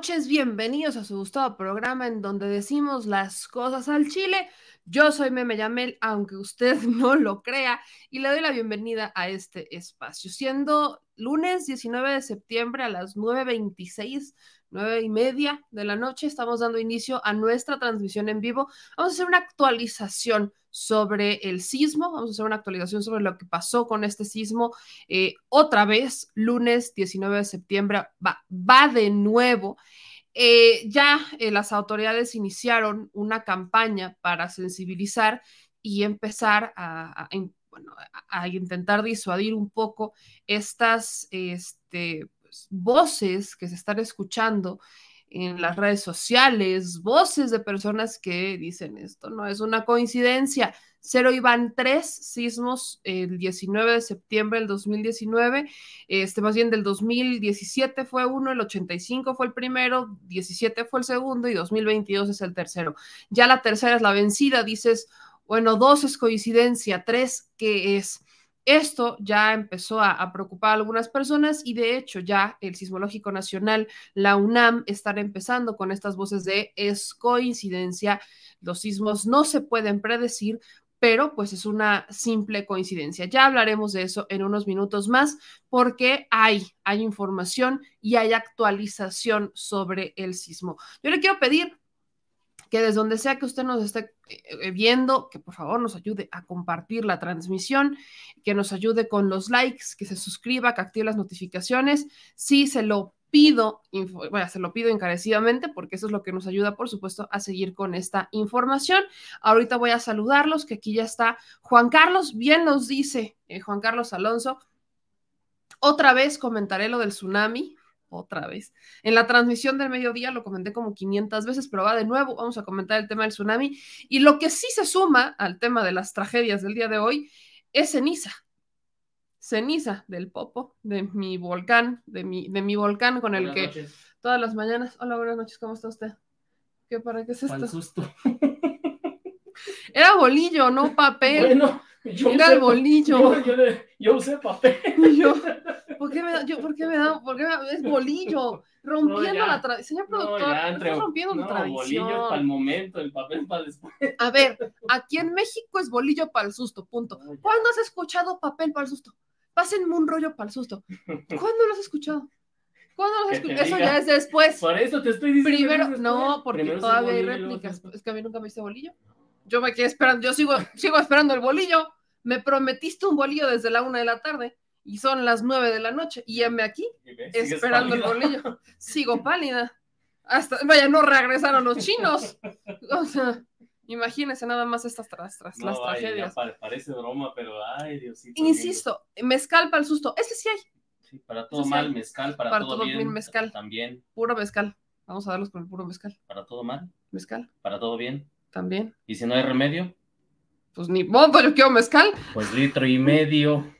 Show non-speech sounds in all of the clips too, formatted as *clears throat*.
Noches, bienvenidos a su gustado programa en donde decimos las cosas al chile. Yo soy Meme Yamel, aunque usted *laughs* no lo crea, y le doy la bienvenida a este espacio. Siendo lunes 19 de septiembre a las 9.26 nueve y media de la noche, estamos dando inicio a nuestra transmisión en vivo. Vamos a hacer una actualización sobre el sismo, vamos a hacer una actualización sobre lo que pasó con este sismo. Eh, otra vez, lunes 19 de septiembre, va, de nuevo. Eh, ya eh, las autoridades iniciaron una campaña para sensibilizar y empezar a, a intentar disuadir un poco estas este, pues, voces que se están escuchando en las redes sociales, voces de personas que dicen esto no es una coincidencia. Cero iban tres sismos el 19 de septiembre del 2019, este más bien del 2017 fue uno, el 85 fue el primero, 17 fue el segundo y 2022 es el tercero. Ya la tercera es la vencida, dices, bueno, dos es coincidencia, tres, ¿qué es? Esto ya empezó a, preocupar a algunas personas y de hecho ya el Sismológico Nacional, la UNAM, están empezando con estas voces de es coincidencia, los sismos no se pueden predecir, pero pues es una simple coincidencia. Ya hablaremos de eso en unos minutos más porque hay, hay información y hay actualización sobre el sismo. Yo le quiero pedir que desde donde sea que usted nos esté viendo, que por favor nos ayude a compartir la transmisión, que nos ayude con los likes, que se suscriba, que active las notificaciones. Sí, se lo pido, bueno, se lo pido encarecidamente porque eso es lo que nos ayuda, por supuesto, a seguir con esta información. Ahorita voy a saludarlos, que aquí ya está Juan Carlos, bien nos dice eh, Juan Carlos Alonso. Otra vez comentaré lo del tsunami, otra vez. En la transmisión del mediodía lo comenté como 500 veces, pero va de nuevo, vamos a comentar el tema del tsunami. Y lo que sí se suma al tema de las tragedias del día de hoy es ceniza. Ceniza del popo, de mi volcán, de mi, de mi volcán con el que todas las mañanas. Hola, buenas noches, ¿cómo está usted? ¿Qué para qué es esto? susto. *laughs* Era bolillo, no *laughs* papel. Bueno, yo Era el bolillo. Yo, usé papel. *laughs* Yo, *laughs* ¿Por qué me da? Yo, ¿Por qué me da? ¿Por qué me da? Es bolillo. Rompiendo la tradición. Señor productor, no, rompiendo no, la tradición. bolillo para el momento, el papel para después. A ver, aquí en México es bolillo para el susto, punto. ¿Cuándo has escuchado papel para el susto? Pásenme un rollo para el susto. ¿Cuándo lo has escuchado? ¿Cuándo lo has escuchado? Eso ya es después. Por eso te estoy diciendo. Primero, no, porque todavía hay réplicas. Es que a mí nunca me hice bolillo. Yo me quedé esperando, yo sigo, sigo esperando el bolillo. Me prometiste un bolillo desde la una de la tarde y son las nueve de la noche y me aquí esperando el bolillo. Sigo pálida. Hasta, vaya, no regresaron los chinos. O sea, imagínense nada más estas tras, tras las tragedias. parece broma, pero ay, Diosito. Insisto, mezcal para el susto. Ese sí hay. Sí, para todo mal, mezcal, para, para todo, bien, mezcal. También. Puro mezcal. Vamos a darlos con el puro mezcal. Para todo mal. Mezcal. Para todo bien. También. ¿Y si no hay remedio? Pues ni modo, yo quiero mezcal. Pues litro y medio.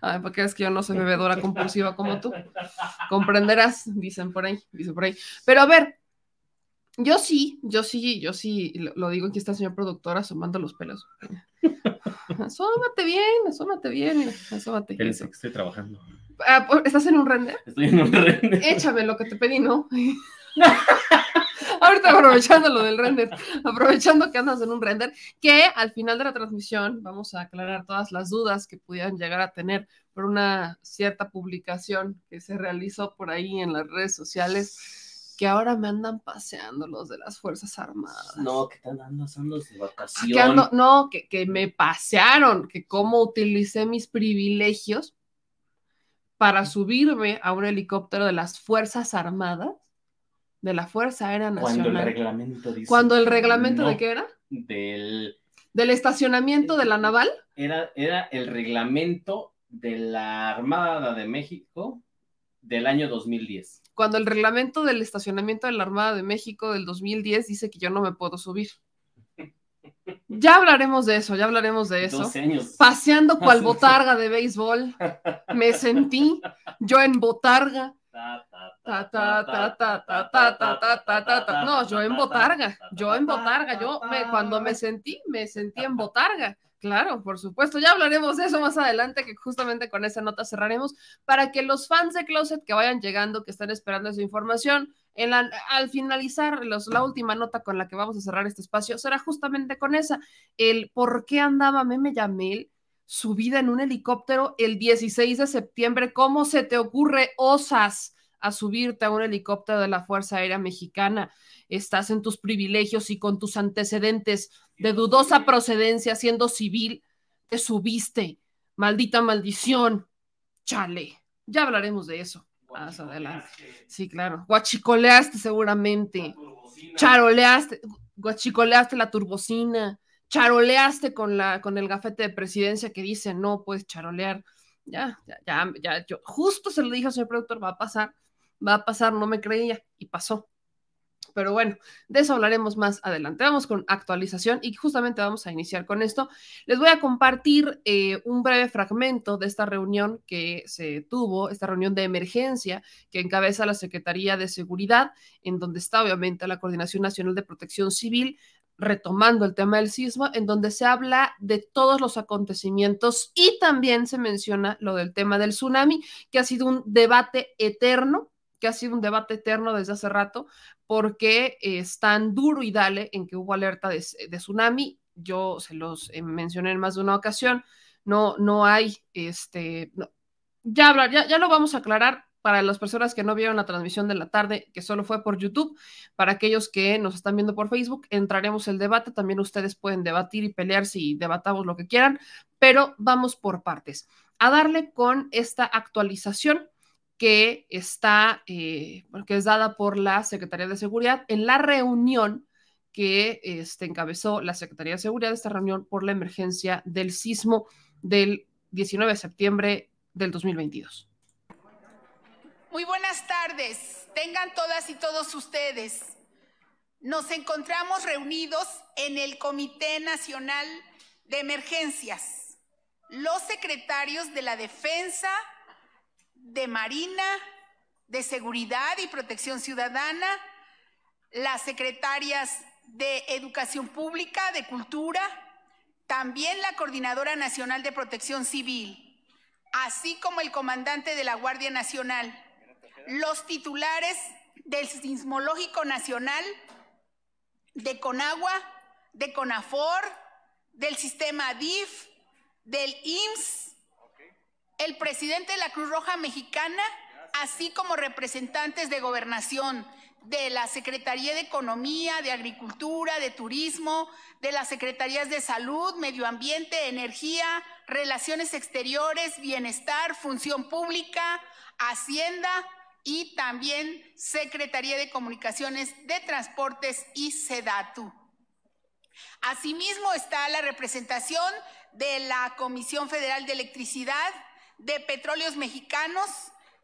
Ay, porque es que yo no soy bebedora compulsiva como tú. *laughs* Comprenderás, dicen por ahí, dicen por ahí. Pero a ver, yo sí, yo sí, yo sí, lo, digo aquí está el señor productor asomando los pelos. *laughs* Asómate bien, asómate bien, asómate. que estoy trabajando. Ah, ¿Estás en un render? Estoy en un render. Échame lo que te pedí, ¿no? *laughs* *laughs* Ahorita aprovechando lo del render, aprovechando que andas en un render, que al final de la transmisión vamos a aclarar todas las dudas que pudieran llegar a tener por una cierta publicación que se realizó por ahí en las redes sociales que ahora me andan paseando los de las Fuerzas Armadas. No, que están andando, de vacación. no, que, que me pasearon, que cómo utilicé mis privilegios para subirme a un helicóptero de las Fuerzas Armadas de la Fuerza Aérea Nacional. Cuando el reglamento dice. ¿Cuando el reglamento de qué era? Del. ¿Del estacionamiento de la naval? Era, era el reglamento de la Armada de México del año 2010. Cuando el reglamento del estacionamiento de la Armada de México del 2010 dice que yo no me puedo subir. Ya hablaremos de eso, ya hablaremos de eso. 12 años. Paseando cual *laughs* botarga de béisbol, me sentí yo en botarga. Ta, ta, Ta, ta, ta, ta, ta, ta, ta, ta, ta, ta, ta. No, yo en botarga, yo en botarga, yo me, cuando me sentí, me sentí en botarga. Claro, por supuesto, ya hablaremos de eso más adelante, que justamente con esa nota cerraremos, para que los fans de Closet que vayan llegando, que están esperando esa información, en la- al finalizar los- la última nota con la que vamos a cerrar este espacio, será justamente con esa, el por qué andaba Meme Yamel subida en un helicóptero el 16 de septiembre, ¿cómo se te ocurre, osas? A subirte a un helicóptero de la Fuerza Aérea Mexicana, estás en tus privilegios y con tus antecedentes de dudosa procedencia siendo civil, te subiste, maldita maldición, chale, ya hablaremos de eso más adelante. Sí, claro, guachicoleaste seguramente, charoleaste, guachicoleaste la turbocina, charoleaste con, la, con el gafete de presidencia que dice no puedes charolear. Ya, ya, ya, ya, yo justo se lo dije al señor productor, va a pasar, va a pasar, no me creía y pasó. Pero bueno, de eso hablaremos más adelante. Vamos con actualización y justamente vamos a iniciar con esto. Les voy a compartir eh, un breve fragmento de esta reunión que se tuvo, esta reunión de emergencia que encabeza la Secretaría de Seguridad, en donde está obviamente la Coordinación Nacional de Protección Civil, retomando el tema del sismo, en donde se habla de todos los acontecimientos y también se menciona lo del tema del tsunami, que ha sido un debate eterno, que ha sido un debate eterno desde hace rato, porque están duro y dale en que hubo alerta de, tsunami. Yo se los eh, mencioné en más de una ocasión. No, no hay, este. Ya, hablar, ya, ya lo vamos a aclarar para las personas que no vieron la transmisión de la tarde, que solo fue por YouTube, para aquellos que nos están viendo por Facebook, entraremos el debate, también ustedes pueden debatir y pelear si debatamos lo que quieran, pero vamos por partes. A darle con esta actualización que está, eh, es dada por la Secretaría de Seguridad en la reunión que este, encabezó la Secretaría de Seguridad, esta reunión por la emergencia del sismo del 19 de septiembre del 2022. Muy buenas tardes, tengan todas y todos ustedes. Nos encontramos reunidos en el Comité Nacional de Emergencias, los secretarios de la Defensa, de Marina, de Seguridad y Protección Ciudadana, las secretarias de Educación Pública, de Cultura, también la Coordinadora Nacional de Protección Civil, así como el comandante de la Guardia Nacional, los titulares del Sismológico Nacional, de Conagua, de Conafor, del sistema DIF, del IMSS, el presidente de la Cruz Roja Mexicana, así como representantes de gobernación, de la Secretaría de Economía, de Agricultura, de Turismo, de las Secretarías de Salud, Medio Ambiente, Energía, Relaciones Exteriores, Bienestar, Función Pública, Hacienda y también Secretaría de Comunicaciones de Transportes y SEDATU. Asimismo está la representación de la Comisión Federal de Electricidad, de Petróleos Mexicanos,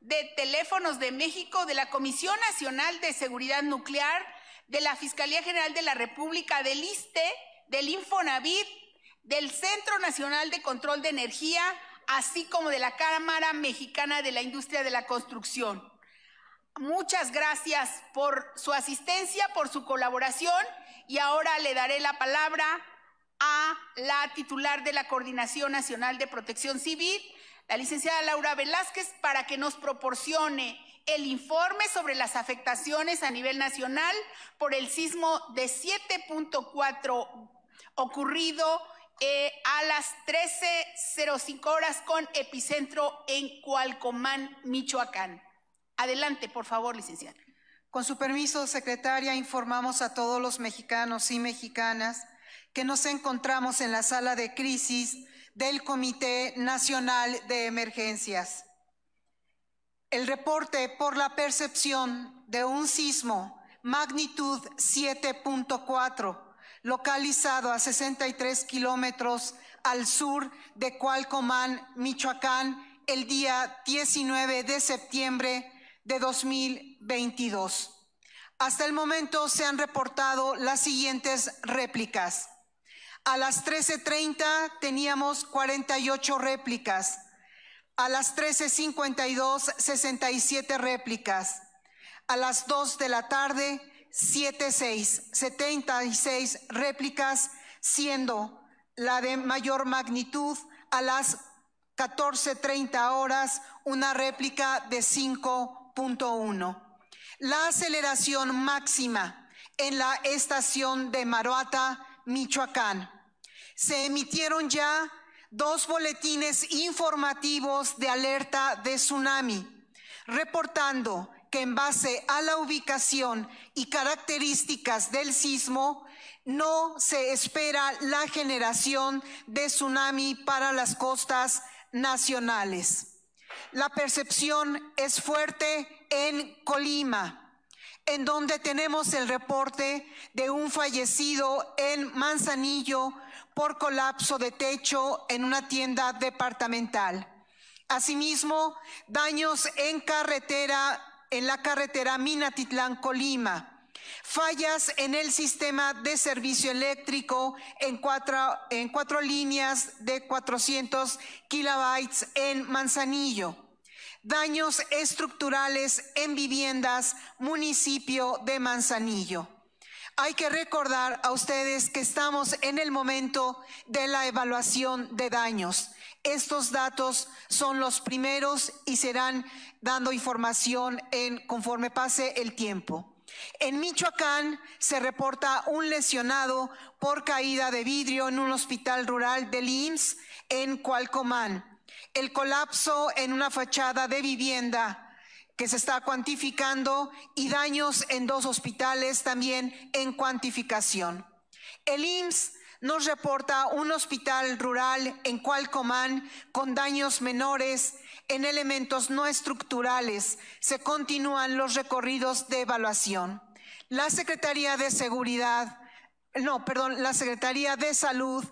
de Teléfonos de México, de la Comisión Nacional de Seguridad Nuclear, de la Fiscalía General de la República, del ISTE, del Infonavit, del Centro Nacional de Control de Energía, así como de la Cámara Mexicana de la Industria de la Construcción. Muchas gracias por su asistencia, por su colaboración y ahora le daré la palabra a la titular de la Coordinación Nacional de Protección Civil, la licenciada Laura Velázquez, para que nos proporcione el informe sobre las afectaciones a nivel nacional por el sismo de 7.4 ocurrido eh, a las 13.05 horas con epicentro en Cualcomán, Michoacán. Adelante, por favor, licenciada. Con su permiso, secretaria, informamos a todos los mexicanos y mexicanas que nos encontramos en la sala de crisis del Comité Nacional de Emergencias. El reporte por la percepción de un sismo magnitud 7.4 localizado a 63 kilómetros al sur de Cualcomán, Michoacán, el día 19 de septiembre de 2022. Hasta el momento se han reportado las siguientes réplicas. A las 13.30 teníamos 48 réplicas. A las 13.52, 67 réplicas. A las 2 de la tarde, 76, 76 réplicas, siendo la de mayor magnitud a las 14.30 horas, una réplica de 5.1. La aceleración máxima en la estación de Maruata, Michoacán. Se emitieron ya dos boletines informativos de alerta de tsunami, reportando que en base a la ubicación y características del sismo, no se espera la generación de tsunami para las costas nacionales. La percepción es fuerte en Colima, en donde tenemos el reporte de un fallecido en Manzanillo por colapso de techo en una tienda departamental. Asimismo, daños en carretera, en la carretera Minatitlán-Colima fallas en el sistema de servicio eléctrico en cuatro, en cuatro líneas de 400 kilobytes en Manzanillo, daños estructurales en viviendas municipio de Manzanillo. Hay que recordar a ustedes que estamos en el momento de la evaluación de daños. Estos datos son los primeros y serán dando información en conforme pase el tiempo. En Michoacán se reporta un lesionado por caída de vidrio en un hospital rural del IMSS en Cualcomán. El colapso en una fachada de vivienda que se está cuantificando y daños en dos hospitales también en cuantificación. El IMSS nos reporta un hospital rural en Cualcomán con daños menores en elementos no estructurales. Se continúan los recorridos de evaluación. La Secretaría de Seguridad, no, perdón, la Secretaría de Salud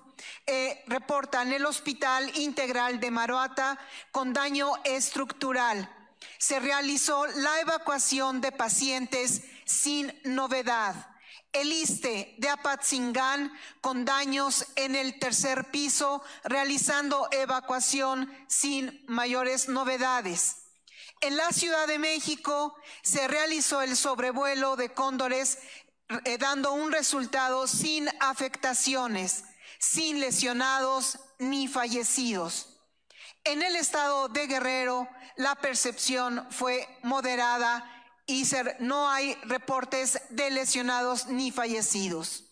eh, reporta en el Hospital Integral de Maruata con daño estructural. Se realizó la evacuación de pacientes sin novedad el ISTE de Apatzingán con daños en el tercer piso, realizando evacuación sin mayores novedades. En la Ciudad de México se realizó el sobrevuelo de cóndores eh, dando un resultado sin afectaciones, sin lesionados ni fallecidos. En el estado de Guerrero la percepción fue moderada y no hay reportes de lesionados ni fallecidos.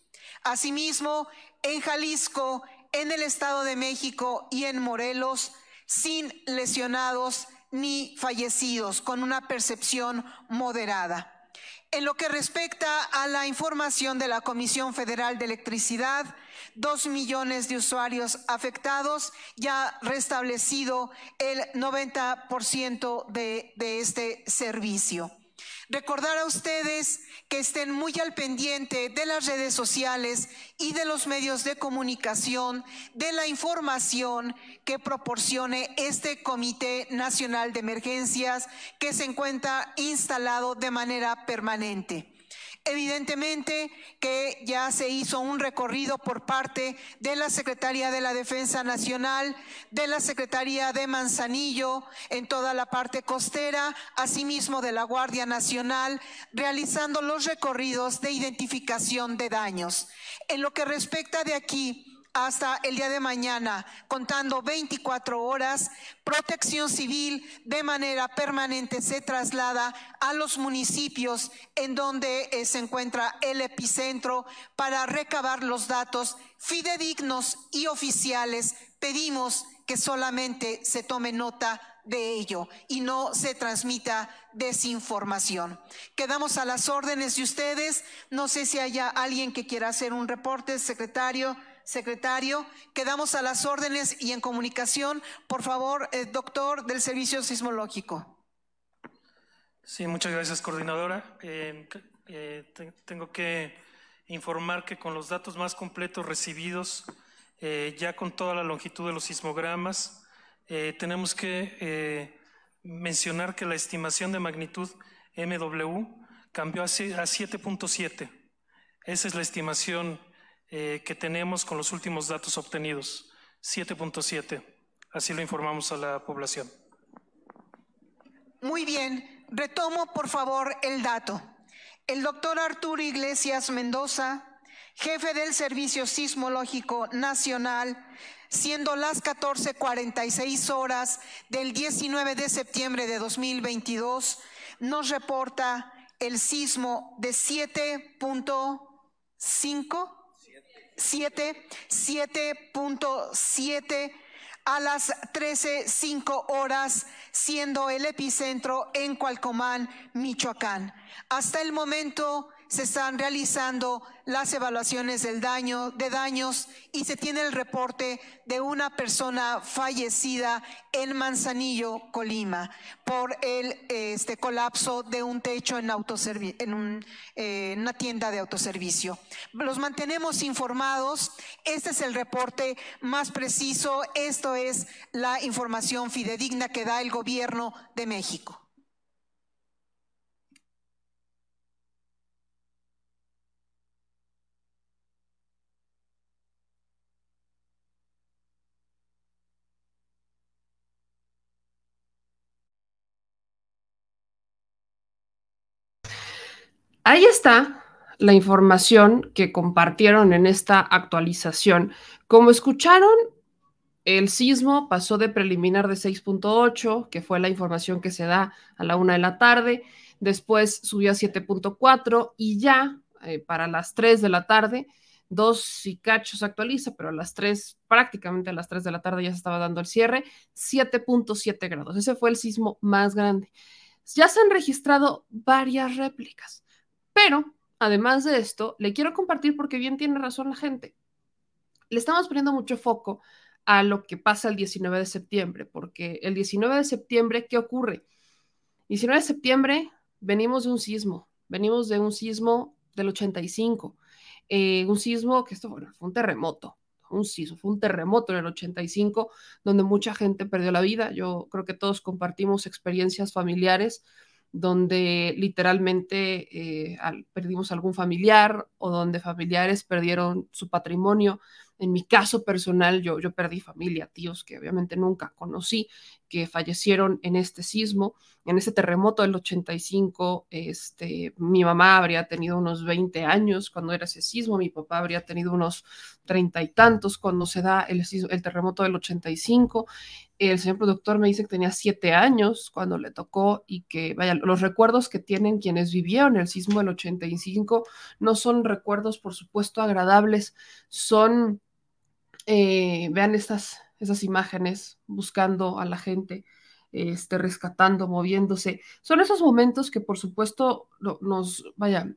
Asimismo, en Jalisco, en el Estado de México y en Morelos, sin lesionados ni fallecidos, con una percepción moderada. En lo que respecta a la información de la Comisión Federal de Electricidad, dos millones de usuarios afectados, ya restablecido el 90% de, de este servicio. Recordar a ustedes que estén muy al pendiente de las redes sociales y de los medios de comunicación, de la información que proporcione este Comité Nacional de Emergencias que se encuentra instalado de manera permanente. Evidentemente que ya se hizo un recorrido por parte de la Secretaría de la Defensa Nacional, de la Secretaría de Manzanillo, en toda la parte costera, asimismo de la Guardia Nacional, realizando los recorridos de identificación de daños. En lo que respecta de aquí, hasta el día de mañana, contando 24 horas, protección civil de manera permanente se traslada a los municipios en donde eh, se encuentra el epicentro para recabar los datos fidedignos y oficiales. Pedimos que solamente se tome nota de ello y no se transmita desinformación. Quedamos a las órdenes de ustedes. No sé si haya alguien que quiera hacer un reporte, secretario secretario. Quedamos a las órdenes y en comunicación. Por favor, eh, doctor del Servicio Sismológico. Sí, muchas gracias, coordinadora. Eh, eh, tengo que informar que con los datos más completos recibidos, ya con toda la longitud de los sismogramas, tenemos que mencionar que la estimación de magnitud MW cambió a 7.7. Esa es la estimación eh, que tenemos con los últimos datos obtenidos, 7.7. Así lo informamos a la población. Muy bien, retomo por favor el dato. El doctor Arturo Iglesias Mendoza, jefe del Servicio Sismológico Nacional, siendo las 14:46 horas del 19 de septiembre de 2022, nos reporta el sismo de 7.5, 7, 7.7 a las 13.05 horas, siendo el epicentro en Cualcomán, Michoacán. Hasta el momento se están realizando las evaluaciones del daño, de daños y se tiene el reporte de una persona fallecida en Manzanillo, Colima, por el este, colapso de un techo en, en eh, una tienda de autoservicio. Los mantenemos informados. Este es el reporte más preciso. Esto es la información fidedigna que da el gobierno de México. Ahí está la información que compartieron en esta actualización. Como escucharon, el sismo pasó de preliminar de 6.8, que fue la información que se da a la una de la tarde, después subió a 7.4 y ya eh, para las 3 de la tarde, dos y cachos actualiza, pero a las 3, prácticamente a las 3 de la tarde ya se estaba dando el cierre, 7.7 grados. Ese fue el sismo más grande. Ya se han registrado varias réplicas. Pero, además de esto, le quiero compartir porque bien tiene razón la gente. Le estamos poniendo mucho foco a lo que pasa el 19 de septiembre, porque el 19 de septiembre, ¿qué ocurre? 19 de septiembre venimos de un sismo, venimos de un sismo del 85, eh, un sismo que esto fue un terremoto, un sismo, fue un terremoto en el 85 donde mucha gente perdió la vida. Yo creo que todos compartimos experiencias familiares donde literalmente eh, perdimos algún familiar o donde familiares perdieron su patrimonio. En mi caso personal, yo, yo perdí familia, tíos que obviamente nunca conocí, que fallecieron en este sismo, en ese terremoto del 85. Este, mi mamá habría tenido unos 20 años cuando era ese sismo, mi papá habría tenido unos treinta y tantos cuando se da el, el terremoto del 85. El señor productor me dice que tenía siete años cuando le tocó y que, vaya, los recuerdos que tienen quienes vivieron el sismo del 85 no son recuerdos, por supuesto, agradables, son eh, vean estas, esas imágenes buscando a la gente, este, rescatando, moviéndose. Son esos momentos que por supuesto nos, vaya,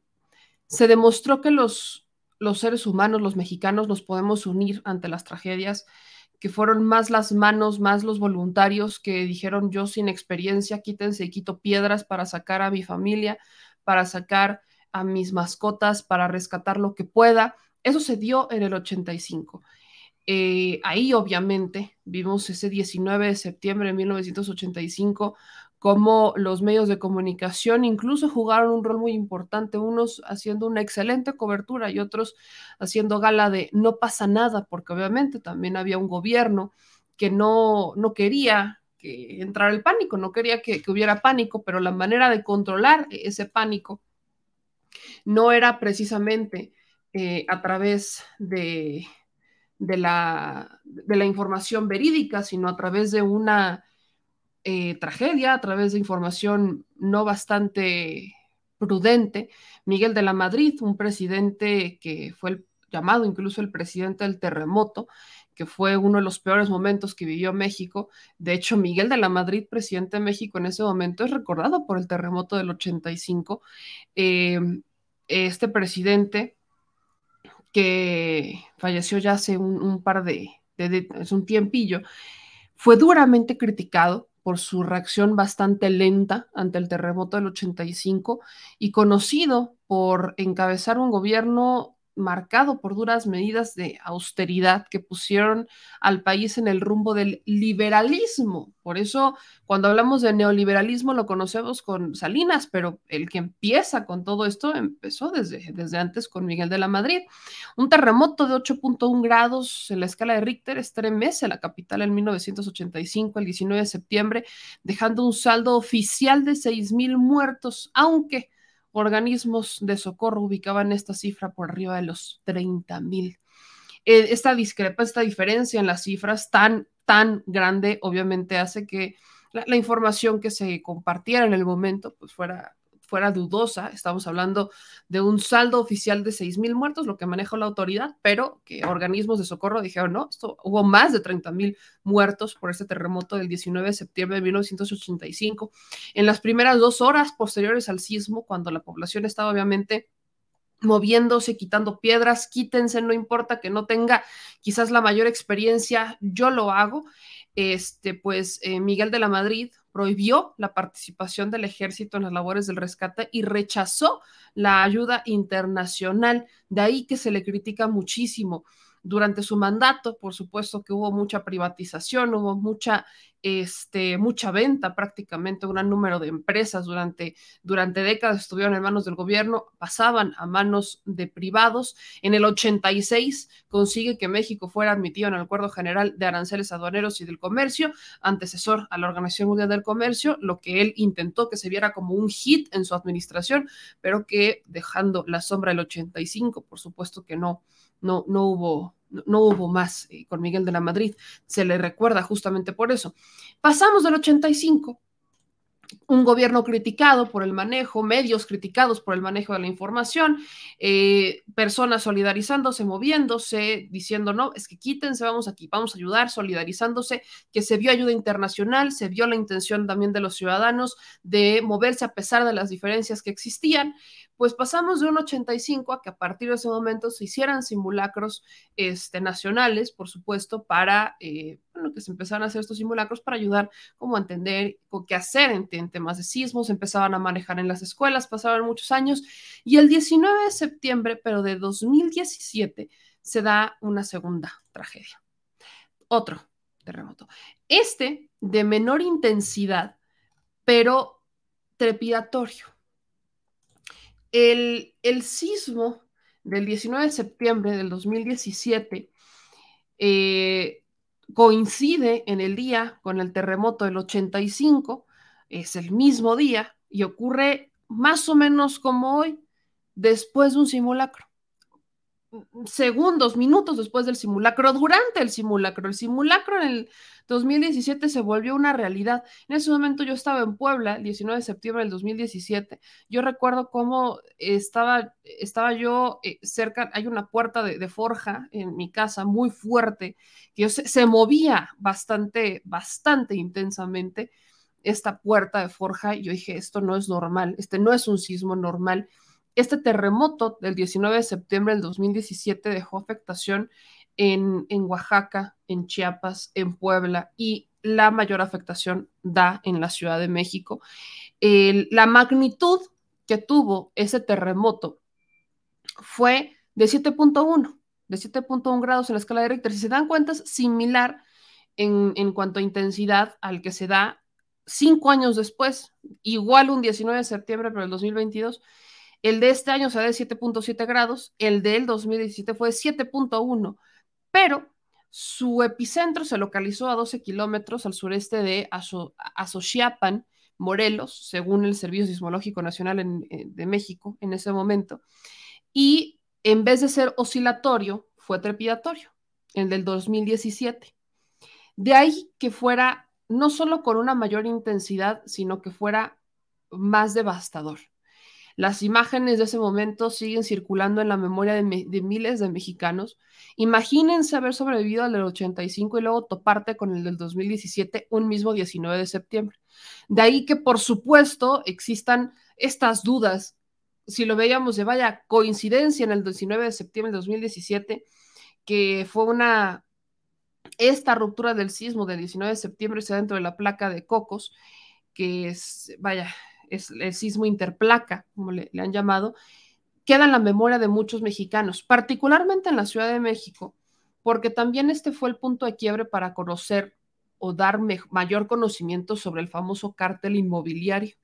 se demostró que los, los seres humanos, los mexicanos, nos podemos unir ante las tragedias, que fueron más las manos, más los voluntarios que dijeron yo sin experiencia, quítense y quito piedras para sacar a mi familia, para sacar a mis mascotas, para rescatar lo que pueda. Eso se dio en el 85. Eh, ahí obviamente vimos ese 19 de septiembre de 1985 como los medios de comunicación incluso jugaron un rol muy importante, unos haciendo una excelente cobertura y otros haciendo gala de no pasa nada, porque obviamente también había un gobierno que no, no quería que entrara el pánico, no quería que, hubiera pánico, pero la manera de controlar ese pánico no era precisamente eh, a través de, de la, de la información verídica, sino a través de una eh, tragedia, a través de información no bastante prudente. Miguel de la Madrid, un presidente que fue llamado incluso el presidente del terremoto, que fue uno de los peores momentos que vivió México. De hecho, Miguel de la Madrid, presidente de México en ese momento, es recordado por el terremoto del 85. Eh, este presidente que falleció ya hace un, par de, es un tiempillo, fue duramente criticado por su reacción bastante lenta ante el terremoto del 85 y conocido por encabezar un gobierno marcado por duras medidas de austeridad que pusieron al país en el rumbo del liberalismo. Por eso, cuando hablamos de neoliberalismo, lo conocemos con Salinas, pero el que empieza con todo esto empezó desde, desde antes con Miguel de la Madrid. Un terremoto de 8.1 grados en la escala de Richter estremece la capital en 1985, el 19 de septiembre, dejando un saldo oficial de 6.000 muertos, aunque organismos de socorro ubicaban esta cifra por arriba de los 30 mil. Eh, esta esta diferencia en las cifras tan, tan grande, obviamente hace que la, la, información que se compartiera en el momento pues fuera fuera dudosa. Estamos hablando de un saldo oficial de 6 mil muertos, lo que maneja la autoridad, pero que organismos de socorro dijeron, no, esto hubo más de 30 mil muertos por este terremoto del 19 de septiembre de 1985. En las primeras dos horas posteriores al sismo, cuando la población estaba obviamente moviéndose, quitando piedras, quítense, no importa que no tenga quizás la mayor experiencia, yo lo hago. Este, pues eh, Miguel de la Madrid, prohibió la participación del ejército en las labores del rescate y rechazó la ayuda internacional. De ahí que se le critica muchísimo. Durante su mandato, por supuesto que hubo mucha privatización, hubo mucha, este, mucha venta prácticamente, un gran número de empresas durante, durante décadas estuvieron en manos del gobierno, pasaban a manos de privados. En el 86 consigue que México fuera admitido en el Acuerdo General de Aranceles Aduaneros y del Comercio, antecesor a la Organización Mundial del Comercio, lo que él intentó que se viera como un hit en su administración, pero que dejando la sombra del 85, por supuesto que no, no, no hubo no hubo más eh, con Miguel de la Madrid, se le recuerda justamente por eso. Pasamos del 85, un gobierno criticado por el manejo, medios criticados por el manejo de la información, eh, personas solidarizándose, moviéndose, diciendo, no, es que quítense, vamos aquí, vamos a ayudar, solidarizándose, que se vio ayuda internacional, se vio la intención también de los ciudadanos de moverse a pesar de las diferencias que existían, pues pasamos de un 85 a que a partir de ese momento se hicieran simulacros este, nacionales, por supuesto, para, eh, bueno, que se empezaran a hacer estos simulacros para ayudar como a entender qué hacer en, en, temas de sismos, empezaban a manejar en las escuelas, pasaban muchos años, y el 19 de septiembre, pero de 2017, se da una segunda tragedia. Otro terremoto. Este de menor intensidad, pero trepidatorio el, sismo del 19 de septiembre del 2017 eh, coincide en el día con el terremoto del 85, es el mismo día y ocurre más o menos como hoy, después de un simulacro segundos, minutos después del simulacro, durante el simulacro. El simulacro en el 2017 se volvió una realidad. En ese momento yo estaba en Puebla, el 19 de septiembre del 2017. Yo recuerdo cómo estaba, estaba yo eh, cerca, hay una puerta de, forja en mi casa muy fuerte, que se, se movía bastante, bastante intensamente esta puerta de forja. Y yo dije, esto no es normal, este no es un sismo normal este terremoto del 19 de septiembre del 2017 dejó afectación en, en Oaxaca, en Chiapas, en Puebla y la mayor afectación da en la Ciudad de México. La magnitud que tuvo ese terremoto fue de 7.1, de 7.1 grados en la escala de Richter. Si se dan cuenta, es similar en, en, cuanto a intensidad al que se da cinco años después, igual un 19 de septiembre, pero el 2022, el de este año se da de 7.7 grados, el del 2017 fue de 7.1, pero su epicentro se localizó a 12 kilómetros al sureste de Azochiapan, Morelos, según el Servicio Sismológico Nacional en, de México en ese momento. Y en vez de ser oscilatorio, fue trepidatorio, el del 2017. De ahí que fuera no solo con una mayor intensidad, sino que fuera más devastador. Las imágenes de ese momento siguen circulando en la memoria de, miles de mexicanos. Imagínense haber sobrevivido al del 85 y luego toparte con el del 2017 un mismo 19 de septiembre. De ahí que, por supuesto, existan estas dudas. Si lo veíamos de vaya coincidencia en el 19 de septiembre de 2017, que fue una, esta ruptura del sismo del 19 de septiembre está dentro de la placa de Cocos, que es, vaya, es el sismo interplaca, como le, han llamado, queda en la memoria de muchos mexicanos, particularmente en la Ciudad de México, porque también este fue el punto de quiebre para conocer o dar mayor conocimiento sobre el famoso cártel inmobiliario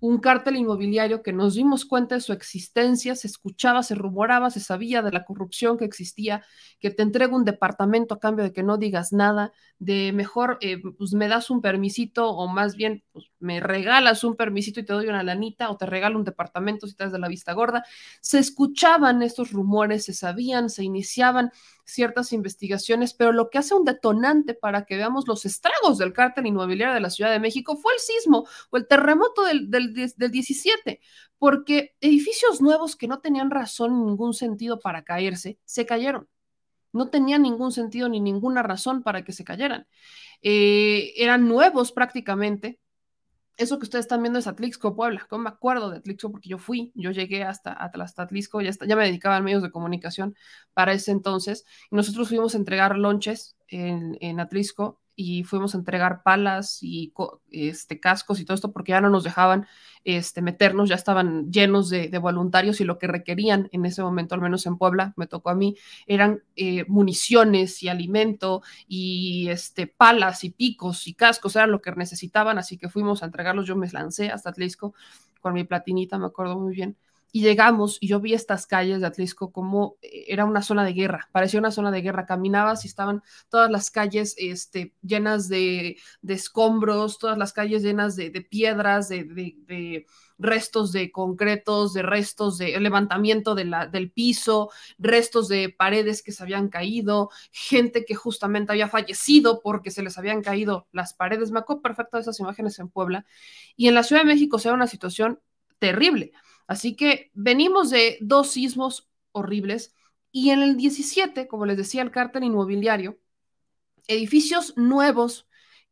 un cártel inmobiliario que nos dimos cuenta de su existencia, se escuchaba, se rumoraba, se sabía de la corrupción que existía, que te entrega un departamento a cambio de que no digas nada, de mejor, eh, pues me das un permisito o más bien, pues me regalas un permisito y te doy una lanita o te regalo un departamento si estás de la vista gorda. Se escuchaban estos rumores, se sabían, se iniciaban ciertas investigaciones, pero lo que hace un detonante para que veamos los estragos del cártel inmobiliario de la Ciudad de México fue el sismo o el terremoto del, del, del 17, porque edificios nuevos que no tenían razón ni ningún sentido para caerse, se cayeron. No tenían ningún sentido ni ninguna razón para que se cayeran. Eh, eran nuevos prácticamente, eso que ustedes están viendo es Atlixco, Puebla. Yo me acuerdo de Atlixco porque yo fui, yo llegué hasta, hasta Atlixco, ya, me dedicaba a medios de comunicación para ese entonces. Y nosotros fuimos a entregar lonches en, en y fuimos a entregar palas y este, cascos y todo esto porque ya no nos dejaban este, meternos, ya estaban llenos de, voluntarios y lo que requerían en ese momento, al menos en Puebla, me tocó a mí, eran eh, municiones y alimento y este, palas y picos y cascos, era lo que necesitaban, así que fuimos a entregarlos, yo me lancé hasta Atlisco con mi platinita, me acuerdo muy bien y llegamos y yo vi estas calles de Atlisco como eh, era una zona de guerra, parecía una zona de guerra, caminabas y estaban todas las calles este, llenas de, escombros, todas las calles llenas de, piedras, de, restos de concretos, de restos de levantamiento de del piso, restos de paredes que se habían caído, gente que justamente había fallecido porque se les habían caído las paredes. Me acuerdo perfecto de esas imágenes en Puebla. Y en la Ciudad de México se una situación terrible. Así que venimos de dos sismos horribles y en el 17, como les decía, el cártel inmobiliario, edificios nuevos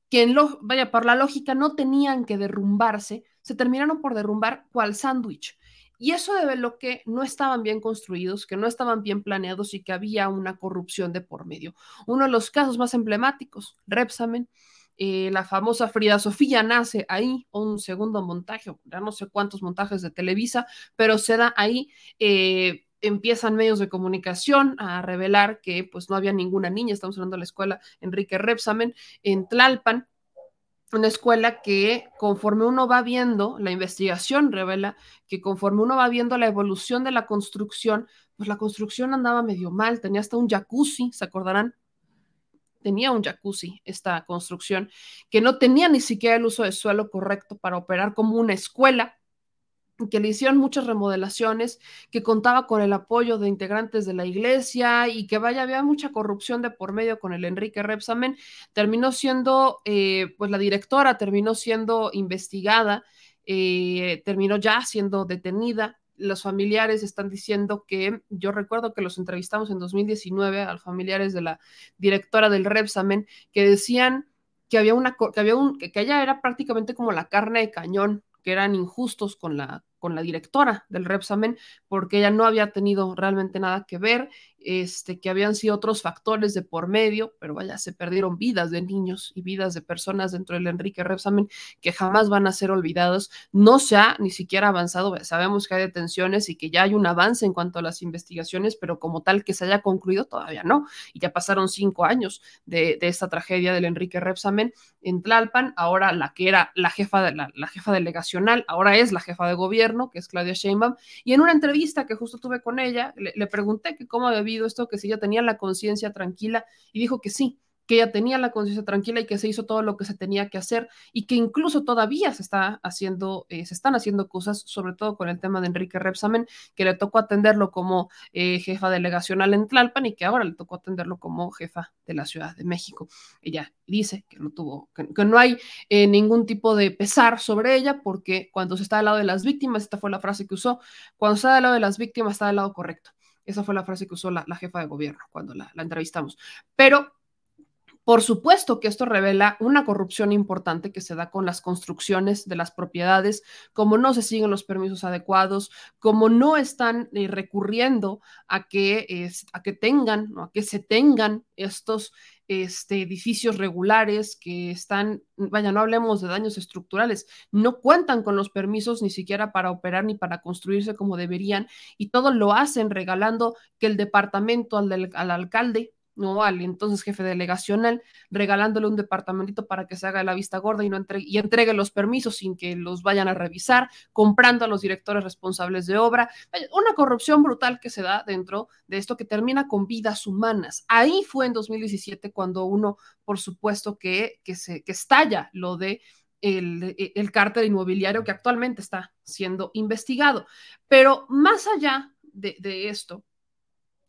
que en lo, vaya, por la lógica no tenían que derrumbarse, se terminaron por derrumbar cual sándwich. Y eso debe lo que no estaban bien construidos, que no estaban bien planeados y que había una corrupción de por medio. Uno de los casos más emblemáticos, Repsamen, eh, la famosa Frida Sofía nace ahí, un segundo montaje, ya no sé cuántos montajes de Televisa, pero se da ahí. Eh, empiezan medios de comunicación a revelar que pues no había ninguna niña, estamos hablando de la escuela Enrique Repsamen en Tlalpan, una escuela que conforme uno va viendo, la investigación revela que conforme uno va viendo la evolución de la construcción, pues la construcción andaba medio mal, tenía hasta un jacuzzi, ¿se acordarán? Tenía un jacuzzi esta construcción, que no tenía ni siquiera el uso de suelo correcto para operar como una escuela, que le hicieron muchas remodelaciones, que contaba con el apoyo de integrantes de la iglesia y que vaya, había mucha corrupción de por medio con el Enrique Repsamen, terminó siendo, eh, pues la directora terminó siendo investigada, eh, terminó ya siendo detenida los familiares están diciendo que, yo recuerdo que los entrevistamos en 2019 a los familiares de la directora del Repsamen, que decían que había una, que había un, que ella era prácticamente como la carne de cañón, que eran injustos con la, con la directora del Repsamen, porque ella no había tenido realmente nada que ver este, que habían sido otros factores de por medio, pero vaya, se perdieron vidas de niños y vidas de personas dentro del Enrique Repsamen que jamás van a ser olvidados. No se ha ni siquiera avanzado, sabemos que hay detenciones y que ya hay un avance en cuanto a las investigaciones, pero como tal que se haya concluido todavía no. Y ya pasaron cinco años de, esta tragedia del Enrique Repsamen en Tlalpan, ahora la que era la jefa, de, la, jefa delegacional, ahora es la jefa de gobierno, que es Claudia Sheinbaum, y en una entrevista que justo tuve con ella, le, le pregunté que cómo había esto, que si ella tenía la conciencia tranquila y dijo que sí, que ella tenía la conciencia tranquila y que se hizo todo lo que se tenía que hacer y que incluso todavía se está haciendo, eh, se están haciendo cosas, sobre todo con el tema de Enrique Repsamen, que le tocó atenderlo como eh, jefa delegacional en Tlalpan y que ahora le tocó atenderlo como jefa de la Ciudad de México. Ella dice que no tuvo, que, no hay eh, ningún tipo de pesar sobre ella porque cuando se está al lado de las víctimas, esta fue la frase que usó, cuando está al lado de las víctimas está del lado correcto. Esa fue la frase que usó la, jefa de gobierno cuando la, entrevistamos. Pero Por supuesto que esto revela una corrupción importante que se da con las construcciones de las propiedades, como no se siguen los permisos adecuados, como no están eh, recurriendo a que, a que tengan, a que se tengan estos este, edificios regulares que están, vaya, no hablemos de daños estructurales, no cuentan con los permisos ni siquiera para operar ni para construirse como deberían y todo lo hacen regalando que el departamento al, al alcalde ¿no? Al entonces jefe delegacional, regalándole un departamentito para que se haga la vista gorda y, no entregue, y entregue los permisos sin que los vayan a revisar, comprando a los directores responsables de obra. Una corrupción brutal que se da dentro de esto que termina con vidas humanas. Ahí fue en 2017 cuando uno, por supuesto, que, que, se, que estalla lo de el, el cártel inmobiliario que actualmente está siendo investigado. Pero más allá de, de esto,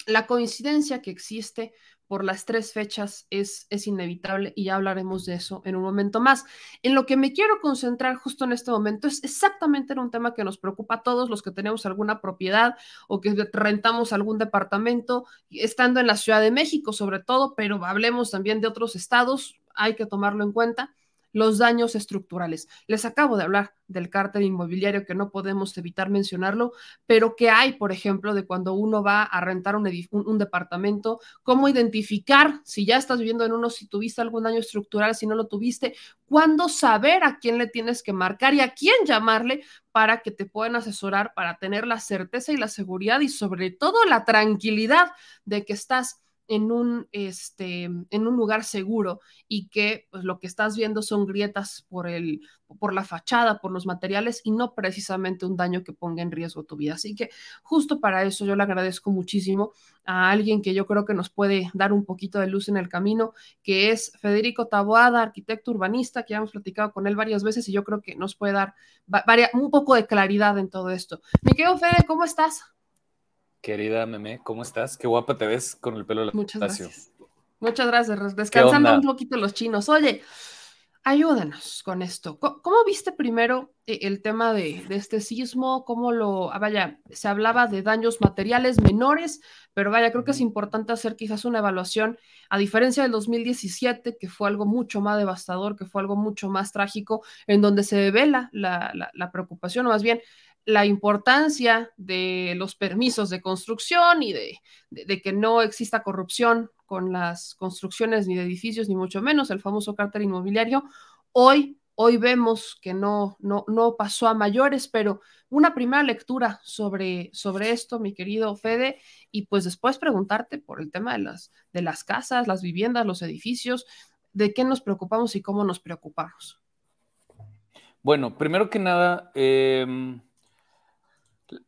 la coincidencia que existe por las tres fechas es, es inevitable y ya hablaremos de eso en un momento más. En lo que me quiero concentrar justo en este momento es exactamente en un tema que nos preocupa a todos los que tenemos alguna propiedad o que rentamos algún departamento, estando en la Ciudad de México sobre todo, pero hablemos también de otros estados, hay que tomarlo en cuenta los daños estructurales. Les acabo de hablar del cártel inmobiliario que no podemos evitar mencionarlo, pero que hay, por ejemplo, de cuando uno va a rentar un, un, departamento, cómo identificar si ya estás viviendo en uno, si tuviste algún daño estructural, si no lo tuviste, cuándo saber a quién le tienes que marcar y a quién llamarle para que te puedan asesorar, para tener la certeza y la seguridad y sobre todo la tranquilidad de que estás en un, este, en un lugar seguro y que pues, lo que estás viendo son grietas por, el, por la fachada, por los materiales y no precisamente un daño que ponga en riesgo tu vida. Así que justo para eso yo le agradezco muchísimo a alguien que yo creo que nos puede dar un poquito de luz en el camino, que es Federico Taboada, arquitecto urbanista, que ya hemos platicado con él varias veces y yo creo que nos puede dar un poco de claridad en todo esto. Mi querido Fede, ¿cómo estás? Querida Meme, ¿cómo estás? Qué guapa te ves con el pelo Muchas gracias. Muchas gracias. Descansando un poquito los chinos. Oye, ayúdanos con esto. ¿Cómo, viste primero eh, el tema de, este sismo? ¿Cómo lo, ah, vaya, se hablaba de daños materiales menores, pero vaya, creo que es importante hacer quizás una evaluación, a diferencia del 2017, que fue algo mucho más devastador, que fue algo mucho más trágico, en donde se devela la, la, la preocupación, o más bien la importancia de los permisos de construcción y de, que no exista corrupción con las construcciones ni de edificios, ni mucho menos el famoso cártel inmobiliario. Hoy, hoy vemos que no, no, no pasó a mayores, pero una primera lectura sobre, sobre esto, mi querido Fede, y pues después preguntarte por el tema de las, de las casas, las viviendas, los edificios, de qué nos preocupamos y cómo nos preocupamos. Bueno, primero que nada, eh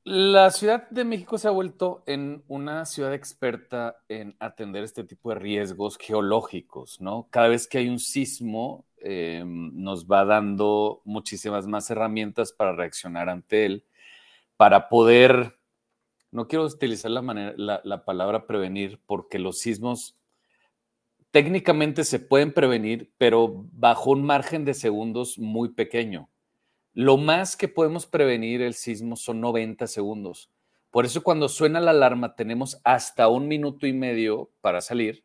la Ciudad de México se ha vuelto en una ciudad experta en atender este tipo de riesgos geológicos, ¿no? Cada vez que hay un sismo, eh, nos va dando muchísimas más herramientas para reaccionar ante él, para poder, no quiero utilizar la palabra prevenir, porque los sismos técnicamente se pueden prevenir, pero bajo un margen de segundos muy pequeño. Lo más que podemos prevenir el sismo son 90 segundos. Por eso cuando suena la alarma tenemos hasta un minuto y medio para salir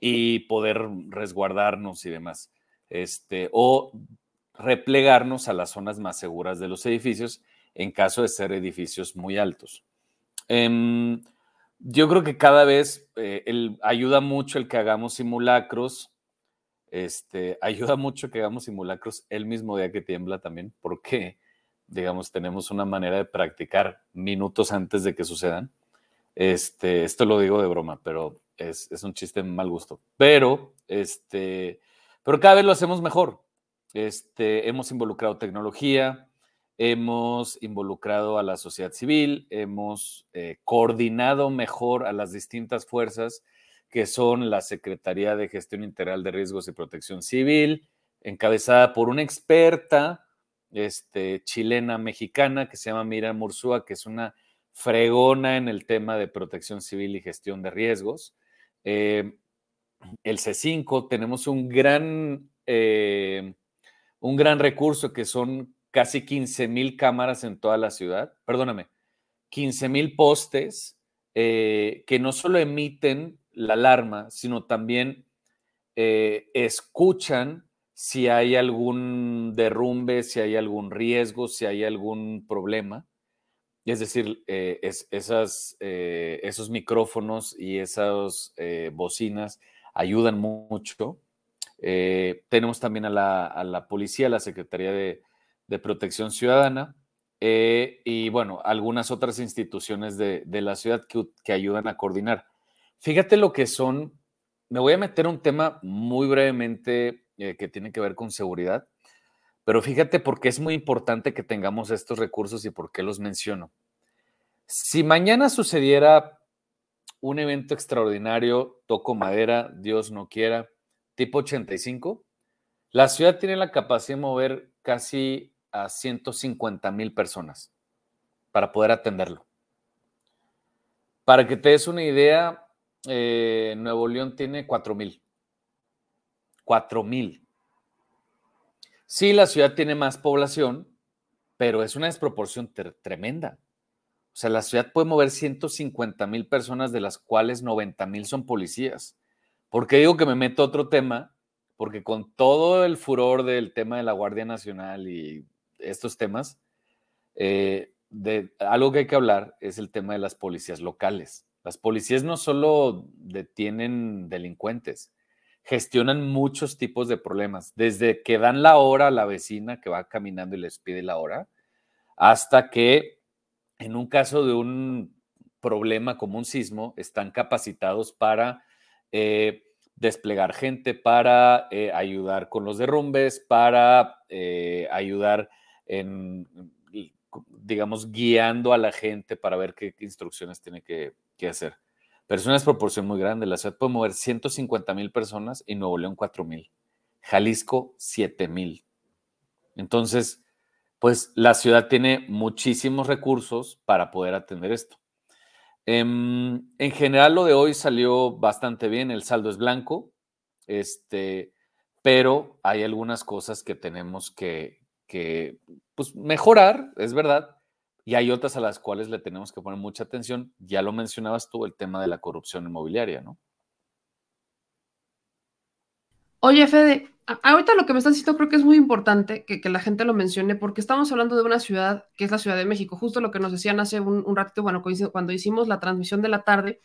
y poder resguardarnos y demás. Este, o replegarnos a las zonas más seguras de los edificios en caso de ser edificios muy altos. Em, yo creo que cada vez eh, ayuda mucho el que hagamos simulacros este, ayuda mucho que hagamos simulacros el mismo día que tiembla también, porque, digamos, tenemos una manera de practicar minutos antes de que sucedan. Este, esto lo digo de broma, pero es, un chiste mal gusto. Pero, este, pero cada vez lo hacemos mejor. Este, hemos involucrado tecnología, hemos involucrado a la sociedad civil, hemos eh, coordinado mejor a las distintas fuerzas que son la Secretaría de Gestión Integral de Riesgos y Protección Civil, encabezada por una experta este, chilena mexicana que se llama Mira Mursúa, que es una fregona en el tema de protección civil y gestión de riesgos. Eh, el C5, tenemos un gran, eh, un gran recurso que son casi 15 mil cámaras en toda la ciudad, perdóname, 15 mil postes eh, que no solo emiten la alarma, sino también eh, escuchan si hay algún derrumbe, si hay algún riesgo, si hay algún problema. Es decir, eh, es, esas, eh, esos micrófonos y esas bocinas ayudan mucho. tenemos también a la, a la, policía, a la Secretaría de, de Protección Ciudadana, y bueno, algunas otras instituciones de, de la ciudad que, que, ayudan a coordinar. Fíjate lo que son, me voy a meter un tema muy brevemente eh, que tiene que ver con seguridad, pero fíjate por qué es muy importante que tengamos estos recursos y por qué los menciono. Si mañana sucediera un evento extraordinario, toco madera, Dios no quiera, tipo 85, la ciudad tiene la capacidad de mover casi a 150 mil personas para poder atenderlo. Para que te des una idea, eh, Nuevo León tiene 4 mil. 4 mil. Sí, la ciudad tiene más población, pero es una desproporción tremenda. O sea, la ciudad puede mover 150 mil personas, de las cuales 90 mil son policías. ¿Por qué digo que me meto a otro tema? Porque con todo el furor del tema de la Guardia Nacional y estos temas, eh, de, algo que hay que hablar es el tema de las policías locales. Las policías no solo detienen delincuentes, gestionan muchos tipos de problemas, desde que dan la hora a la vecina que va caminando y les pide la hora, hasta que en un caso de un problema como un sismo, están capacitados para eh, desplegar gente, para eh, ayudar con los derrumbes, para eh, ayudar en, digamos, guiando a la gente para ver qué instrucciones tiene que, que hacer. Pero es una desproporción muy grande. La ciudad puede mover 150 mil personas y Nuevo León 4 mil. Jalisco 7 mil. Entonces, pues la ciudad tiene muchísimos recursos para poder atender esto. En, en, general, lo de hoy salió bastante bien. El saldo es blanco, este, pero hay algunas cosas que tenemos que, que pues, mejorar, es verdad, y hay otras a las cuales le tenemos que poner mucha atención. Ya lo mencionabas tú, el tema de la corrupción inmobiliaria, ¿no? Oye, Fede, ahorita lo que me estás diciendo creo que es muy importante que, la gente lo mencione porque estamos hablando de una ciudad que es la Ciudad de México, justo lo que nos decían hace un, un ratito, bueno, cuando hicimos la transmisión de la tarde,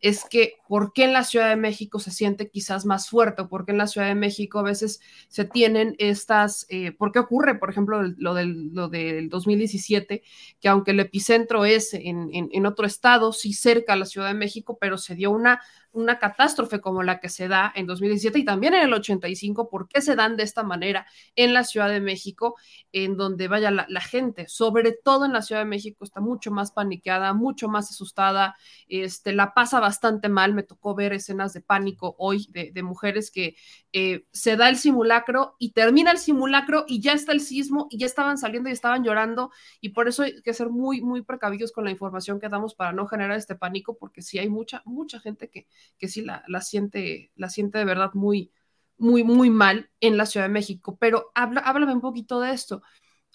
es que por qué en la Ciudad de México se siente quizás más fuerte o por qué en la Ciudad de México a veces se tienen estas, eh, ¿por qué ocurre, por ejemplo, lo del, lo del 2017, que aunque el epicentro es en, en, en otro estado, sí cerca a la Ciudad de México, pero se dio una una catástrofe como la que se da en 2017 y también en el 85, ¿por qué se dan de esta manera en la Ciudad de México, en donde vaya la, gente, sobre todo en la Ciudad de México, está mucho más paniqueada, mucho más asustada, este, la pasa bastante mal, me tocó ver escenas de pánico hoy de, de mujeres que eh, se da el simulacro y termina el simulacro y ya está el sismo y ya estaban saliendo y estaban llorando y por eso hay que ser muy, muy precavidos con la información que damos para no generar este pánico, porque sí hay mucha, mucha gente que que sí la, la, siente, la siente de verdad muy, muy, muy mal en la Ciudad de México. Pero habla, háblame un poquito de esto.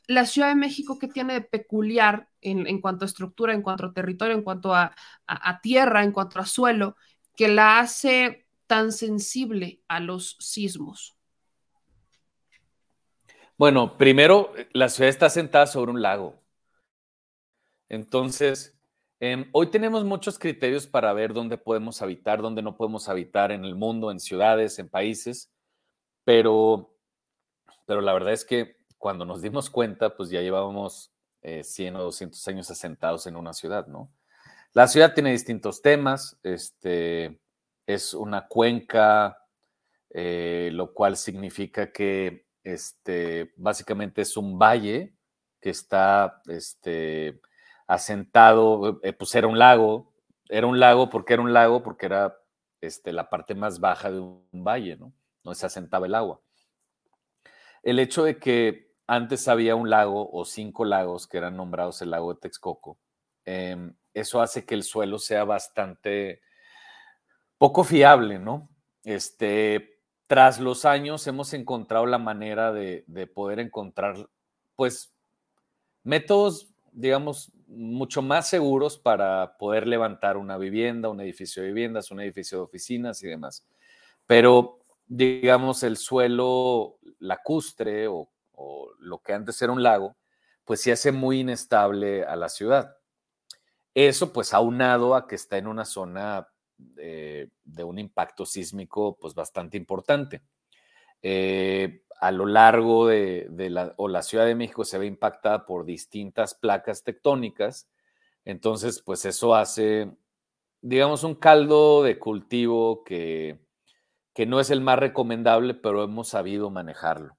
La Ciudad de México, ¿qué tiene de peculiar en, en, cuanto a estructura, en cuanto a territorio, en cuanto a, a, a tierra, en cuanto a suelo, que la hace tan sensible a los sismos? Bueno, primero, la ciudad está sentada sobre un lago. Entonces, eh, hoy tenemos muchos criterios para ver dónde podemos habitar, dónde no podemos habitar en el mundo, en ciudades, en países, pero, pero la verdad es que cuando nos dimos cuenta, pues ya llevábamos eh, 100 o 200 años asentados en una ciudad, ¿no? La ciudad tiene distintos temas, este, es una cuenca, eh, lo cual significa que este, básicamente es un valle que está este, asentado, eh, pues era un lago, era un lago porque era un lago, porque era este, la parte más baja de un valle, ¿no? Donde se asentaba el agua. El hecho de que antes había un lago o cinco lagos que eran nombrados el lago de Texcoco, eh, eso hace que el suelo sea bastante poco fiable, ¿no? Este, tras los años hemos encontrado la manera de, de poder encontrar, pues, métodos, digamos, mucho más seguros para poder levantar una vivienda, un edificio de viviendas, un edificio de oficinas y demás. Pero digamos, el suelo lacustre o, lo que antes era un lago, pues sí hace muy inestable a la ciudad. Eso pues aunado a que está en una zona eh, de un impacto sísmico pues bastante importante. Eh, a lo largo de, la, o la Ciudad de México se ve impactada por distintas placas tectónicas, entonces pues eso hace, digamos, un caldo de cultivo que, que no es el más recomendable, pero hemos sabido manejarlo.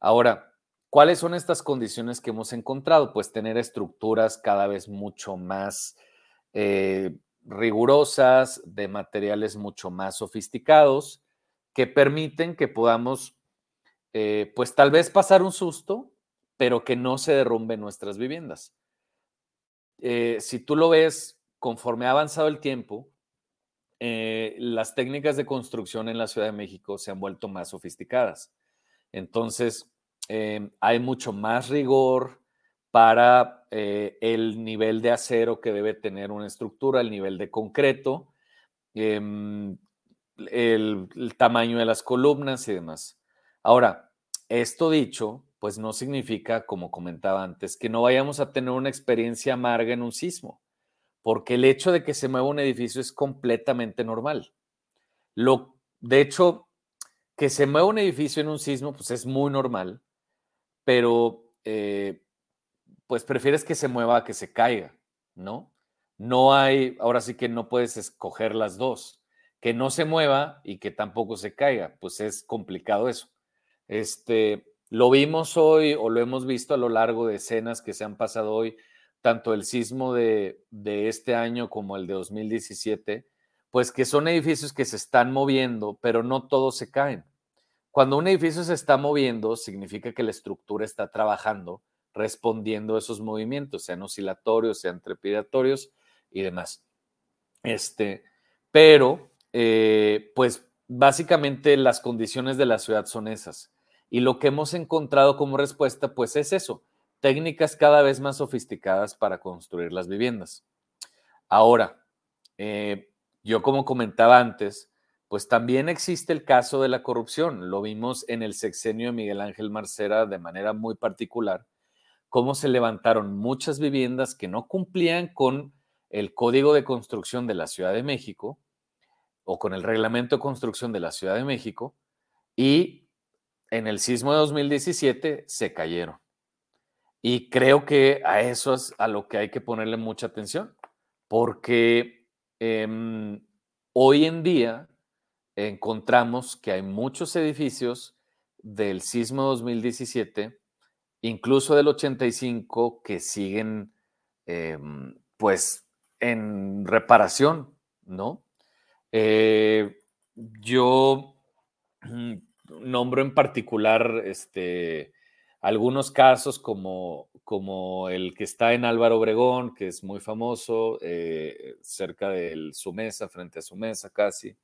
Ahora, ¿cuáles son estas condiciones que hemos encontrado? Pues tener estructuras cada vez mucho más eh, rigurosas, de materiales mucho más sofisticados, que permiten que podamos, eh, pues tal vez pasar un susto, pero que no se derrumben nuestras viviendas. Eh, si tú lo ves, conforme ha avanzado el tiempo, eh, las técnicas de construcción en la Ciudad de México se han vuelto más sofisticadas. Entonces, hay mucho más rigor, para el nivel de acero que debe tener una estructura, el nivel de concreto, em, el, tamaño de las columnas y demás. Ahora, esto dicho, pues no significa, como comentaba antes, que no vayamos a tener una experiencia amarga en un sismo, porque el hecho de que se mueva un edificio es completamente normal. Lo, de hecho, que se mueva un edificio en un sismo, pues es muy normal, pero eh, pues prefieres que se mueva a que se caiga, ¿no? No hay, ahora sí que no puedes escoger las dos. Que no se mueva y que tampoco se caiga, pues es complicado eso. Este, lo vimos hoy o lo hemos visto a lo largo de escenas que se han pasado hoy, tanto el sismo de, de este año como el de 2017, pues que son edificios que se están moviendo, pero no todos se caen. Cuando un edificio se está moviendo, significa que la estructura está trabajando respondiendo a esos movimientos, sean oscilatorios, sean trepidatorios y demás. Este, pero, eh, pues básicamente las condiciones de la ciudad son esas. Y lo que hemos encontrado como respuesta, pues es eso, técnicas cada vez más sofisticadas para construir las viviendas. Ahora, eh, yo como comentaba antes, pues también existe el caso de la corrupción. Lo vimos en el sexenio de Miguel Ángel Marcera de manera muy particular, cómo se levantaron muchas viviendas que no cumplían con el código de construcción de la Ciudad de México o con el reglamento de construcción de la Ciudad de México y en el sismo de 2017 se cayeron. Y creo que a eso es a lo que hay que ponerle mucha atención, porque em, hoy en día encontramos que hay muchos edificios del sismo 2017 incluso del 85, que siguen em, pues en reparación, ¿no? Eh, yo nombro en particular este, algunos casos como, como el que está en Álvaro Obregón, que es muy famoso, eh, cerca de su mesa, frente a su mesa casi.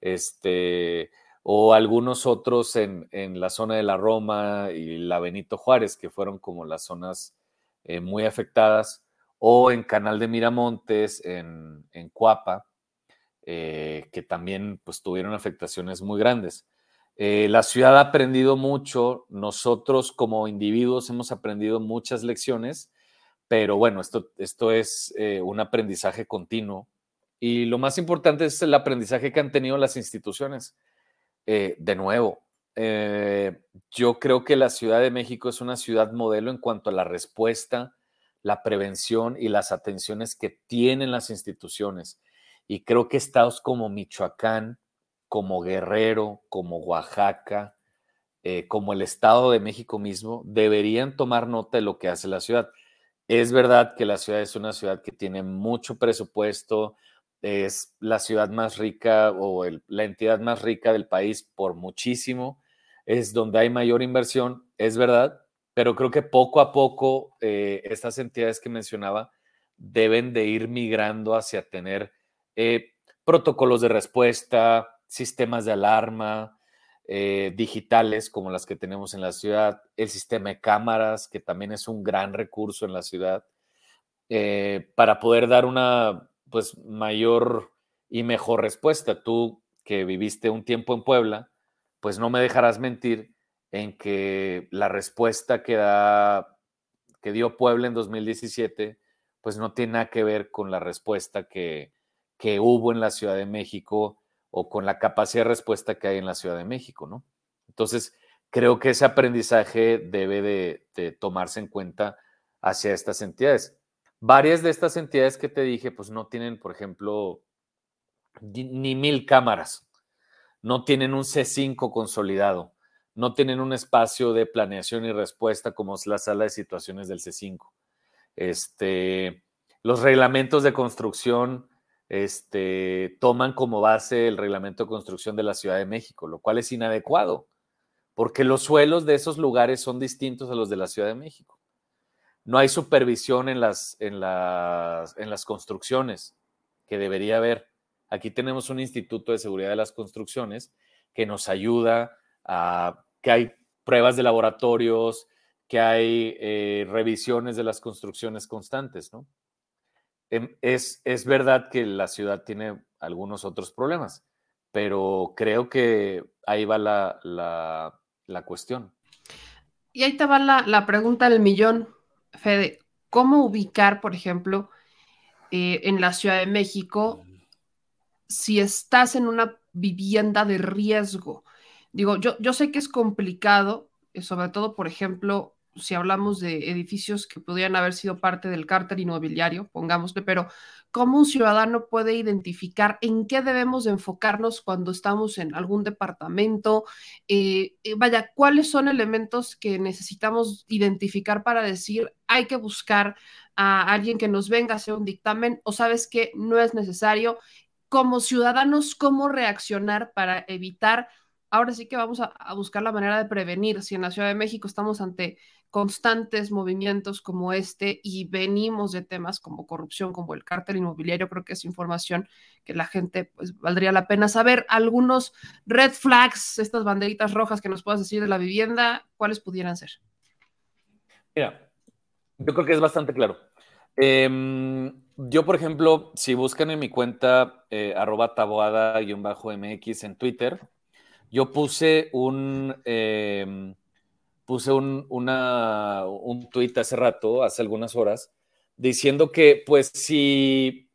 Este, o algunos otros en, la zona de la Roma y la Benito Juárez, que fueron como las zonas eh, muy afectadas, o en Canal de Miramontes, en, en Cuapa, eh, que también pues, tuvieron afectaciones muy grandes. Eh, la ciudad ha aprendido mucho, nosotros como individuos hemos aprendido muchas lecciones, pero bueno, esto, esto es un aprendizaje continuo y lo más importante es el aprendizaje que han tenido las instituciones eh, de nuevo, eh, yo creo que la Ciudad de México es una ciudad modelo en cuanto a la respuesta, la prevención y las atenciones que tienen las instituciones. Y creo que estados como Michoacán, como Guerrero, como Oaxaca, eh, como el Estado de México mismo, deberían tomar nota de lo que hace la ciudad. Es verdad que la ciudad es una ciudad que tiene mucho presupuesto, es la ciudad más rica o la entidad más rica del país por muchísimo, es donde hay mayor inversión, es verdad, pero creo que poco a poco eh, estas entidades que mencionaba deben de ir migrando hacia tener eh, protocolos de respuesta, sistemas de alarma, eh, digitales como las que tenemos en la ciudad, el sistema de cámaras, que también es un gran recurso en la ciudad, para poder dar una pues mayor y mejor respuesta. Tú que viviste un tiempo en Puebla, pues no me dejarás mentir en que la respuesta que, da, que dio Puebla en 2017, pues no tiene nada que ver con la respuesta que, que hubo en la Ciudad de México o con la capacidad de respuesta que hay en la Ciudad de México, ¿no? Entonces, creo que ese aprendizaje debe de, tomarse en cuenta hacia estas entidades. Varias de estas entidades que te dije, pues no tienen, por ejemplo, ni mil cámaras, no tienen un C5 consolidado, no tienen un espacio de planeación y respuesta como es la sala de situaciones del C5. Este, los reglamentos de construcción este, toman como base el reglamento de construcción de la Ciudad de México, lo cual es inadecuado, porque los suelos de esos lugares son distintos a los de la Ciudad de México. No hay supervisión en las, en las, en las construcciones que debería haber. Aquí tenemos un Instituto de Seguridad de las Construcciones que nos ayuda a que hay pruebas de laboratorios, que hay eh, revisiones de las construcciones constantes, ¿no? Em, es, es verdad que la ciudad tiene algunos otros problemas, pero creo que ahí va la, la, cuestión. Y ahí te va la, la, pregunta del millón, Fede. ¿Cómo ubicar, por ejemplo, eh, en la Ciudad de México, si estás en una vivienda de riesgo? Digo, yo, yo sé que es complicado, eh, sobre todo, por ejemplo, si hablamos de edificios que podrían haber sido parte del cártel inmobiliario, pongámosle, pero ¿cómo un ciudadano puede identificar en qué debemos enfocarnos cuando estamos en algún departamento? Eh, eh, vaya, ¿cuáles son elementos que necesitamos identificar para decir hay que buscar a alguien que nos venga a hacer un dictamen o sabes que no es necesario? Como ciudadanos, ¿cómo reaccionar para evitar ahora sí que vamos a, buscar la manera de prevenir. Si en la Ciudad de México estamos ante constantes movimientos como este y venimos de temas como corrupción, como el cártel inmobiliario, creo que es información que la gente pues valdría la pena saber. Algunos red flags, estas banderitas rojas que nos puedas decir de la vivienda, ¿cuáles pudieran ser? Mira, yo creo que es bastante claro. Em, yo, por ejemplo, si buscan en mi cuenta eh, arroba taboada-mx en Twitter, yo puse un, em, puse un, una, un tweet hace rato, hace algunas horas, diciendo que pues si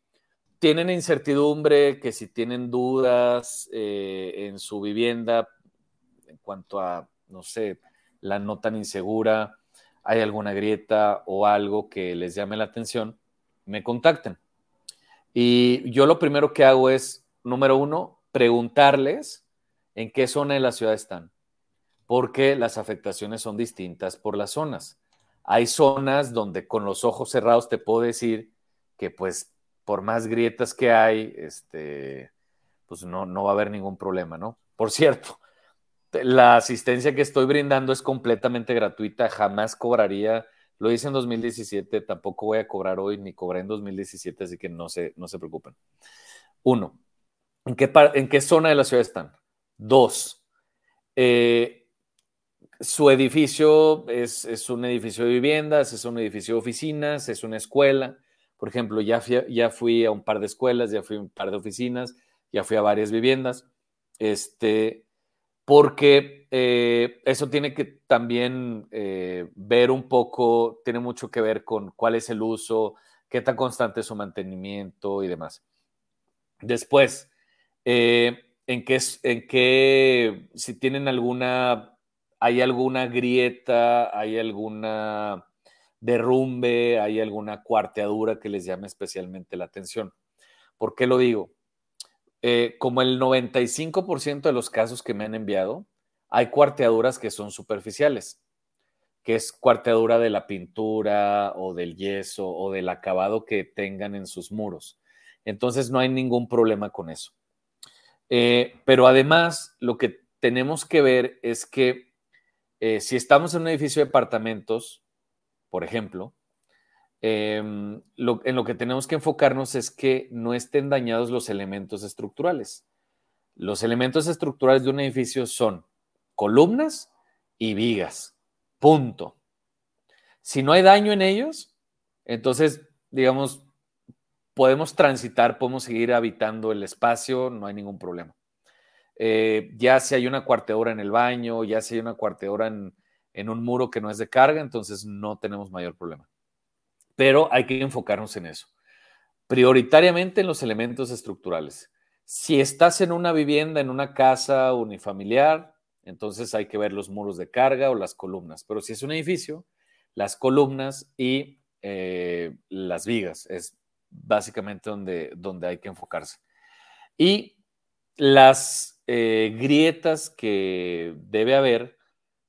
tienen incertidumbre, que si tienen dudas eh, en su vivienda en cuanto a, no sé, la no tan insegura, hay alguna grieta o algo que les llame la atención, me contacten. Y yo lo primero que hago es, número uno, preguntarles en qué zona de la ciudad están, porque las afectaciones son distintas por las zonas. Hay zonas donde con los ojos cerrados te puedo decir que pues por más grietas que hay, este, pues no, no va a haber ningún problema, ¿no? Por cierto, la asistencia que estoy brindando es completamente gratuita, jamás cobraría, lo hice en 2017, tampoco voy a cobrar hoy, ni cobré en 2017, así que no se, no se preocupen. Uno, ¿en qué, ¿en qué zona de la ciudad están? Dos, eh, su edificio es, un edificio de viviendas, es un edificio de oficinas, es una escuela. Por ejemplo, ya fui, ya fui a un par de escuelas, ya fui a un par de oficinas, ya fui a varias viviendas. Este, porque eh, eso tiene que también eh, ver un poco, tiene mucho que ver con cuál es el uso, qué tan constante es su mantenimiento y demás. Después, en qué, en qué, si tienen alguna, hay alguna grieta, hay alguna derrumbe, hay alguna cuarteadura que les llame especialmente la atención. ¿Por qué lo digo? Eh, como el 95% de los casos que me han enviado, hay cuarteaduras que son superficiales, que es cuarteadura de la pintura o del yeso o del acabado que tengan en sus muros. Entonces no hay ningún problema con eso. Eh, pero además, lo que tenemos que ver es que eh, si estamos en un edificio de apartamentos, por ejemplo, em, en lo que tenemos que enfocarnos es que no estén dañados los elementos estructurales. Los elementos estructurales de un edificio son columnas y vigas. Punto. Si no hay daño en ellos, entonces, digamos, podemos transitar, podemos seguir habitando el espacio, no hay ningún problema. Eh, ya si hay una cuarteadora en el baño, ya si hay una cuarteadora en, en un muro que no es de carga, entonces no tenemos mayor problema. Pero hay que enfocarnos en eso. Prioritariamente en los elementos estructurales. Si estás en una vivienda, en una casa unifamiliar, entonces hay que ver los muros de carga o las columnas. Pero si es un edificio, las columnas y eh, las vigas es básicamente donde, donde hay que enfocarse. Y las eh, grietas que debe haber,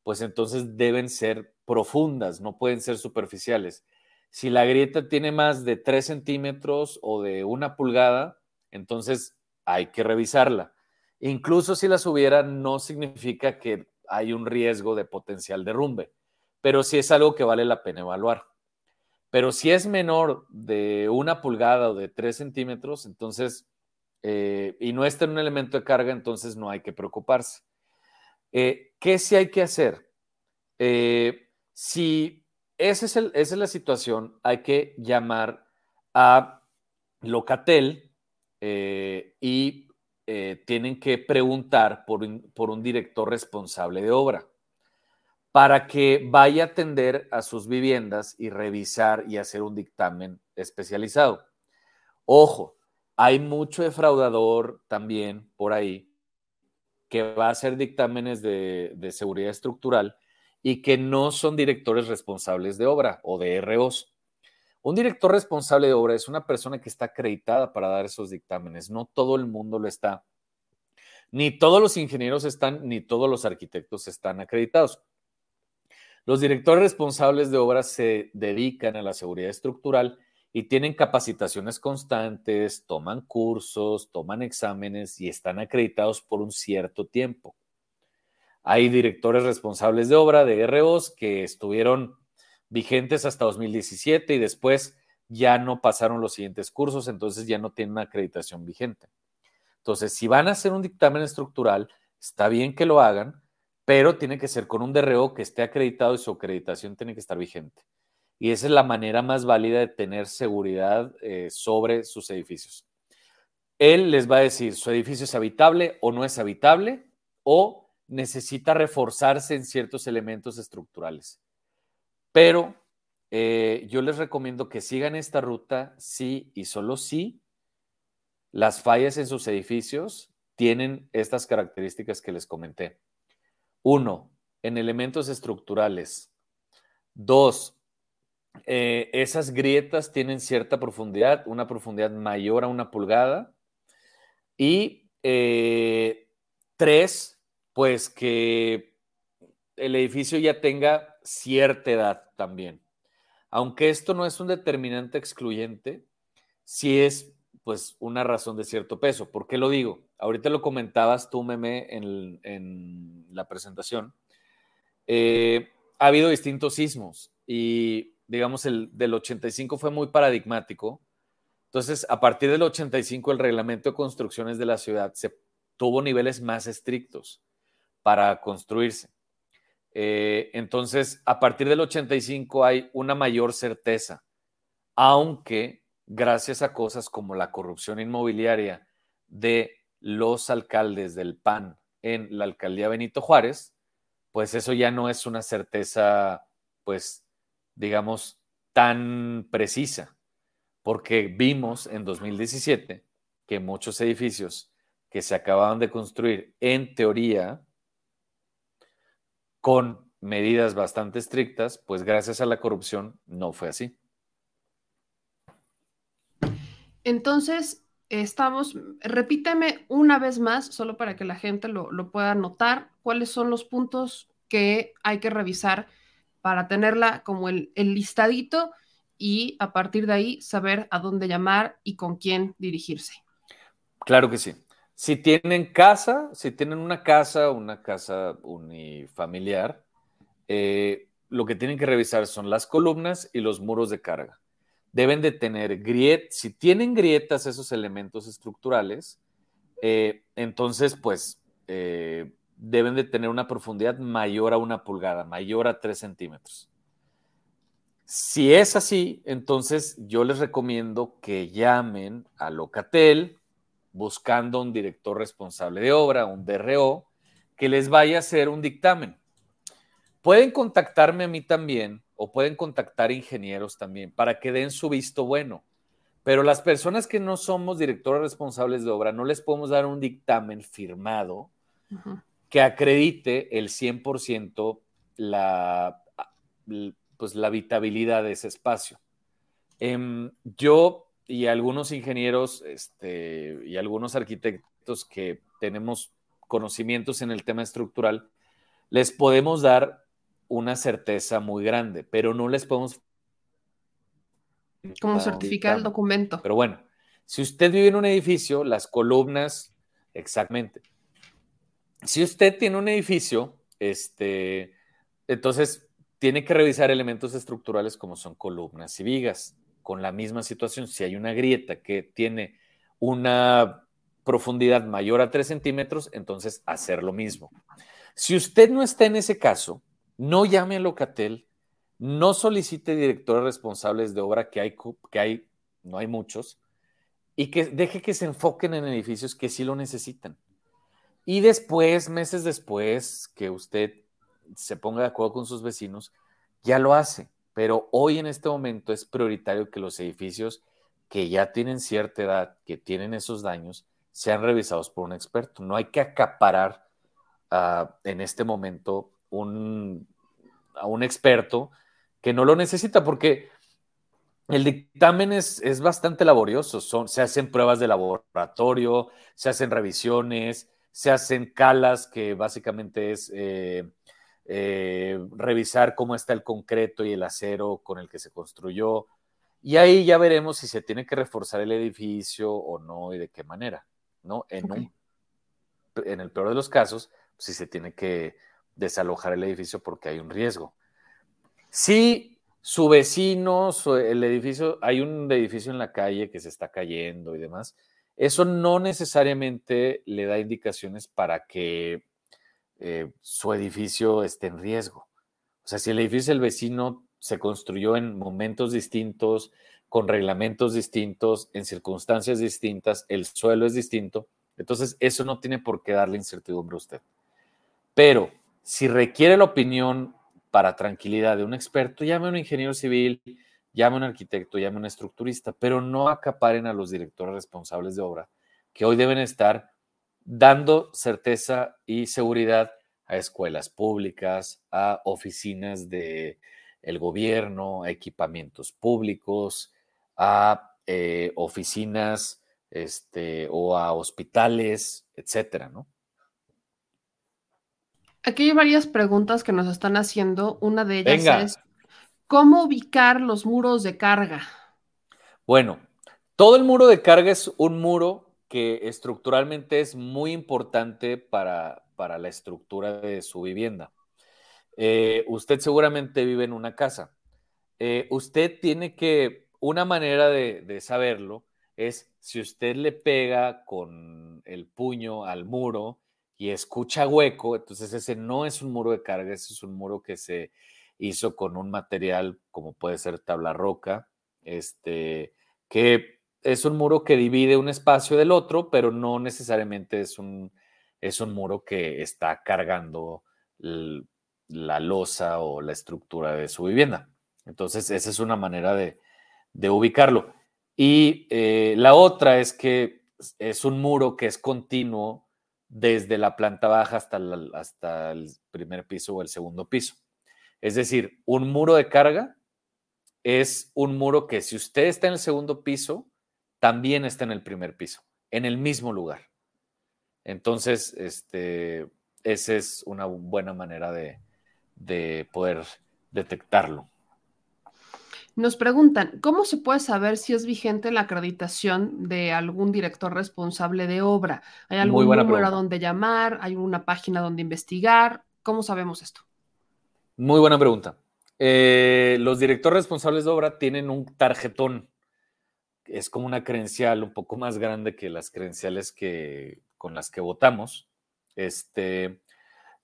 pues entonces deben ser profundas, no pueden ser superficiales. Si la grieta tiene más de 3 centímetros o de una pulgada, entonces hay que revisarla. Incluso si las hubiera, no significa que hay un riesgo de potencial derrumbe, pero sí es algo que vale la pena evaluar. Pero si es menor de una pulgada o de 3 centímetros, entonces, eh, y no está en un elemento de carga, entonces no hay que preocuparse. Eh, ¿Qué sí hay que hacer? Eh, si esa es, la situación, hay que llamar a Locatel y tienen que preguntar por un director responsable de obra para que vaya a atender a sus viviendas y revisar y hacer un dictamen especializado. Ojo, hay mucho defraudador también por ahí que va a hacer dictámenes de, seguridad estructural y que no son directores responsables de obra o de ROs. Un director responsable de obra es una persona que está acreditada para dar esos dictámenes. No todo el mundo lo está. Ni todos los ingenieros están, ni todos los arquitectos están acreditados. Los directores responsables de obras se dedican a la seguridad estructural y tienen capacitaciones constantes, toman cursos, toman exámenes y están acreditados por un cierto tiempo. Hay directores responsables de obra de ROs que estuvieron vigentes hasta 2017 y después ya no pasaron los siguientes cursos, entonces ya no tienen una acreditación vigente. Entonces, si van a hacer un dictamen estructural, está bien que lo hagan, pero tiene que ser con un DRO que esté acreditado y su acreditación tiene que estar vigente. Y esa es la manera más válida de tener seguridad eh, sobre sus edificios. Él les va a decir, su edificio es habitable o no es habitable o necesita reforzarse en ciertos elementos estructurales. Pero eh, yo les recomiendo que sigan esta ruta si y solo si las fallas en sus edificios tienen estas características que les comenté. Uno, en elementos estructurales. Dos, eh, esas grietas tienen cierta profundidad, una profundidad mayor a una pulgada. Y eh, tres, pues que el edificio ya tenga cierta edad también. Aunque esto no es un determinante excluyente, sí es pues una razón de cierto peso. ¿Por qué lo digo? Ahorita lo comentabas tú, Meme, en, la presentación. Eh, ha habido distintos sismos y, digamos, el del 85 fue muy paradigmático. Entonces, a partir del 85, el reglamento de construcciones de la ciudad se tuvo niveles más estrictos para construirse. Eh, entonces, a partir del 85 hay una mayor certeza, aunque gracias a cosas como la corrupción inmobiliaria de los alcaldes del PAN en la alcaldía Benito Juárez, pues eso ya no es una certeza, pues, digamos, tan precisa, porque vimos en 2017 que muchos edificios que se acababan de construir, en teoría, con medidas bastante estrictas, pues gracias a la corrupción no fue así. Entonces, estamos, repíteme una vez más, solo para que la gente lo, pueda notar, cuáles son los puntos que hay que revisar para tenerla como el, listadito y a partir de ahí saber a dónde llamar y con quién dirigirse. Claro que sí. Si tienen casa, si tienen una casa, una casa unifamiliar, eh, lo que tienen que revisar son las columnas y los muros de carga deben de tener grietas, si tienen grietas esos elementos estructurales, eh, entonces pues eh, deben de tener una profundidad mayor a una pulgada, mayor a tres centímetros. Si es así, entonces yo les recomiendo que llamen a Locatel, buscando un director responsable de obra, un DRO, que les vaya a hacer un dictamen. Pueden contactarme a mí también o pueden contactar ingenieros también para que den su visto bueno. Pero las personas que no somos directores responsables de obra, no les podemos dar un dictamen firmado que acredite el 100% la, pues, la habitabilidad de ese espacio. Em, yo y algunos ingenieros este, y algunos arquitectos que tenemos conocimientos en el tema estructural, les podemos dar una certeza muy grande, pero no les podemos... Como certificar el documento. Pero bueno, si usted vive en un edificio, las columnas, exactamente. Si usted tiene un edificio, este, entonces tiene que revisar elementos estructurales como son columnas y vigas, con la misma situación. Si hay una grieta que tiene una profundidad mayor a 3 centímetros, entonces hacer lo mismo. Si usted no está en ese caso, no llame a Locatel, no solicite directores responsables de obra, que hay, que hay, no hay muchos, y que deje que se enfoquen en edificios que sí lo necesitan. Y después, meses después, que usted se ponga de acuerdo con sus vecinos, ya lo hace. Pero hoy en este momento es prioritario que los edificios que ya tienen cierta edad, que tienen esos daños, sean revisados por un experto. No hay que acaparar ah, en este momento un, a un experto que no lo necesita, porque el dictamen es, es bastante laborioso. Son, se hacen pruebas de laboratorio, se hacen revisiones, se hacen calas, que básicamente es eh, eh, revisar cómo está el concreto y el acero con el que se construyó. Y ahí ya veremos si se tiene que reforzar el edificio o no y de qué manera, ¿no? En, en el peor de los casos, si se tiene que desalojar el edificio porque hay un riesgo. Si su vecino, el edificio, hay un edificio en la calle que se está cayendo y demás, eso no necesariamente le da indicaciones para que eh, su edificio esté en riesgo. O sea, si el edificio del vecino se construyó en momentos distintos, con reglamentos distintos, en circunstancias distintas, el suelo es distinto, entonces eso no tiene por qué darle incertidumbre a usted. Pero si requiere la opinión para tranquilidad de un experto, llame a un ingeniero civil, llame a un arquitecto, llame a un estructurista, pero no acaparen a los directores responsables de obra, que hoy deben estar dando certeza y seguridad a escuelas públicas, a oficinas del el gobierno, a equipamientos públicos, a eh, oficinas este, o a hospitales, etcétera, ¿no? Aquí hay varias preguntas que nos están haciendo. Una de ellas es, ¿cómo ubicar los muros de carga? Bueno, todo el muro de carga es un muro que estructuralmente es muy importante para, para la estructura de su vivienda. Eh, usted seguramente vive en una casa. Eh, usted tiene que, una manera de, de saberlo es si usted le pega con el puño al muro, y escucha hueco, entonces ese no es un muro de carga, ese es un muro que se hizo con un material como puede ser tabla roca, este, que es un muro que divide un espacio del otro, pero no necesariamente es un, es un muro que está cargando la losa o la estructura de su vivienda. Entonces, esa es una manera de, ubicarlo. Y eh, la otra es que es un muro que es continuo desde la planta baja hasta, hasta el primer piso o el segundo piso. Es decir, un muro de carga es un muro que si usted está en el segundo piso, también está en el primer piso, en el mismo lugar. Entonces, este, esa es una buena manera de, de poder detectarlo. Nos preguntan, ¿cómo se puede saber si es vigente la acreditación de algún director responsable de obra? ¿Hay algún número a donde llamar? ¿Hay una página donde investigar? ¿Cómo sabemos esto? Muy buena pregunta. Eh, los directores responsables de obra tienen un tarjetón. Es como una credencial un poco más grande que las credenciales que, con las que votamos. Este,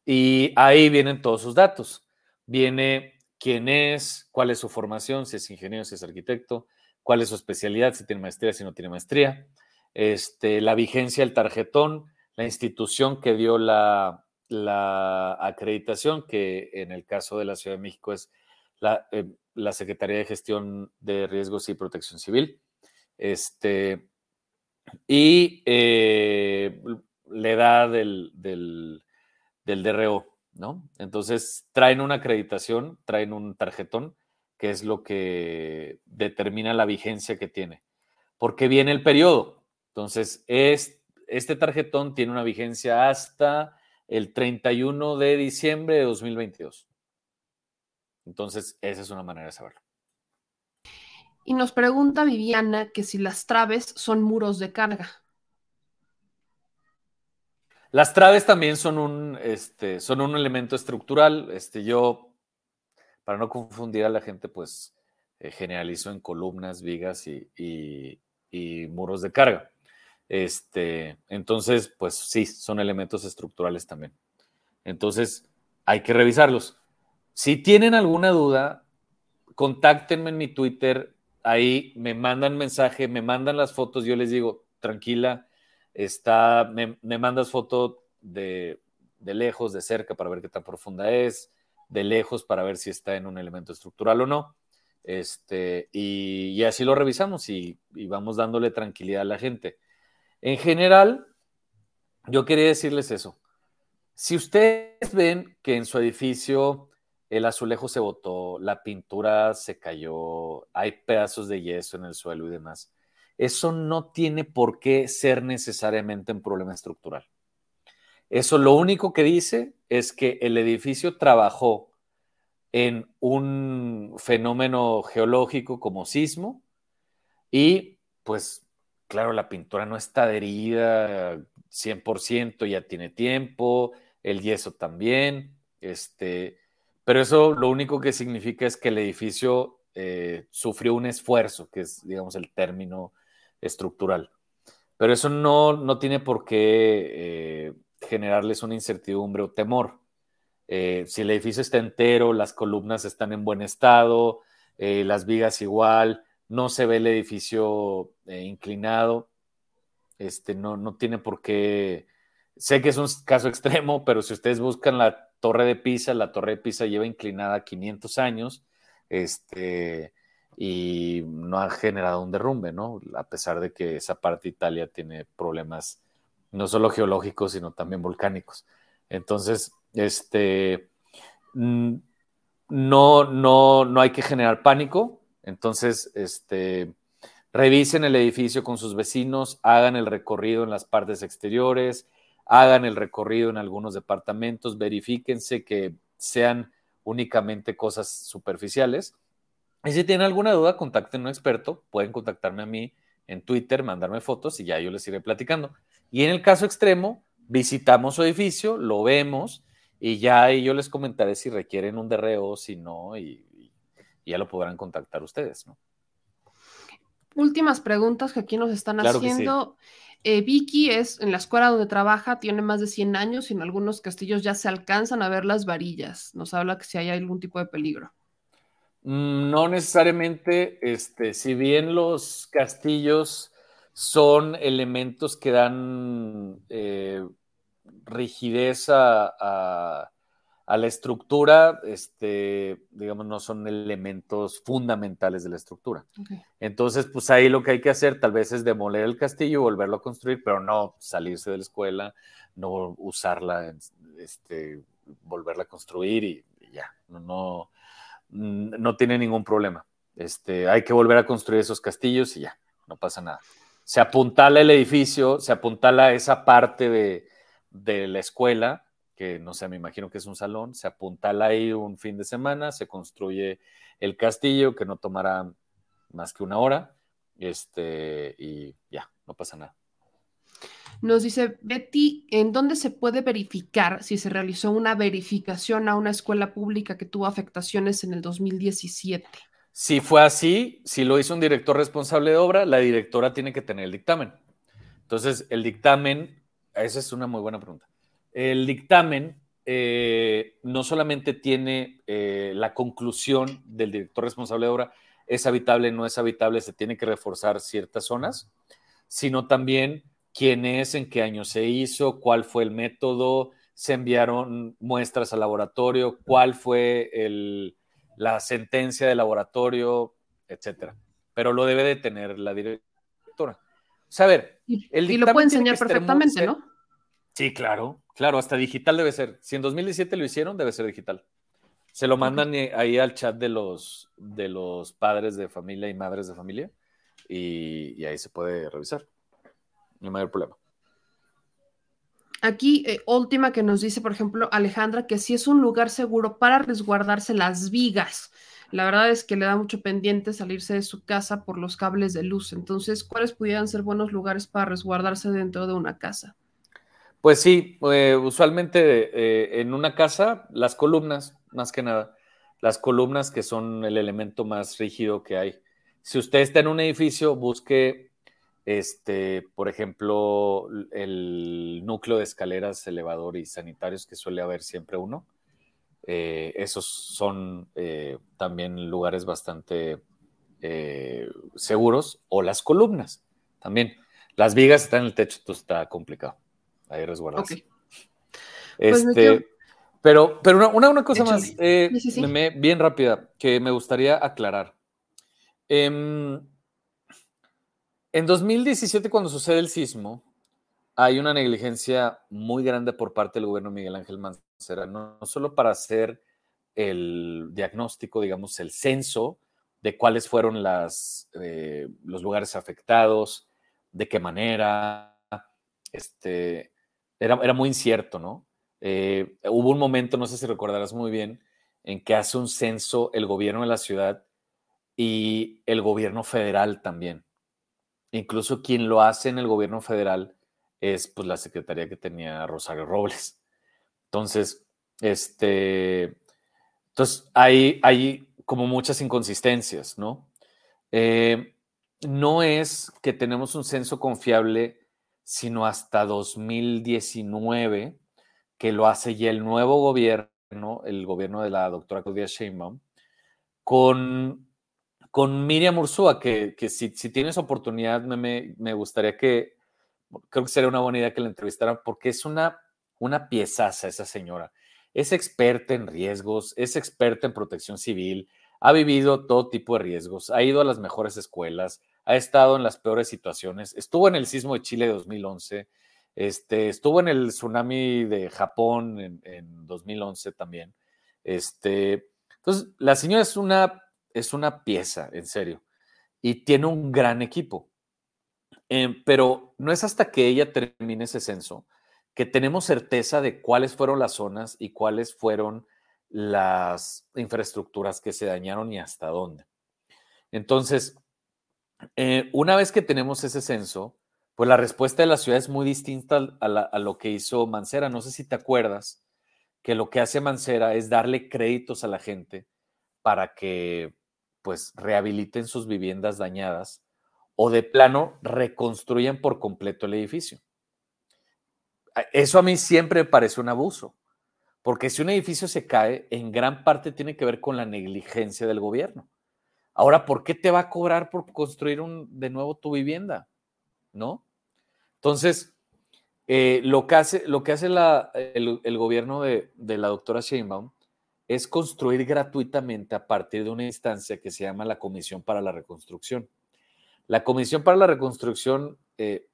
y ahí vienen todos sus datos. Viene quién es, cuál es su formación, si es ingeniero, si es arquitecto, cuál es su especialidad, si tiene maestría, si no tiene maestría. este, la vigencia del tarjetón, la institución que dio la, la acreditación, que en el caso de la Ciudad de México es la, eh, la Secretaría de Gestión de Riesgos y Protección Civil. Este, y eh, la edad del, del, del DRO, ¿no? Entonces traen una acreditación, traen un tarjetón, que es lo que determina la vigencia que tiene. Porque viene el periodo. Entonces, es, este tarjetón tiene una vigencia hasta el 31 de diciembre de 2022. Entonces, esa es una manera de saberlo. Y nos pregunta Viviana que si las traves son muros de carga. Las traves también son un, este, son un elemento estructural. Este, yo, para no confundir a la gente, pues eh, generalizo en columnas, vigas y, y, y, muros de carga. Este, entonces, pues sí, son elementos estructurales también. Entonces, hay que revisarlos. Si tienen alguna duda, contáctenme en mi Twitter, ahí me mandan mensaje, me mandan las fotos, yo les digo, tranquila, está, me, me mandas foto de, de, lejos, de cerca, para ver qué tan profunda es, de lejos para ver si está en un elemento estructural o no. Este, y, así lo revisamos y vamos dándole tranquilidad a la gente. En general, yo quería decirles eso. Si ustedes ven que en su edificio el azulejo se botó, la pintura se cayó, hay pedazos de yeso en el suelo y demás. Eso no tiene por qué ser necesariamente un problema estructural. Eso lo único que dice es que el edificio trabajó en un fenómeno geológico como sismo y pues claro, la pintura no está adherida 100%, ya tiene tiempo, el yeso también, este, pero eso lo único que significa es que el edificio eh, sufrió un esfuerzo, que es, digamos, el término estructural. Pero eso no, no tiene por qué eh, generarles una incertidumbre o temor. Eh, si el edificio está entero, las columnas están en buen estado, las vigas igual, no se ve el edificio eh, inclinado, este, no, no tiene por qué. Sé que es un caso extremo, pero si ustedes buscan la Torre de Pisa, la Torre de Pisa lleva inclinada 500 años este, y no ha generado un derrumbe, ¿no? A pesar de que esa parte de Italia tiene problemas no solo geológicos, sino también volcánicos. Entonces, este, no, no, no hay que generar pánico. Entonces, este, revisen el edificio con sus vecinos, hagan el recorrido en las partes exteriores, hagan el recorrido en algunos departamentos, verifíquense que sean únicamente cosas superficiales. Y si tienen alguna duda, contacten a un experto, pueden contactarme a mí en Twitter, mandarme fotos y ya yo les iré platicando. Y en el caso extremo, visitamos su edificio, lo vemos y ya yo les comentaré si requieren un DRO, si no, y, y ya lo podrán contactar ustedes, ¿no? Últimas preguntas que aquí nos están claro haciendo. Sí. Eh, Vicky es en la escuela donde trabaja, tiene más de 100 años y en algunos castillos ya se alcanzan a ver las varillas. Nos habla que si hay algún tipo de peligro. Mm, no necesariamente, este, si bien los castillos son elementos que dan eh, rigidez a, a, a, la estructura, este, digamos, no son elementos fundamentales de la estructura. Okay. Entonces, pues ahí lo que hay que hacer tal vez es demoler el castillo y volverlo a construir, pero no salirse de la escuela, no usarla, este, volverla a construir y, y ya, no, no, no, tiene ningún problema. Este, hay que volver a construir esos castillos y ya, no pasa nada. Se apuntala el edificio, se apuntala esa parte de, de la escuela, que no sé, me imagino que es un salón, se apuntala ahí un fin de semana, se construye el castillo, que no tomará más que una hora, este, y ya, no pasa nada. Nos dice Betty, ¿en dónde se puede verificar si se realizó una verificación a una escuela pública que tuvo afectaciones en el 2017? Si fue así, si lo hizo un director responsable de obra, la directora tiene que tener el dictamen. Entonces, el dictamen, esa es una muy buena pregunta. El dictamen eh, no solamente tiene eh, la conclusión del director responsable de obra, es habitable, no es habitable, se tiene que reforzar ciertas zonas, sino también quién es, en qué año se hizo, cuál fue el método, se enviaron muestras al laboratorio, cuál fue la sentencia del laboratorio, etcétera. Pero lo debe de tener la directora. O sea, a ver, el y lo puede enseñar perfectamente, ¿no? Sí, claro, claro, hasta digital debe ser. Si en 2017 lo hicieron, debe ser digital. Se lo mandan ahí al chat de los, de los padres de familia y madres de familia y, ahí se puede revisar. No hay mayor problema. Aquí, eh, última que nos dice, por ejemplo, Alejandra, que sí es un lugar seguro para resguardarse las vigas. La verdad es que le da mucho pendiente salirse de su casa por los cables de luz. Entonces, ¿cuáles pudieran ser buenos lugares para resguardarse dentro de una casa? Pues sí, eh, usualmente eh, en una casa, las columnas, más que nada, las columnas que son el elemento más rígido que hay. Si usted está en un edificio, busque, este, por ejemplo, el núcleo de escaleras, elevador y sanitarios que suele haber siempre uno. Eh, esos son también lugares bastante seguros. O las columnas también. Las vigas están en el techo, esto está complicado ahí resguardarse. Pues este, pero, pero una, cosa más, eh, bien rápida, que me gustaría aclarar. Em, en 2017, cuando sucede el sismo, hay una negligencia muy grande por parte del gobierno Miguel Ángel Mancera, no, solo para hacer el diagnóstico, digamos, el censo de cuáles fueron las, eh, los lugares afectados, de qué manera, este, era, muy incierto, ¿no? Eh, hubo un momento, no sé si recordarás muy bien, en que hace un censo el gobierno de la ciudad y el gobierno federal también. Incluso quien lo hace en el gobierno federal es pues la secretaría que tenía Rosario Robles. Entonces, este, entonces hay, hay como muchas inconsistencias, ¿no? Eh, no es que tenemos un censo confiable sino hasta 2019, que lo hace ya el nuevo gobierno, el gobierno de la doctora Claudia Sheinbaum, con, con Miriam Ursúa, que, si, tienes oportunidad me, me, gustaría que, creo que sería una buena idea que la entrevistaran, porque es una, una piezaza esa señora. Es experta en riesgos, es experta en protección civil, ha vivido todo tipo de riesgos, ha ido a las mejores escuelas, ha estado en las peores situaciones. Estuvo en el sismo de Chile de 2011, este, estuvo en el tsunami de Japón en, 2011 también. Este, entonces, la señora es una, es una pieza, en serio, y tiene un gran equipo. Em, pero no es hasta que ella termine ese censo que tenemos certeza de cuáles fueron las zonas y cuáles fueron las infraestructuras que se dañaron y hasta dónde. Entonces, eh, una vez que tenemos ese censo, pues la respuesta de la ciudad es muy distinta a, lo que hizo Mancera. No sé si te acuerdas que lo que hace Mancera es darle créditos a la gente para que pues rehabiliten sus viviendas dañadas o de plano reconstruyan por completo el edificio. Eso a mí siempre me parece un abuso, porque si un edificio se cae, en gran parte tiene que ver con la negligencia del gobierno. Ahora, ¿por qué te va a cobrar por construir un, de nuevo tu vivienda? ¿No? Entonces, eh, lo que hace, lo que hace el, gobierno de, la doctora Sheinbaum es construir gratuitamente a partir de una instancia que se llama la Comisión para la Reconstrucción. La Comisión para la Reconstrucción eh,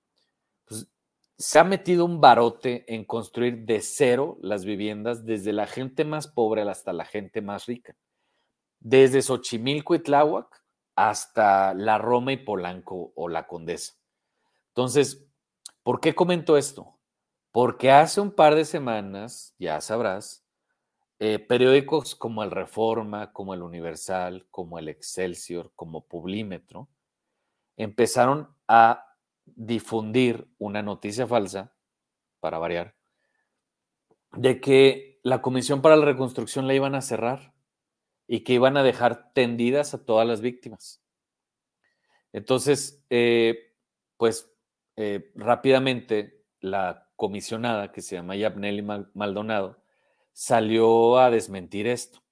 pues, se ha metido un barote en construir de cero las viviendas desde la gente más pobre hasta la gente más rica desde Xochimilco y Tláhuac hasta la Roma y Polanco o la Condesa. Entonces, ¿por qué comento esto? Porque hace un par de semanas, ya sabrás, eh, periódicos como el Reforma, como el Universal, como el Excelsior, como Publímetro, empezaron a difundir una noticia falsa, para variar, de que la Comisión para la Reconstrucción la iban a cerrar y que iban a dejar tendidas a todas las víctimas. Entonces, eh, pues eh, rápidamente la comisionada, que se llama Yabneli Maldonado, salió a desmentir esto.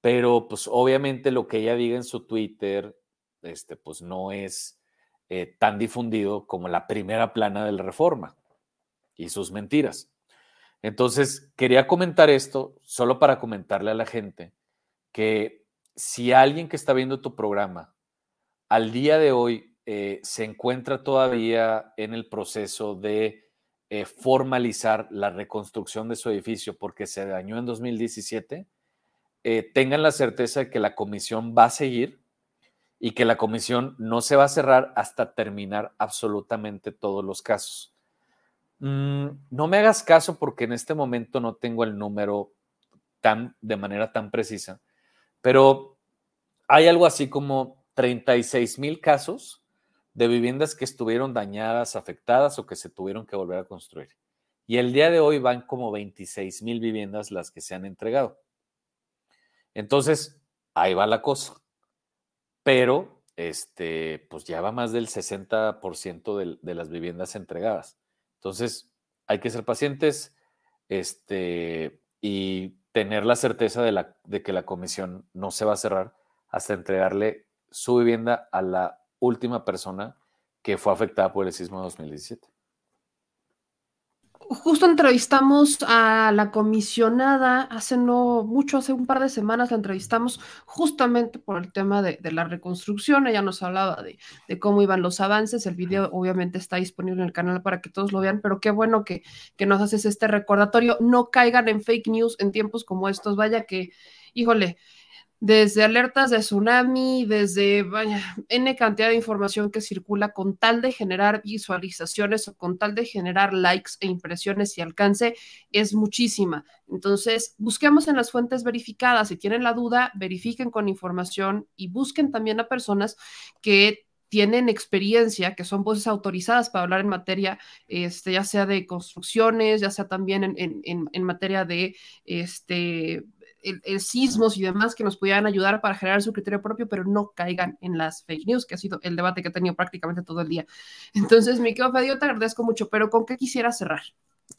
Pero pues obviamente lo que ella diga en su Twitter, este, pues no es eh, tan difundido como la primera plana de la reforma y sus mentiras. Entonces, quería comentar esto solo para comentarle a la gente que si alguien que está viendo tu programa al día de hoy eh, se encuentra todavía en el proceso de eh, formalizar la reconstrucción de su edificio porque se dañó en 2017, eh, tengan la certeza de que la comisión va a seguir y que la comisión no se va a cerrar hasta terminar absolutamente todos los casos. Mm, no me hagas caso porque en este momento no tengo el número tan, de manera tan precisa, pero hay algo así como 36 mil casos de viviendas que estuvieron dañadas, afectadas o que se tuvieron que volver a construir. Y el día de hoy van como 26 mil viviendas las que se han entregado. Entonces, ahí va la cosa. Pero, este, pues ya va más del 60% de, de las viviendas entregadas. Entonces, hay que ser pacientes este, y tener la certeza de, la, de que la comisión no se va a cerrar hasta entregarle su vivienda a la última persona que fue afectada por el sismo de 2017 justo entrevistamos a la comisionada hace no mucho, hace un par de semanas la entrevistamos justamente por el tema de, la reconstrucción. Ella nos hablaba de, cómo iban los avances. El video obviamente está disponible en el canal para que todos lo vean, pero qué bueno que, que nos haces este recordatorio. No caigan en fake news en tiempos como estos. Vaya que, híjole, desde alertas de tsunami, desde N cantidad de información que circula con tal de generar visualizaciones o con tal de generar likes e impresiones y alcance, es muchísima. Entonces, busquemos en las fuentes verificadas. Si tienen la duda, verifiquen con información y busquen también a personas que tienen experiencia, que son voces autorizadas para hablar en materia, este, ya sea de construcciones, ya sea también en, en, en materia de este, el, sismos y demás que nos pudieran ayudar para generar su criterio propio, pero no caigan en las fake news, que ha sido el debate que he tenido prácticamente todo el día. Entonces, mi querido Fabio, te agradezco mucho, pero ¿con qué quisiera cerrar?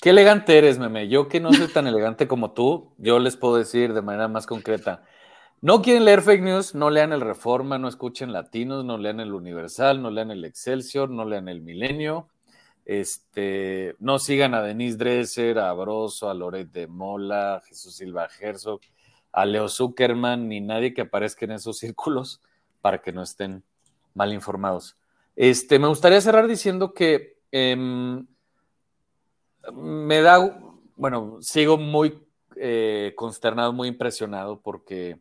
Qué elegante eres, meme. Yo que no soy tan elegante como tú, yo les puedo decir de manera más concreta. No quieren leer fake news, no lean el Reforma, no escuchen latinos, no lean el Universal, no lean el Excelsior, no lean el Milenio. Este, no sigan a Denise Dresser, a Broso, a Loret de Mola, Jesús Silva Herzog a Leo Zuckerman ni nadie que aparezca en esos *laughs* círculos para que no estén mal informados. Este, me gustaría cerrar diciendo que em, me da, bueno, sigo muy eh, consternado, muy impresionado porque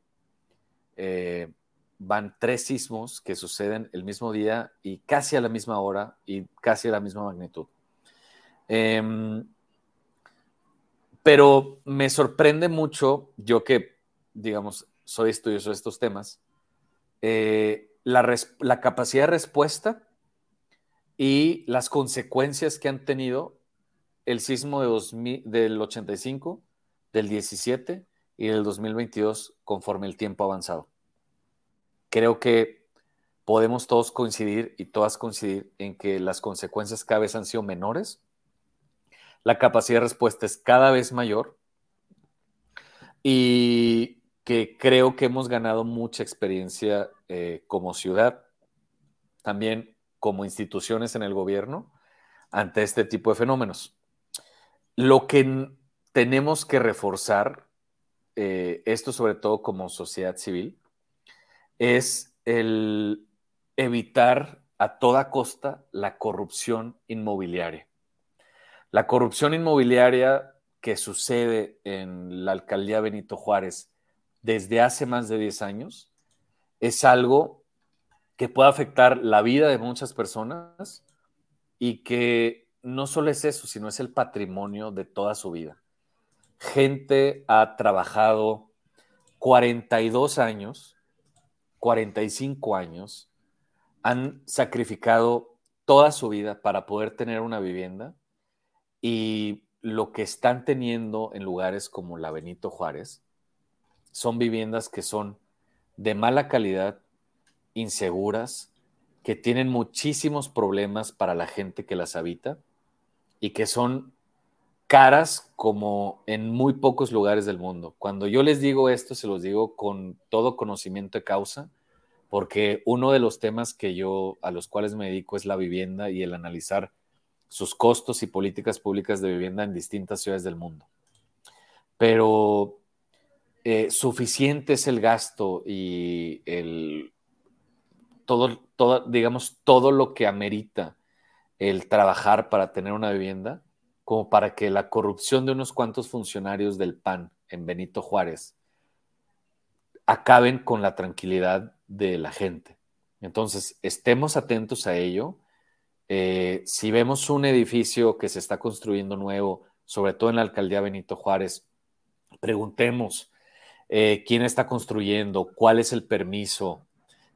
eh, van tres sismos que suceden el mismo día y casi a la misma hora y casi a la misma magnitud. Em, pero me sorprende mucho, yo que digamos, soy estudioso de estos temas, eh, la, capacidad de respuesta y las consecuencias que han tenido el sismo de del 85, del 17 y del 2022 conforme el tiempo ha avanzado. Creo que podemos todos coincidir y todas coincidir en que las consecuencias cada vez han sido menores, la capacidad de respuesta es cada vez mayor y que creo que hemos ganado mucha experiencia eh, como ciudad, también como instituciones en el gobierno, ante este tipo de fenómenos. Lo que tenemos que reforzar, eh, esto sobre todo como sociedad civil, es el evitar a toda costa la corrupción inmobiliaria. La corrupción inmobiliaria que sucede en la alcaldía Benito Juárez desde hace más de 10 años, es algo que puede afectar la vida de muchas personas y que no solo es eso, sino es el patrimonio de toda su vida. Gente ha trabajado 42 años, 45 años, han sacrificado toda su vida para poder tener una vivienda y lo que están teniendo en lugares como la Benito Juárez son viviendas que son de mala calidad, inseguras, que tienen muchísimos problemas para la gente que las habita y que son caras como en muy pocos lugares del mundo. Cuando yo les digo esto, se los digo con todo conocimiento de causa, porque uno de los temas que yo a los cuales me dedico es la vivienda y el analizar sus costos y políticas públicas de vivienda en distintas ciudades del mundo. Pero eh, suficiente es el gasto y el todo, digamos, todo lo que amerita el trabajar para tener una vivienda, como para que la corrupción de unos cuantos funcionarios del PAN en Benito Juárez acaben con la tranquilidad de la gente. Entonces, estemos atentos a ello. Eh, si vemos un edificio que se está construyendo nuevo, sobre todo en la alcaldía Benito Juárez, preguntemos eh, quién está construyendo, cuál es el permiso.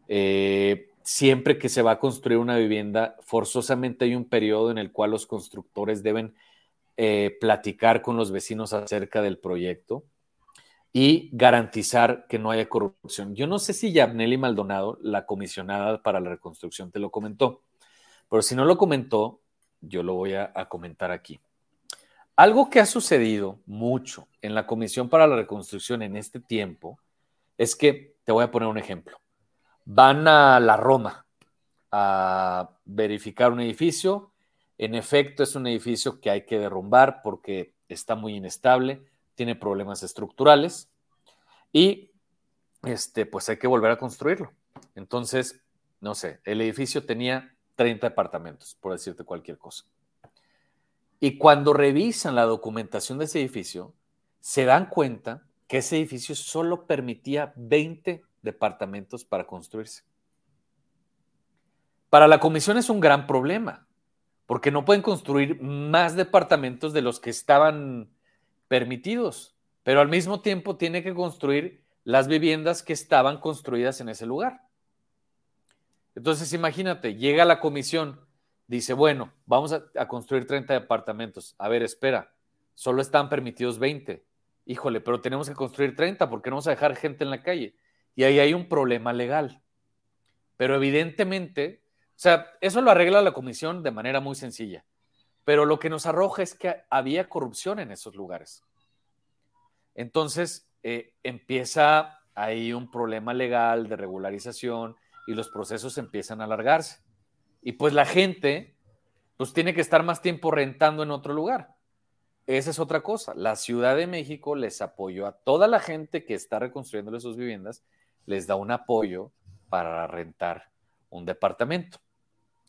Eh, siempre que se va a construir una vivienda, forzosamente hay un periodo en el cual los constructores deben platicar con los vecinos acerca del proyecto y garantizar que no haya corrupción. Yo no sé si Yabneli Maldonado, la comisionada para la reconstrucción, te lo comentó, pero si no lo comentó, yo lo voy a, comentar aquí. Algo que ha sucedido mucho en la Comisión para la Reconstrucción en este tiempo es que, te voy a poner un ejemplo, van a la Roma a verificar un edificio, en efecto es un edificio que hay que derrumbar porque está muy inestable, tiene problemas estructurales y este, pues hay que volver a construirlo. Entonces, no sé, el edificio tenía 30 departamentos, por decirte cualquier cosa. Y cuando revisan la documentación de ese edificio, se dan cuenta que ese edificio solo permitía 20 departamentos para construirse. Para la comisión es un gran problema, porque no pueden construir más departamentos de los que estaban permitidos, pero al mismo tiempo tiene que construir las viviendas que estaban construidas en ese lugar. Entonces, imagínate, llega la comisión, dice, bueno, vamos a, construir 30 departamentos. A ver, espera, solo están permitidos 20. Híjole, pero tenemos que construir 30 porque no vamos a dejar gente en la calle. Y ahí hay un problema legal. Pero evidentemente, o sea, eso lo arregla la comisión de manera muy sencilla. Pero lo que nos arroja es que había corrupción en esos lugares. Entonces, eh, empieza ahí un problema legal de regularización y los procesos empiezan a alargarse. Y pues la gente, pues tiene que estar más tiempo rentando en otro lugar. Esa es otra cosa. La Ciudad de México les apoyó a toda la gente que está reconstruyendo sus viviendas, les da un apoyo para rentar un departamento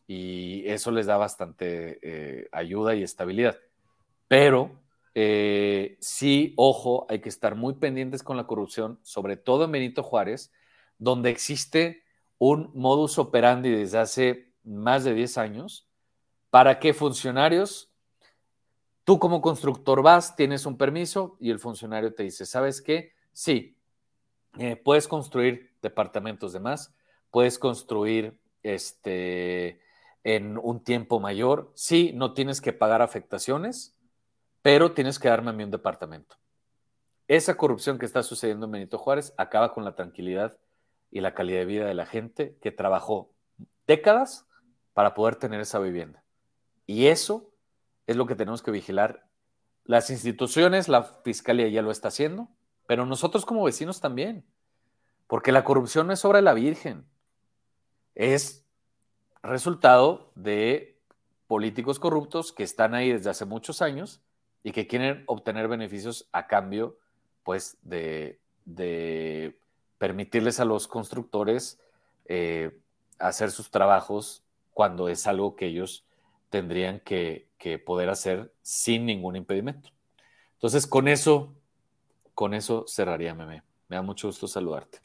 y eso les da bastante eh, ayuda y estabilidad. Pero eh, sí, ojo, hay que estar muy pendientes con la corrupción, sobre todo en Benito Juárez, donde existe un modus operandi desde hace más de 10 años para que funcionarios, tú como constructor vas, tienes un permiso y el funcionario te dice, ¿sabes qué? Sí, eh, puedes construir departamentos de más, puedes construir este, en un tiempo mayor. Sí, no tienes que pagar afectaciones, pero tienes que darme a mí un departamento. Esa corrupción que está sucediendo en Benito Juárez acaba con la tranquilidad y la calidad de vida de la gente que trabajó décadas para poder tener esa vivienda. Y eso es lo que tenemos que vigilar. Las instituciones, la fiscalía ya lo está haciendo, pero nosotros como vecinos también, porque la corrupción no es obra de la Virgen, es resultado de políticos corruptos que están ahí desde hace muchos años y que quieren obtener beneficios a cambio, pues, de, permitirles a los constructores eh, hacer sus trabajos cuando es algo que ellos tendrían que, que, poder hacer sin ningún impedimento. Entonces, con eso, con eso cerraría, Meme. Me da mucho gusto saludarte.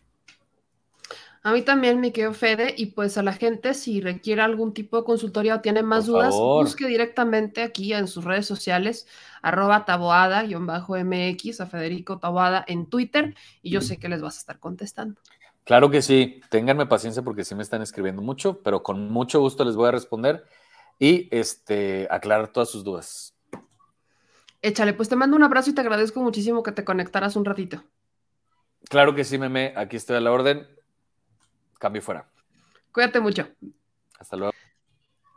A mí también me quedó Fede y pues a la gente si requiere algún tipo de consultoría o tiene más dudas, busque directamente aquí en sus redes sociales, arroba taboada-mx a Federico Taboada en Twitter y yo sé que les vas a estar contestando. Claro que sí, ténganme paciencia porque sí me están escribiendo mucho, pero con mucho gusto les voy a responder y este, aclarar todas sus dudas. Échale, pues te mando un abrazo y te agradezco muchísimo que te conectaras un ratito. Claro que sí, meme, aquí estoy a la orden. Cambio fuera. Cuídate mucho. Hasta luego.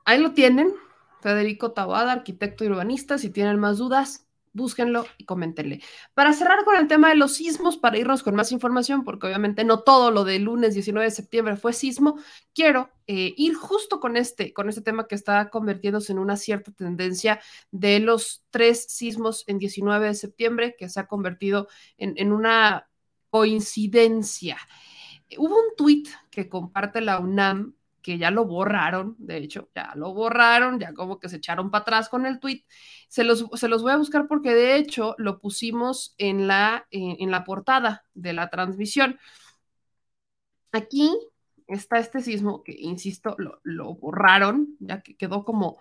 Ahí lo tienen. Federico Tabada, arquitecto y urbanista. Si tienen más dudas, búsquenlo y coméntenle. Para cerrar con el tema de los sismos, para irnos con más información, porque obviamente no todo lo del lunes 19 de septiembre fue sismo, quiero eh, ir justo con este, con este tema que está convirtiéndose en una cierta tendencia de los tres sismos en 19 de septiembre, que se ha convertido en, en una coincidencia. Hubo un tuit que comparte la UNAM que ya lo borraron, de hecho, ya lo borraron, ya como que se echaron para atrás con el tweet. Se los, se los voy a buscar porque de hecho lo pusimos en la, en la portada de la transmisión. Aquí está este sismo que, insisto, lo, lo, borraron, ya que quedó como,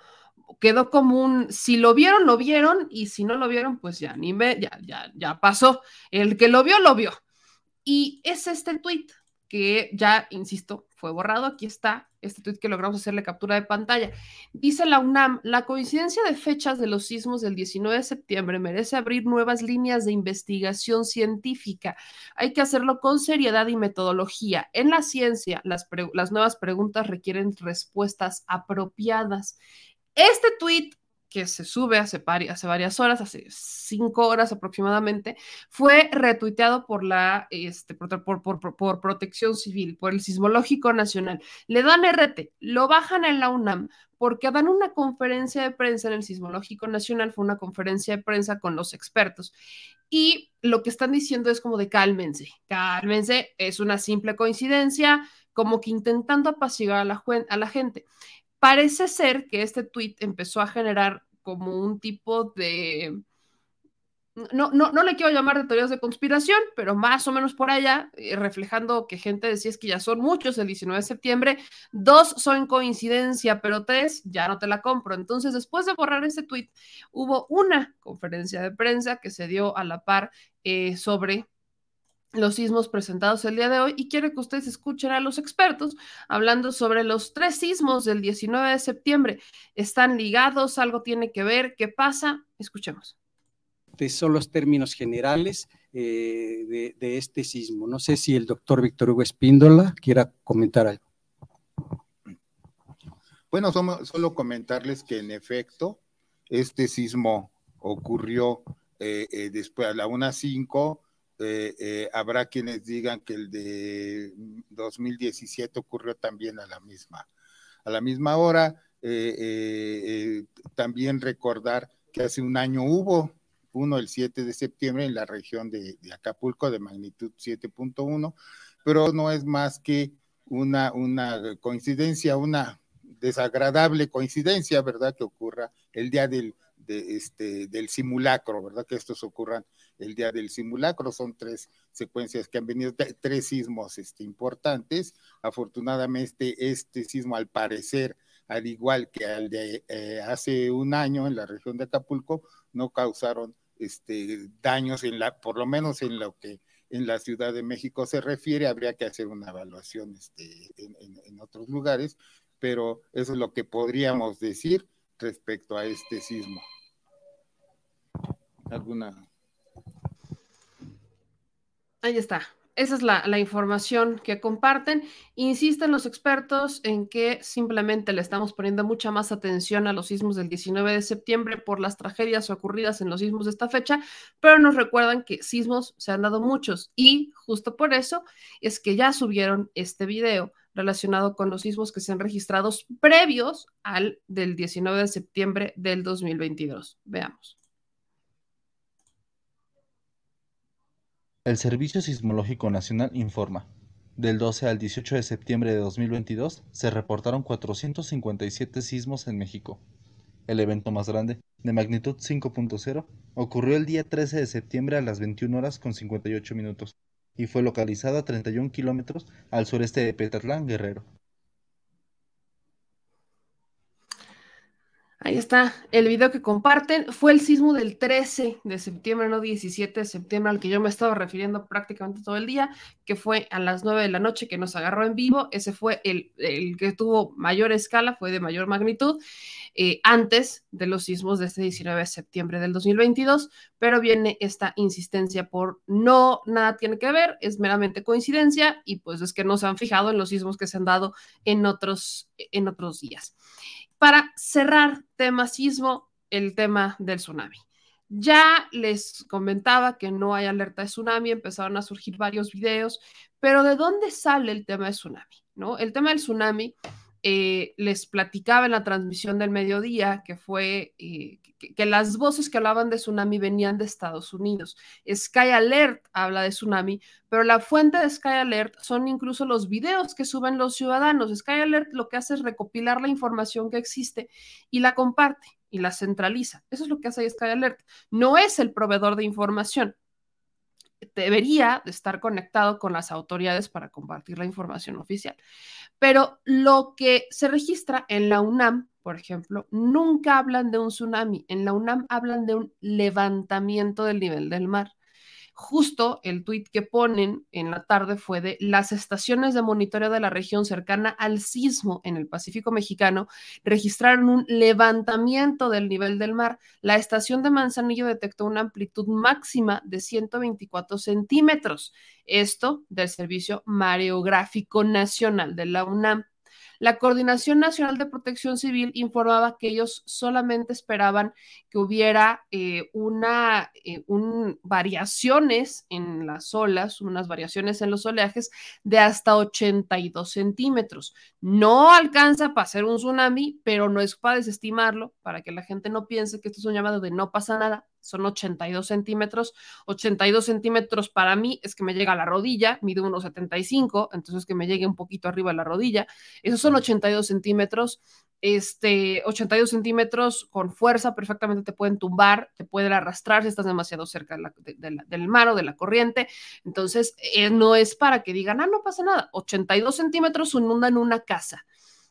quedó como un, si lo vieron, lo vieron, y si no lo vieron, pues ya ni me, ya, ya, ya pasó. El que lo vio, lo vio. Y es este tweet que ya, insisto, fue borrado. Aquí está este tweet que logramos hacerle captura de pantalla. Dice la UNAM, la coincidencia de fechas de los sismos del 19 de septiembre merece abrir nuevas líneas de investigación científica. Hay que hacerlo con seriedad y metodología. En la ciencia, las, las nuevas preguntas requieren respuestas apropiadas. Este tweet que se sube hace, hace, varias horas, hace cinco horas aproximadamente, fue retuiteado por la este, por, por, por, Protección Civil, por el Sismológico Nacional. Le dan RT, lo bajan en la UNAM porque dan una conferencia de prensa en el Sismológico Nacional, fue una conferencia de prensa con los expertos. Y lo que están diciendo es como de cálmense, cálmense, es una simple coincidencia, como que intentando apaciguar a la gente parece ser que este tweet empezó a generar como un tipo de... No, no, no le quiero llamar de teorías de conspiración, pero más o menos por allá, eh, reflejando que gente decía es que ya son muchos el 19 de septiembre, dos son coincidencia, pero tres ya no te la compro. Entonces, después de borrar ese tweet, hubo una conferencia de prensa que se dio a la par eh, sobre los sismos presentados el día de hoy y quiero que ustedes escuchen a los expertos hablando sobre los tres sismos del 19 de septiembre. ¿Están ligados? ¿Algo tiene que ver? ¿Qué pasa? Escuchemos. Estos son los términos generales eh, de, este sismo. No sé si el doctor Víctor Hugo Espíndola quiera comentar algo. Bueno, solo comentarles que en efecto este sismo ocurrió eh, eh, después a la 1.05 eh, eh, habrá quienes digan que el de 2017 ocurrió también a la misma, a la misma hora. Eh, también recordar que hace un año hubo uno el 7 de septiembre en la región de, Acapulco de magnitud 7.1, pero no es más que una, una coincidencia, una desagradable coincidencia, ¿verdad? Que ocurra el día del, de este, del simulacro, ¿verdad? Que estos ocurran el día del simulacro. Son tres secuencias que han venido, tres sismos este, importantes. Afortunadamente, este sismo, al parecer, al igual que al de eh, hace un año en la región de Acapulco, no causaron este, daños, en la, por lo menos en lo que en la Ciudad de México se refiere, habría que hacer una evaluación este, en otros lugares, pero eso es lo que podríamos decir respecto a este sismo. ¿Alguna Ahí está. Esa es la, información que comparten. Insisten los expertos en que simplemente le estamos poniendo mucha más atención a los sismos del 19 de septiembre por las tragedias ocurridas en los sismos de esta fecha, pero nos recuerdan que sismos se han dado muchos y justo por eso es que ya subieron este video relacionado con los sismos que se han registrado previos al del 19 de septiembre del 2022. Veamos. El Servicio Sismológico Nacional informa. Del 12 al 18 de septiembre de 2022 se reportaron 457 sismos en México. El evento más grande, de magnitud 5.0, ocurrió el día 13 de septiembre a las 21 horas con 58 minutos y fue localizado a 31 kilómetros al sureste de Petatlán, Guerrero. Ahí está el video que comparten. Fue el sismo del 13 de septiembre, no 17 de septiembre, al que yo me estaba refiriendo prácticamente todo el día, que fue a las 9 de la noche que nos agarró en vivo. Ese fue el, que tuvo mayor escala, fue de mayor magnitud, eh, antes de los sismos de este 19 de septiembre del 2022, pero viene esta insistencia por no, nada tiene que ver, es meramente coincidencia y pues es que no se han fijado en los sismos que se han dado en otros, en otros días. Para cerrar tema sismo, el tema del tsunami. Ya les comentaba que no hay alerta de tsunami, empezaron a surgir varios videos, pero ¿de dónde sale el tema de tsunami? ¿No? El tema del tsunami eh, les platicaba en la transmisión del mediodía que fue eh, que, que, las voces que hablaban de tsunami venían de Estados Unidos. Sky Alert habla de tsunami, pero la fuente de Sky Alert son incluso los videos que suben los ciudadanos. Sky Alert lo que hace es recopilar la información que existe y la comparte y la centraliza. Eso es lo que hace Sky Alert. No es el proveedor de información debería de estar conectado con las autoridades para compartir la información oficial. Pero lo que se registra en la UNAM, por ejemplo, nunca hablan de un tsunami. En la UNAM hablan de un levantamiento del nivel del mar justo el tuit que ponen en la tarde fue de las estaciones de monitoreo de la región cercana al sismo en el Pacífico mexicano registraron un levantamiento del nivel del mar. La estación de Manzanillo detectó una amplitud máxima de 124 centímetros. Esto del Servicio Mareográfico Nacional de la UNAM. La Coordinación Nacional de Protección Civil informaba que ellos solamente esperaban que hubiera eh, una eh, variaciones en las olas, unas variaciones en los oleajes de hasta 82 centímetros. No alcanza para hacer un tsunami, pero no es para desestimarlo, para que la gente no piense que esto es un llamado de no pasa nada son 82 centímetros. 82 centímetros para mí es que me llega a la rodilla, mide 1,75, entonces que me llegue un poquito arriba a la rodilla. Esos son 82 centímetros. Este, 82 centímetros con fuerza perfectamente te pueden tumbar, te pueden arrastrar si estás demasiado cerca de la, de, la, del mar o de la corriente. Entonces, eh, no es para que digan, ah, no pasa nada. 82 centímetros inundan una casa.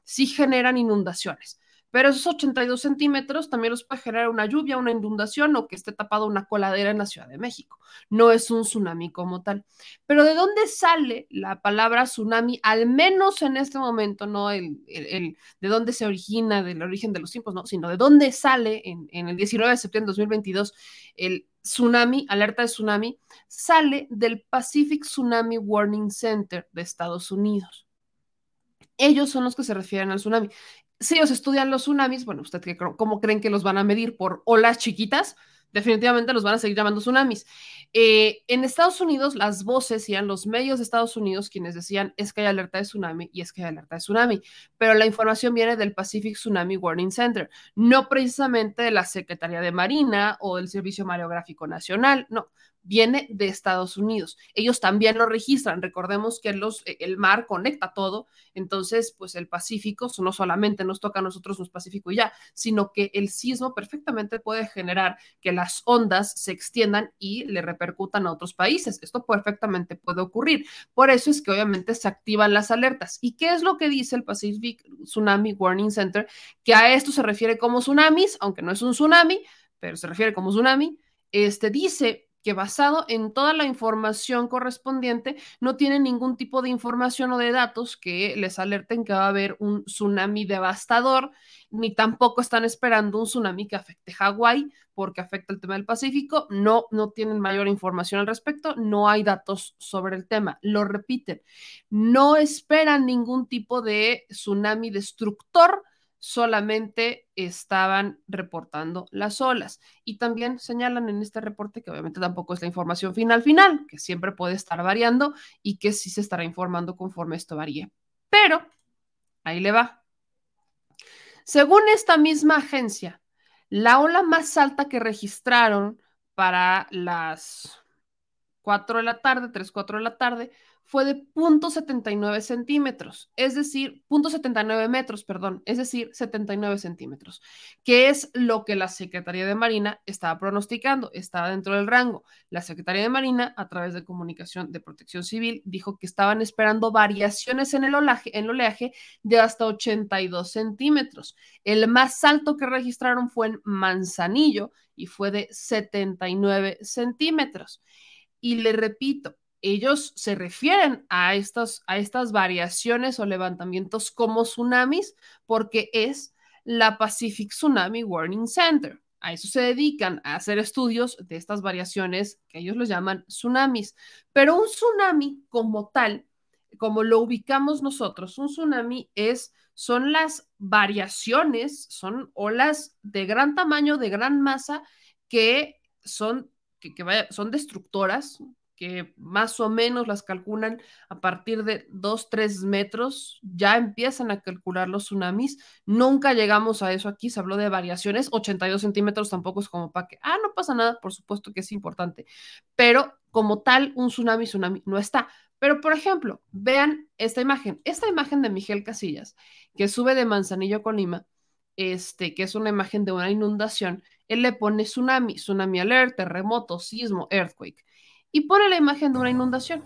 Sí generan inundaciones pero esos 82 centímetros también los puede generar una lluvia, una inundación o que esté tapado una coladera en la Ciudad de México. No es un tsunami como tal. Pero ¿de dónde sale la palabra tsunami? Al menos en este momento, no de dónde se origina, del origen de los tiempos, no, sino de dónde sale en el 19 de septiembre de 2022 el tsunami, alerta de tsunami, sale del Pacific Tsunami Warning Center de Estados Unidos. Ellos son los que se refieren al tsunami si ellos estudian los tsunamis, bueno, ¿usted qué, cómo creen que los van a medir? ¿Por olas chiquitas? Definitivamente los van a seguir llamando tsunamis. Eh, en Estados Unidos, las voces eran los medios de Estados Unidos quienes decían es que hay alerta de tsunami y es que hay alerta de tsunami, pero la información viene del Pacific Tsunami Warning Center, no precisamente de la Secretaría de Marina o del Servicio Mareográfico Nacional, no, viene de Estados Unidos. Ellos también lo registran. Recordemos que los, eh, el mar conecta todo, entonces, pues el Pacífico no solamente nos toca a nosotros un Pacífico y ya, sino que el sismo perfectamente puede generar que las ondas se extiendan y le repercutan a otros países. Esto perfectamente puede ocurrir. Por eso es que obviamente se activan las alertas. ¿Y qué es lo que dice el Pacific Tsunami Warning Center? Que a esto se refiere como tsunamis, aunque no es un tsunami, pero se refiere como tsunami. Este dice que basado en toda la información correspondiente, no tienen ningún tipo de información o de datos que les alerten que va a haber un tsunami devastador, ni tampoco están esperando un tsunami que afecte Hawái, porque afecta el tema del Pacífico. No, no tienen mayor información al respecto, no hay datos sobre el tema. Lo repiten, no esperan ningún tipo de tsunami destructor solamente estaban reportando las olas. Y también señalan en este reporte que obviamente tampoco es la información final final, que siempre puede estar variando y que sí se estará informando conforme esto varíe. Pero, ahí le va. Según esta misma agencia, la ola más alta que registraron para las 4 de la tarde, 3, 4 de la tarde, fue de 0.79 centímetros, es decir, 0.79 metros, perdón, es decir, 79 centímetros, que es lo que la Secretaría de Marina estaba pronosticando, estaba dentro del rango. La Secretaría de Marina, a través de comunicación de protección civil, dijo que estaban esperando variaciones en el oleaje, en el oleaje de hasta 82 centímetros. El más alto que registraron fue en Manzanillo y fue de 79 centímetros. Y le repito, ellos se refieren a, a estas variaciones o levantamientos como tsunamis porque es la Pacific Tsunami Warning Center. A eso se dedican, a hacer estudios de estas variaciones que ellos los llaman tsunamis. Pero un tsunami como tal, como lo ubicamos nosotros, un tsunami es, son las variaciones, son olas de gran tamaño, de gran masa, que son, que, son destructoras, que más o menos las calculan a partir de 2, 3 metros, ya empiezan a calcular los tsunamis. Nunca llegamos a eso aquí, se habló de variaciones, 82 centímetros tampoco es como para que, ah, no pasa nada, por supuesto que es importante, pero como tal, un tsunami, tsunami no está. Pero, por ejemplo, vean esta imagen, esta imagen de Miguel Casillas, que sube de Manzanillo con Lima, este, que es una imagen de una inundación, él le pone tsunami, tsunami alert, terremoto, sismo, earthquake y pone la imagen de una inundación.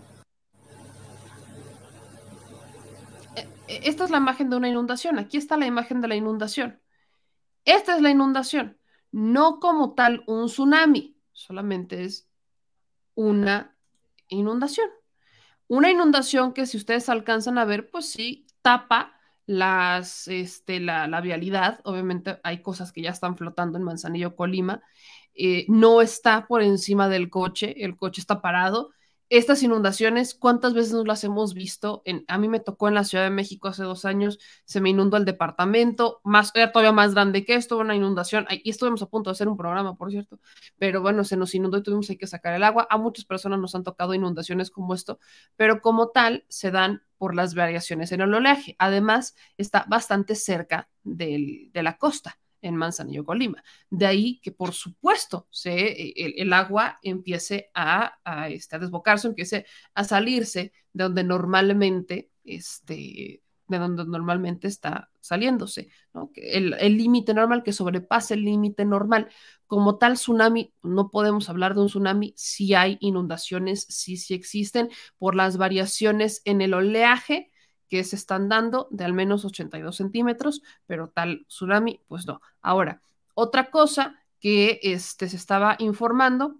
E, e, esta es la imagen de una inundación. Aquí está la imagen de la inundación. Esta es la inundación. No como tal un tsunami, solamente es una inundación. Una inundación que si ustedes alcanzan a ver, pues sí, tapa las, este, la, la vialidad. Obviamente hay cosas que ya están flotando en Manzanillo, Colima, eh, no está por encima del coche, el coche está parado. Estas inundaciones, ¿cuántas veces nos las hemos visto? A mí me tocó en la Ciudad de México hace dos años, se me inundó el departamento, más, era todavía más grande que esto, una inundación, y estuvimos a punto de hacer un programa, por cierto, pero bueno, se nos inundó y tuvimos que sacar el agua. A muchas personas nos han tocado inundaciones como esto, pero como tal se dan por las variaciones en el oleaje. Además, está bastante cerca del, de la costa en Manzanillo, Colima. De ahí que, por supuesto, se, e, el, agua empiece a, este, a, desbocarse, empiece a salirse de donde normalmente, este, de donde normalmente está saliéndose, ¿no? El límite normal, que sobrepase el límite normal. Como tal tsunami, no podemos hablar de un tsunami si hay inundaciones, si sí existen, por las variaciones en el oleaje que se están dando de al menos 82 centímetros, pero tal tsunami, pues no. Ahora, otra cosa que este, se estaba informando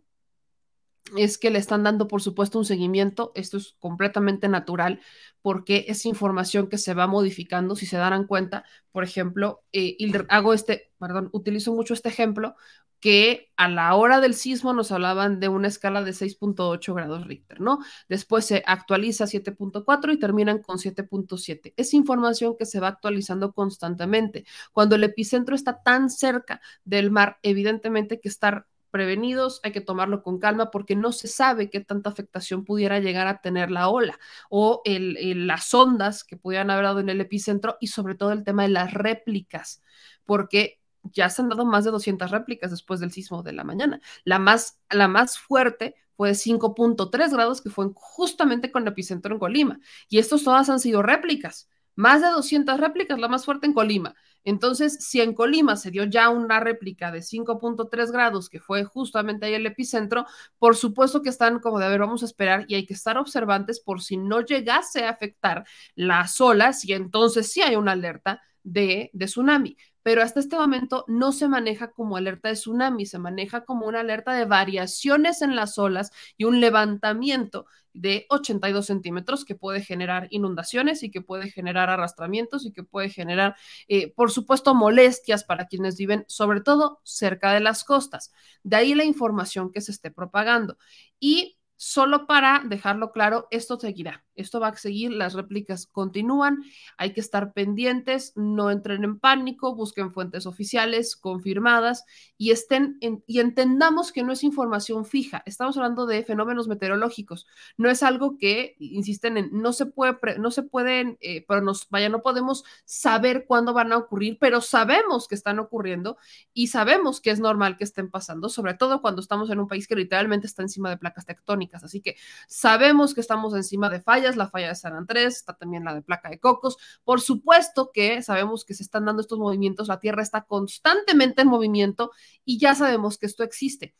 es que le están dando, por supuesto, un seguimiento. Esto es completamente natural porque es información que se va modificando. Si se darán cuenta, por ejemplo, eh, hago este, perdón, utilizo mucho este ejemplo que a la hora del sismo nos hablaban de una escala de 6.8 grados Richter, ¿no? Después se actualiza 7.4 y terminan con 7.7. Es información que se va actualizando constantemente. Cuando el epicentro está tan cerca del mar, evidentemente que estar prevenidos, hay que tomarlo con calma porque no se sabe qué tanta afectación pudiera llegar a tener la ola o las ondas que pudieran haber dado en el epicentro y sobre todo el tema de las réplicas, porque ya se han dado más de 200 réplicas después del sismo de la mañana. La más, la más fuerte fue de 5.3 grados, que fue justamente con el epicentro en Colima. Y estos todas han sido réplicas. Más de 200 réplicas, la más fuerte en Colima. Entonces, si en Colima se dio ya una réplica de 5.3 grados, que fue justamente ahí el epicentro, por supuesto que están como de, a ver, vamos a esperar y hay que estar observantes por si no llegase a afectar las olas y entonces sí hay una alerta de, de tsunami pero hasta este momento no se maneja como alerta de tsunami, se maneja como una alerta de variaciones en las olas y un levantamiento de 82 centímetros que puede generar inundaciones y que puede generar arrastramientos y que puede generar, eh, por supuesto, molestias para quienes viven, sobre todo cerca de las costas. De ahí la información que se esté propagando. Y solo para dejarlo claro, esto seguirá. Esto va a seguir, las réplicas continúan, hay que estar pendientes, no entren en pánico, busquen fuentes oficiales confirmadas y estén y entendamos que no es información fija. Estamos hablando de fenómenos meteorológicos, no es algo que insisten en no se puede no se pueden, eh, pero nos vaya no podemos saber cuándo van a ocurrir, pero sabemos que están ocurriendo y sabemos que es normal que estén pasando, sobre todo cuando estamos en un país que literalmente está encima de placas tectónicas, así que sabemos que estamos encima de fallas la falla de San Andrés, está también la de placa de cocos. Por supuesto que sabemos que se están dando estos movimientos, la Tierra está constantemente en movimiento y ya sabemos que esto existe.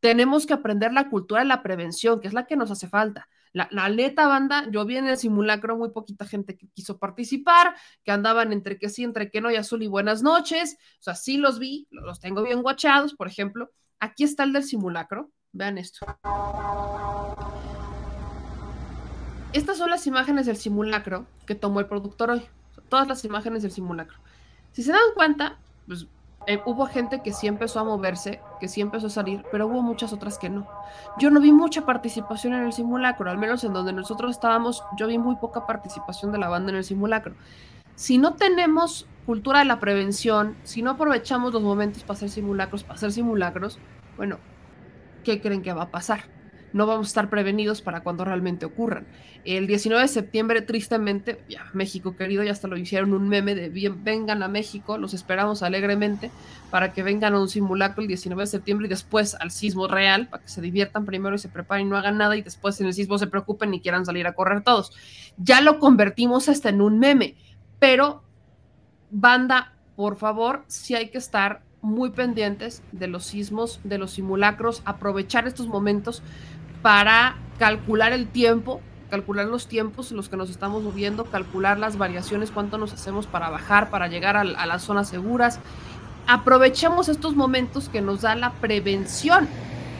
Tenemos que aprender la cultura de la prevención, que es la que nos hace falta. La, la, neta banda, yo vi en el simulacro muy poquita gente que quiso participar, que andaban entre que sí, entre que no, y azul y buenas noches. O sea, sí los vi, los tengo bien guachados, por ejemplo. Aquí está el del simulacro. Vean esto. Estas son las imágenes del simulacro que tomó el productor hoy. Todas las imágenes del simulacro. Si se dan cuenta, pues eh, hubo gente que sí empezó a moverse, que sí empezó a salir, pero hubo muchas otras que no. Yo no vi mucha participación en el simulacro, al menos en donde nosotros estábamos, yo vi muy poca participación de la banda en el simulacro. Si no tenemos cultura de la prevención, si no aprovechamos los momentos para hacer simulacros, para hacer simulacros, bueno, ¿qué creen que va a pasar? No vamos a estar prevenidos para cuando realmente ocurran. El 19 de septiembre, tristemente, ya México querido, ya hasta lo hicieron un meme de bien, vengan a México, los esperamos alegremente para que vengan a un simulacro el 19 de septiembre y después al sismo real, para que se diviertan primero y se preparen y no hagan nada y después en el sismo se preocupen y quieran salir a correr todos. Ya lo convertimos hasta en un meme, pero banda, por favor, si hay que estar muy pendientes de los sismos, de los simulacros, aprovechar estos momentos para calcular el tiempo, calcular los tiempos en los que nos estamos moviendo, calcular las variaciones, cuánto nos hacemos para bajar, para llegar a, las zonas seguras. Aprovechemos estos momentos que nos da la prevención.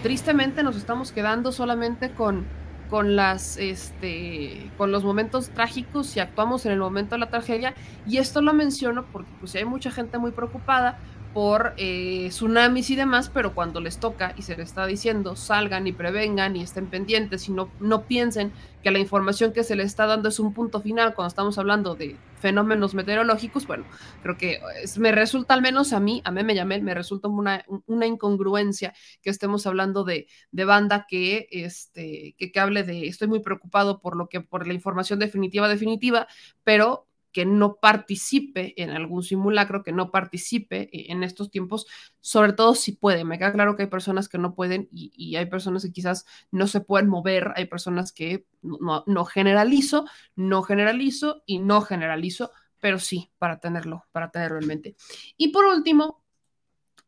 Tristemente nos estamos quedando solamente con, con las este con los momentos trágicos y actuamos en el momento de la tragedia y esto lo menciono porque pues hay mucha gente muy preocupada por eh, tsunamis y demás, pero cuando les toca y se les está diciendo salgan y prevengan y estén pendientes y no, no piensen que la información que se les está dando es un punto final cuando estamos hablando de fenómenos meteorológicos, bueno, creo que me resulta al menos a mí, a mí me llamé, me resulta una, una incongruencia que estemos hablando de, de banda que, este, que, que hable de estoy muy preocupado por lo que, por la información definitiva, definitiva, pero que no participe en algún simulacro, que no participe e-, en estos tiempos, sobre todo si puede. Me queda claro que hay personas que no pueden y, hay personas que quizás no se pueden mover, hay personas que no, generalizo, no generalizo y no generalizo, pero sí, para tenerlo, para tenerlo en mente. Y por último,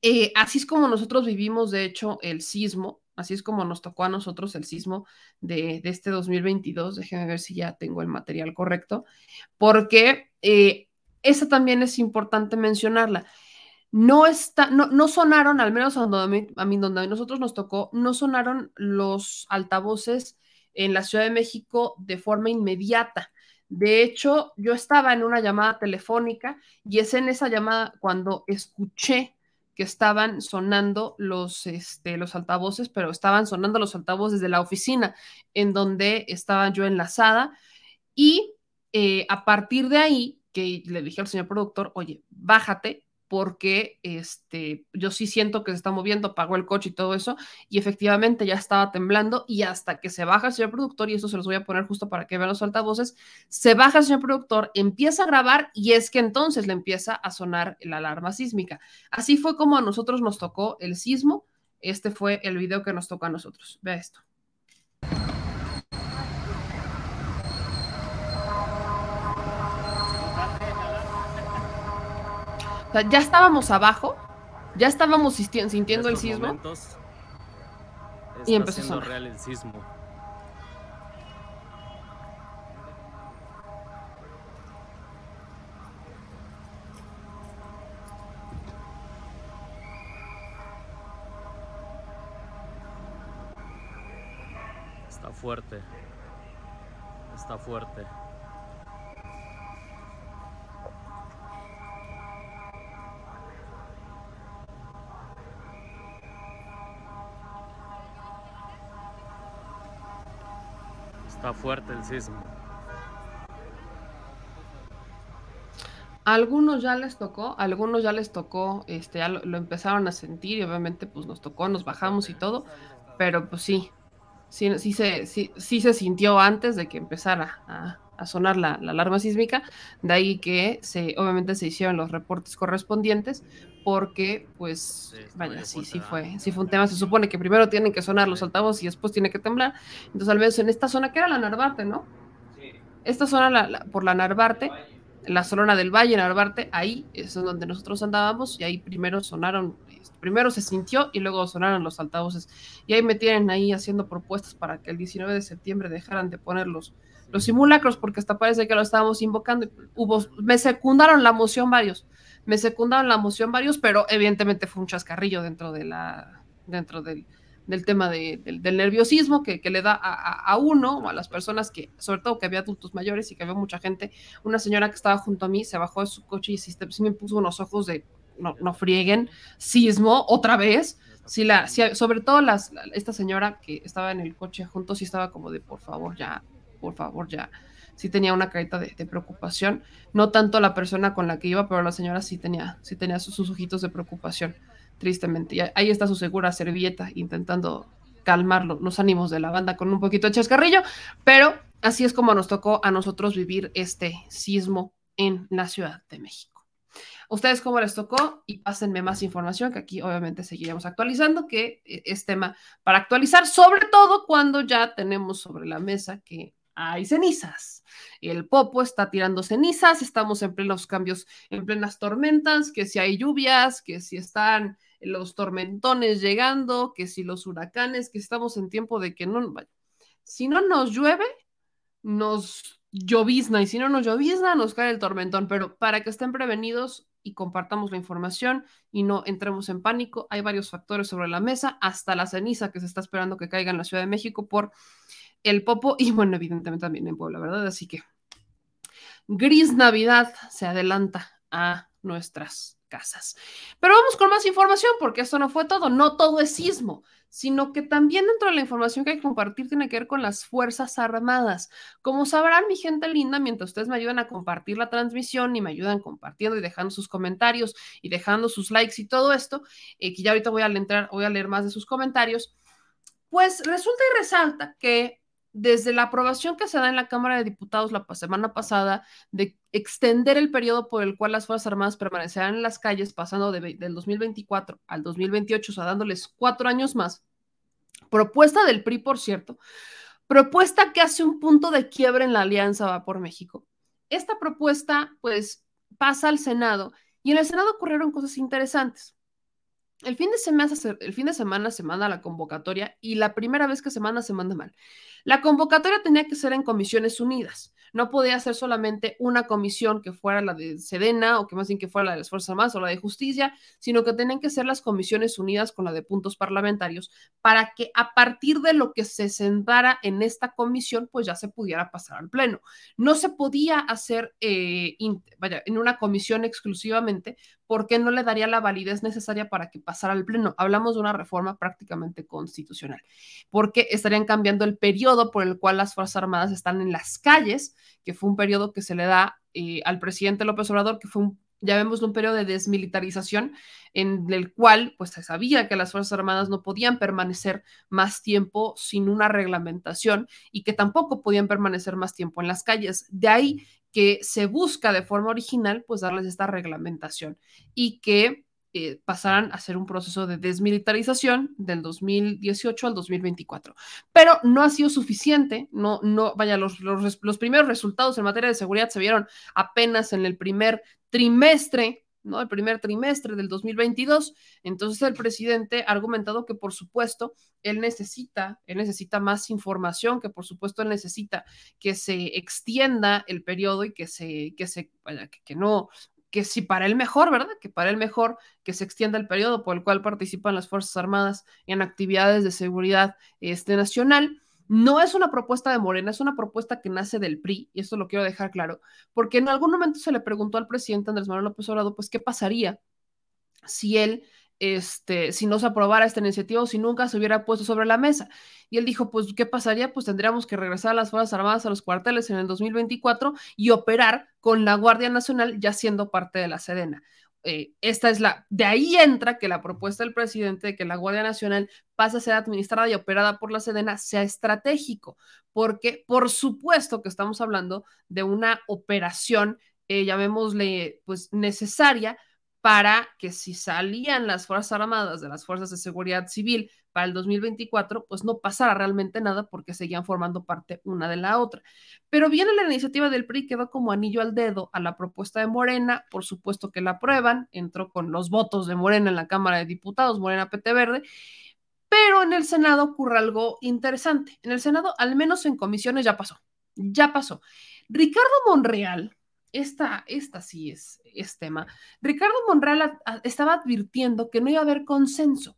eh, así es como nosotros vivimos, de hecho, el sismo, así es como nos tocó a nosotros el sismo de, este 2022. Déjenme ver si ya tengo el material correcto, porque eh, esa también es importante mencionarla. No, está, no, no sonaron, al menos a, donde, a mí, donde a nosotros nos tocó, no sonaron los altavoces en la Ciudad de México de forma inmediata. De hecho, yo estaba en una llamada telefónica y es en esa llamada cuando escuché que estaban sonando los, este, los altavoces, pero estaban sonando los altavoces de la oficina en donde estaba yo enlazada. Y eh, a partir de ahí, que le dije al señor productor, oye, bájate, porque este, yo sí siento que se está moviendo, apagó el coche y todo eso, y efectivamente ya estaba temblando, y hasta que se baja el señor productor, y eso se los voy a poner justo para que vean los altavoces, se baja el señor productor, empieza a grabar, y es que entonces le empieza a sonar la alarma sísmica. Así fue como a nosotros nos tocó el sismo, este fue el video que nos tocó a nosotros. Vea esto. Ya estábamos abajo, ya estábamos sintiendo el sismo. Y empezó a sonar. Real el sismo. Está fuerte. Está fuerte. Fuerte el sismo. algunos ya les tocó, algunos ya les tocó, este, ya lo, empezaron a sentir y obviamente pues nos tocó, nos bajamos y todo, pero pues sí, sí, sí, se, sí, sí se sintió antes de que empezara a, a sonar la, alarma sísmica, de ahí que se, obviamente se hicieron los reportes correspondientes, porque pues, vaya, sí, sí fue, sí fue un tema, se supone que primero tienen que sonar los altavoces y después tiene que temblar, entonces al menos en esta zona, que era la Narvarte, ¿no? Esta zona por la Narvarte, la zona del Valle, Narvarte, ahí es donde nosotros andábamos y ahí primero sonaron, este, primero se sintió y luego sonaron los altavoces. Y ahí me tienen ahí haciendo propuestas para que el 19 de septiembre dejaran de poner los, los simulacros, porque hasta parece que lo estábamos invocando. Hubo, me secundaron la moción varios, me secundaron la moción varios, pero evidentemente fue un chascarrillo dentro de la, dentro del, del tema del, nerviosismo que, le da a, uno o a las personas que, sobre todo que había adultos mayores y que había mucha gente. Una señora que estaba junto a mí se bajó de su coche y sí, me puso unos ojos de no, no frieguen, sismo otra vez. Sí, la, sobre todo las, esta señora que estaba en el coche junto, sí estaba como de por favor, ya, por favor, ya. Sí tenía una carita de, preocupación. No tanto la persona con la que iba, pero la señora sí tenía, sí tenía sus, ojitos de preocupación, tristemente. Y ahí está su segura servilleta intentando calmar los ánimos de la banda con un poquito de chascarrillo, pero así es como nos tocó a nosotros vivir este sismo en la Ciudad de México. ustedes cómo les tocó? Y pásenme más información, que aquí obviamente seguiremos actualizando, que eh, es tema para actualizar, sobre todo cuando ya tenemos sobre la mesa que hay cenizas. El Popo está tirando cenizas, estamos en plenos cambios, en plenas tormentas, que si hay lluvias, que si están los tormentones llegando, que si los huracanes, que estamos en tiempo de que no, si no nos llueve, nos llovizna y si no nos llovizna, nos cae el tormentón, pero para que estén prevenidos y compartamos la información y no entremos en pánico, hay varios factores sobre la mesa, hasta la ceniza que se está esperando que caiga en la Ciudad de México por el Popo y bueno, evidentemente también en Puebla, ¿verdad? Así que gris Navidad se adelanta a nuestras casas. Pero vamos con más información porque esto no fue todo, no todo es sismo, sino que también dentro de la información que hay que compartir tiene que ver con las Fuerzas Armadas. Como sabrán, mi gente linda, mientras ustedes me ayudan a compartir la transmisión y me ayudan compartiendo y dejando sus comentarios y dejando sus likes y todo esto, eh, que ya ahorita voy a, entrar, voy a leer más de sus comentarios, pues resulta y resalta que desde la aprobación que se da en la Cámara de Diputados la semana pasada de extender el periodo por el cual las Fuerzas Armadas permanecerán en las calles, pasando del 2024 al 2028, o sea, dándoles cuatro años más. Propuesta del PRI, por cierto, propuesta que hace un punto de quiebre en la Alianza Va por México. Esta propuesta, pues, pasa al Senado y en el Senado ocurrieron cosas interesantes. El fin, de semana, semana se manda la convocatoria y la primera vez que se manda se manda mal. La convocatoria tenía que ser en comisiones unidas. No podía ser solamente una comisión que fuera la de Sedena o que más bien que fuera la de las Fuerzas Armadas o la de Justicia, sino que tenían que ser las comisiones unidas con la de puntos parlamentarios para que a partir de lo que se sentara en esta comisión, pues ya se pudiera pasar al Pleno. No se podía hacer, eh, en una comisión exclusivamente porque no le daría la validez necesaria para que pasara al Pleno. Hablamos de una reforma prácticamente constitucional, porque estarían cambiando el periodo por el cual las Fuerzas Armadas están en las calles, que fue un periodo que se le da eh, al presidente López Obrador, que fue un, ya vemos un periodo de desmilitarización en el cual pues se sabía que las Fuerzas Armadas no podían permanecer más tiempo sin una reglamentación y que tampoco podían permanecer más tiempo en las calles. De ahí que se busca de forma original pues darles esta reglamentación y que eh, pasaran a ser un proceso de desmilitarización del 2018 al 2024. Pero no ha sido suficiente, no, no, vaya, los, los, los primeros resultados en materia de seguridad se vieron apenas en el primer trimestre ¿no? El primer trimestre del 2022. Entonces el presidente ha argumentado que por supuesto él necesita, él necesita más información, que por supuesto él necesita que se extienda el periodo y que se, que se, que, que no que si para el mejor, ¿verdad? Que para el mejor que se extienda el periodo por el cual participan las Fuerzas Armadas en actividades de seguridad este, nacional. No es una propuesta de Morena, es una propuesta que nace del PRI, y esto lo quiero dejar claro, porque en algún momento se le preguntó al presidente Andrés Manuel López Obrador, pues, ¿qué pasaría si él este, si no se aprobara esta iniciativa o si nunca se hubiera puesto sobre la mesa. Y él dijo, pues, ¿qué pasaría? Pues tendríamos que regresar a las Fuerzas Armadas a los cuarteles en el 2024 y operar con la Guardia Nacional ya siendo parte de la Sedena. Eh, esta es la, de ahí entra que la propuesta del presidente de que la Guardia Nacional pase a ser administrada y operada por la Sedena sea estratégico, porque por supuesto que estamos hablando de una operación, eh, llamémosle, pues necesaria para que si salían las Fuerzas Armadas de las Fuerzas de Seguridad Civil para el 2024, pues no pasara realmente nada porque seguían formando parte una de la otra. Pero viene la iniciativa del PRI, quedó como anillo al dedo a la propuesta de Morena, por supuesto que la aprueban, entró con los votos de Morena en la Cámara de Diputados, Morena PT Verde, pero en el Senado ocurre algo interesante. En el Senado, al menos en comisiones, ya pasó, ya pasó. Ricardo Monreal, esta, esta sí es, es tema. Ricardo Monreal estaba advirtiendo que no iba a haber consenso.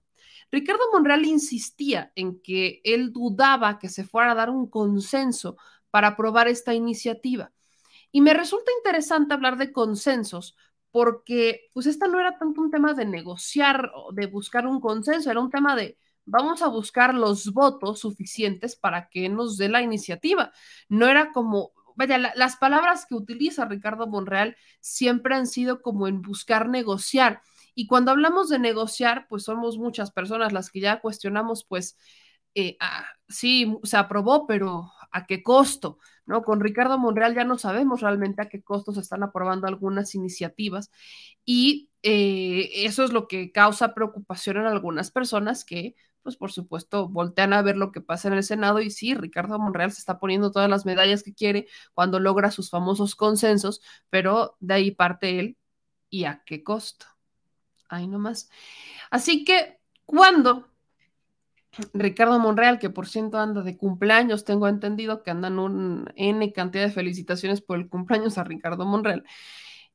Ricardo Monreal insistía en que él dudaba que se fuera a dar un consenso para aprobar esta iniciativa. Y me resulta interesante hablar de consensos porque pues esta no era tanto un tema de negociar o de buscar un consenso, era un tema de vamos a buscar los votos suficientes para que nos dé la iniciativa. No era como vaya, las palabras que utiliza Ricardo Monreal siempre han sido como en buscar negociar. Y cuando hablamos de negociar, pues somos muchas personas las que ya cuestionamos, pues, eh, ah, sí, se aprobó, pero ¿a qué costo? ¿No? Con Ricardo Monreal ya no sabemos realmente a qué costo se están aprobando algunas iniciativas y eh, eso es lo que causa preocupación en algunas personas que pues por supuesto voltean a ver lo que pasa en el Senado y sí, Ricardo Monreal se está poniendo todas las medallas que quiere cuando logra sus famosos consensos, pero de ahí parte él y a qué costo. Ahí nomás. Así que cuando Ricardo Monreal, que por ciento anda de cumpleaños, tengo entendido que andan un N cantidad de felicitaciones por el cumpleaños a Ricardo Monreal.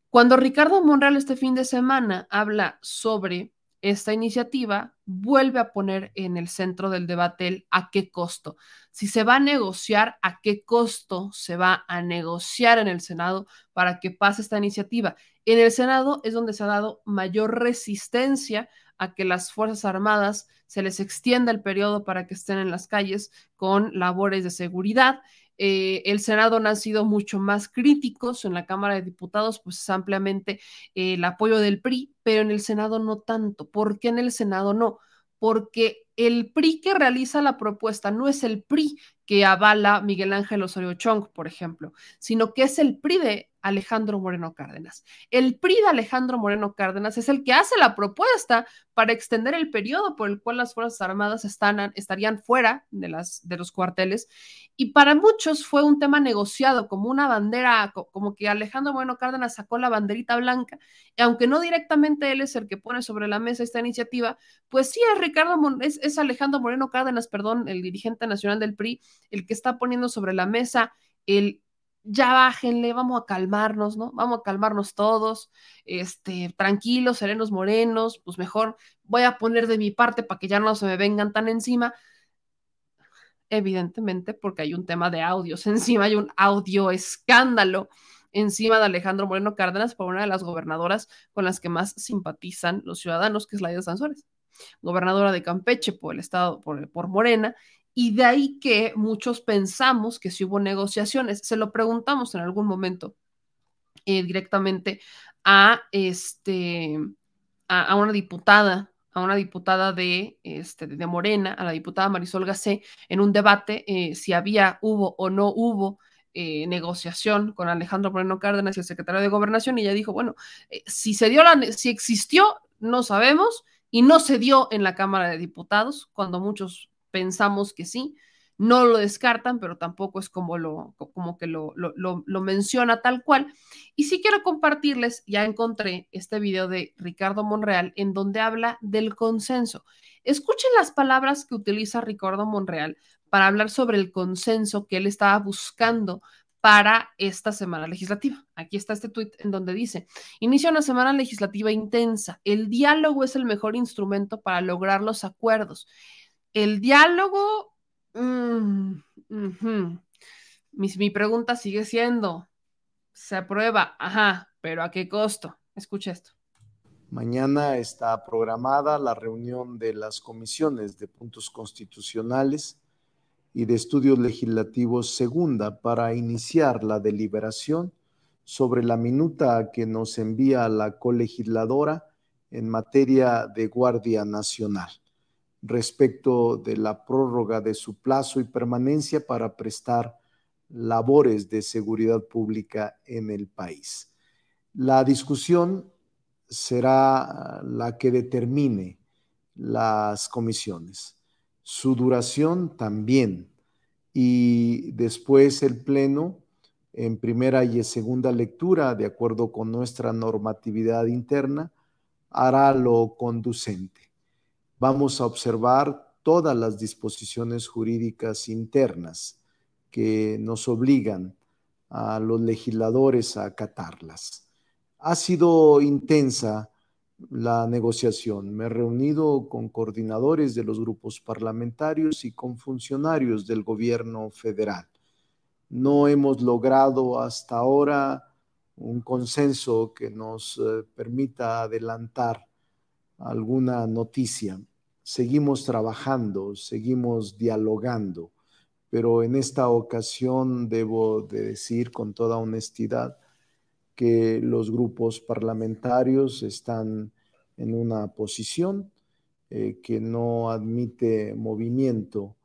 Cuando Ricardo Monreal este fin de semana habla sobre esta iniciativa vuelve a poner en el centro del debate el a qué costo. Si se va a negociar, a qué costo se va a negociar en el Senado para que pase esta iniciativa. En el Senado es donde se ha dado mayor resistencia a que las Fuerzas Armadas se les extienda el periodo para que estén en las calles con labores de seguridad. Eh, el Senado han sido mucho más críticos, en la Cámara de Diputados pues es ampliamente eh, el apoyo del PRI, pero en el Senado no tanto. ¿Por qué en el Senado no? Porque el PRI que realiza la propuesta no es el PRI que avala Miguel Ángel Osorio Chong, por ejemplo, sino que es el PRI de Alejandro Moreno Cárdenas. El PRI de Alejandro Moreno Cárdenas es el que hace la propuesta para extender el periodo por el cual las Fuerzas Armadas están, estarían fuera de, los cuarteles. Y para muchos fue un tema negociado, como una bandera, como que Alejandro Moreno Cárdenas sacó la banderita blanca. Y aunque no directamente él es el que pone sobre la mesa esta iniciativa, pues sí es Ricardo, es Alejandro Moreno Cárdenas, perdón, el dirigente nacional del PRI, el que está poniendo sobre la mesa el ya bájenle, vamos a calmarnos, ¿no? Vamos a calmarnos todos, este, tranquilos, serenos, morenos, pues mejor voy a poner de mi parte para que ya no se me vengan tan encima. Evidentemente, porque hay un tema de audios *laughs* encima, hay un audio escándalo encima de Alejandro Moreno Cárdenas por una de las gobernadoras con las que más simpatizan los ciudadanos, que es Laida Sansores, gobernadora de Campeche por el estado, por, por Morena, y de ahí que muchos pensamos que si hubo negociaciones, se lo preguntamos en algún momento eh, directamente a, este, a, una diputada, a una diputada de, este, de Morena, a la diputada Marisol Gacé, en un debate eh, si había, hubo o no hubo eh, negociación con Alejandro Moreno Cárdenas y el secretario de Gobernación, y ella dijo, bueno, si se dio la, si existió, no sabemos, y no se dio en la Cámara de Diputados, cuando muchos pensamos que sí. No lo descartan, pero tampoco es como, lo, como que lo, lo, menciona tal cual. Y sí quiero compartirles, ya encontré este video de Ricardo Monreal en donde habla del consenso. Escuchen las palabras que utiliza Ricardo Monreal para hablar sobre el consenso que él estaba buscando para esta semana legislativa. Aquí está este tuit en donde dice, inicia una semana legislativa intensa. El diálogo es el mejor instrumento para lograr los acuerdos. El diálogo, mm, mi, pregunta sigue siendo, se aprueba, ajá, pero ¿a qué costo? Escucha esto. Mañana está programada la reunión de las comisiones de puntos constitucionales y de estudios legislativos segunda para iniciar la deliberación sobre la minuta que nos envía la colegisladora en materia de Guardia Nacional respecto de la prórroga de su plazo y permanencia para prestar labores de seguridad pública en el país. La discusión será la que determine las comisiones, su duración también y después el Pleno en primera y segunda lectura, de acuerdo con nuestra normatividad interna, hará lo conducente vamos a observar todas las disposiciones jurídicas internas que nos obligan a los legisladores a acatarlas. Ha sido intensa la negociación. Me he reunido con coordinadores de los grupos parlamentarios y con funcionarios del gobierno federal. No hemos logrado hasta ahora un consenso que nos eh, permita adelantar alguna noticia seguimos trabajando, seguimos dialogando, pero en esta ocasión debo de decir con toda honestidad que los grupos parlamentarios están en una posición eh, que no admite movimiento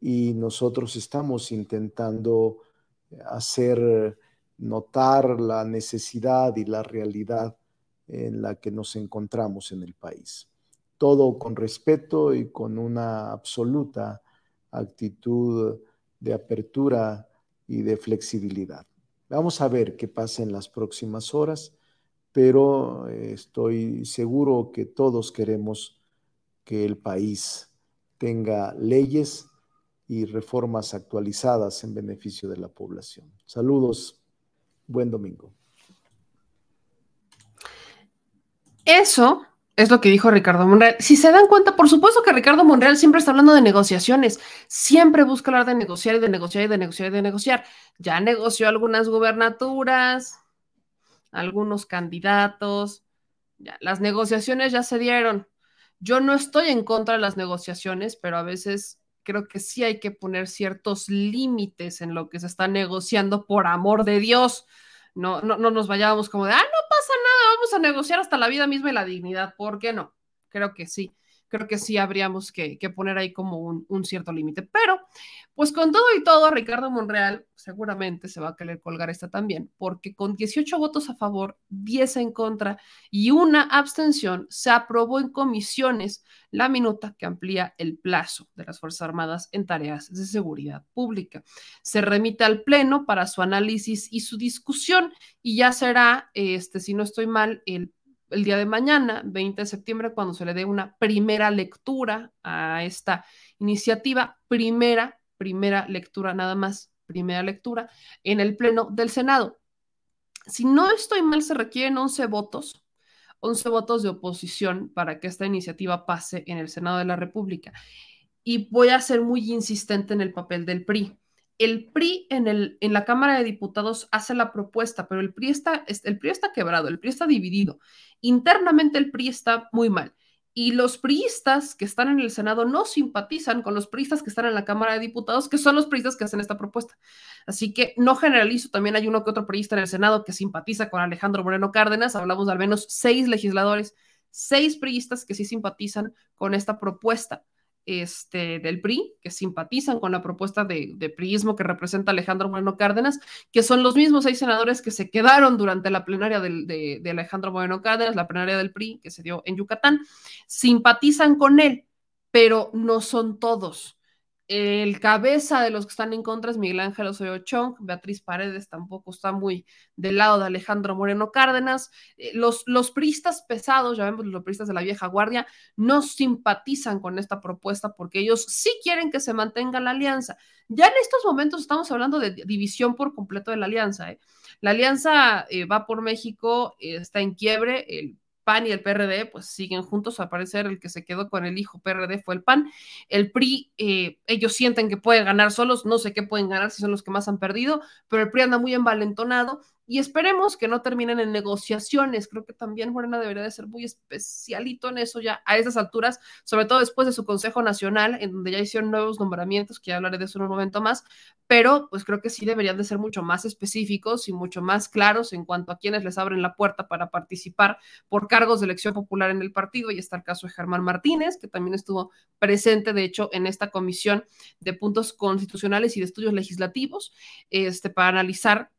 y nosotros estamos intentando hacer notar la necesidad y la realidad en la que nos encontramos en el país. Todo con respeto y con una absoluta actitud de apertura y de flexibilidad. Vamos a ver qué pasa en las próximas horas, pero estoy seguro que todos queremos que el país tenga leyes y reformas actualizadas en beneficio de la población. Saludos, buen domingo. Eso es lo que dijo Ricardo Monreal. Si se dan cuenta, por supuesto que Ricardo Monreal siempre está hablando de negociaciones, siempre busca hablar de negociar y de negociar y de negociar y de negociar. Ya negoció algunas gubernaturas, algunos candidatos, ya, las negociaciones ya se dieron. Yo no estoy en contra de las negociaciones, pero a veces creo que sí hay que poner ciertos límites en lo que se está negociando por amor de Dios. No, no, no nos vayamos como de, ah, no pasa nada, vamos a negociar hasta la vida misma y la dignidad. ¿Por qué no? Creo que sí creo que sí habríamos que, poner ahí como un, un cierto límite. Pero, pues con todo y todo, Ricardo Monreal seguramente se va a querer colgar esta también, porque con 18 votos a favor, 10 en contra y una abstención, se aprobó en comisiones la minuta que amplía el plazo de las Fuerzas Armadas en tareas de seguridad pública. Se remite al Pleno para su análisis y su discusión y ya será, este, si no estoy mal, el el día de mañana, 20 de septiembre, cuando se le dé una primera lectura a esta iniciativa, primera, primera lectura nada más, primera lectura en el Pleno del Senado. Si no estoy mal, se requieren 11 votos, 11 votos de oposición para que esta iniciativa pase en el Senado de la República. Y voy a ser muy insistente en el papel del PRI el PRI en, la Cámara de Diputados hace la propuesta, pero el PRI, está, el PRI está quebrado, el PRI está dividido. Internamente el PRI está muy mal. Y los priistas que están en el Senado no simpatizan con los priistas que están en la Cámara de Diputados, que son los priistas que hacen esta propuesta. Así que no generalizo, también hay uno que otro priista en el Senado que simpatiza con Alejandro Moreno Cárdenas. Hablamos de al menos seis legisladores, seis priistas que sí simpatizan con esta propuesta este, del PRI, que simpatizan con la propuesta de, de, priismo que representa Alejandro Moreno Cárdenas, que son los mismos seis senadores que se quedaron durante la plenaria de, de Alejandro Moreno Cárdenas, la plenaria del PRI que se dio en Yucatán, simpatizan con él, pero no son todos. El cabeza de los que están en contra es Miguel Ángel Osorio Chong, Beatriz Paredes tampoco está muy del lado de Alejandro Moreno Cárdenas. Eh, los, los pristas pesados, ya vemos los pristas de la vieja guardia, no simpatizan con esta propuesta porque ellos sí quieren que se mantenga la alianza. Ya en estos momentos estamos hablando de división por completo de la alianza. ¿eh? La alianza eh, va por México, está en quiebre, el PAN y el PRD pues siguen juntos, al parecer el que se quedó con el hijo PRD fue el PAN, el PRI, eh, ellos sienten que pueden ganar solos, no sé qué pueden ganar si son los que más han perdido, pero el PRI anda muy envalentonado y esperemos que no terminen en negociaciones. Creo que también Morena debería de ser muy especialito en eso ya a esas alturas, sobre todo después de su Consejo Nacional, en donde ya hicieron nuevos nombramientos, que ya hablaré de eso en un momento más, pero pues creo que sí deberían de ser mucho más específicos y mucho más claros en cuanto a quienes les abren la puerta para participar por cargos de elección popular en el partido. Y está el caso de Germán Martínez, que también estuvo presente, de hecho, en esta comisión de puntos constitucionales y de estudios legislativos, este, para analizar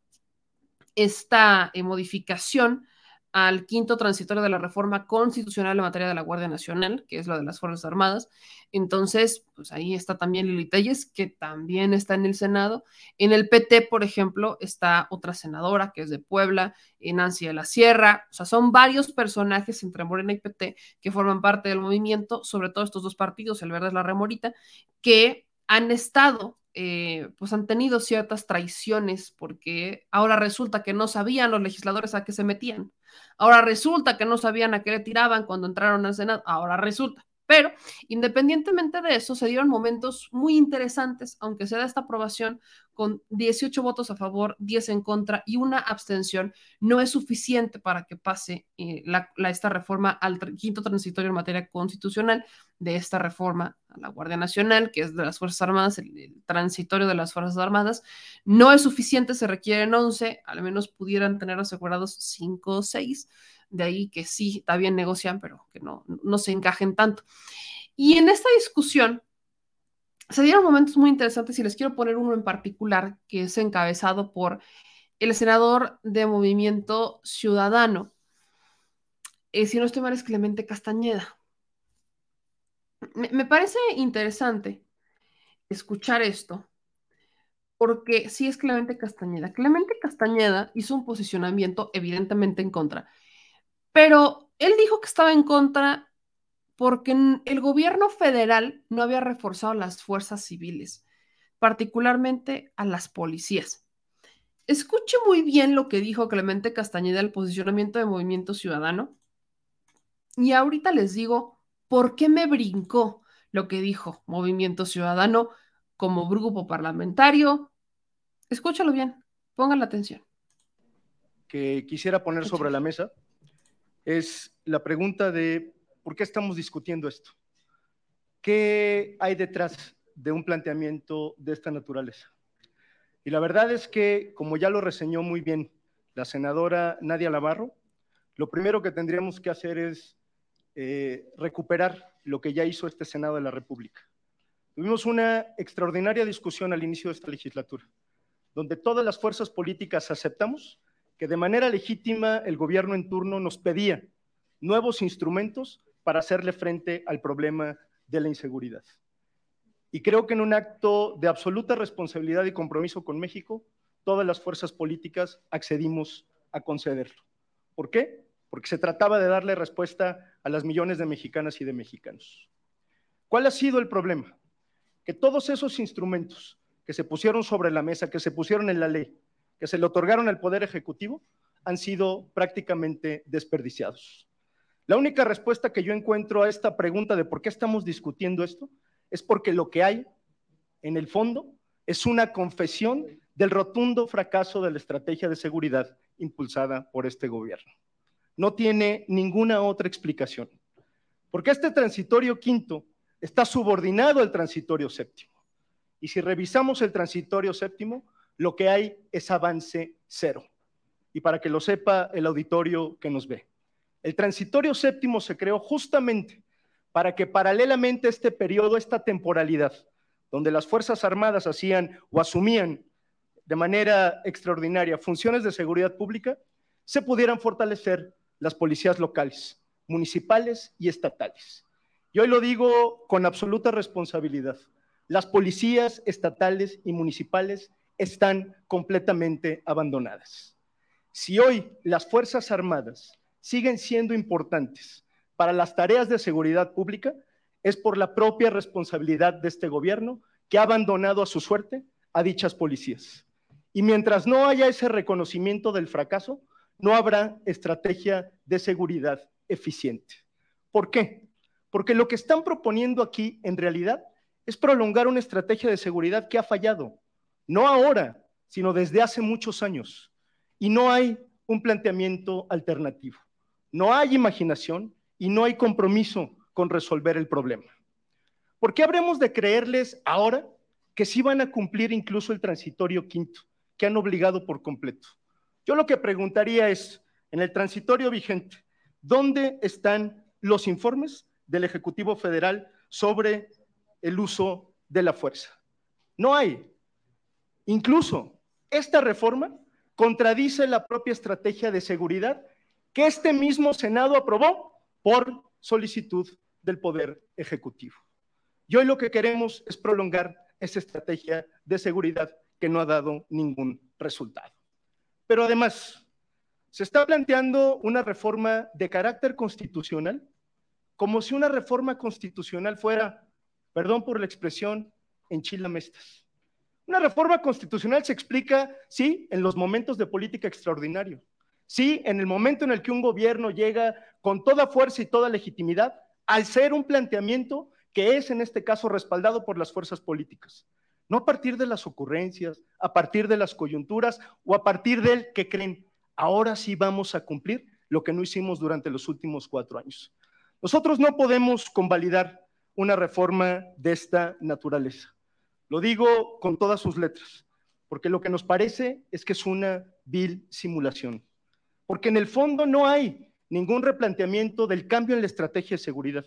esta eh, modificación al quinto transitorio de la reforma constitucional en materia de la Guardia Nacional, que es la de las Fuerzas Armadas. Entonces, pues ahí está también Lili Telles, que también está en el Senado. En el PT, por ejemplo, está otra senadora que es de Puebla, Nancy de la Sierra. O sea, son varios personajes entre Morena y PT que forman parte del movimiento, sobre todo estos dos partidos, el Verde es la Remorita, que han estado eh, pues han tenido ciertas traiciones porque ahora resulta que no sabían los legisladores a qué se metían, ahora resulta que no sabían a qué le tiraban cuando entraron al Senado, ahora resulta. Pero independientemente de eso, se dieron momentos muy interesantes, aunque se da esta aprobación con 18 votos a favor, 10 en contra y una abstención, no es suficiente para que pase eh, esta reforma al quinto transitorio en materia constitucional de esta reforma a la Guardia Nacional, que es de las Fuerzas Armadas, el, transitorio de las Fuerzas Armadas. No es suficiente, se requieren 11, al menos pudieran tener asegurados 5 o 6 de ahí que sí, está bien negocian, pero que no se encajen tanto. Y en esta discusión se dieron momentos muy interesantes y les quiero poner uno en particular que es encabezado por el senador de Movimiento Ciudadano. Eh, si no estoy mal, es Clemente Castañeda. Me, me parece interesante escuchar esto, porque sí es Clemente Castañeda. Clemente Castañeda hizo un posicionamiento evidentemente en contra, pero él dijo que estaba en contra porque el gobierno federal no había reforzado las fuerzas civiles, particularmente a las policías. Escuche muy bien lo que dijo Clemente Castañeda el posicionamiento de Movimiento Ciudadano. Y ahorita les digo por qué me brincó lo que dijo Movimiento Ciudadano como grupo parlamentario. Escúchalo bien, pongan la atención. Que quisiera poner sobre la mesa es la pregunta de ¿por qué estamos discutiendo esto? ¿Qué hay detrás de un planteamiento de esta naturaleza? Y la verdad es que, como ya lo reseñó muy bien la senadora Nadia Lavarro, lo primero que tendríamos que hacer es eh, recuperar lo que ya hizo este Senado de la República. Tuvimos una extraordinaria discusión al inicio de esta legislatura, donde todas las fuerzas políticas aceptamos que de manera legítima el gobierno en turno nos pedía nuevos instrumentos para hacerle frente al problema de la inseguridad. Y creo que en un acto de absoluta responsabilidad y compromiso con México, todas las fuerzas políticas accedimos a concederlo. ¿Por qué? Porque se trataba de darle respuesta a las millones de mexicanas y de mexicanos. ¿Cuál ha sido el problema? Que todos esos instrumentos que se pusieron sobre la mesa, que se pusieron en la ley, que se le otorgaron al Poder Ejecutivo, han sido prácticamente desperdiciados. La única respuesta que yo encuentro a esta pregunta de por qué estamos discutiendo esto es porque lo que hay en el fondo es una confesión del rotundo fracaso de la estrategia de seguridad impulsada por este gobierno. No tiene ninguna otra explicación. Porque este transitorio quinto está subordinado al transitorio séptimo. Y si revisamos el transitorio séptimo, lo que hay es avance cero. Y para que lo sepa el auditorio que nos ve. El transitorio séptimo se creó justamente para que paralelamente a este periodo, esta temporalidad, donde las Fuerzas Armadas hacían o asumían de manera extraordinaria funciones de seguridad pública, se pudieran fortalecer las policías locales, municipales y estatales. Y hoy lo digo con absoluta responsabilidad. Las policías estatales y municipales están completamente abandonadas. Si hoy las Fuerzas Armadas siguen siendo importantes para las tareas de seguridad pública es por la propia responsabilidad de este gobierno que ha abandonado a su suerte a dichas policías. Y mientras no haya ese reconocimiento del fracaso, no habrá estrategia de seguridad eficiente. ¿Por qué? Porque lo que están proponiendo aquí en realidad es prolongar una estrategia de seguridad que ha fallado, no ahora, sino desde hace muchos años. Y no hay un planteamiento alternativo no hay imaginación y no hay compromiso con resolver el problema. ¿Por qué habremos de creerles ahora que sí van a cumplir incluso el transitorio quinto, que han obligado por completo? Yo lo que preguntaría es, en el transitorio vigente, ¿dónde están los informes del Ejecutivo Federal sobre el uso de la fuerza? No hay. Incluso esta reforma contradice la propia estrategia de seguridad que este mismo Senado aprobó por solicitud del Poder Ejecutivo. Y hoy lo que queremos es prolongar esa estrategia de seguridad que no ha dado ningún resultado. Pero además, se está planteando una reforma de carácter constitucional, como si una reforma constitucional fuera, perdón por la expresión, en chilamestas. Una reforma constitucional se explica, sí, en los momentos de política extraordinario, Sí, en el momento en el que un gobierno llega con toda fuerza y toda legitimidad, al ser un planteamiento que es en este caso respaldado por las fuerzas políticas. No a partir de las ocurrencias, a partir de las coyunturas o a partir del que creen, ahora sí vamos a cumplir lo que no hicimos durante los últimos cuatro años. Nosotros no podemos convalidar una reforma de esta naturaleza. Lo digo con todas sus letras, porque lo que nos parece es que es una vil simulación porque en el fondo no hay ningún replanteamiento del cambio en la estrategia de seguridad,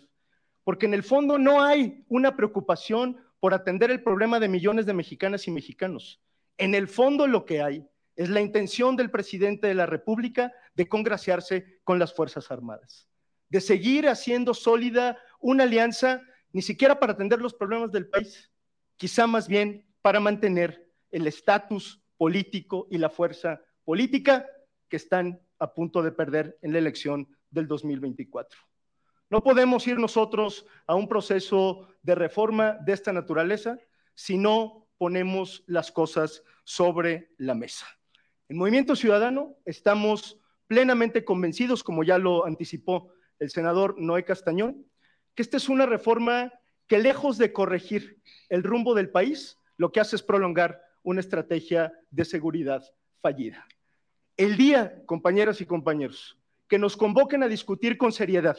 porque en el fondo no hay una preocupación por atender el problema de millones de mexicanas y mexicanos. En el fondo lo que hay es la intención del presidente de la República de congraciarse con las Fuerzas Armadas, de seguir haciendo sólida una alianza ni siquiera para atender los problemas del país, quizá más bien para mantener el estatus político y la fuerza política que están a punto de perder en la elección del 2024. No podemos ir nosotros a un proceso de reforma de esta naturaleza si no ponemos las cosas sobre la mesa. En Movimiento Ciudadano estamos plenamente convencidos, como ya lo anticipó el senador Noé Castañón, que esta es una reforma que lejos de corregir el rumbo del país, lo que hace es prolongar una estrategia de seguridad fallida. El día, compañeras y compañeros, que nos convoquen a discutir con seriedad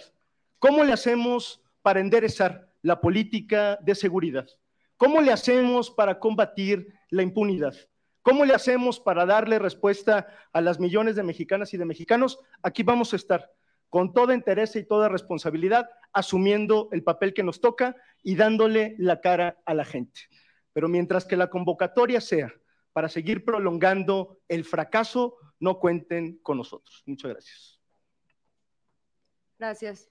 cómo le hacemos para enderezar la política de seguridad, cómo le hacemos para combatir la impunidad, cómo le hacemos para darle respuesta a las millones de mexicanas y de mexicanos, aquí vamos a estar con toda interés y toda responsabilidad, asumiendo el papel que nos toca y dándole la cara a la gente. Pero mientras que la convocatoria sea para seguir prolongando el fracaso, no cuenten con nosotros. Muchas gracias. Gracias.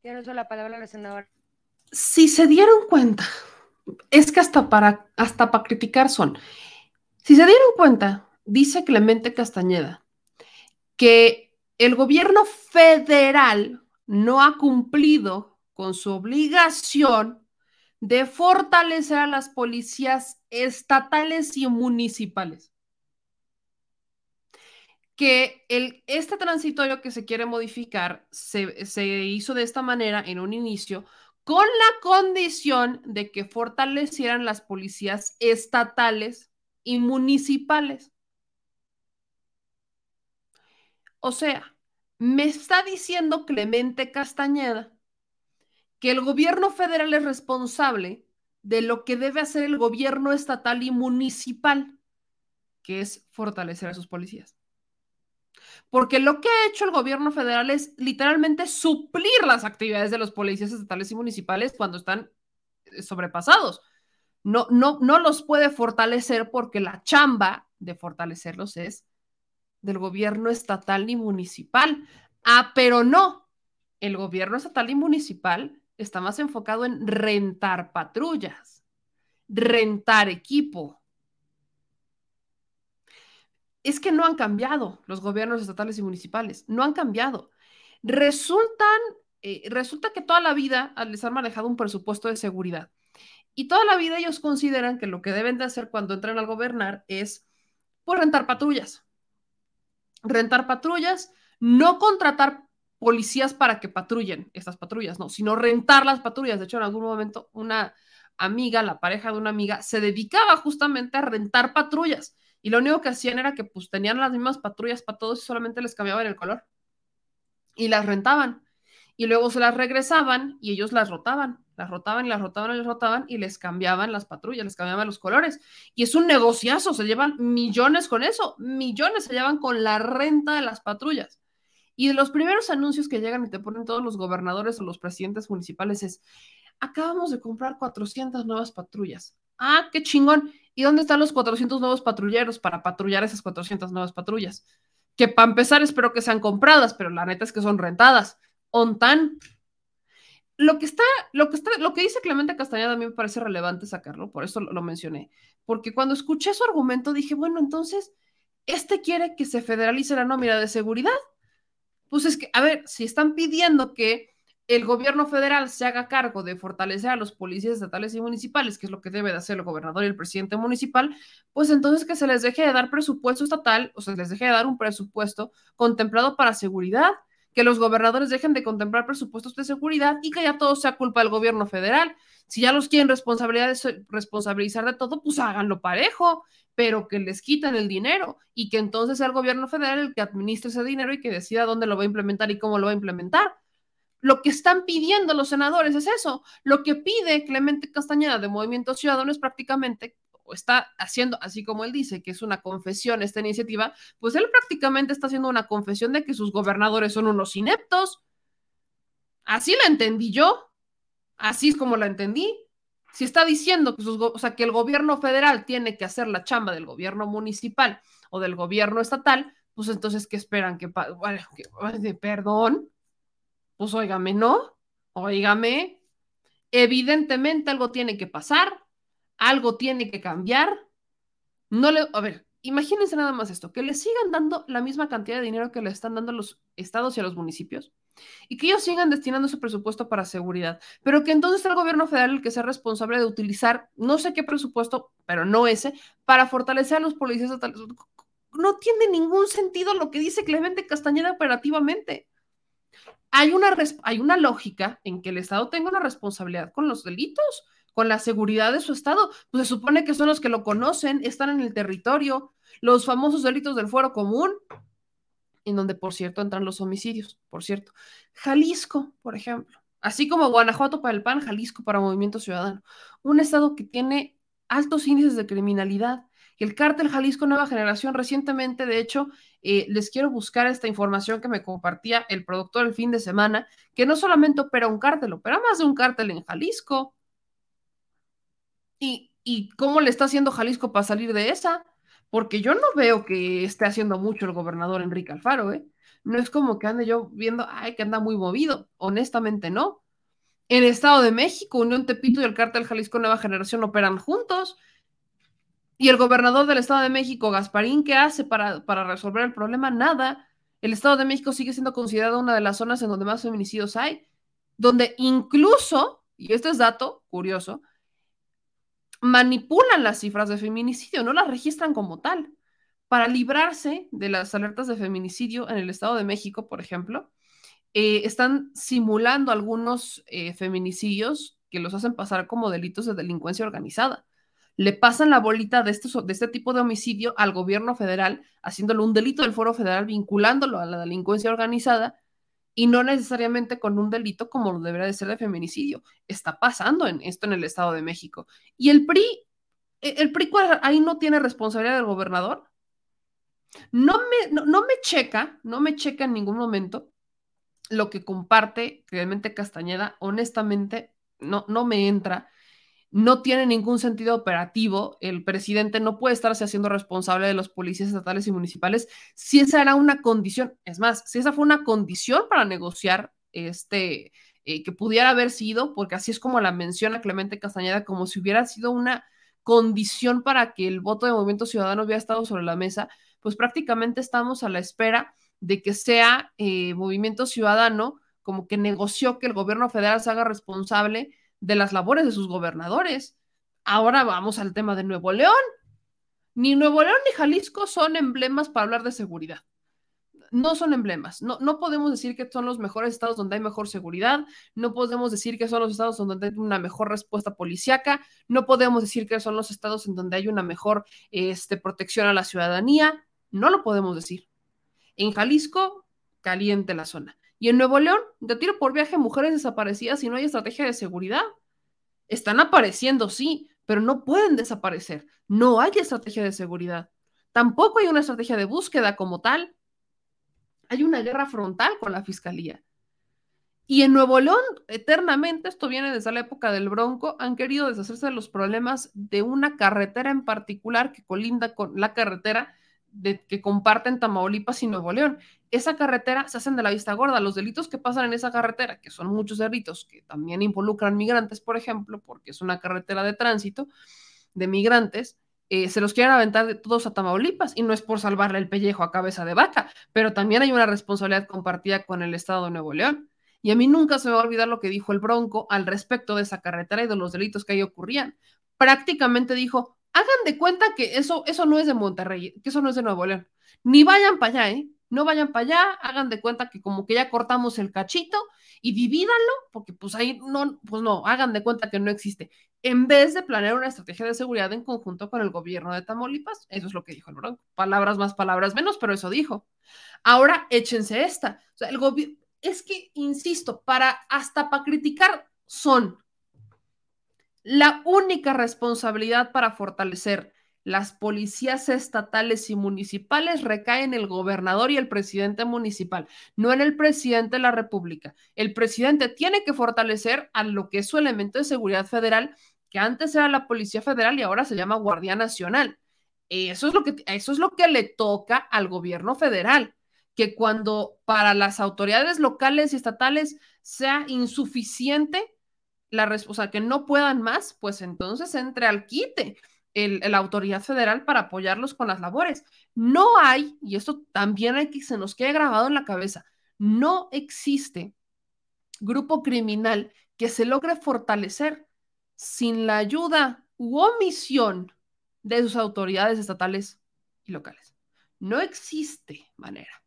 Tiene la palabra la senadora. Si se dieron cuenta, es que hasta para, hasta para criticar son. Si se dieron cuenta, dice Clemente Castañeda, que el gobierno federal no ha cumplido con su obligación de fortalecer a las policías estatales y municipales. Que este transitorio que se quiere modificar se, se hizo de esta manera en un inicio con la condición de que fortalecieran las policías estatales y municipales. O sea, me está diciendo Clemente Castañeda que el gobierno federal es responsable de lo que debe hacer el gobierno estatal y municipal, que es fortalecer a sus policías. Porque lo que ha hecho el gobierno federal es literalmente suplir las actividades de los policías estatales y municipales cuando están eh, sobrepasados. No, no, no los puede fortalecer porque la chamba de fortalecerlos es del gobierno estatal y municipal. Ah, pero no, el gobierno estatal y municipal está más enfocado en rentar patrullas, rentar equipo. Es que no han cambiado los gobiernos estatales y municipales, no han cambiado. Resultan, eh, resulta que toda la vida les han manejado un presupuesto de seguridad y toda la vida ellos consideran que lo que deben de hacer cuando entran al gobernar es pues, rentar patrullas. Rentar patrullas, no contratar policías para que patrullen estas patrullas, no, sino rentar las patrullas. De hecho, en algún momento una amiga, la pareja de una amiga, se dedicaba justamente a rentar patrullas. Y lo único que hacían era que pues tenían las mismas patrullas para todos y solamente les cambiaban el color. Y las rentaban. Y luego se las regresaban y ellos las rotaban. Las rotaban las rotaban y las rotaban y les cambiaban las patrullas, les cambiaban los colores. Y es un negociazo, se llevan millones con eso. Millones se llevan con la renta de las patrullas. Y de los primeros anuncios que llegan y te ponen todos los gobernadores o los presidentes municipales es, acabamos de comprar 400 nuevas patrullas. Ah, qué chingón. ¿Y dónde están los 400 nuevos patrulleros para patrullar esas 400 nuevas patrullas? Que para empezar espero que sean compradas, pero la neta es que son rentadas. ONTAN. Lo que está, lo que está, lo que dice Clemente Castañeda a mí me parece relevante sacarlo, por eso lo, lo mencioné. Porque cuando escuché su argumento dije, bueno, entonces, este quiere que se federalice la nómina de seguridad pues es que, a ver, si están pidiendo que el gobierno federal se haga cargo de fortalecer a los policías estatales y municipales, que es lo que debe de hacer el gobernador y el presidente municipal, pues entonces que se les deje de dar presupuesto estatal o se les deje de dar un presupuesto contemplado para seguridad, que los gobernadores dejen de contemplar presupuestos de seguridad y que ya todo sea culpa del gobierno federal. Si ya los quieren responsabilizar de todo, pues háganlo parejo pero que les quitan el dinero y que entonces sea el gobierno federal el que administre ese dinero y que decida dónde lo va a implementar y cómo lo va a implementar. Lo que están pidiendo los senadores es eso. Lo que pide Clemente Castañeda de Movimiento Ciudadano es prácticamente, o está haciendo, así como él dice, que es una confesión esta iniciativa, pues él prácticamente está haciendo una confesión de que sus gobernadores son unos ineptos. Así la entendí yo. Así es como la entendí. Si está diciendo que, el gobierno federal tiene que hacer la chamba del gobierno municipal o del gobierno estatal, pues entonces, ¿qué esperan? Que, bueno, que perdón, pues óigame, ¿no? Óigame, evidentemente algo tiene que pasar, algo tiene que cambiar. No le, a ver, imagínense nada más esto, que le sigan dando la misma cantidad de dinero que le están dando a los estados y a los municipios y que ellos sigan destinando su presupuesto para seguridad, pero que entonces el gobierno federal el que sea responsable de utilizar no sé qué presupuesto, pero no ese, para fortalecer a los policías estatales. No tiene ningún sentido lo que dice Clemente Castañeda operativamente. Hay una, hay una lógica en que el Estado tenga una responsabilidad con los delitos, con la seguridad de su Estado. Pues se supone que son los que lo conocen, están en el territorio, los famosos delitos del fuero común, en donde, por cierto, entran los homicidios, por cierto. Jalisco, por ejemplo, así como Guanajuato para el PAN, Jalisco para Movimiento Ciudadano, un estado que tiene altos índices de criminalidad. El cártel Jalisco Nueva Generación recientemente, de hecho, eh, les quiero buscar esta información que me compartía el productor el fin de semana, que no solamente opera un cártel, opera más de un cártel en Jalisco. ¿Y, y cómo le está haciendo Jalisco para salir de esa? porque yo no veo que esté haciendo mucho el gobernador Enrique Alfaro, ¿eh? No es como que ande yo viendo, ay, que anda muy movido, honestamente no. En Estado de México, Unión Tepito y el Cártel Jalisco Nueva Generación operan juntos. Y el gobernador del Estado de México, Gasparín, ¿qué hace para, para resolver el problema? Nada. El Estado de México sigue siendo considerado una de las zonas en donde más feminicidios hay, donde incluso, y este es dato curioso, manipulan las cifras de feminicidio, no las registran como tal. Para librarse de las alertas de feminicidio en el Estado de México, por ejemplo, eh, están simulando algunos eh, feminicidios que los hacen pasar como delitos de delincuencia organizada. Le pasan la bolita de este, de este tipo de homicidio al gobierno federal, haciéndolo un delito del foro federal, vinculándolo a la delincuencia organizada, y no necesariamente con un delito como lo debería de ser de feminicidio. Está pasando en esto en el Estado de México. Y el PRI, e, el PRI ahí no tiene responsabilidad del gobernador. No me, no, me checa, no me checa en ningún momento lo que comparte Clemente Castañeda, honestamente, no, no me entra no tiene ningún sentido operativo. El presidente no puede estarse haciendo responsable de los policías estatales y municipales si esa era una condición. Es más, si esa fue una condición para negociar este, eh, que pudiera haber sido, porque así es como la menciona Clemente Castañeda, como si hubiera sido una condición para que el voto de Movimiento Ciudadano hubiera estado sobre la mesa, pues prácticamente estamos a la espera de que sea eh, Movimiento Ciudadano como que negoció que el gobierno federal se haga responsable de las labores de sus gobernadores. Ahora vamos al tema de Nuevo León. Ni Nuevo León ni Jalisco son emblemas para hablar de seguridad. No son emblemas. No, no podemos decir que son los mejores estados donde hay mejor seguridad. No podemos decir que son los estados donde hay una mejor respuesta policíaca. No podemos decir que son los estados en donde hay una mejor este, protección a la ciudadanía. No lo podemos decir. En Jalisco, caliente la zona. Y en Nuevo León, de tiro por viaje, mujeres desaparecidas y no hay estrategia de seguridad. Están apareciendo, sí, pero no pueden desaparecer. No hay estrategia de seguridad. Tampoco hay una estrategia de búsqueda como tal. Hay una guerra frontal con la fiscalía. Y en Nuevo León, eternamente, esto viene desde la época del Bronco, han querido deshacerse de los problemas de una carretera en particular que colinda con la carretera de, que comparten Tamaulipas y Nuevo León. Esa carretera se hacen de la vista gorda. Los delitos que pasan en esa carretera, que son muchos delitos que también involucran migrantes, por ejemplo, porque es una carretera de tránsito de migrantes, eh, se los quieren aventar de todos a Tamaulipas y no es por salvarle el pellejo a cabeza de vaca, pero también hay una responsabilidad compartida con el Estado de Nuevo León. Y a mí nunca se me va a olvidar lo que dijo el Bronco al respecto de esa carretera y de los delitos que ahí ocurrían. Prácticamente dijo, hagan de cuenta que eso, eso no es de Monterrey, que eso no es de Nuevo León. Ni vayan para allá, ¿eh? No vayan para allá, hagan de cuenta que como que ya cortamos el cachito y divídanlo, porque pues ahí no, pues no, hagan de cuenta que no existe. En vez de planear una estrategia de seguridad en conjunto con el gobierno de Tamaulipas, eso es lo que dijo el Bronco. Palabras más, palabras menos, pero eso dijo. Ahora échense esta. O sea, el gobierno, es que, insisto, para, hasta para criticar son, la única responsabilidad para fortalecer las policías estatales y municipales recae en el gobernador y el presidente municipal, no en el presidente de la República. El presidente tiene que fortalecer a lo que es su elemento de seguridad federal, que antes era la Policía Federal y ahora se llama Guardia Nacional. Eso es lo que, eso es lo que le toca al gobierno federal, que cuando para las autoridades locales y estatales sea insuficiente la respuesta, que no puedan más, pues entonces entre al quite la autoridad federal para apoyarlos con las labores. No hay, y esto también hay que se nos quede grabado en la cabeza, no existe grupo criminal que se logre fortalecer sin la ayuda u omisión de sus autoridades estatales y locales. No existe manera.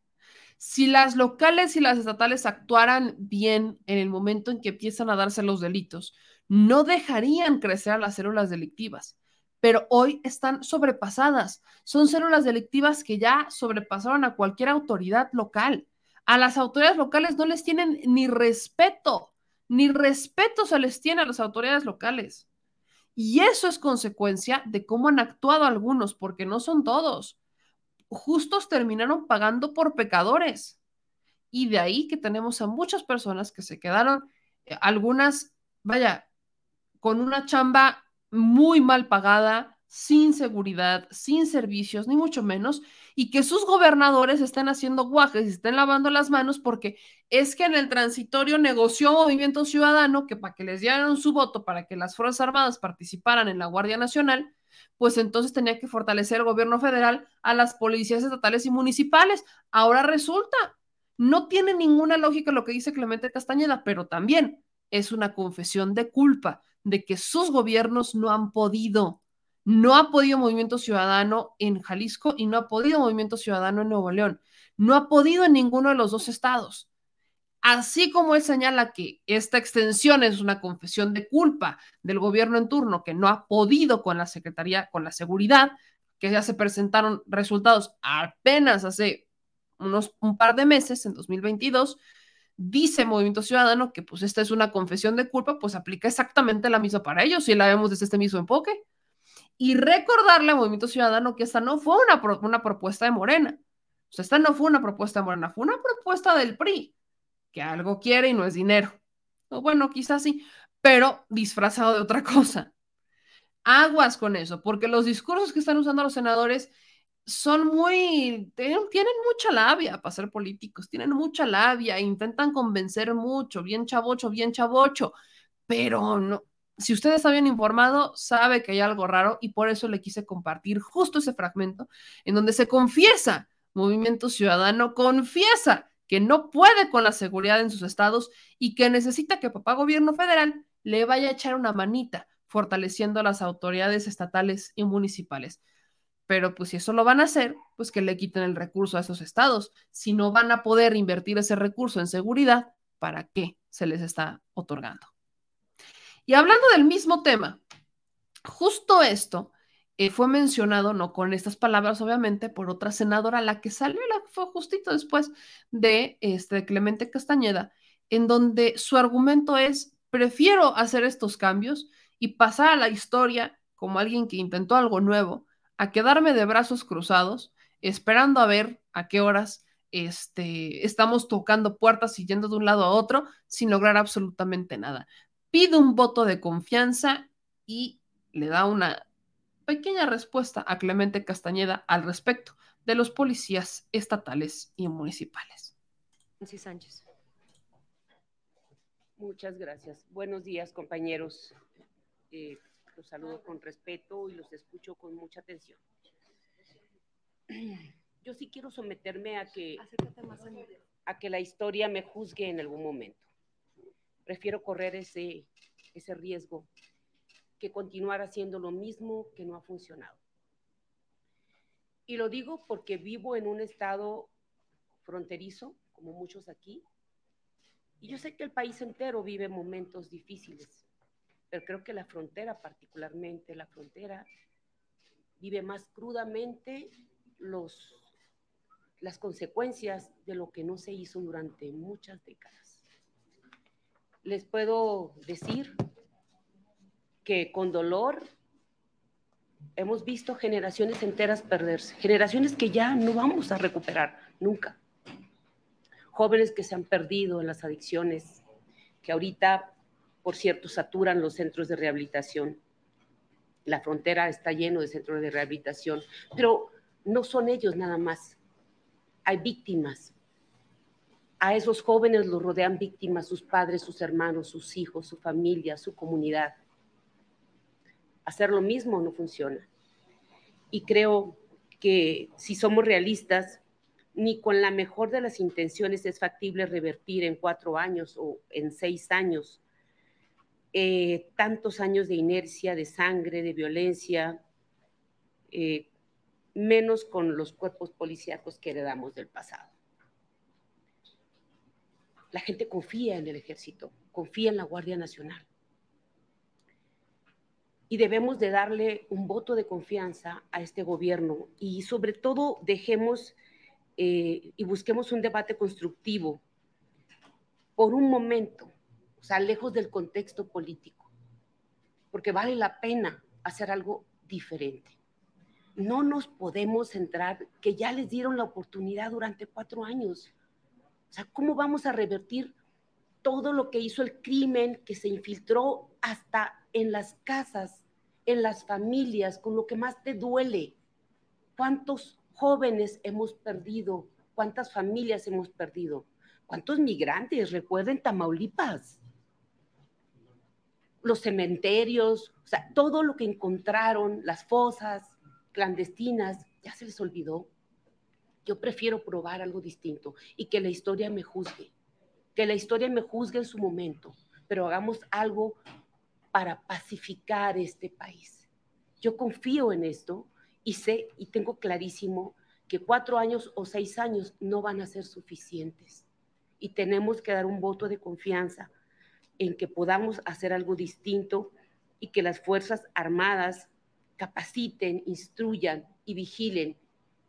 Si las locales y las estatales actuaran bien en el momento en que empiezan a darse los delitos, no dejarían crecer a las células delictivas, pero hoy están sobrepasadas. Son células delictivas que ya sobrepasaron a cualquier autoridad local. A las autoridades locales no les tienen ni respeto, ni respeto se les tiene a las autoridades locales. Y eso es consecuencia de cómo han actuado algunos, porque no son todos. Justos terminaron pagando por pecadores. Y de ahí que tenemos a muchas personas que se quedaron, eh, algunas, vaya, con una chamba muy mal pagada, sin seguridad, sin servicios, ni mucho menos, y que sus gobernadores estén haciendo guajes y estén lavando las manos porque es que en el transitorio negoció Movimiento Ciudadano que para que les dieran su voto para que las Fuerzas Armadas participaran en la Guardia Nacional, pues entonces tenía que fortalecer el gobierno federal a las policías estatales y municipales. Ahora resulta, no tiene ninguna lógica lo que dice Clemente Castañeda, pero también es una confesión de culpa de que sus gobiernos no han podido no ha podido Movimiento Ciudadano en Jalisco y no ha podido Movimiento Ciudadano en Nuevo León. No ha podido en ninguno de los dos estados. Así como él señala que esta extensión es una confesión de culpa del gobierno en turno que no ha podido con la Secretaría, con la seguridad, que ya se presentaron resultados apenas hace unos un par de meses, en 2022, dice Movimiento Ciudadano que pues esta es una confesión de culpa, pues aplica exactamente la misma para ellos, si la vemos desde este mismo enfoque y recordarle al Movimiento Ciudadano que esta no fue una, una propuesta de Morena. O sea, esta no fue una propuesta de Morena, fue una propuesta del PRI, que algo quiere y no es dinero. Bueno, quizás sí, pero disfrazado de otra *laughs* cosa. Aguas con eso, porque los discursos que están usando los senadores son muy, tienen, tienen mucha labia para ser políticos, tienen mucha labia, intentan convencer mucho, bien chavocho, bien chavocho, pero no, si ustedes habían informado, sabe que hay algo raro y por eso le quise compartir justo ese fragmento en donde se confiesa, Movimiento Ciudadano confiesa que no puede con la seguridad en sus estados y que necesita que papá gobierno federal le vaya a echar una manita fortaleciendo a las autoridades estatales y municipales. Pero pues si eso lo van a hacer, pues que le quiten el recurso a esos estados. Si no van a poder invertir ese recurso en seguridad, ¿para qué se les está otorgando? Y hablando del mismo tema, justo esto eh, fue mencionado, no con estas palabras, obviamente, por otra senadora, la que salió, la fue justito después de, este, Clemente Castañeda, en donde su argumento es, prefiero hacer estos cambios y pasar a la historia como alguien que intentó algo nuevo, a quedarme de brazos cruzados, esperando a ver a qué horas este, estamos tocando puertas y yendo de un lado a otro sin lograr absolutamente nada pide un voto de confianza y le da una pequeña respuesta a Clemente Castañeda al respecto de los policías estatales y municipales. Nancy Sánchez. Muchas gracias. Buenos días, compañeros. Eh, los saludo con respeto y los escucho con mucha atención. Yo sí quiero someterme a que, a que la historia me juzgue en algún momento prefiero correr ese, ese riesgo que continuar haciendo lo mismo que no ha funcionado. Y lo digo porque vivo en un estado fronterizo, como muchos aquí, y yo sé que el país entero vive momentos difíciles, pero creo que la frontera, particularmente la frontera, vive más crudamente los, las consecuencias de lo que no se hizo durante muchas décadas les puedo decir que con dolor hemos visto generaciones enteras perderse, generaciones que ya no vamos a recuperar nunca. Jóvenes que se han perdido en las adicciones, que ahorita, por cierto, saturan los centros de rehabilitación. la frontera está lleno de centros de rehabilitación, pero no son ellos nada más. Hay víctimas. A esos jóvenes los rodean víctimas, sus padres, sus hermanos, sus hijos, su familia, su comunidad. Hacer lo mismo no funciona. Y creo que si somos realistas, ni con la mejor de las intenciones es factible revertir en cuatro años o en seis años eh, tantos años de inercia, de sangre, de violencia, eh, menos con los cuerpos policíacos que heredamos del pasado. La gente confía en el ejército, confía en la Guardia Nacional. Y debemos de darle un voto de confianza a este gobierno y sobre todo dejemos eh, y busquemos un debate constructivo por un momento o sea, lejos del contexto político, porque vale la pena hacer algo diferente. No nos podemos centrar que ya les dieron la oportunidad durante cuatro años. O sea, ¿cómo vamos a revertir todo lo que hizo el crimen que se infiltró hasta en las casas, en las familias, con lo que más te duele? ¿Cuántos jóvenes hemos perdido? ¿Cuántas familias hemos perdido? ¿Cuántos migrantes? Recuerden Tamaulipas los cementerios, o sea, todo lo que encontraron, las fosas clandestinas, ya se les olvidó. Yo prefiero probar algo distinto y que la historia me juzgue, que la historia me juzgue en su momento, pero hagamos algo para pacificar este país. Yo confío en esto y sé y tengo clarísimo que cuatro años o seis años no van a ser suficientes y tenemos que dar un voto de confianza en que podamos hacer algo distinto y que las Fuerzas Armadas capaciten, instruyan y vigilen.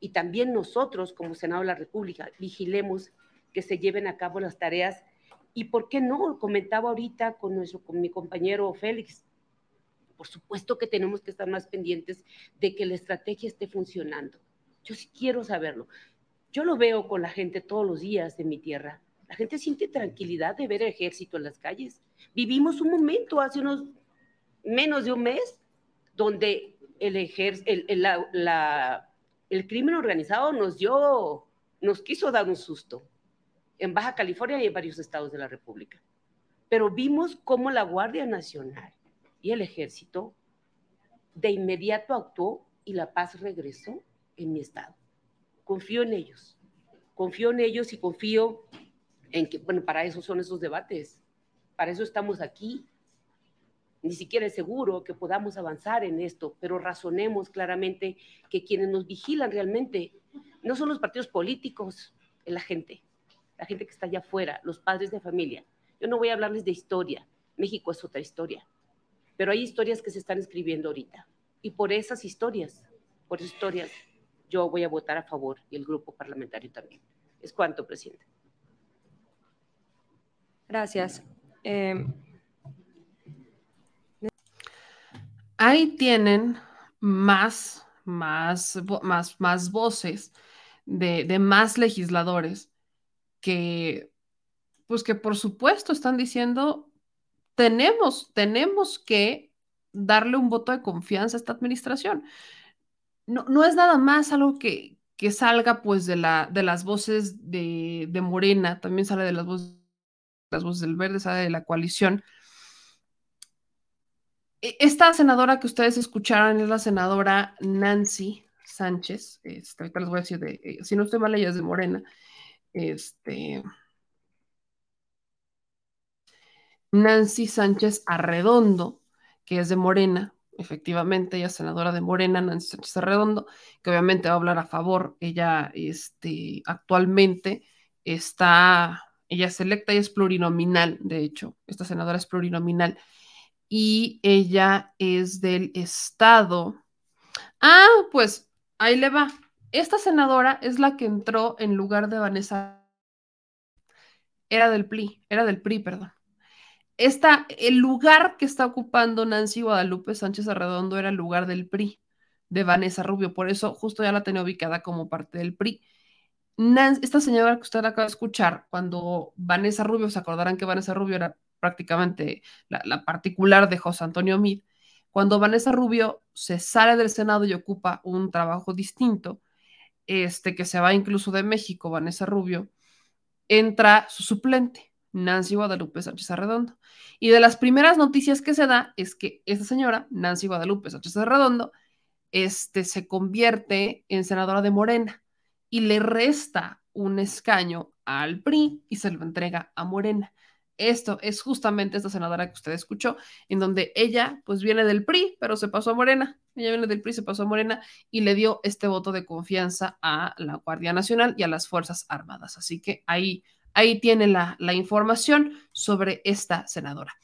Y también nosotros, como Senado de la República, vigilemos que se lleven a cabo las tareas. Y por qué no, comentaba ahorita con, nuestro, con mi compañero Félix, por supuesto que tenemos que estar más pendientes de que la estrategia esté funcionando. Yo sí quiero saberlo. Yo lo veo con la gente todos los días de mi tierra la gente siente tranquilidad de ver ejército en las calles. Vivimos un momento hace unos menos de un mes donde el, el, el crimen organizado nos dio, nos quiso dar un susto en Baja California y en varios estados de la República. Pero vimos cómo la Guardia Nacional y el ejército de inmediato actuó y la paz regresó en mi estado. Confío en ellos, confío en ellos y confío en que, bueno, para eso son esos debates, para eso estamos aquí. Ni siquiera es seguro que podamos avanzar en esto, pero razonemos claramente que quienes nos vigilan realmente no son los partidos políticos, es la gente, la gente que está allá afuera, los padres de familia. Yo no voy a hablarles de historia, México es otra historia, pero hay historias que se están escribiendo ahorita. Y por esas historias, por esas historias, yo voy a votar a favor y el grupo parlamentario también. Es cuanto, presidente. Gracias. Eh, ahí tienen más, más, más, más voces de, de, más legisladores que, pues que por supuesto están diciendo, tenemos, tenemos que darle un voto de confianza a esta administración. No, no es nada más algo que, que salga pues de, la, de las voces de, de Morena, también sale de las voces las voces del verde, sale de la coalición. E, esta senadora que ustedes escucharon es la senadora Nancy Sánchez. Este, ahorita les voy a decir de, eh, si no estoy mal, ella es de Morena. Este. Nancy Sánchez Arredondo, que es de Morena, efectivamente, ella es senadora de Morena, Nancy Sánchez Arredondo, que obviamente va a hablar a favor. Ella este, actualmente está ella es electa y es plurinominal, de hecho, esta senadora es plurinominal. Y ella es del estado. Ah, pues ahí le va. Esta senadora es la que entró en lugar de Vanessa. Era del PRI, era del PRI, perdón. Esta, el lugar que está ocupando Nancy Guadalupe Sánchez Arredondo era el lugar del PRI, de Vanessa Rubio. Por eso justo ya la tenía ubicada como parte del PRI esta señora que usted acaba de escuchar, cuando Vanessa Rubio, se acordarán que Vanessa Rubio era prácticamente la, particular de José Antonio Mid, Cuando Vanessa Rubio se sale del Senado y ocupa un trabajo distinto, este que se va incluso de México, Vanessa Rubio, entra su suplente, Nancy Guadalupe Sánchez Arredondo. Y de las primeras noticias que se da es que esta señora, Nancy Guadalupe Sánchez Arredondo, este, se convierte en senadora de Morena y le resta un escaño al PRI y se lo entrega a Morena. Esto es justamente esta senadora que usted escuchó, en donde ella pues viene del PRI, pero se pasó a Morena. Ella viene del PRI, se pasó a Morena y le dio este voto de confianza a la Guardia Nacional y a las Fuerzas Armadas. Así que ahí, ahí tiene la, la información sobre esta senadora.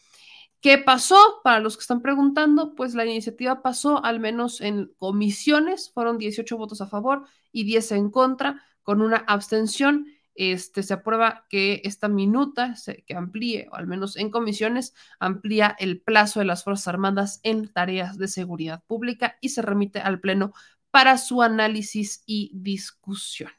¿Qué pasó? Para los que están preguntando, pues la iniciativa pasó al menos en comisiones, fueron 18 votos a favor y 10 en contra, con una abstención este, se aprueba que esta minuta se, que amplíe, o al menos en comisiones, amplía el plazo de las Fuerzas Armadas en tareas de seguridad pública y se remite al Pleno para su análisis y discusión.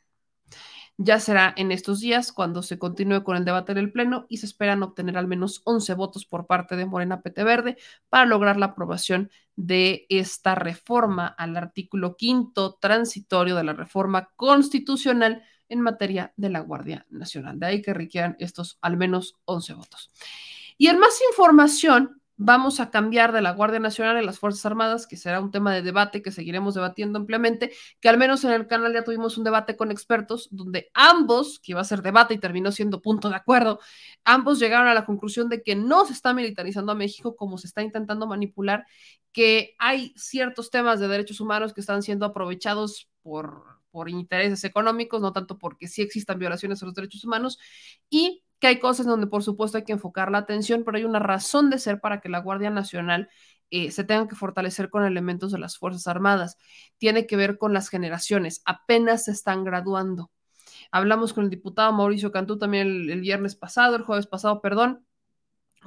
Ya será en estos días cuando se continúe con el debate en el Pleno y se esperan obtener al menos 11 votos por parte de Morena PT Verde para lograr la aprobación de esta reforma al artículo quinto transitorio de la reforma constitucional en materia de la Guardia Nacional. De ahí que requieran estos al menos 11 votos. Y en más información, vamos a cambiar de la Guardia Nacional a las Fuerzas Armadas, que será un tema de debate que seguiremos debatiendo ampliamente, que al menos en el canal ya tuvimos un debate con expertos donde ambos, que iba a ser debate y terminó siendo punto de acuerdo, ambos llegaron a la conclusión de que no se está militarizando a México como se está intentando manipular, que hay ciertos temas de derechos humanos que están siendo aprovechados por por intereses económicos, no tanto porque sí existan violaciones a los derechos humanos, y que hay cosas donde por supuesto hay que enfocar la atención, pero hay una razón de ser para que la Guardia Nacional eh, se tenga que fortalecer con elementos de las Fuerzas Armadas. Tiene que ver con las generaciones, apenas se están graduando. Hablamos con el diputado Mauricio Cantú también el, el viernes pasado, el jueves pasado, perdón,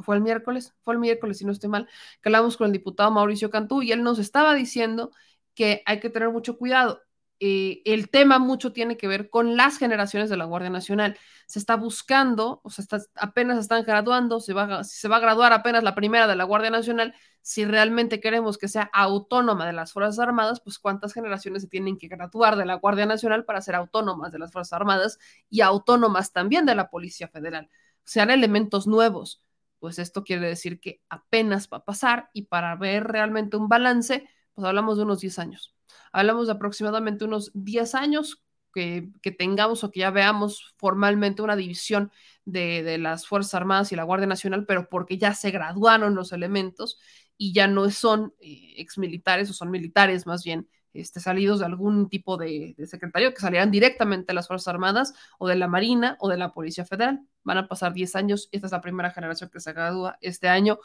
fue el miércoles, fue el miércoles, si no estoy mal, que hablamos con el diputado Mauricio Cantú y él nos estaba diciendo que hay que tener mucho cuidado. Eh, el tema mucho tiene que ver con las generaciones de la Guardia Nacional. Se está buscando, o sea, está, apenas están graduando, se va, se va a graduar apenas la primera de la Guardia Nacional. Si realmente queremos que sea autónoma de las Fuerzas Armadas, pues cuántas generaciones se tienen que graduar de la Guardia Nacional para ser autónomas de las Fuerzas Armadas y autónomas también de la Policía Federal. Sean elementos nuevos. Pues esto quiere decir que apenas va a pasar y para ver realmente un balance, pues hablamos de unos 10 años hablamos de aproximadamente unos 10 años que, tengamos o que ya veamos formalmente una división de, las Fuerzas Armadas y la Guardia Nacional, pero porque ya se graduaron los elementos y ya no son eh, exmilitares o son militares más bien. Este, salidos de algún tipo de, de, secretario que salieran directamente de las Fuerzas Armadas o de la Marina o de la Policía Federal. Van a pasar 10 años, esta es la primera generación que se gradúa este año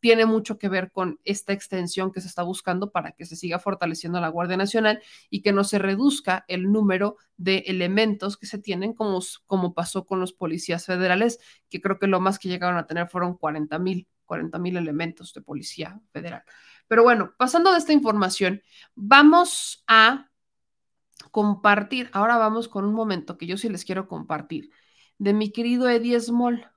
tiene mucho que ver con esta extensión que se está buscando para que se siga fortaleciendo la Guardia Nacional y que no se reduzca el número de elementos que se tienen, como, como pasó con los policías federales, que creo que lo más que llegaron a tener fueron 40 mil 40 mil elementos de policía federal. Pero bueno, pasando de esta información, vamos a compartir, ahora vamos con un momento que yo sí les quiero compartir, de mi querido Eddie Small.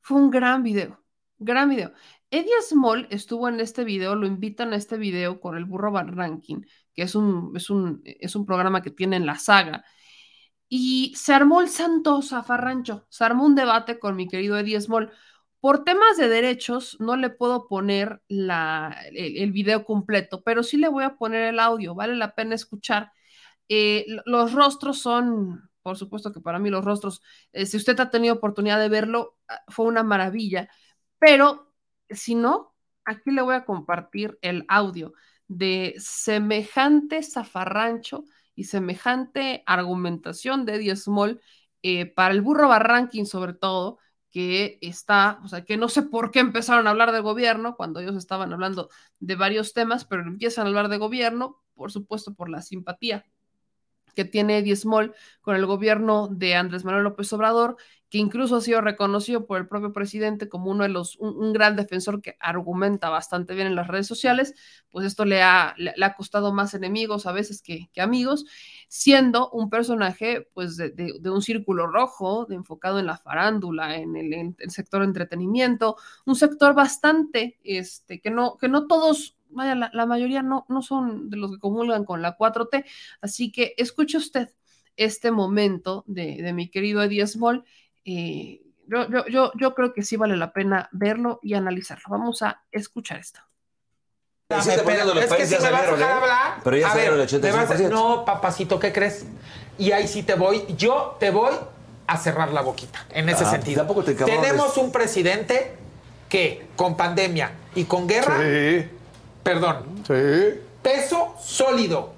Fue un gran video, gran video. Eddie Small estuvo en este video, lo invitan a este video con el burro Van Ranking, que es un, es un, es un programa que tiene en la saga. Y se armó el santo zafarrancho, se armó un debate con mi querido Eddie Small. Por temas de derechos no le puedo poner la, el, video completo, pero sí le voy a poner el audio, vale la pena escuchar. Eh, los rostros son, por supuesto que para mí los rostros, eh, si usted ha tenido oportunidad de verlo, ah, fue una maravilla, pero si no, aquí le voy a compartir el audio de semejante zafarrancho y semejante argumentación de Eddie Small eh, para el burro Barranquín sobre todo, que está, o sea, que no sé por qué empezaron a hablar de gobierno cuando ellos estaban hablando de varios temas, pero empiezan a hablar de gobierno, por supuesto, por la simpatía que tiene Eddie Small con el gobierno de Andrés Manuel López Obrador, que incluso ha sido reconocido por el propio presidente como uno de los, un, un gran defensor que argumenta bastante bien en las redes sociales, pues esto le ha, le, ha costado más enemigos a veces que, que, amigos, siendo un personaje pues de, de, un círculo rojo, enfocado en la farándula, en el, en el sector entretenimiento, un sector bastante, este, que no, que no todos vaya, la, la, mayoría no, no son de los que comulgan con la 4T. Así que escuche usted este momento de, de mi querido Eddie Small. Eh, yo, yo, yo, yo, creo que sí vale la pena verlo y analizarlo. Vamos a escuchar esto. Sí, pero, es que si me vas a dejar hablar, pero ya a ver, el me vas a, no, papacito, ¿qué crees? Y ahí sí te voy, yo te voy a cerrar la boquita, en ese Ah, sentido. tampoco te Tenemos un presidente que con pandemia y con guerra, perdón, peso sólido,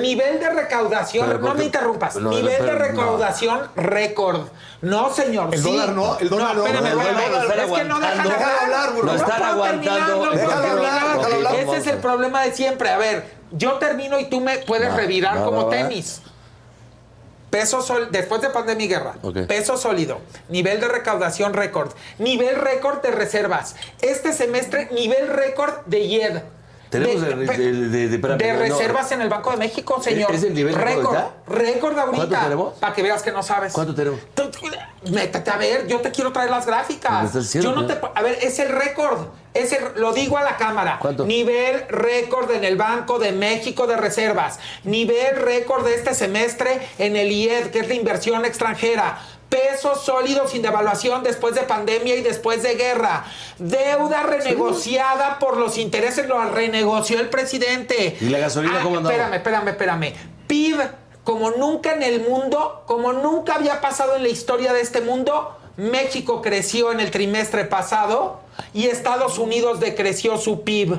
nivel de recaudación, no me interrumpas, no, nivel pero de no. recaudación récord. No, señor. El sí. dólar no, el dólar no. espérame, No, espérame, dólar es que no dejan hablar. Burro. No están aguantando. no Déjalo hablar, déjalo hablar. Ese es el problema de siempre. A ver, yo termino y tú me puedes revirar como tenis. Peso sol, después de pandemia y guerra. Ok. Peso sólido. Nivel de recaudación récord. Nivel récord de reservas. Este semestre, nivel récord de IED. Tenemos de, de, de, de, no, reservas en el Banco de México, señor. ¿Es el nivel récord récord? ahorita? ¿Cuánto tenemos? Para que veas que no sabes. ¿Cuánto tenemos? Métete a ver, yo te quiero traer las gráficas. diciendo, yo no te. A ver, es el récord. Es el, lo digo a la cámara. ¿Cuánto? Nivel récord en el Banco de México de reservas. Nivel récord de este semestre en el IED, que es la inversión extranjera. Pesos sólidos sin devaluación después de pandemia y después de guerra. Deuda renegociada por los intereses, lo renegoció el presidente. ¿Y la gasolina Ah, cómo andaba? Espérame, espérame, espérame. PIB, como nunca en el mundo, como nunca había pasado en la historia de este mundo, México creció en el trimestre pasado y Estados Unidos decreció su PIB.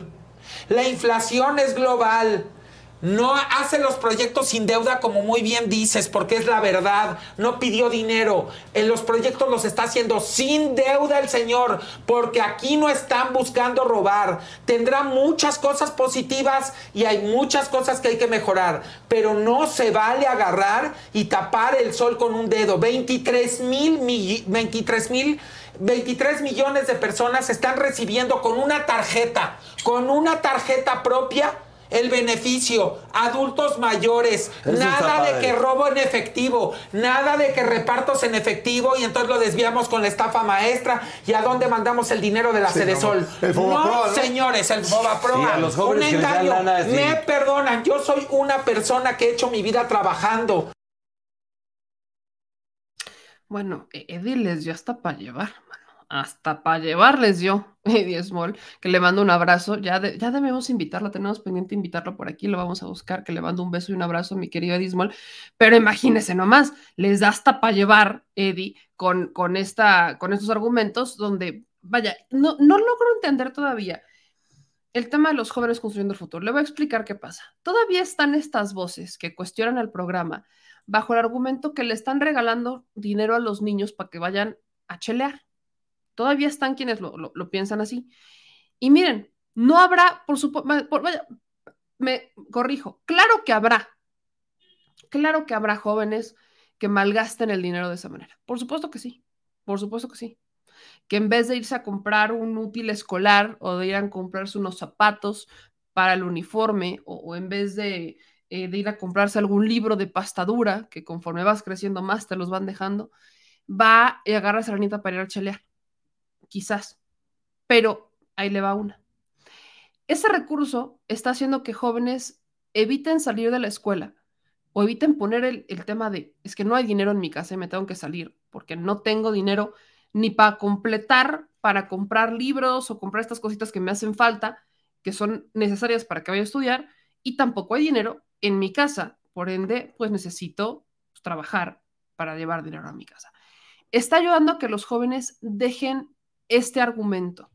La inflación es global. No hace los proyectos sin deuda como muy bien dices, porque es la verdad. No pidió dinero. En los proyectos los está haciendo sin deuda el señor, porque aquí no están buscando robar. Tendrá muchas cosas positivas y hay muchas cosas que hay que mejorar, pero no se vale agarrar y tapar el sol con un dedo. 23 mil, milli- 23 mil 23 millones de personas están recibiendo con una tarjeta, con una tarjeta propia, el beneficio. Adultos mayores, Eso está nada de que robo en efectivo, nada de que repartos en efectivo y entonces lo desviamos con la estafa maestra y a dónde mandamos el dinero de la Sí, Sedesol. no, el Fobaproa, no, ¿no? señores, el Fobaproa. Sí, Un engaño. lana, sí. Me perdonan, yo soy una persona que he hecho mi vida trabajando. Bueno, E- Eddie les dio hasta para llevar. Hasta para llevar les *laughs* dio Eddie Small, que le mando un abrazo. Ya, ya debemos invitarlo, tenemos pendiente invitarlo por aquí, lo vamos a buscar, que le mando un beso y un abrazo mi querido Eddie Small. Pero imagínense nomás, les da hasta para llevar, Eddie, con, con, esta, con estos argumentos donde, vaya, no, no logro entender todavía el tema de los jóvenes construyendo el futuro. Le voy a explicar qué pasa. Todavía están estas voces que cuestionan el programa bajo el argumento que le están regalando dinero a los niños para que vayan a chelear. Todavía están quienes lo, lo- piensan así. Y miren, no habrá, por supuesto, me corrijo, claro que habrá, claro que habrá jóvenes que malgasten el dinero de esa manera. Por supuesto que sí, por supuesto que sí. Que en vez de irse a comprar un útil escolar o de ir a comprarse unos zapatos para el uniforme o, en vez de, eh, de ir a comprarse algún libro de pastadura, que conforme vas creciendo más te los van dejando, va y agarra esa ranita para ir a chelear. Quizás. Pero ahí le va una. Ese recurso está haciendo que jóvenes eviten salir de la escuela o eviten poner el, el tema de, es que no hay dinero en mi casa y me tengo que salir porque no tengo dinero ni para completar, para comprar libros o comprar estas cositas que me hacen falta, que son necesarias para que vaya a estudiar, y tampoco hay dinero en mi casa. Por ende, pues necesito trabajar para llevar dinero a mi casa. Está ayudando a que los jóvenes dejen este argumento.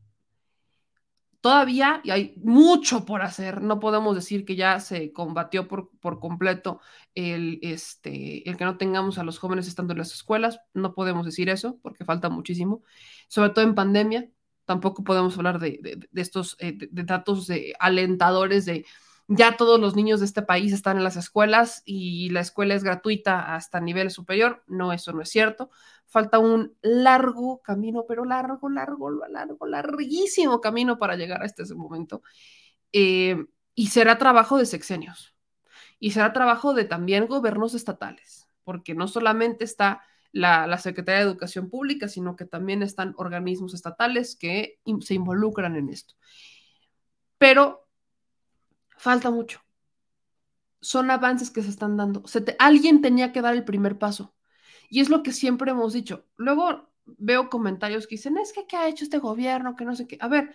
Todavía y hay mucho por hacer. No podemos decir que ya se combatió por, por completo el, este, el que no tengamos a los jóvenes estando en las escuelas. No podemos decir eso porque falta muchísimo, sobre todo en pandemia. Tampoco podemos hablar de, de, estos eh, de, datos alentadores de ya todos los niños de este país están en las escuelas y la escuela es gratuita hasta nivel superior. No, eso no es cierto. Falta un largo camino, pero largo, largo, largo, larguísimo camino para llegar a este momento. Eh, y será trabajo de sexenios. Y será trabajo de también gobiernos estatales, porque no solamente está la, Secretaría de Educación Pública, sino que también están organismos estatales que se involucran en esto. Pero falta mucho. Son avances que se están dando. Alguien tenía que dar el primer paso. Y es lo que siempre hemos dicho. Luego veo comentarios que dicen, es que ¿qué ha hecho este gobierno? Que no sé qué. A ver,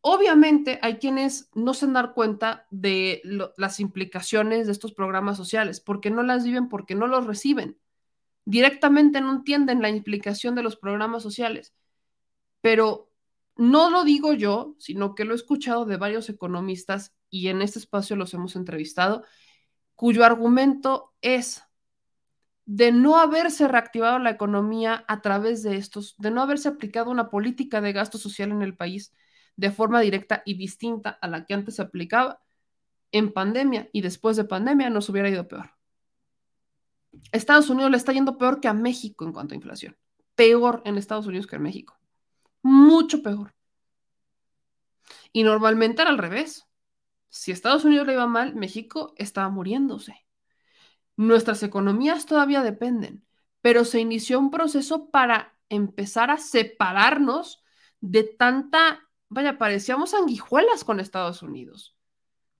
obviamente hay quienes no se dan cuenta de las implicaciones de estos programas sociales, porque no las viven, porque no los reciben directamente no entienden la implicación de los programas sociales. Pero no lo digo yo, sino que lo he escuchado de varios economistas y en este espacio los hemos entrevistado, cuyo argumento es de no haberse reactivado la economía a través de estos, de no haberse aplicado una política de gasto social en el país de forma directa y distinta a la que antes se aplicaba, en pandemia y después de pandemia nos hubiera ido peor. Estados Unidos le está yendo peor que a México en cuanto a inflación. Peor en Estados Unidos que en México. Mucho peor. Y normalmente era al revés. Si Estados Unidos le iba mal, México estaba muriéndose. Nuestras economías todavía dependen, pero se inició un proceso para empezar a separarnos de tanta, vaya, parecíamos sanguijuelas con Estados Unidos.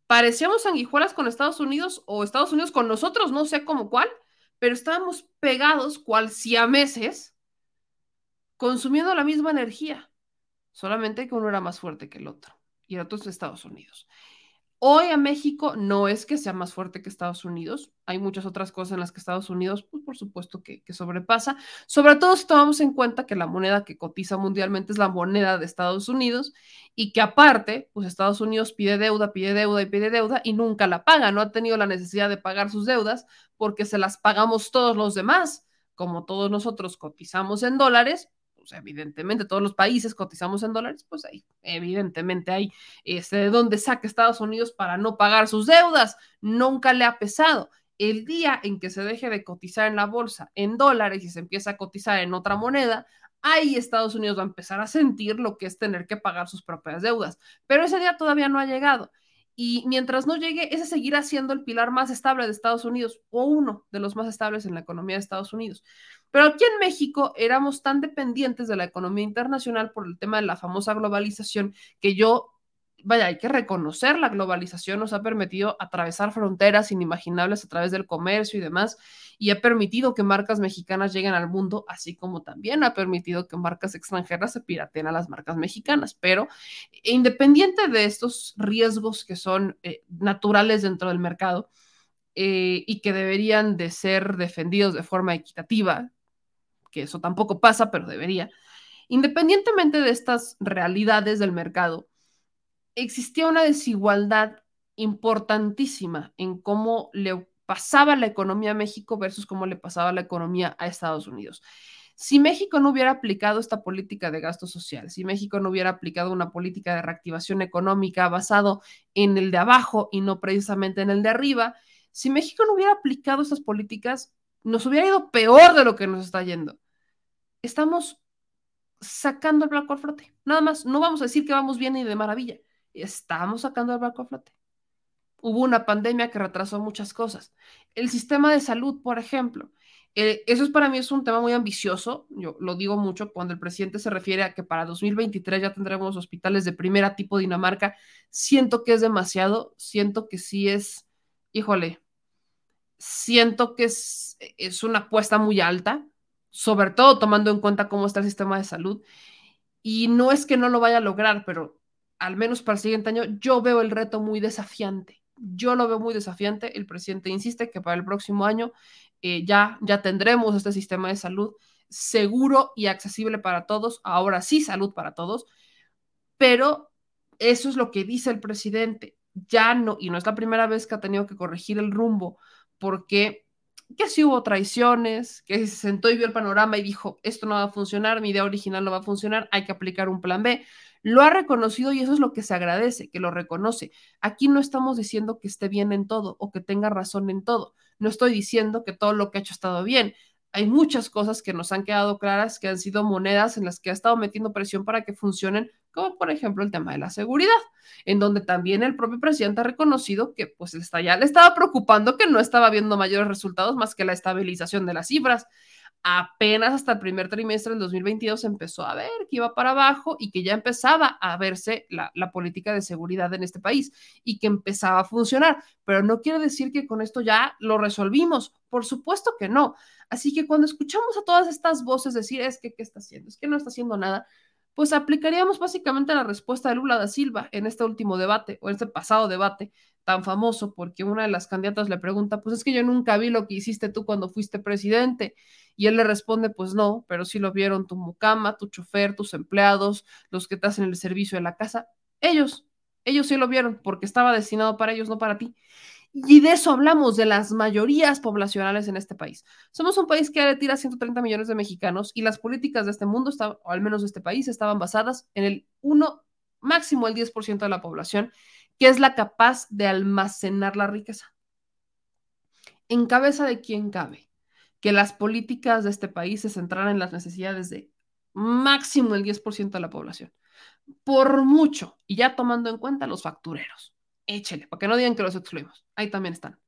Parecíamos sanguijuelas con Estados Unidos o Estados Unidos con nosotros, no sé cómo cuál, pero estábamos pegados cual meses consumiendo la misma energía, solamente que uno era más fuerte que el otro, y el otro es Estados Unidos. Hoy a México no es que sea más fuerte que Estados Unidos. Hay muchas otras cosas en las que Estados Unidos, pues por supuesto que, sobrepasa. Sobre todo si tomamos en cuenta que la moneda que cotiza mundialmente es la moneda de Estados Unidos y que aparte, pues Estados Unidos pide deuda, pide deuda y pide deuda y nunca la paga. No ha tenido la necesidad de pagar sus deudas porque se las pagamos todos los demás. Como todos nosotros cotizamos en dólares, evidentemente todos los países cotizamos en dólares, pues ahí evidentemente hay este, de dónde saca Estados Unidos para no pagar sus deudas. Nunca le ha pesado. El día en que se deje de cotizar en la bolsa en dólares y se empieza a cotizar en otra moneda, ahí Estados Unidos va a empezar a sentir lo que es tener que pagar sus propias deudas. Pero ese día todavía no ha llegado. Y mientras no llegue, ese seguirá siendo el pilar más estable de Estados Unidos o uno de los más estables en la economía de Estados Unidos. Pero aquí en México éramos tan dependientes de la economía internacional por el tema de la famosa globalización que yo vaya, hay que reconocer, la globalización nos ha permitido atravesar fronteras inimaginables a través del comercio y demás, y ha permitido que marcas mexicanas lleguen al mundo, así como también ha permitido que marcas extranjeras se pirateen a las marcas mexicanas. Pero independiente de estos riesgos que son eh, naturales dentro del mercado eh, y que deberían de ser defendidos de forma equitativa, que eso tampoco pasa, pero debería, independientemente de estas realidades del mercado, existía una desigualdad importantísima en cómo le pasaba la economía a México versus cómo le pasaba la economía a Estados Unidos. Si México no hubiera aplicado esta política de gasto social, si México no hubiera aplicado una política de reactivación económica basado en el de abajo y no precisamente en el de arriba, si México no hubiera aplicado estas políticas, nos hubiera ido peor de lo que nos está yendo. Estamos sacando el blanco al flote. Nada más, no vamos a decir que vamos bien y de maravilla estamos sacando el barco a flote. Hubo una pandemia que retrasó muchas cosas. El sistema de salud, por ejemplo, eh, eso es para mí es un tema muy ambicioso. Yo lo digo mucho cuando el presidente se refiere a que para 2023 ya tendremos hospitales de primera tipo Dinamarca. Siento que es demasiado, siento que sí es, híjole, siento que es, es una apuesta muy alta, sobre todo tomando en cuenta cómo está el sistema de salud. Y no es que no lo vaya a lograr, pero al menos para el siguiente año, yo veo el reto muy desafiante. Yo lo veo muy desafiante. El presidente insiste que para el próximo año eh, ya, ya tendremos este sistema de salud seguro y accesible para todos. Ahora sí, salud para todos. Pero eso es lo que dice el presidente. Ya no, y no es la primera vez que ha tenido que corregir el rumbo, porque que si hubo traiciones, que se sentó y vio el panorama y dijo, esto no va a funcionar, mi idea original no va a funcionar, hay que aplicar un plan B Lo ha reconocido y eso es lo que se agradece, que lo reconoce. Aquí no estamos diciendo que esté bien en todo o que tenga razón en todo. No estoy diciendo que todo lo que ha hecho ha estado bien. Hay muchas cosas que nos han quedado claras, que han sido monedas en las que ha estado metiendo presión para que funcionen, como por ejemplo el tema de la seguridad, en donde también el propio presidente ha reconocido que pues ya le estaba preocupando que no estaba viendo mayores resultados más que la estabilización de las cifras apenas hasta el primer trimestre del 2022 empezó a ver que iba para abajo y que ya empezaba a verse la, política de seguridad en este país y que empezaba a funcionar. Pero no quiere decir que con esto ya lo resolvimos. Por supuesto que no. Así que cuando escuchamos a todas estas voces decir es que qué está haciendo, es que no está haciendo nada, pues aplicaríamos básicamente la respuesta de Lula da Silva en este último debate o en este pasado debate tan famoso, porque una de las candidatas le pregunta, pues es que yo nunca vi lo que hiciste tú cuando fuiste presidente. Y él le responde, pues no, pero sí lo vieron tu mucama, tu chofer, tus empleados, los que te hacen el servicio de la casa. Ellos, ellos sí lo vieron, porque estaba destinado para ellos, no para ti. Y de eso hablamos, de las mayorías poblacionales en este país. Somos un país que retira 130 millones de mexicanos y las políticas de este mundo, o al menos de este país, estaban basadas en el 1, máximo el 10% de la población, que es la capaz de almacenar la riqueza. ¿En cabeza de quién cabe? Que las políticas de este país se centraran en las necesidades de máximo el 10% de la población. Por mucho, y ya tomando en cuenta los factureros échele, para que no digan que los excluimos. Ahí también están.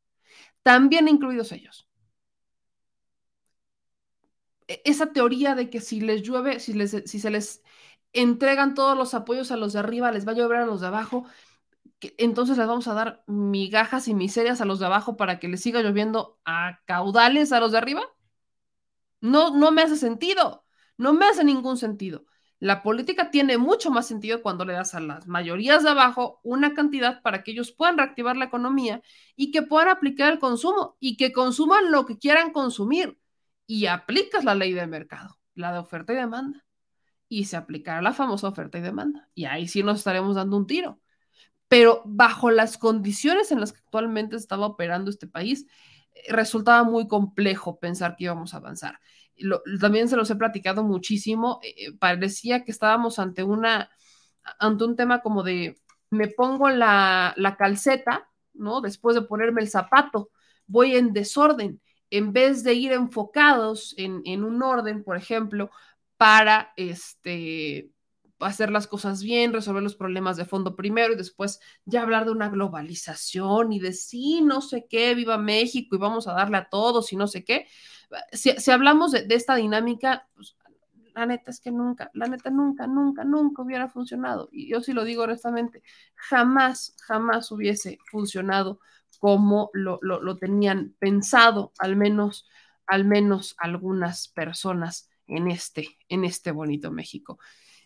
También incluidos ellos. E, esa teoría de que si les llueve, si, se les entregan todos los apoyos a los de arriba, les va a llover a los de abajo, entonces les vamos a dar migajas y miserias a los de abajo para que les siga lloviendo a caudales a los de arriba. No, no me hace sentido. No me hace ningún sentido. La política tiene mucho más sentido cuando le das a las mayorías de abajo una cantidad para que ellos puedan reactivar la economía y que puedan aplicar el consumo y que consuman lo que quieran consumir. Y aplicas la ley del mercado, la de oferta y demanda. Y se aplicará la famosa oferta y demanda. Y ahí sí nos estaremos dando un tiro. Pero bajo las condiciones en las que actualmente estaba operando este país, resultaba muy complejo pensar que íbamos a avanzar también se los he platicado muchísimo, eh, parecía que estábamos ante una, ante un tema como de, me pongo la, la calceta, ¿no? Después de ponerme el zapato, voy en desorden, en vez de ir enfocados en, en un orden, por ejemplo, para este, hacer las cosas bien, resolver los problemas de fondo primero y después ya hablar de una globalización y de sí, no sé qué, viva México y vamos a darle a todos y no sé qué si, hablamos de, esta dinámica, pues, la neta es que nunca, la neta nunca, nunca, nunca hubiera funcionado. Y yo sí lo digo honestamente, jamás, jamás hubiese funcionado como lo, lo, tenían pensado, al menos, al menos algunas personas en este, en este bonito México.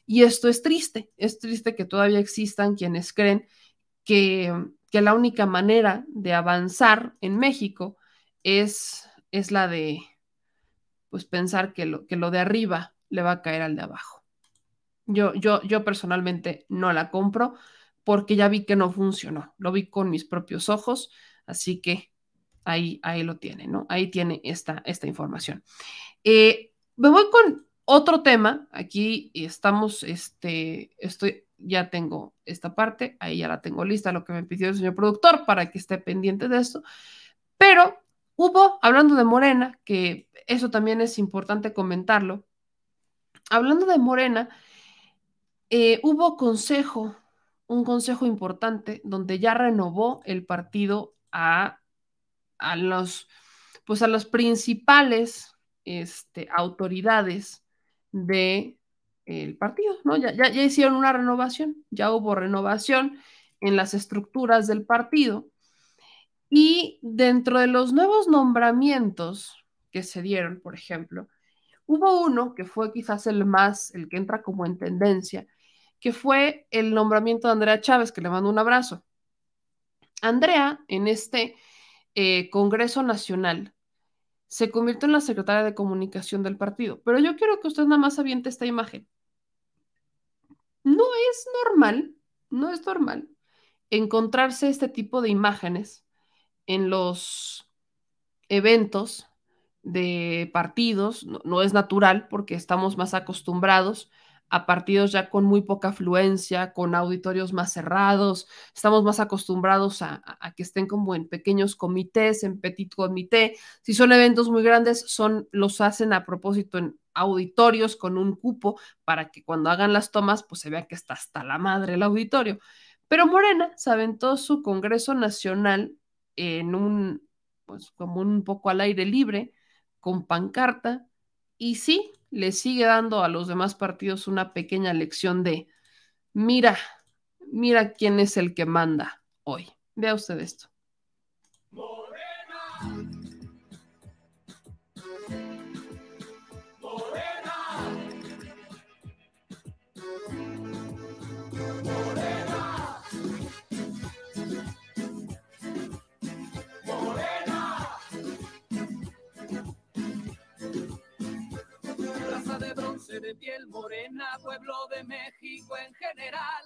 Y esto es triste, es triste que todavía existan quienes creen que, que la única manera de avanzar en México es, es la de pues pensar que lo, que lo de arriba le va a caer al de abajo. Yo, yo, yo personalmente no la compro porque ya vi que no funcionó, lo vi con mis propios ojos, así que ahí, ahí lo tiene, ¿no? Ahí tiene esta, esta información. Eh, me voy con otro tema, aquí estamos, este, estoy, ya tengo esta parte, ahí ya la tengo lista, lo que me pidió el señor productor para que esté pendiente de esto, pero hubo, hablando de Morena, que eso también es importante comentarlo. Hablando de Morena, eh, hubo consejo, un consejo importante donde ya renovó el partido a, a los, pues a las principales este, autoridades del el partido, ¿no? Ya, ya hicieron una renovación, ya hubo renovación en las estructuras del partido. Y dentro de los nuevos nombramientos, que se dieron, por ejemplo. Hubo uno que fue quizás el más, el que entra como en tendencia, que fue el nombramiento de Andrea Chávez, que le mando un abrazo. Andrea, en este eh, Congreso Nacional, se convirtió en la secretaria de comunicación del partido. Pero yo quiero que usted nada más aviente esta imagen. No es normal, no es normal encontrarse este tipo de imágenes en los eventos de partidos, no, es natural porque estamos más acostumbrados a partidos ya con muy poca afluencia, con auditorios más cerrados. Estamos más acostumbrados a, que estén como en pequeños comités, en petit comité. Si son eventos muy grandes, son, los hacen a propósito en auditorios con un cupo para que cuando hagan las tomas, pues se vea que está hasta la madre el auditorio. Pero Morena se aventó su Congreso Nacional en un, pues como un poco al aire libre, con pancarta, y sí, le sigue dando a los demás partidos una pequeña lección de, mira, mira quién es el que manda hoy. Vea usted esto. De piel morena, pueblo de México en general.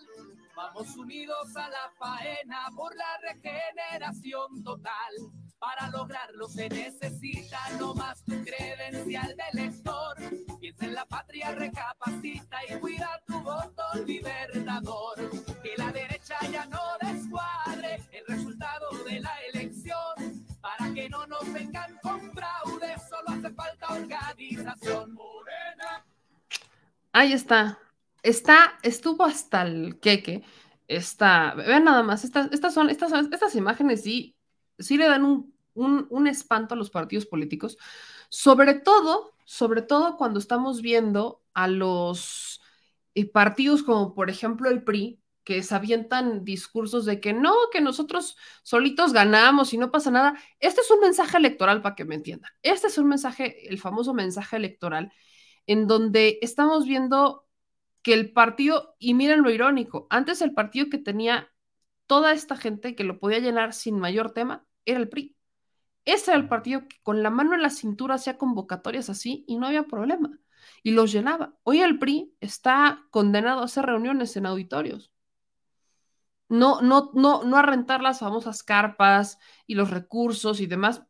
Vamos unidos a la faena por la regeneración total. Para lograrlo se necesita no más tu credencial de lector. Piensa en la patria, recapacita y cuida tu voto libertador. Que la derecha ya no descuadre el resultado de la elección. Para que no nos vengan con fraude, solo hace falta organización. Morena. Ahí está. Está, estuvo hasta el queque. Está, vean nada más, estas, estas son, estas, estas imágenes sí, sí le dan un, un, un espanto a los partidos políticos, sobre todo, sobre todo cuando estamos viendo a los eh, partidos como por ejemplo el PRI, que se avientan discursos de que no, que nosotros solitos ganamos y no pasa nada. Este es un mensaje electoral para que me entiendan. Este es un mensaje, el famoso mensaje electoral en donde estamos viendo que el partido, y miren lo irónico, antes el partido que tenía toda esta gente que lo podía llenar sin mayor tema era el PRI. Ese era el partido que con la mano en la cintura hacía convocatorias así y no había problema. Y los llenaba. Hoy el PRI está condenado a hacer reuniones en auditorios. No, no, no, no a rentar las famosas carpas y los recursos y demás,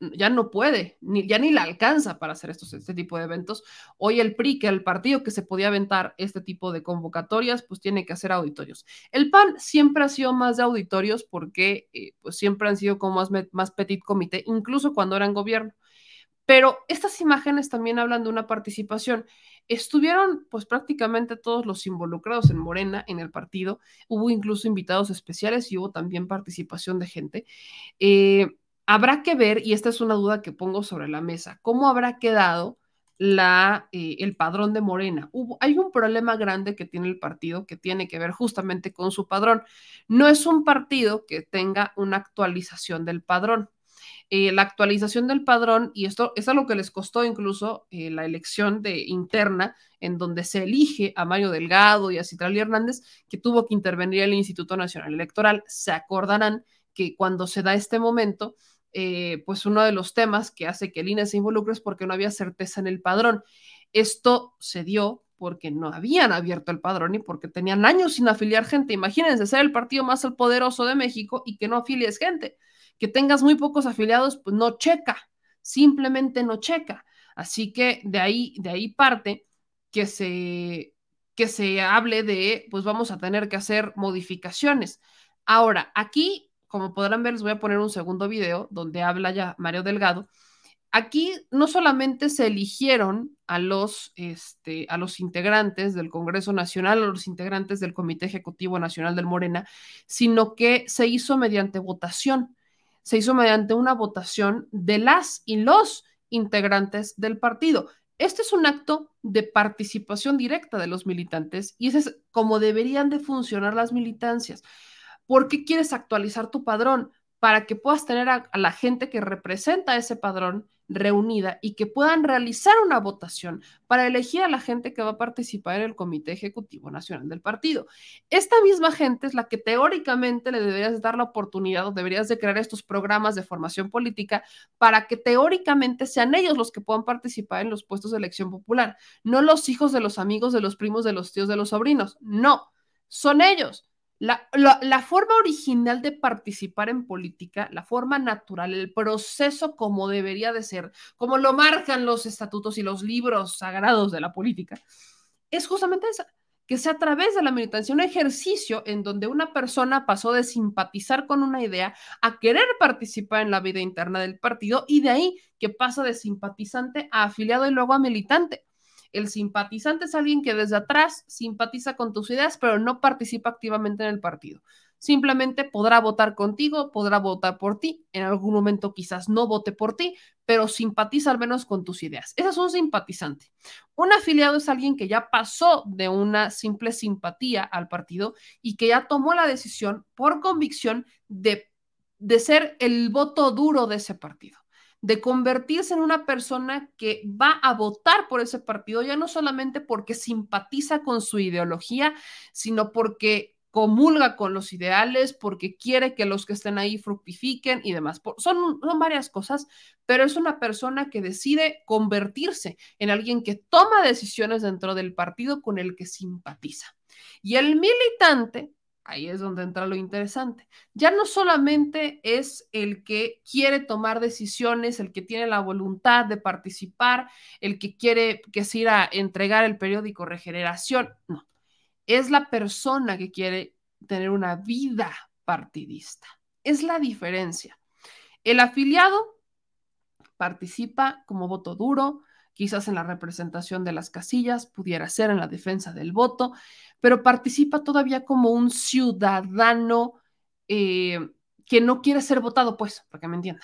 ya no puede, ni, ya ni la alcanza para hacer estos, este tipo de eventos. Hoy el PRI, que el partido que se podía aventar este tipo de convocatorias, pues tiene que hacer auditorios. El PAN siempre ha sido más de auditorios porque eh, pues siempre han sido como más, más petit comité, incluso cuando eran gobierno. Pero estas imágenes también hablan de una participación. Estuvieron pues prácticamente todos los involucrados en Morena, en el partido. Hubo incluso invitados especiales y hubo también participación de gente. Eh, habrá que ver, y esta es una duda que pongo sobre la mesa, ¿cómo habrá quedado la, eh, el padrón de Morena? Hubo, hay un problema grande que tiene el partido que tiene que ver justamente con su padrón. No es un partido que tenga una actualización del padrón. Eh, la actualización del padrón, y esto es algo que les costó incluso eh, la elección de interna, en donde se elige a Mario Delgado y a Citrali Hernández, que tuvo que intervenir el Instituto Nacional Electoral. Se acordarán que cuando se da este momento, eh, pues uno de los temas que hace que el INE se involucre es porque no había certeza en el padrón. Esto se dio porque no habían abierto el padrón y porque tenían años sin afiliar gente. Imagínense ser el partido más poderoso de México y que no afilies gente. Que tengas muy pocos afiliados, pues no checa, simplemente no checa. Así que de ahí, de ahí parte que se, que se hable de, pues vamos a tener que hacer modificaciones. Ahora, aquí como podrán ver, les voy a poner un segundo video donde habla ya Mario Delgado. Aquí no solamente se eligieron a los, este, a los integrantes del Congreso Nacional, a los integrantes del Comité Ejecutivo Nacional del Morena, sino que se hizo mediante votación. Se hizo mediante una votación de las y los integrantes del partido. Este es un acto de participación directa de los militantes y ese es como deberían de funcionar las militancias. ¿Por qué quieres actualizar tu padrón? Para que puedas tener a, la gente que representa ese padrón reunida y que puedan realizar una votación para elegir a la gente que va a participar en el Comité Ejecutivo Nacional del partido. Esta misma gente es la que teóricamente le deberías dar la oportunidad o deberías de crear estos programas de formación política para que teóricamente sean ellos los que puedan participar en los puestos de elección popular, no los hijos de los amigos, de los primos, de los tíos, de los sobrinos, no, son ellos. La, forma original de participar en política, la forma natural, el proceso como debería de ser, como lo marcan los estatutos y los libros sagrados de la política, es justamente esa, que sea a través de la militancia, un ejercicio en donde una persona pasó de simpatizar con una idea a querer participar en la vida interna del partido y de ahí que pasa de simpatizante a afiliado y luego a militante. El simpatizante es alguien que desde atrás simpatiza con tus ideas, pero no participa activamente en el partido. Simplemente podrá votar contigo, podrá votar por ti, en algún momento quizás no vote por ti, pero simpatiza al menos con tus ideas. Ese es un simpatizante. Un afiliado es alguien que ya pasó de una simple simpatía al partido y que ya tomó la decisión por convicción de, de ser el voto duro de ese partido de convertirse en una persona que va a votar por ese partido, ya no solamente porque simpatiza con su ideología, sino porque comulga con los ideales, porque quiere que los que estén ahí fructifiquen y demás. Son, son varias cosas, pero es una persona que decide convertirse en alguien que toma decisiones dentro del partido con el que simpatiza. Y el militante, ahí es donde entra lo interesante, ya no solamente es el que quiere tomar decisiones, el que tiene la voluntad de participar, el que quiere que se ir a entregar el periódico Regeneración, no es la persona que quiere tener una vida partidista. Es la diferencia. El afiliado participa como voto duro, quizás en la representación de las casillas, pudiera ser en la defensa del voto, pero participa todavía como un ciudadano eh, que no quiere ser votado, pues, para que me entienda.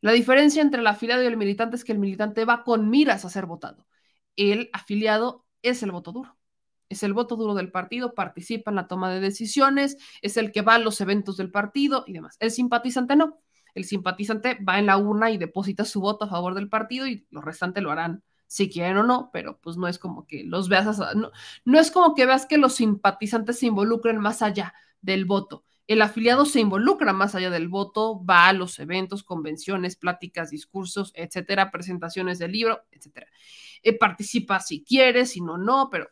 La diferencia entre el afiliado y el militante es que el militante va con miras a ser votado. El afiliado es el voto duro es el voto duro del partido, participa en la toma de decisiones, es el que va a los eventos del partido y demás. El simpatizante no. El simpatizante va en la urna y deposita su voto a favor del partido y los restantes lo harán si quieren o no, pero pues no es como que los veas, no, no es como que veas que los simpatizantes se involucren más allá del voto. El afiliado se involucra más allá del voto, va a los eventos, convenciones, pláticas, discursos, etcétera, presentaciones del libro, etcétera. Eh, participa si quiere, si no, no, pero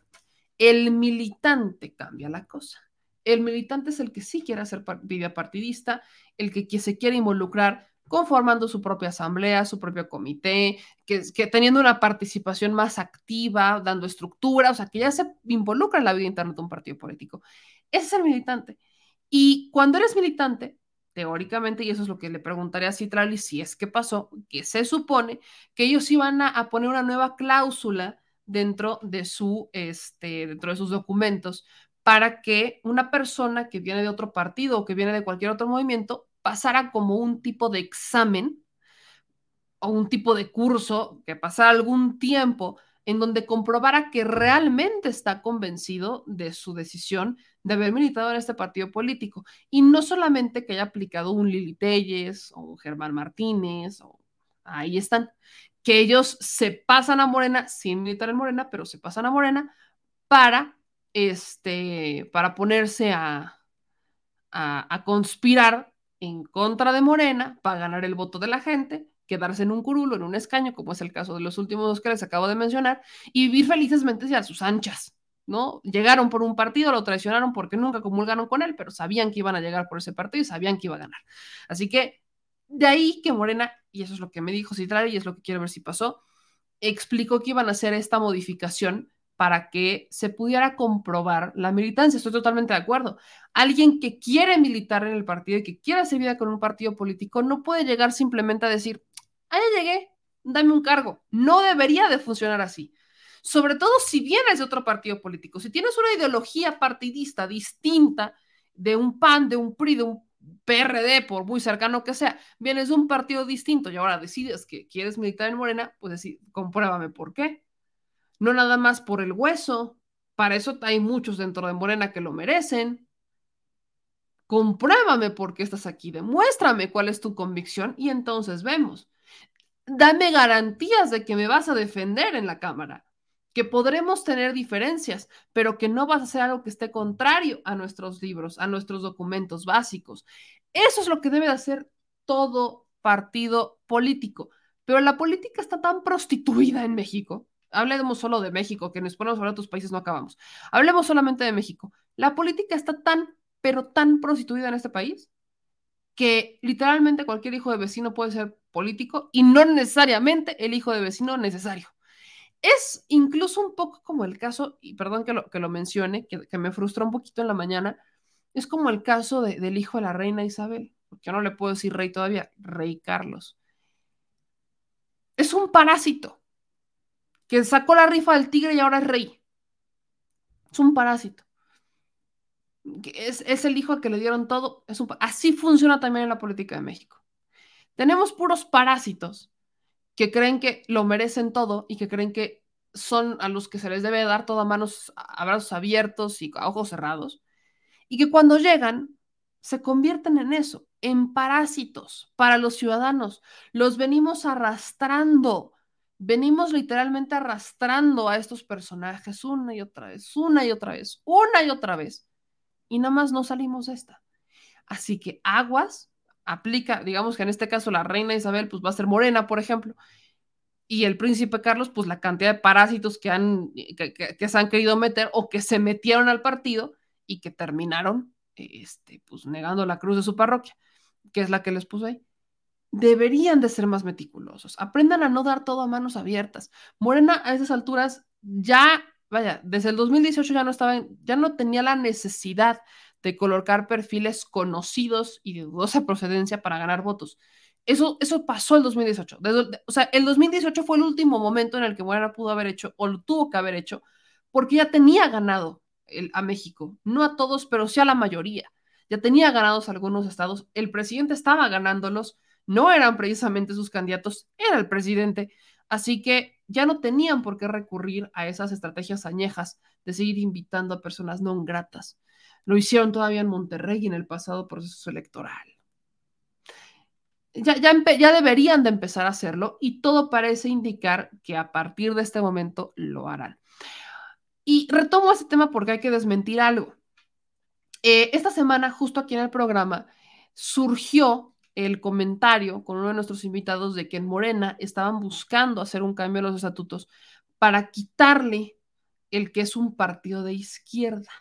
el militante cambia la cosa. El militante es el que sí quiere hacer vida partidista, el que, se quiere involucrar conformando su propia asamblea, su propio comité, que, que, teniendo una participación más activa, dando estructura, o sea, que ya se involucra en la vida interna de un partido político. Ese es el militante. Y cuando eres militante, teóricamente, y eso es lo que le preguntaría a Citrali si es que pasó, que se supone que ellos iban a poner una nueva cláusula dentro de, su, este, dentro de sus documentos para que una persona que viene de otro partido o que viene de cualquier otro movimiento pasara como un tipo de examen o un tipo de curso, que pasara algún tiempo en donde comprobara que realmente está convencido de su decisión de haber militado en este partido político. Y no solamente que haya aplicado un Lili Telles o un Germán Martínez, o ahí están, que ellos se pasan a Morena, sin militar en Morena, pero se pasan a Morena para, este, para ponerse a, a, conspirar en contra de Morena, para ganar el voto de la gente, quedarse en un curulo, en un escaño, como es el caso de los últimos dos que les acabo de mencionar, y vivir felizmente a sus anchas, ¿no? Llegaron por un partido, lo traicionaron porque nunca comulgaron con él, pero sabían que iban a llegar por ese partido y sabían que iba a ganar. Así que de ahí que Morena, y eso es lo que me dijo Citral y es lo que quiero ver si pasó, explicó que iban a hacer esta modificación para que se pudiera comprobar la militancia. Estoy totalmente de acuerdo. Alguien que quiere militar en el partido y que quiere hacer vida con un partido político no puede llegar simplemente a decir, ah, llegué, dame un cargo. No debería de funcionar así. Sobre todo si vienes de otro partido político. Si tienes una ideología partidista distinta de un PAN, de un PRI, de un PRD, por muy cercano que sea, vienes de un partido distinto y ahora decides que quieres militar en Morena, pues decir, compruébame por qué. No nada más por el hueso. Para eso hay muchos dentro de Morena que lo merecen. Compruébame por qué estás aquí, demuéstrame cuál es tu convicción y entonces vemos. Dame garantías de que me vas a defender en la Cámara que podremos tener diferencias, pero que no vas a hacer algo que esté contrario a nuestros libros, a nuestros documentos básicos. Eso es lo que debe de hacer todo partido político. Pero la política está tan prostituida en México. Hablemos solo de México, que nos ponemos a otros países no acabamos. Hablemos solamente de México. La política está tan, pero tan prostituida en este país que literalmente cualquier hijo de vecino puede ser político y no necesariamente el hijo de vecino necesario es incluso un poco como el caso, y perdón que lo, que lo mencione, que, me frustró un poquito en la mañana, es como el caso de, del hijo de la reina Isabel, porque yo no le puedo decir rey todavía, rey Carlos. Es un parásito que sacó la rifa del tigre y ahora es rey. Es un parásito. Es, es el hijo al que le dieron todo. Es un, así funciona también en la política de México. Tenemos puros parásitos que creen que lo merecen todo y que creen que son a los que se les debe dar todo a manos, a brazos abiertos y a ojos cerrados. Y que cuando llegan se convierten en eso, en parásitos para los ciudadanos. Los venimos arrastrando venimos literalmente arrastrando a estos personajes una y otra vez, una y otra vez, una y otra vez. Y nada más no salimos de esta. Así que aguas aplica, digamos que en este caso la reina Isabel pues va a ser morena, por ejemplo, y el príncipe Carlos pues la cantidad de parásitos que, han, que, se han querido meter o que se metieron al partido y que terminaron este, pues negando la cruz de su parroquia, que es la que les puso ahí deberían de ser más meticulosos. Aprendan a no dar todo a manos abiertas. Morena a esas alturas ya, vaya, desde el 2018 ya no estaba, ya no tenía la necesidad de colocar perfiles conocidos y de dudosa procedencia para ganar votos. Eso, eso pasó el 2018. Desde, o sea, el 2018 fue el último momento en el que Morena pudo haber hecho, o lo tuvo que haber hecho, porque ya tenía ganado a México. No a todos, pero sí a la mayoría. Ya tenía ganados algunos estados. El presidente estaba ganándolos no eran precisamente sus candidatos, era el presidente. Así que ya no tenían por qué recurrir a esas estrategias añejas de seguir invitando a personas no gratas. Lo hicieron todavía en Monterrey en el pasado proceso electoral. Ya, ya, deberían de empezar a hacerlo y todo parece indicar que a partir de este momento lo harán. Y retomo este tema porque hay que desmentir algo. Eh, esta semana, justo aquí en el programa, surgió el comentario con uno de nuestros invitados de que en Morena estaban buscando hacer un cambio en los estatutos para quitarle el que es un partido de izquierda.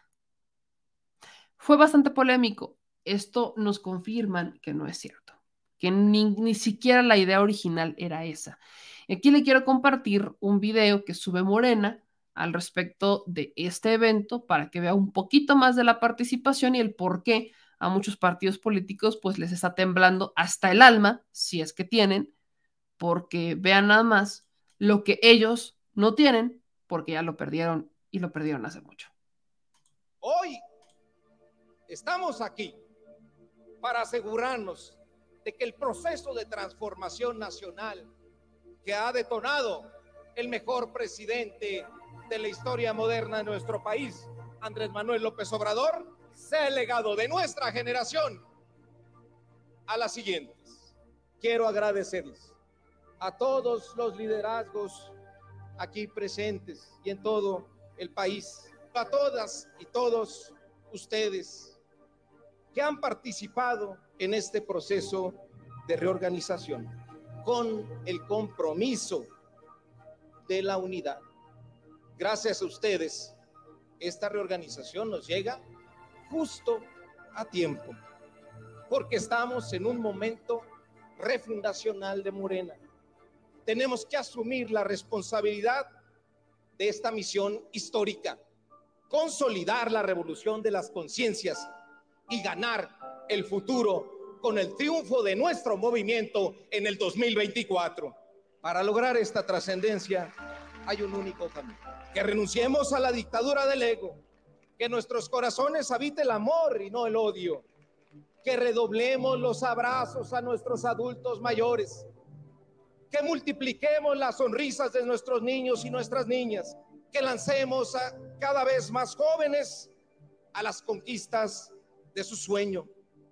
Fue bastante polémico. Esto nos confirman que no es cierto, que ni, ni siquiera la idea original era esa. Aquí le quiero compartir un video que sube Morena al respecto de este evento para que vea un poquito más de la participación y el por qué a muchos partidos políticos pues les está temblando hasta el alma, si es que tienen, porque vean nada más lo que ellos no tienen, porque ya lo perdieron y lo perdieron hace mucho. Hoy estamos aquí para asegurarnos de que el proceso de transformación nacional que ha detonado el mejor presidente de la historia moderna de nuestro país, Andrés Manuel López Obrador, sea el legado de nuestra generación a las siguientes. Quiero agradecerles a todos los liderazgos aquí presentes y en todo el país, a todas y todos ustedes que han participado en este proceso de reorganización con el compromiso de la unidad. Gracias a ustedes, esta reorganización nos llega justo a tiempo, porque estamos en un momento refundacional de Morena. Tenemos que asumir la responsabilidad de esta misión histórica, consolidar la revolución de las conciencias y ganar el futuro con el triunfo de nuestro movimiento en el 2024. Para lograr esta trascendencia hay un único camino, que renunciemos a la dictadura del ego que nuestros corazones habite el amor y no el odio, que redoblemos los abrazos a nuestros adultos mayores, que multipliquemos las sonrisas de nuestros niños y nuestras niñas, que lancemos a cada vez más jóvenes a las conquistas de su sueño,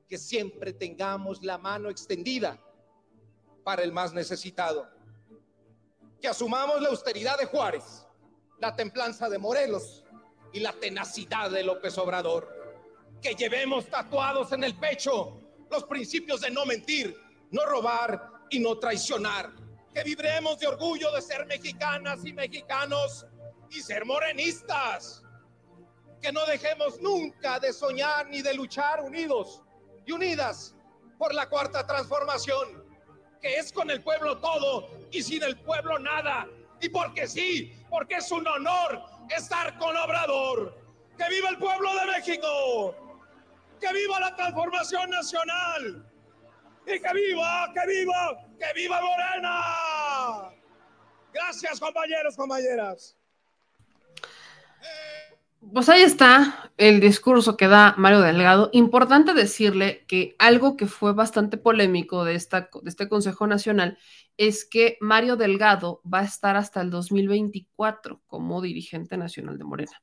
que siempre tengamos la mano extendida para el más necesitado, que asumamos la austeridad de Juárez, la templanza de Morelos, y la tenacidad de López Obrador. Que llevemos tatuados en el pecho los principios de no mentir, no robar y no traicionar. Que vibremos de orgullo de ser mexicanas y mexicanos y ser morenistas. Que no dejemos nunca de soñar ni de luchar unidos y unidas por la cuarta transformación, que es con el pueblo todo y sin el pueblo nada. Y porque sí, porque es un honor estar con Obrador. ¡Que viva el pueblo de México! ¡Que viva la transformación nacional! ¡Y que viva, que viva, que viva Morena! Gracias, compañeros, compañeras. Pues ahí está el discurso que da Mario Delgado. Importante decirle que algo que fue bastante polémico de, esta, de este Consejo Nacional es que Mario Delgado va a estar hasta el 2024 como dirigente nacional de Morena.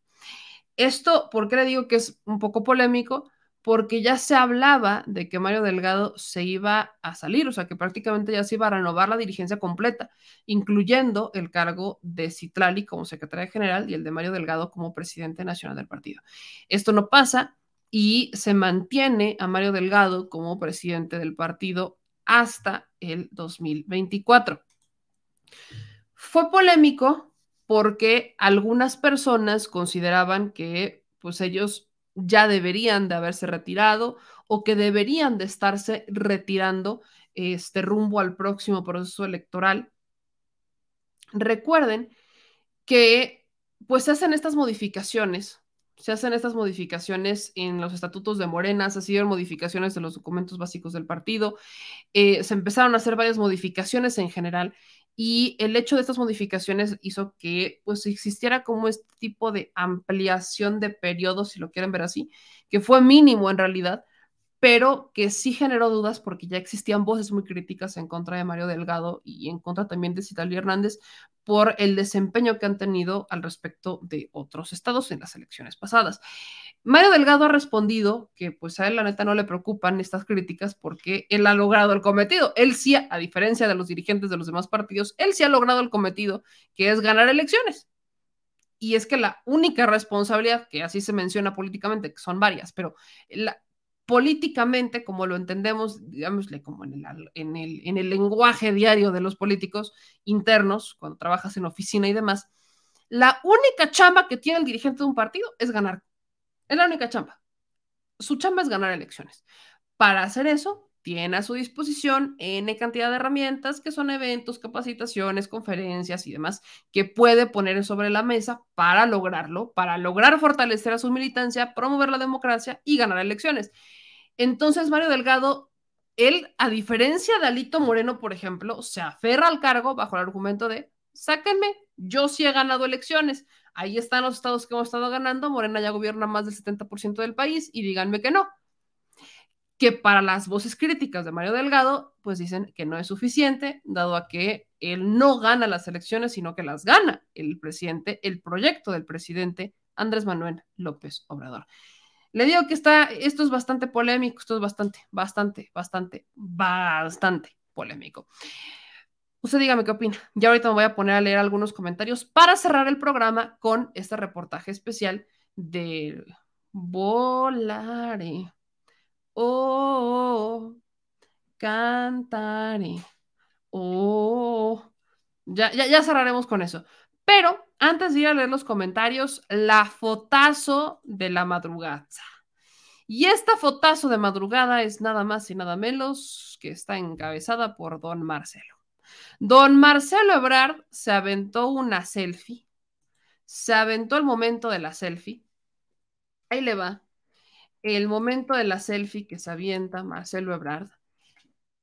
Esto, ¿por qué le digo que es un poco polémico? porque ya se hablaba de que Mario Delgado se iba a salir, o sea que prácticamente ya se iba a renovar la dirigencia completa, incluyendo el cargo de Citlali como secretaria general y el de Mario Delgado como presidente nacional del partido. Esto no pasa y se mantiene a Mario Delgado como presidente del partido hasta el 2024. Fue polémico porque algunas personas consideraban que pues ellos ya deberían de haberse retirado o que deberían de estarse retirando este rumbo al próximo proceso electoral. Recuerden que pues se hacen estas modificaciones, se hacen estas modificaciones en los estatutos de Morena, se hicieron modificaciones de los documentos básicos del partido, eh, se empezaron a hacer varias modificaciones en general y el hecho de estas modificaciones hizo que pues existiera como este tipo de ampliación de periodos, si lo quieren ver así, que fue mínimo en realidad, pero que sí generó dudas porque ya existían voces muy críticas en contra de Mario Delgado y en contra también de Citalí Hernández por el desempeño que han tenido al respecto de otros estados en las elecciones pasadas. Mario Delgado ha respondido que pues a él la neta no le preocupan estas críticas porque él ha logrado el cometido. Él sí, a diferencia de los dirigentes de los demás partidos, él sí ha logrado el cometido, que es ganar elecciones. Y es que la única responsabilidad, que así se menciona políticamente, que son varias, pero la, políticamente, como lo entendemos, digámosle, como en el, en, el, en el lenguaje diario de los políticos internos, cuando trabajas en oficina y demás, la única chamba que tiene el dirigente de un partido es ganar. Es la única chamba. Su chamba es ganar elecciones. Para hacer eso, tiene a su disposición N cantidad de herramientas que son eventos, capacitaciones, conferencias y demás que puede poner sobre la mesa para lograrlo, para lograr fortalecer a su militancia, promover la democracia y ganar elecciones. Entonces, Mario Delgado, él, a diferencia de Alito Moreno, por ejemplo, se aferra al cargo bajo el argumento de, sáquenme, yo sí he ganado elecciones. Ahí están los estados que hemos estado ganando, Morena ya gobierna más del 70% del país y díganme que no. Que para las voces críticas de Mario Delgado, pues dicen que no es suficiente, dado a que él no gana las elecciones, sino que las gana el presidente, el proyecto del presidente Andrés Manuel López Obrador. Le digo que está, esto es bastante polémico, esto es bastante, bastante, bastante, bastante polémico. Usted dígame qué opina. Ya ahorita me voy a poner a leer algunos comentarios para cerrar el programa con este reportaje especial de Volare. Oh, cantare. Oh. Ya, ya, ya cerraremos con eso. Pero antes de ir a leer los comentarios, la fotazo de la madrugada. Y esta fotazo de madrugada es nada más y nada menos que está encabezada por don Marcelo. Don Marcelo Ebrard se aventó una selfie, se aventó el momento de la selfie. Ahí le va. El momento de la selfie que se avienta Marcelo Ebrard,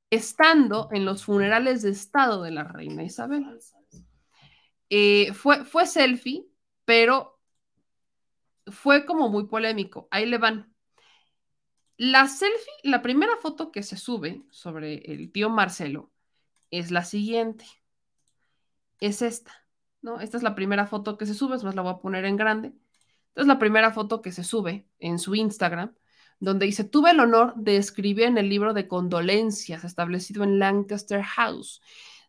estando en los funerales de Estado de la reina Isabel. Eh, fue, fue selfie, pero fue como muy polémico. Ahí le van. La selfie, la primera foto que se sube sobre el tío Marcelo es la siguiente. Es esta, ¿no? Esta es la primera foto que se sube, es más, la voy a poner en grande. Esta es la primera foto que se sube en su Instagram, donde dice, tuve el honor de escribir en el libro de condolencias establecido en Lancaster House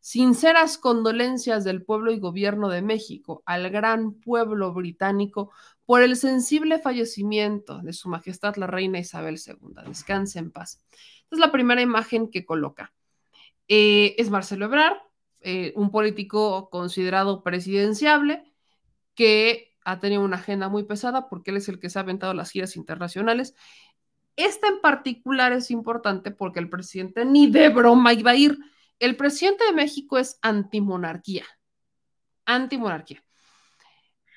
Sinceras condolencias del pueblo y gobierno de México al gran pueblo británico por el sensible fallecimiento de Su Majestad la Reina Isabel II. Descanse en paz. Esta es la primera imagen que coloca. Eh, es Marcelo Ebrard, eh, un político considerado presidenciable que ha tenido una agenda muy pesada porque él es el que se ha aventado las giras internacionales. Esta en particular es importante porque el presidente ni de broma iba a ir el presidente de México es antimonarquía. Antimonarquía.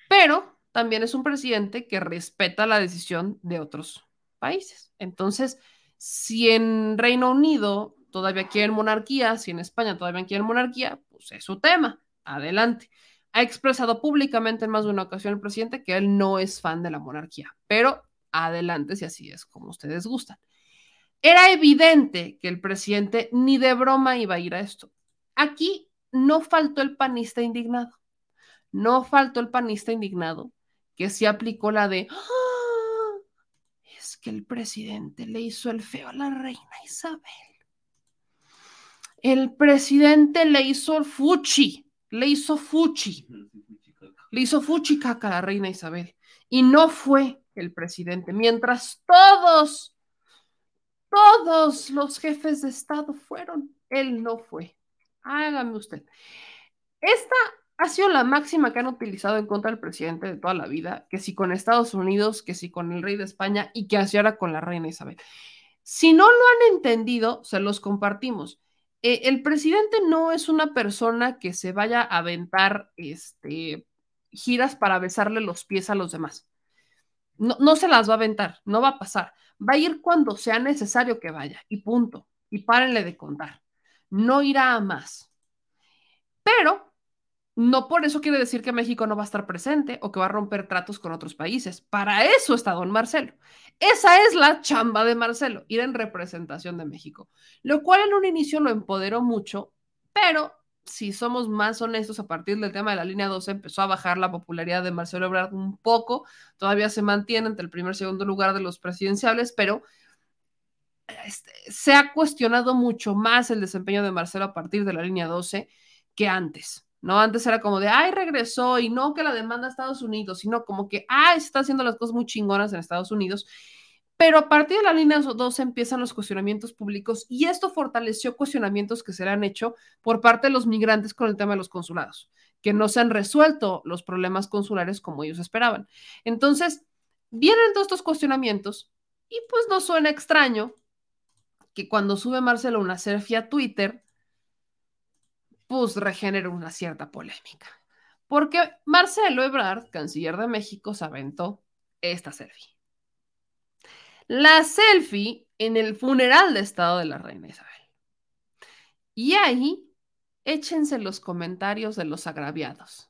pero también es un presidente que respeta la decisión de otros países. Entonces, si en Reino Unido todavía quieren monarquía, si en España todavía quieren monarquía, pues es su tema. Adelante. Ha expresado públicamente en más de una ocasión el presidente que él no es fan de la monarquía, pero adelante si así es como ustedes gustan. Era evidente que el presidente ni de broma iba a ir a esto. Aquí no faltó el panista indignado. No faltó el panista indignado que sí aplicó la de "Ah, es que el presidente le hizo el feo a la reina Isabel. El presidente le hizo el fuchi, le hizo fuchi, le hizo fuchi caca a la reina Isabel. Y no fue el presidente, mientras todos, todos los jefes de Estado fueron, él no fue. Hágame usted. Esta ha sido la máxima que han utilizado en contra del presidente de toda la vida, que si con Estados Unidos, que si con el rey de España y que así ahora con la reina Isabel. Si no lo han entendido, se los compartimos. Eh, el presidente no es una persona que se vaya a aventar este, giras para besarle los pies a los demás. No, no se las va a aventar, no va a pasar. Va a ir cuando sea necesario que vaya y punto. Y párenle de contar. No irá a más. Pero no por eso quiere decir que México no va a estar presente o que va a romper tratos con otros países. Para eso está don Marcelo. Esa es la chamba de Marcelo, ir en representación de México, lo cual en un inicio lo empoderó mucho, pero si somos más honestos, a partir del tema de la línea 12 empezó a bajar la popularidad de Marcelo Ebrard un poco, todavía se mantiene entre el primer y segundo lugar de los presidenciables, pero este, se ha cuestionado mucho más el desempeño de Marcelo a partir de la línea 12 que antes. ¿no? Antes era como de, ay, regresó y no que la demanda a Estados Unidos, sino como que, ay, está haciendo las cosas muy chingonas en Estados Unidos. Pero a partir de la línea 2 empiezan los cuestionamientos públicos y esto fortaleció cuestionamientos que se le han hecho por parte de los migrantes con el tema de los consulados, que no se han resuelto los problemas consulares como ellos esperaban. Entonces, vienen todos estos cuestionamientos y pues no suena extraño que cuando sube Marcelo una selfie a Twitter, pues regenera una cierta polémica. Porque Marcelo Ebrard, canciller de México, se aventó esta selfie. La selfie en el funeral de Estado de la Reina Isabel. Y ahí, échense los comentarios de los agraviados.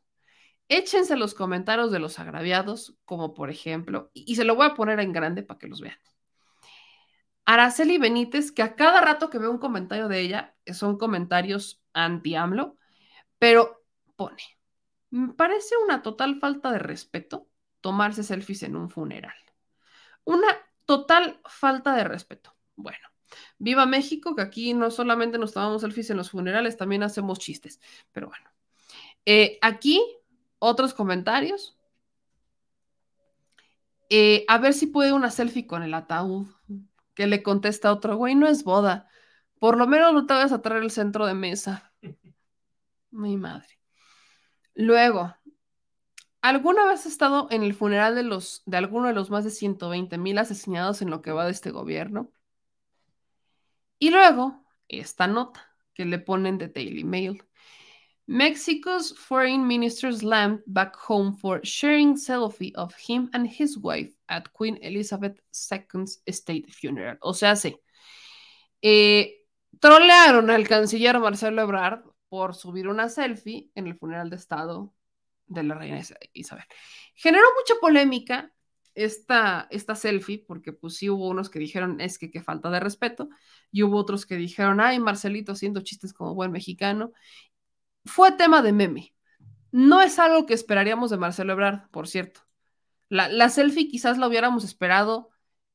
Échense los comentarios de los agraviados, como por ejemplo, y se lo voy a poner en grande para que los vean. Araceli Benítez, que a cada rato que veo un comentario de ella, son comentarios anti-AMLO, pero pone, me parece una total falta de respeto tomarse selfies en un funeral. Una total falta de respeto. Bueno, viva México, que aquí no solamente nos tomamos selfies en los funerales, también hacemos chistes, pero bueno. Eh, aquí, otros comentarios. Eh, a ver si puede una selfie con el ataúd. Que le contesta otro, güey, no es boda. Por lo menos no te vayas a traer el centro de mesa. *laughs* Mi madre. Luego, ¿alguna vez has estado en el funeral de, los, de alguno de los más de 120 mil asesinados en lo que va de este gobierno? Y luego, esta nota que le ponen de Daily Mail. Mexico's foreign minister slammed back home for sharing selfie of him and his wife at Queen Elizabeth II's state funeral. O sea, sí. Eh, trolearon al canciller Marcelo Ebrard por subir una selfie en el funeral de Estado de la reina Isabel. Generó mucha polémica esta, esta selfie, porque pues sí hubo unos que dijeron, es que qué falta de respeto, y hubo otros que dijeron, ay, Marcelito haciendo chistes como buen mexicano. Fue tema de meme. No es algo que esperaríamos de Marcelo Ebrard, por cierto. La, la selfie quizás la hubiéramos esperado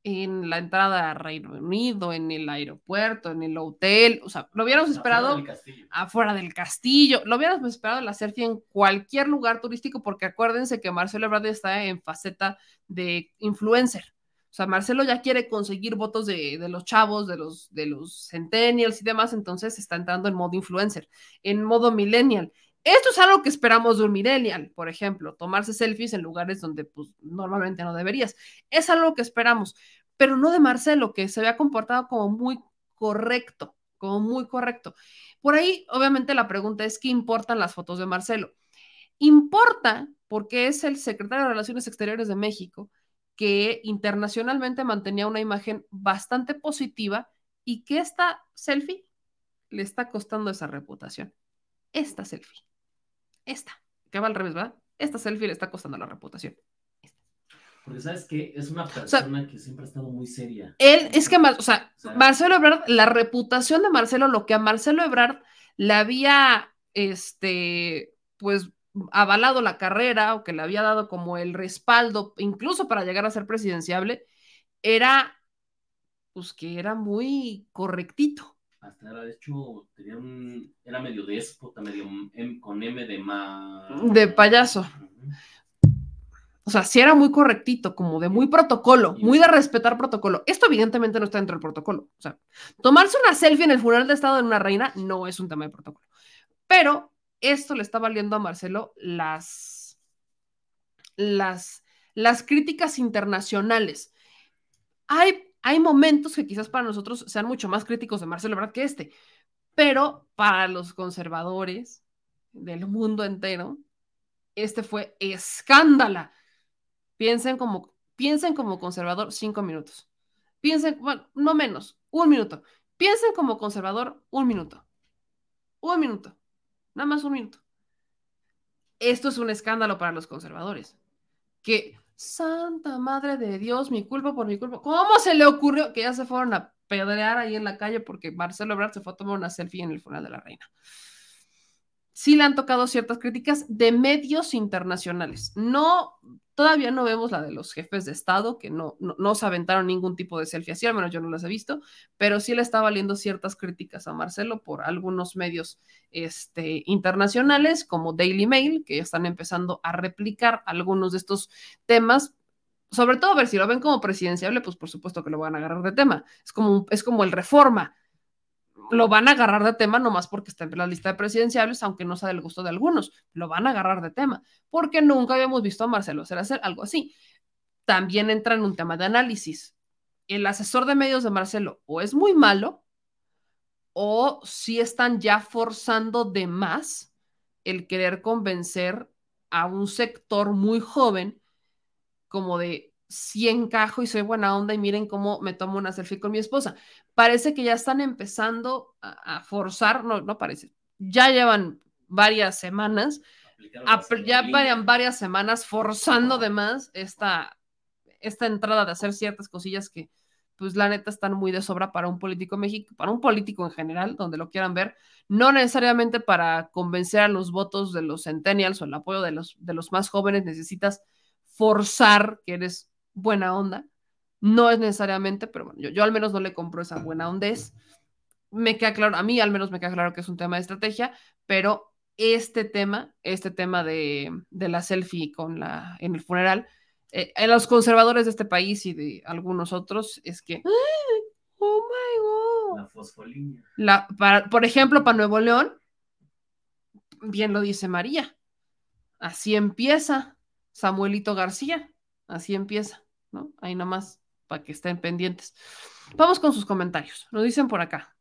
en la entrada a Reino Unido, en el aeropuerto, en el hotel, o sea, lo hubiéramos esperado del afuera del castillo, lo hubiéramos esperado en la selfie en cualquier lugar turístico, porque acuérdense que Marcelo Ebrard está en faceta de influencer. O sea, Marcelo ya quiere conseguir votos de, de los chavos, de los, de los centennials y demás, entonces está entrando en modo influencer, en modo millennial. Esto es algo que esperamos de un millennial, por ejemplo, tomarse selfies en lugares donde pues, normalmente no deberías. Es algo que esperamos, pero no de Marcelo, que se había comportado como muy correcto, como muy correcto. Por ahí, obviamente, la pregunta es, ¿qué importan las fotos de Marcelo? Importa porque es el secretario de Relaciones Exteriores de México que internacionalmente mantenía una imagen bastante positiva y que esta selfie le está costando esa reputación. Esta selfie. Esta. Que va al revés, ¿verdad? Esta selfie le está costando la reputación. Porque sabes que es una persona que siempre ha estado muy seria. Él, es que, o sea, Marcelo Ebrard, la reputación de Marcelo, lo que a Marcelo Ebrard le había, este, pues, avalado la carrera o que le había dado como el respaldo, incluso para llegar a ser presidenciable, era, pues, que era muy correctito. Hasta era, de hecho, tenía un, era medio déspota, medio M, con M de ma... De payaso. O sea, sí era muy correctito, como de muy protocolo, muy de respetar protocolo. Esto evidentemente no está dentro del protocolo. O sea, tomarse una selfie en el funeral de Estado de una reina no es un tema de protocolo. Pero esto le está valiendo a Marcelo las, las, las críticas internacionales. Hay, hay momentos que quizás para nosotros sean mucho más críticos de Marcelo ¿verdad? que este, pero para los conservadores del mundo entero, este fue escándala Piensen como, piensen como conservador cinco minutos. Piensen, bueno, no menos, un minuto. Piensen como conservador un minuto. Un minuto. Nada más un minuto. Esto es un escándalo para los conservadores. Que, Santa Madre de Dios, mi culpa por mi culpa. ¿Cómo se le ocurrió que ya se fueron a pedrear ahí en la calle porque Marcelo Ebrard se fue a tomar una selfie en el funeral de la reina? sí le han tocado ciertas críticas de medios internacionales. No, todavía no vemos la de los jefes de Estado, que no, no, se aventaron ningún tipo de selfie así, al menos yo no las he visto, pero sí le está valiendo ciertas críticas a Marcelo por algunos medios este, internacionales, como Daily Mail, que están empezando a replicar algunos de estos temas. Sobre todo, a ver si lo ven como presidenciable, pues por supuesto que lo van a agarrar de tema. Es como, es como el reforma lo van a agarrar de tema nomás porque está en la lista de presidenciales, aunque no sea del gusto de algunos, lo van a agarrar de tema, porque nunca habíamos visto a Marcelo hacer, hacer algo así. También entra en un tema de análisis. El asesor de medios de Marcelo o es muy malo, o si están ya forzando de más el querer convencer a un sector muy joven como de si encajo y soy buena onda y miren cómo me tomo una selfie con mi esposa. Parece que ya están empezando a, forzar, no, no parece, ya llevan varias semanas, ya vayan varias semanas forzando de más esta, esta entrada de hacer ciertas cosillas que, pues la neta están muy de sobra para un político México, para un político en general, donde lo quieran ver, no necesariamente para convencer a los votos de los centennials o el apoyo de los, de los más jóvenes, necesitas forzar que eres buena onda. No es necesariamente, pero bueno, yo, al menos no le compro esa buena hondez. Me queda claro, a mí al menos me queda claro que es un tema de estrategia, pero este tema, este tema de, la selfie con la, en el funeral, eh, en los conservadores de este país y de algunos otros, es que, *gasps* oh my god. La fosfolínea. La, por ejemplo, para Nuevo León, bien lo dice María, así empieza Samuelito García, así empieza. ¿no? Ahí nomás para que estén pendientes. Vamos con sus comentarios. Nos dicen por acá.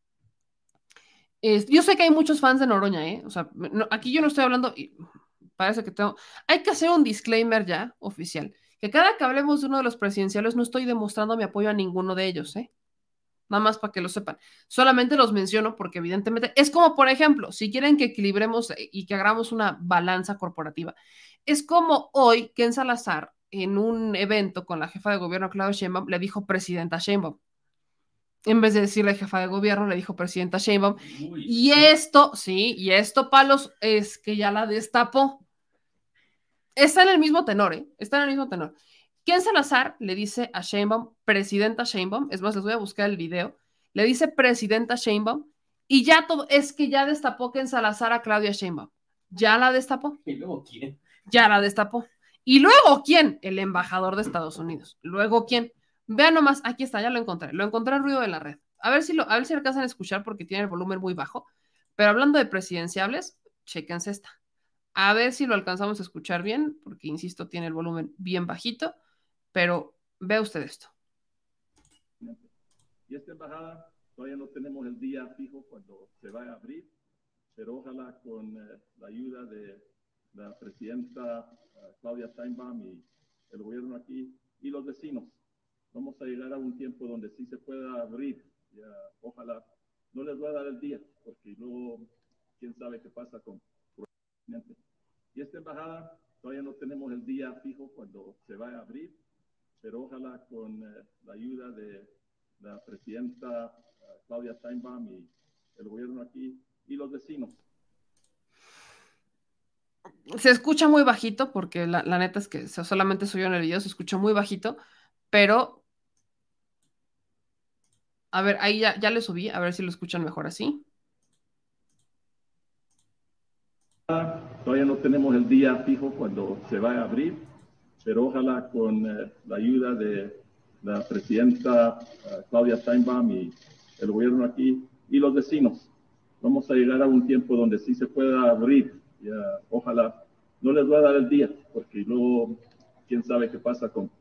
yo sé que hay muchos fans de Noroña, ¿eh? O sea, aquí yo no estoy hablando, y parece que tengo. Hay que hacer un disclaimer ya oficial. Que cada que hablemos de uno de los presidenciales, no estoy demostrando mi apoyo a ninguno de ellos, ¿eh? Nada más para que lo sepan. Solamente los menciono porque, evidentemente, es como, por ejemplo, si quieren que equilibremos y que hagamos una balanza corporativa, es como hoy que en Salazar en un evento con la jefa de gobierno, Claudia Sheinbaum, le dijo presidenta Sheinbaum. En vez de decirle jefa de gobierno, le dijo presidenta Sheinbaum. y esto, sí, y esto, Palos, es que ya la destapó. Está en el mismo tenor, ¿eh? Está en el mismo tenor. Ken Salazar le dice a Sheinbaum, presidenta Sheinbaum, es más, les voy a buscar el video, le dice presidenta Sheinbaum, y ya todo, es que ya destapó Ken Salazar a Claudia Sheinbaum. Ya la destapó. *laughs* ¿Y luego quién? Ya la destapó. Y luego, ¿quién? El embajador de Estados Unidos. Luego, ¿quién? Vean nomás, aquí está, ya lo encontré. Lo encontré en ruido de la red. A ver si lo, a ver si alcanzan a escuchar porque tiene el volumen muy bajo. Pero hablando de presidenciables, chequense esta. A ver si lo alcanzamos a escuchar bien, porque insisto, tiene el volumen bien bajito. Pero vea usted esto. Y esta embajada todavía no tenemos el día fijo cuando se va a abrir, pero ojalá con eh, la ayuda de la presidenta uh, Claudia Steinbaum y el gobierno aquí y los vecinos. Vamos a llegar a un tiempo donde sí se pueda abrir. Ya, ojalá no les voy a dar el día, porque luego quién sabe qué pasa con y esta embajada todavía no tenemos el día fijo cuando se va a abrir, pero ojalá con eh, la ayuda de la presidenta uh, Claudia Steinbaum y el gobierno aquí y los vecinos. Se escucha muy bajito, porque la, la neta es que solamente soy yo en el video, se escuchó muy bajito, pero a ver, ahí ya, ya le subí, a ver si lo escuchan mejor así. Todavía no tenemos el día fijo cuando se va a abrir, pero ojalá con eh, la ayuda de la presidenta uh, Claudia Steinbaum y el gobierno aquí y los vecinos, vamos a llegar a un tiempo donde sí se pueda abrir. Ya, ojalá no les voy a dar el día, porque luego quién sabe qué pasa con.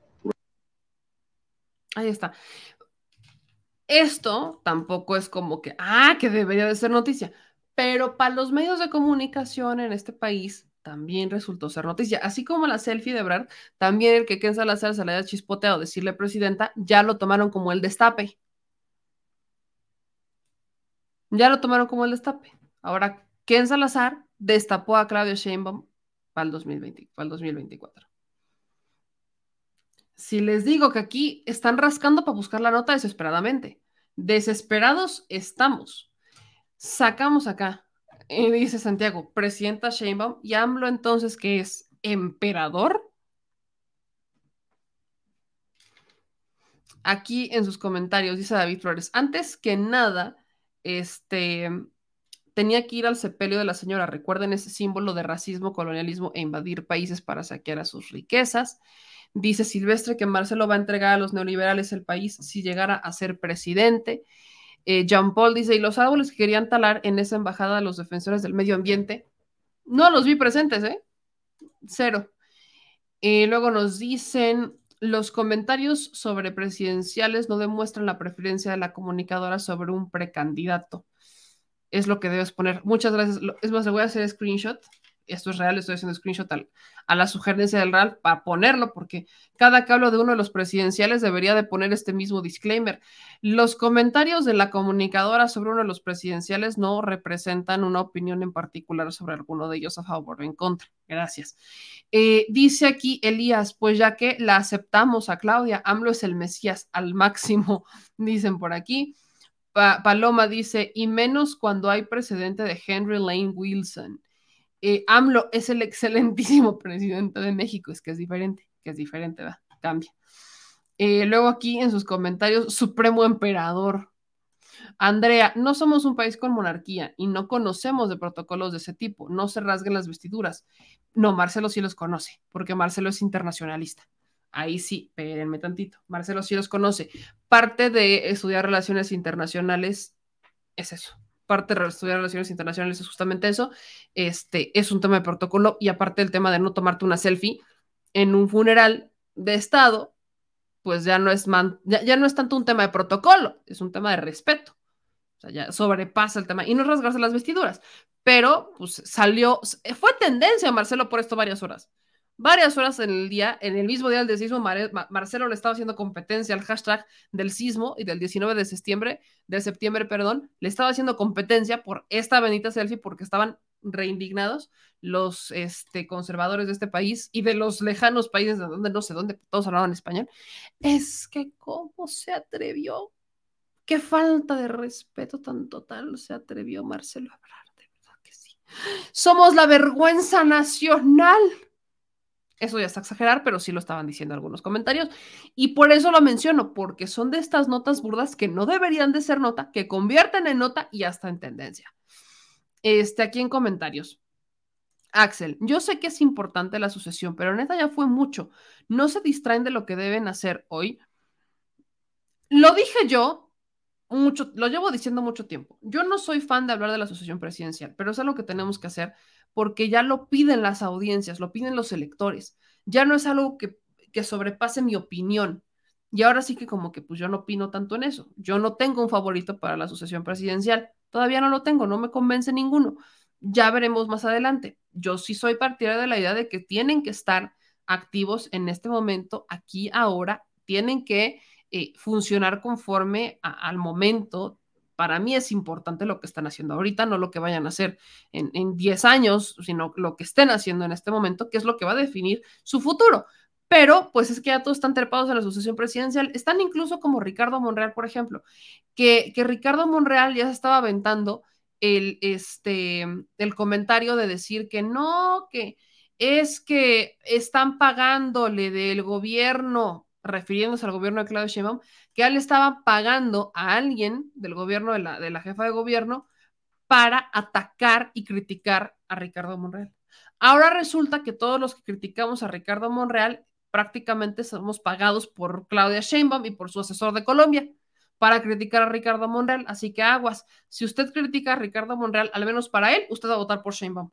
Ahí está. Esto tampoco es como que, ah, que debería de ser noticia, pero para los medios de comunicación en este país también resultó ser noticia. Así como la selfie de Brad, también el que Ken Salazar se le haya chispoteado decirle presidenta, ya lo tomaron como el destape. Ya lo tomaron como el destape. Ahora, Ken Salazar destapó a Claudio Sheinbaum para el, 2020, para el 2024. Si les digo que aquí están rascando para buscar la nota desesperadamente. Desesperados estamos. Sacamos acá, y dice Santiago, presidenta Sheinbaum, y AMLO entonces que es emperador. Aquí en sus comentarios dice David Flores, antes que nada, este, tenía que ir al sepelio de la señora. Recuerden ese símbolo de racismo, colonialismo e invadir países para saquear a sus riquezas. Dice Silvestre que Marcelo va a entregar a los neoliberales el país si llegara a ser presidente. Eh, Jean Paul dice, y los árboles que querían talar en esa embajada los defensores del medio ambiente, no los vi presentes, ¿eh? Cero. Y luego nos dicen, los comentarios sobre presidenciales no demuestran la preferencia de la comunicadora sobre un precandidato. Es lo que debes poner. Muchas gracias. Es más, le voy a hacer screenshot esto es real, estoy haciendo screenshot a la sugerencia del RAL para ponerlo, porque cada que hablo de uno de los presidenciales debería de poner este mismo disclaimer. Los comentarios de la comunicadora sobre uno de los presidenciales no representan una opinión en particular sobre alguno de ellos a favor o en contra. Gracias. Eh, dice aquí Elías, pues ya que la aceptamos a Claudia, AMLO es el Mesías al máximo, *laughs* dicen por aquí. Paloma dice, y menos cuando hay precedente de Henry Lane Wilson. Eh, AMLO es el excelentísimo *laughs* presidente de México, es que es diferente, que es diferente, ¿verdad? Cambia. Eh, luego aquí en sus comentarios, Supremo Emperador. Andrea, no somos un país con monarquía y no conocemos de protocolos de ese tipo. No se rasguen las vestiduras. No, Marcelo sí los conoce, porque Marcelo es internacionalista. Ahí sí, espérenme tantito. Marcelo sí los conoce. Parte de estudiar relaciones internacionales es eso, parte de estudiar relaciones internacionales es justamente eso. Este es un tema de protocolo y aparte el tema de no tomarte una selfie en un funeral de Estado, pues ya no es, ya, no es tanto un tema de protocolo, es un tema de respeto. O sea, ya sobrepasa el tema y no rasgarse las vestiduras. Pero pues salió, fue tendencia Marcelo por esto varias horas varias horas en el día, en el mismo día del sismo, Marcelo le estaba haciendo competencia al hashtag del sismo y del 19 de septiembre, de septiembre, perdón, le estaba haciendo competencia por esta bendita selfie porque estaban reindignados los este, conservadores de este país y de los lejanos países de donde no sé dónde, todos hablaban español. Es que cómo se atrevió, qué falta de respeto tan total se atrevió Marcelo a hablar, de verdad que sí. Somos la vergüenza nacional eso ya está exagerar, pero sí lo estaban diciendo algunos comentarios. Y por eso lo menciono, porque son de estas notas burdas que no deberían de ser nota, que convierten en nota y hasta en tendencia. Este, aquí en comentarios. Axel, yo sé que es importante la sucesión, pero neta ya fue mucho. No se distraen de lo que deben hacer hoy. Lo dije yo, mucho, lo llevo diciendo mucho tiempo. Yo no soy fan de hablar de la sucesión presidencial, pero es algo que tenemos que hacer porque ya lo piden las audiencias, lo piden los electores. Ya no es algo que, que sobrepase mi opinión. Y ahora sí que como que pues yo no opino tanto en eso. Yo no tengo un favorito para la sucesión presidencial. Todavía no lo tengo, no me convence ninguno. Ya veremos más adelante. yo sí soy partidaria de la idea de que tienen que estar activos en este momento, aquí, ahora, tienen que eh, funcionar conforme al momento. Para mí es importante lo que están haciendo ahorita, no lo que vayan a hacer en, en 10 años, sino lo que estén haciendo en este momento, que es lo que va a definir su futuro. Pero, pues es que ya todos están trepados en la sucesión presidencial. Están incluso como Ricardo Monreal, por ejemplo, que, que Ricardo Monreal ya se estaba aventando el, este, el comentario de decir que no, que es que están pagándole del gobierno, refiriéndose al gobierno de Claudio Sheinbaum, que él estaba pagando a alguien del gobierno de la, de la jefa de gobierno para atacar y criticar a Ricardo Monreal. Ahora resulta que todos los que criticamos a Ricardo Monreal prácticamente somos pagados por Claudia Sheinbaum y por su asesor de Colombia para criticar a Ricardo Monreal. Así que aguas, si usted critica a Ricardo Monreal, al menos para él, usted va a votar por Sheinbaum.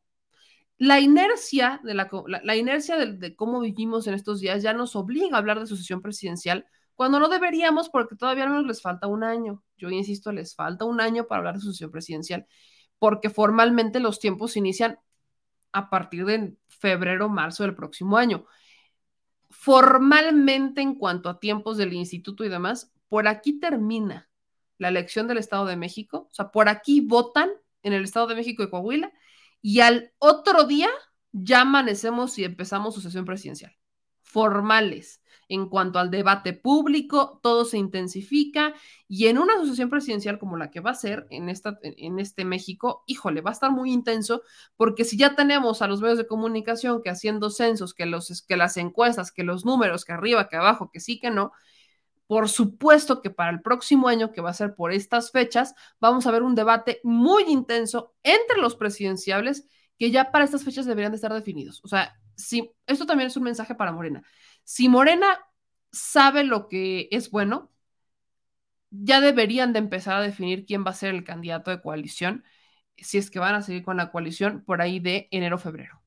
La inercia de, la, la, inercia de, cómo vivimos en estos días ya nos obliga a hablar de sucesión presidencial cuando no deberíamos porque todavía no les falta un año. Yo insisto, les falta un año para hablar de sucesión presidencial porque formalmente los tiempos inician a partir de febrero, marzo del próximo año. Formalmente, en cuanto a tiempos del instituto y demás, por aquí termina la elección del Estado de México. O sea, por aquí votan en el Estado de México y Coahuila y al otro día ya amanecemos y empezamos su sesión presidencial. Formales. En cuanto al debate público, todo se intensifica y en una asociación presidencial como la que va a ser en, esta, en este México, híjole, va a estar muy intenso porque si ya tenemos a los medios de comunicación que haciendo censos, que, los, que las encuestas, que los números, que arriba, que abajo, que sí, que no, por supuesto que para el próximo año, que va a ser por estas fechas, vamos a ver un debate muy intenso entre los presidenciables que ya para estas fechas deberían de estar definidos. O sea, si, esto también es un mensaje para Morena. Si Morena sabe lo que es bueno, ya deberían de empezar a definir quién va a ser el candidato de coalición, si es que van a seguir con la coalición por ahí de enero-febrero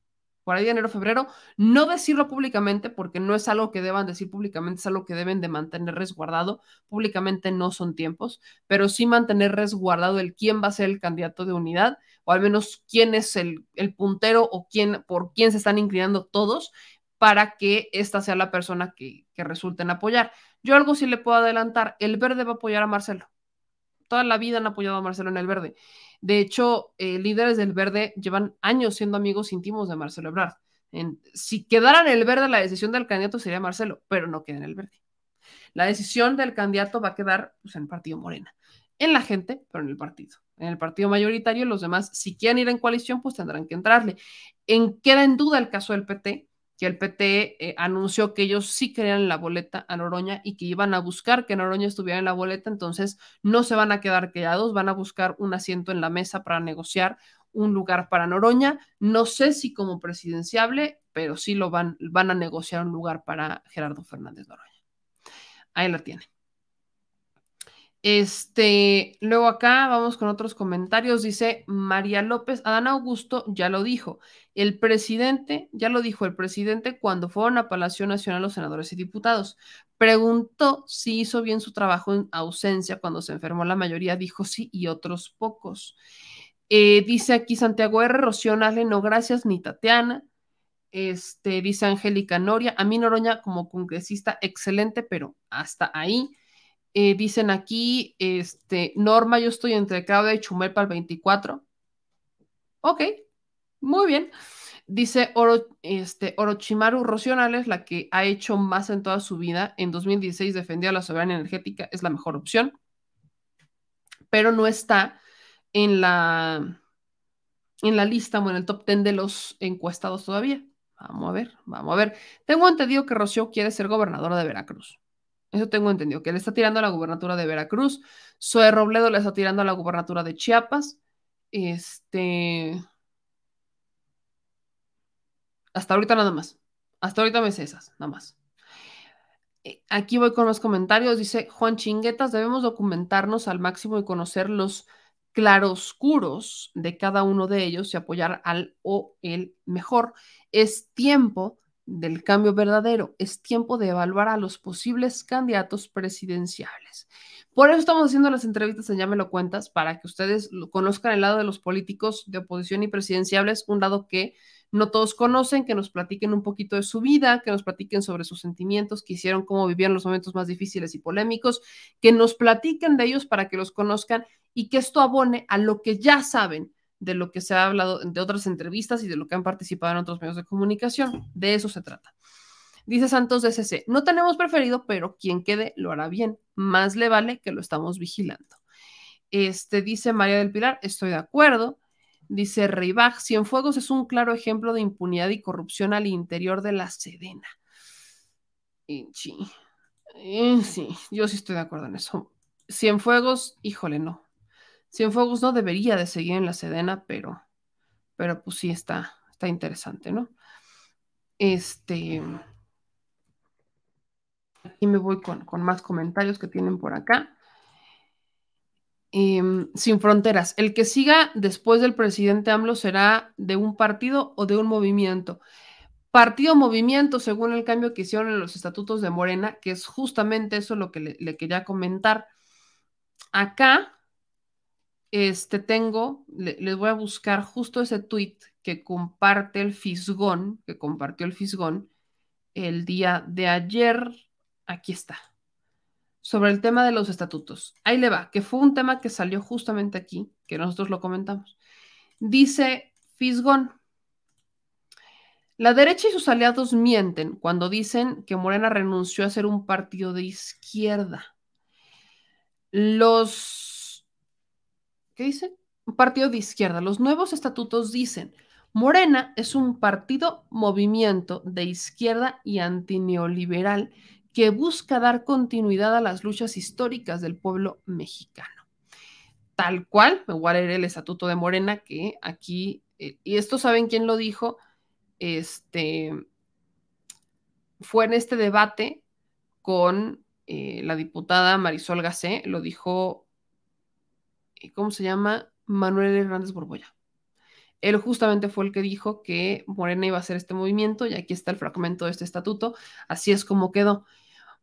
por ahí de enero, febrero, no decirlo públicamente porque no es algo que deban decir públicamente, es algo que deben de mantener resguardado. Públicamente no son tiempos, pero sí mantener resguardado el quién va a ser el candidato de unidad o al menos quién es el, el puntero o quién, por quién se están inclinando todos para que esta sea la persona que, que resulten apoyar. Yo algo sí le puedo adelantar, el verde va a apoyar a Marcelo. Toda la vida han apoyado a Marcelo en el verde. De hecho, eh, líderes del verde llevan años siendo amigos íntimos de Marcelo Ebrard. En, si quedara en el verde, la decisión del candidato sería Marcelo, pero no queda en el verde. La decisión del candidato va a quedar pues, en el partido Morena. En la gente, pero en el partido. En el partido mayoritario, los demás, si quieren ir en coalición, pues tendrán que entrarle. En, queda en duda el caso del PT, que el PT eh, anunció que ellos sí querían la boleta a Noroña y que iban a buscar que Noroña estuviera en la boleta, entonces no se van a quedar quedados, van a buscar un asiento en la mesa para negociar un lugar para Noroña. No sé si como presidenciable, pero sí lo van, van a negociar un lugar para Gerardo Fernández Noroña. Ahí la tiene. Este, luego acá vamos con otros comentarios. Dice María López, Adán Augusto ya lo dijo. El presidente, ya lo dijo el presidente cuando fueron a Palacio Nacional los senadores y diputados. Preguntó si hizo bien su trabajo en ausencia cuando se enfermó la mayoría, dijo sí y otros pocos. Eh, dice aquí Santiago R. Rocío Nale, no gracias, ni Tatiana. Este, dice Angélica Noria, a mí Noroña como congresista, excelente, pero hasta ahí. Eh, dicen aquí, este, Norma, yo estoy entre Claudia y Chumel para el 24. Ok, muy bien. Dice Oro, este, Orochimaru Rocionales, la que ha hecho más en toda su vida. En 2016 defendió a la soberanía energética, es la mejor opción, pero no está en la, en la lista o en el top 10 de los encuestados todavía. Vamos a ver, vamos a ver. Tengo entendido que Rocío quiere ser gobernadora de Veracruz. Eso tengo entendido, que le está tirando a la gubernatura de Veracruz. Zoe Robledo le está tirando a la gubernatura de Chiapas. Este. Hasta ahorita nada más. Hasta ahorita me sé esas, nada más. Eh, aquí voy con los comentarios. Dice Juan Chinguetas, debemos documentarnos al máximo y conocer los claroscuros de cada uno de ellos y apoyar al o el mejor. Es tiempo del cambio verdadero. Es tiempo de evaluar a los posibles candidatos presidenciales. Por eso estamos haciendo las entrevistas en Ya me lo cuentas, para que ustedes conozcan el lado de los políticos de oposición y presidenciables, un lado que no todos conocen, que nos platiquen un poquito de su vida, que nos platiquen sobre sus sentimientos, que hicieron, cómo vivían los momentos más difíciles y polémicos, que nos platiquen de ellos para que los conozcan y que esto abone a lo que ya saben de lo que se ha hablado de otras entrevistas y de lo que han participado en otros medios de comunicación. De eso se trata. Dice Santos de CC, no tenemos preferido, pero quien quede lo hará bien. Más le vale que lo estamos vigilando. Este dice María del Pilar, estoy de acuerdo. Dice Reibach, Cienfuegos es un claro ejemplo de impunidad y corrupción al interior de la Sedena. Y, sí, y, sí, yo sí estoy de acuerdo en eso. Cienfuegos, híjole, no. Cienfuegos no debería de seguir en la Sedena, pero, pero pues sí está, está interesante, ¿no? Este. Aquí me voy con, con más comentarios que tienen por acá. Eh, sin fronteras. El que siga después del presidente AMLO será de un partido o de un movimiento. Partido movimiento, según el cambio que hicieron en los estatutos de Morena, que es justamente eso lo que le quería comentar. Acá, este tengo, le, les voy a buscar justo ese tweet que comparte el Fisgón, que compartió el Fisgón el día de ayer. Aquí está sobre el tema de los estatutos. Ahí le va, que fue un tema que salió justamente aquí, que nosotros lo comentamos. Dice Fisgón, la derecha y sus aliados mienten cuando dicen que Morena renunció a ser un partido de izquierda. Los... ¿Qué dice? Un partido de izquierda. Los nuevos estatutos dicen, Morena es un partido movimiento de izquierda y antineoliberal que busca dar continuidad a las luchas históricas del pueblo mexicano. Tal cual, me voy a leer el estatuto de Morena, que aquí, eh, y esto saben quién lo dijo, este, fue en este debate con eh, la diputada Marisol Gacé, lo dijo, ¿cómo se llama? Manuel Hernández Borboya. Él justamente fue el que dijo que Morena iba a hacer este movimiento y aquí está el fragmento de este estatuto. Así es como quedó.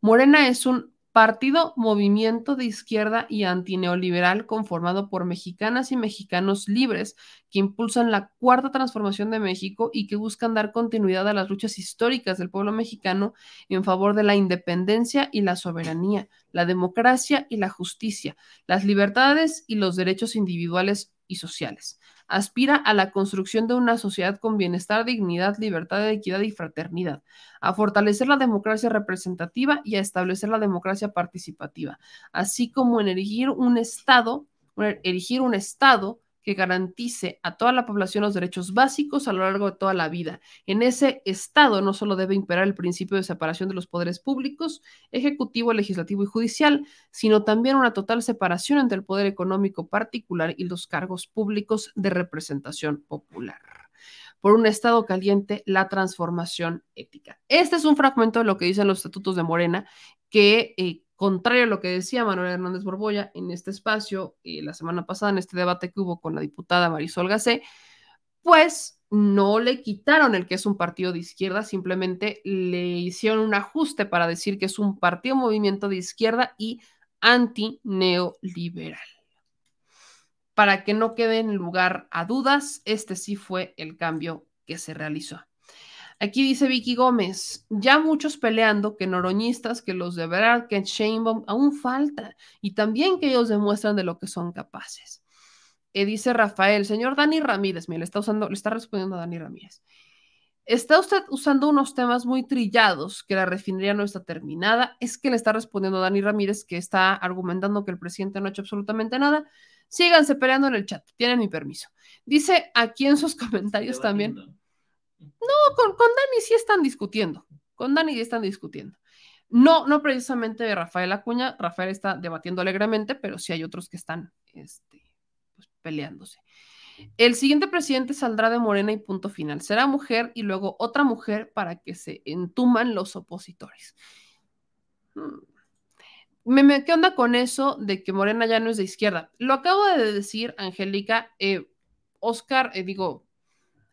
Morena es un partido movimiento de izquierda y antineoliberal conformado por mexicanas y mexicanos libres que impulsan la cuarta transformación de México y que buscan dar continuidad a las luchas históricas del pueblo mexicano en favor de la independencia y la soberanía, la democracia y la justicia, las libertades y los derechos individuales y sociales aspira a la construcción de una sociedad con bienestar, dignidad, libertad, equidad y fraternidad, a fortalecer la democracia representativa y a establecer la democracia participativa, así como en erigir un Estado, erigir un Estado que garantice a toda la población los derechos básicos a lo largo de toda la vida. En ese Estado no solo debe imperar el principio de separación de los poderes públicos, ejecutivo, legislativo y judicial, sino también una total separación entre el poder económico particular y los cargos públicos de representación popular. Por un Estado caliente, la transformación ética. Este es un fragmento de lo que dicen los estatutos de Morena que eh, contrario a lo que decía Manuel Hernández Borboya en este espacio eh, la semana pasada, en este debate que hubo con la diputada Marisol Gacé, pues no le quitaron el que es un partido de izquierda, simplemente le hicieron un ajuste para decir que es un partido movimiento de izquierda y antineoliberal. Para que no quede en lugar a dudas, este sí fue el cambio que se realizó. Aquí dice Vicky Gómez, ya muchos peleando que noroñistas, que los de verdad, que Sheinbaum, aún falta, y también que ellos demuestran de lo que son capaces. Eh, dice Rafael, señor Dani Ramírez, mire, le está usando, le está respondiendo a Dani Ramírez. Está usted usando unos temas muy trillados, que la refinería no está terminada. Es que le está respondiendo a Dani Ramírez, que está argumentando que el presidente no ha hecho absolutamente nada. Síganse peleando en el chat, tienen mi permiso. Dice aquí en sus *laughs* comentarios también. No, con, con Dani sí están discutiendo. Con Dani sí están discutiendo. No, no precisamente Rafael Acuña. Rafael está debatiendo alegremente, pero sí hay otros que están este, pues, peleándose. El siguiente presidente saldrá de Morena y punto final. Será mujer y luego otra mujer para que se entuman los opositores. Hmm. Me, ¿Qué onda con eso de que Morena ya no es de izquierda? Lo acabo de decir, Angélica. Eh, Oscar, eh, digo,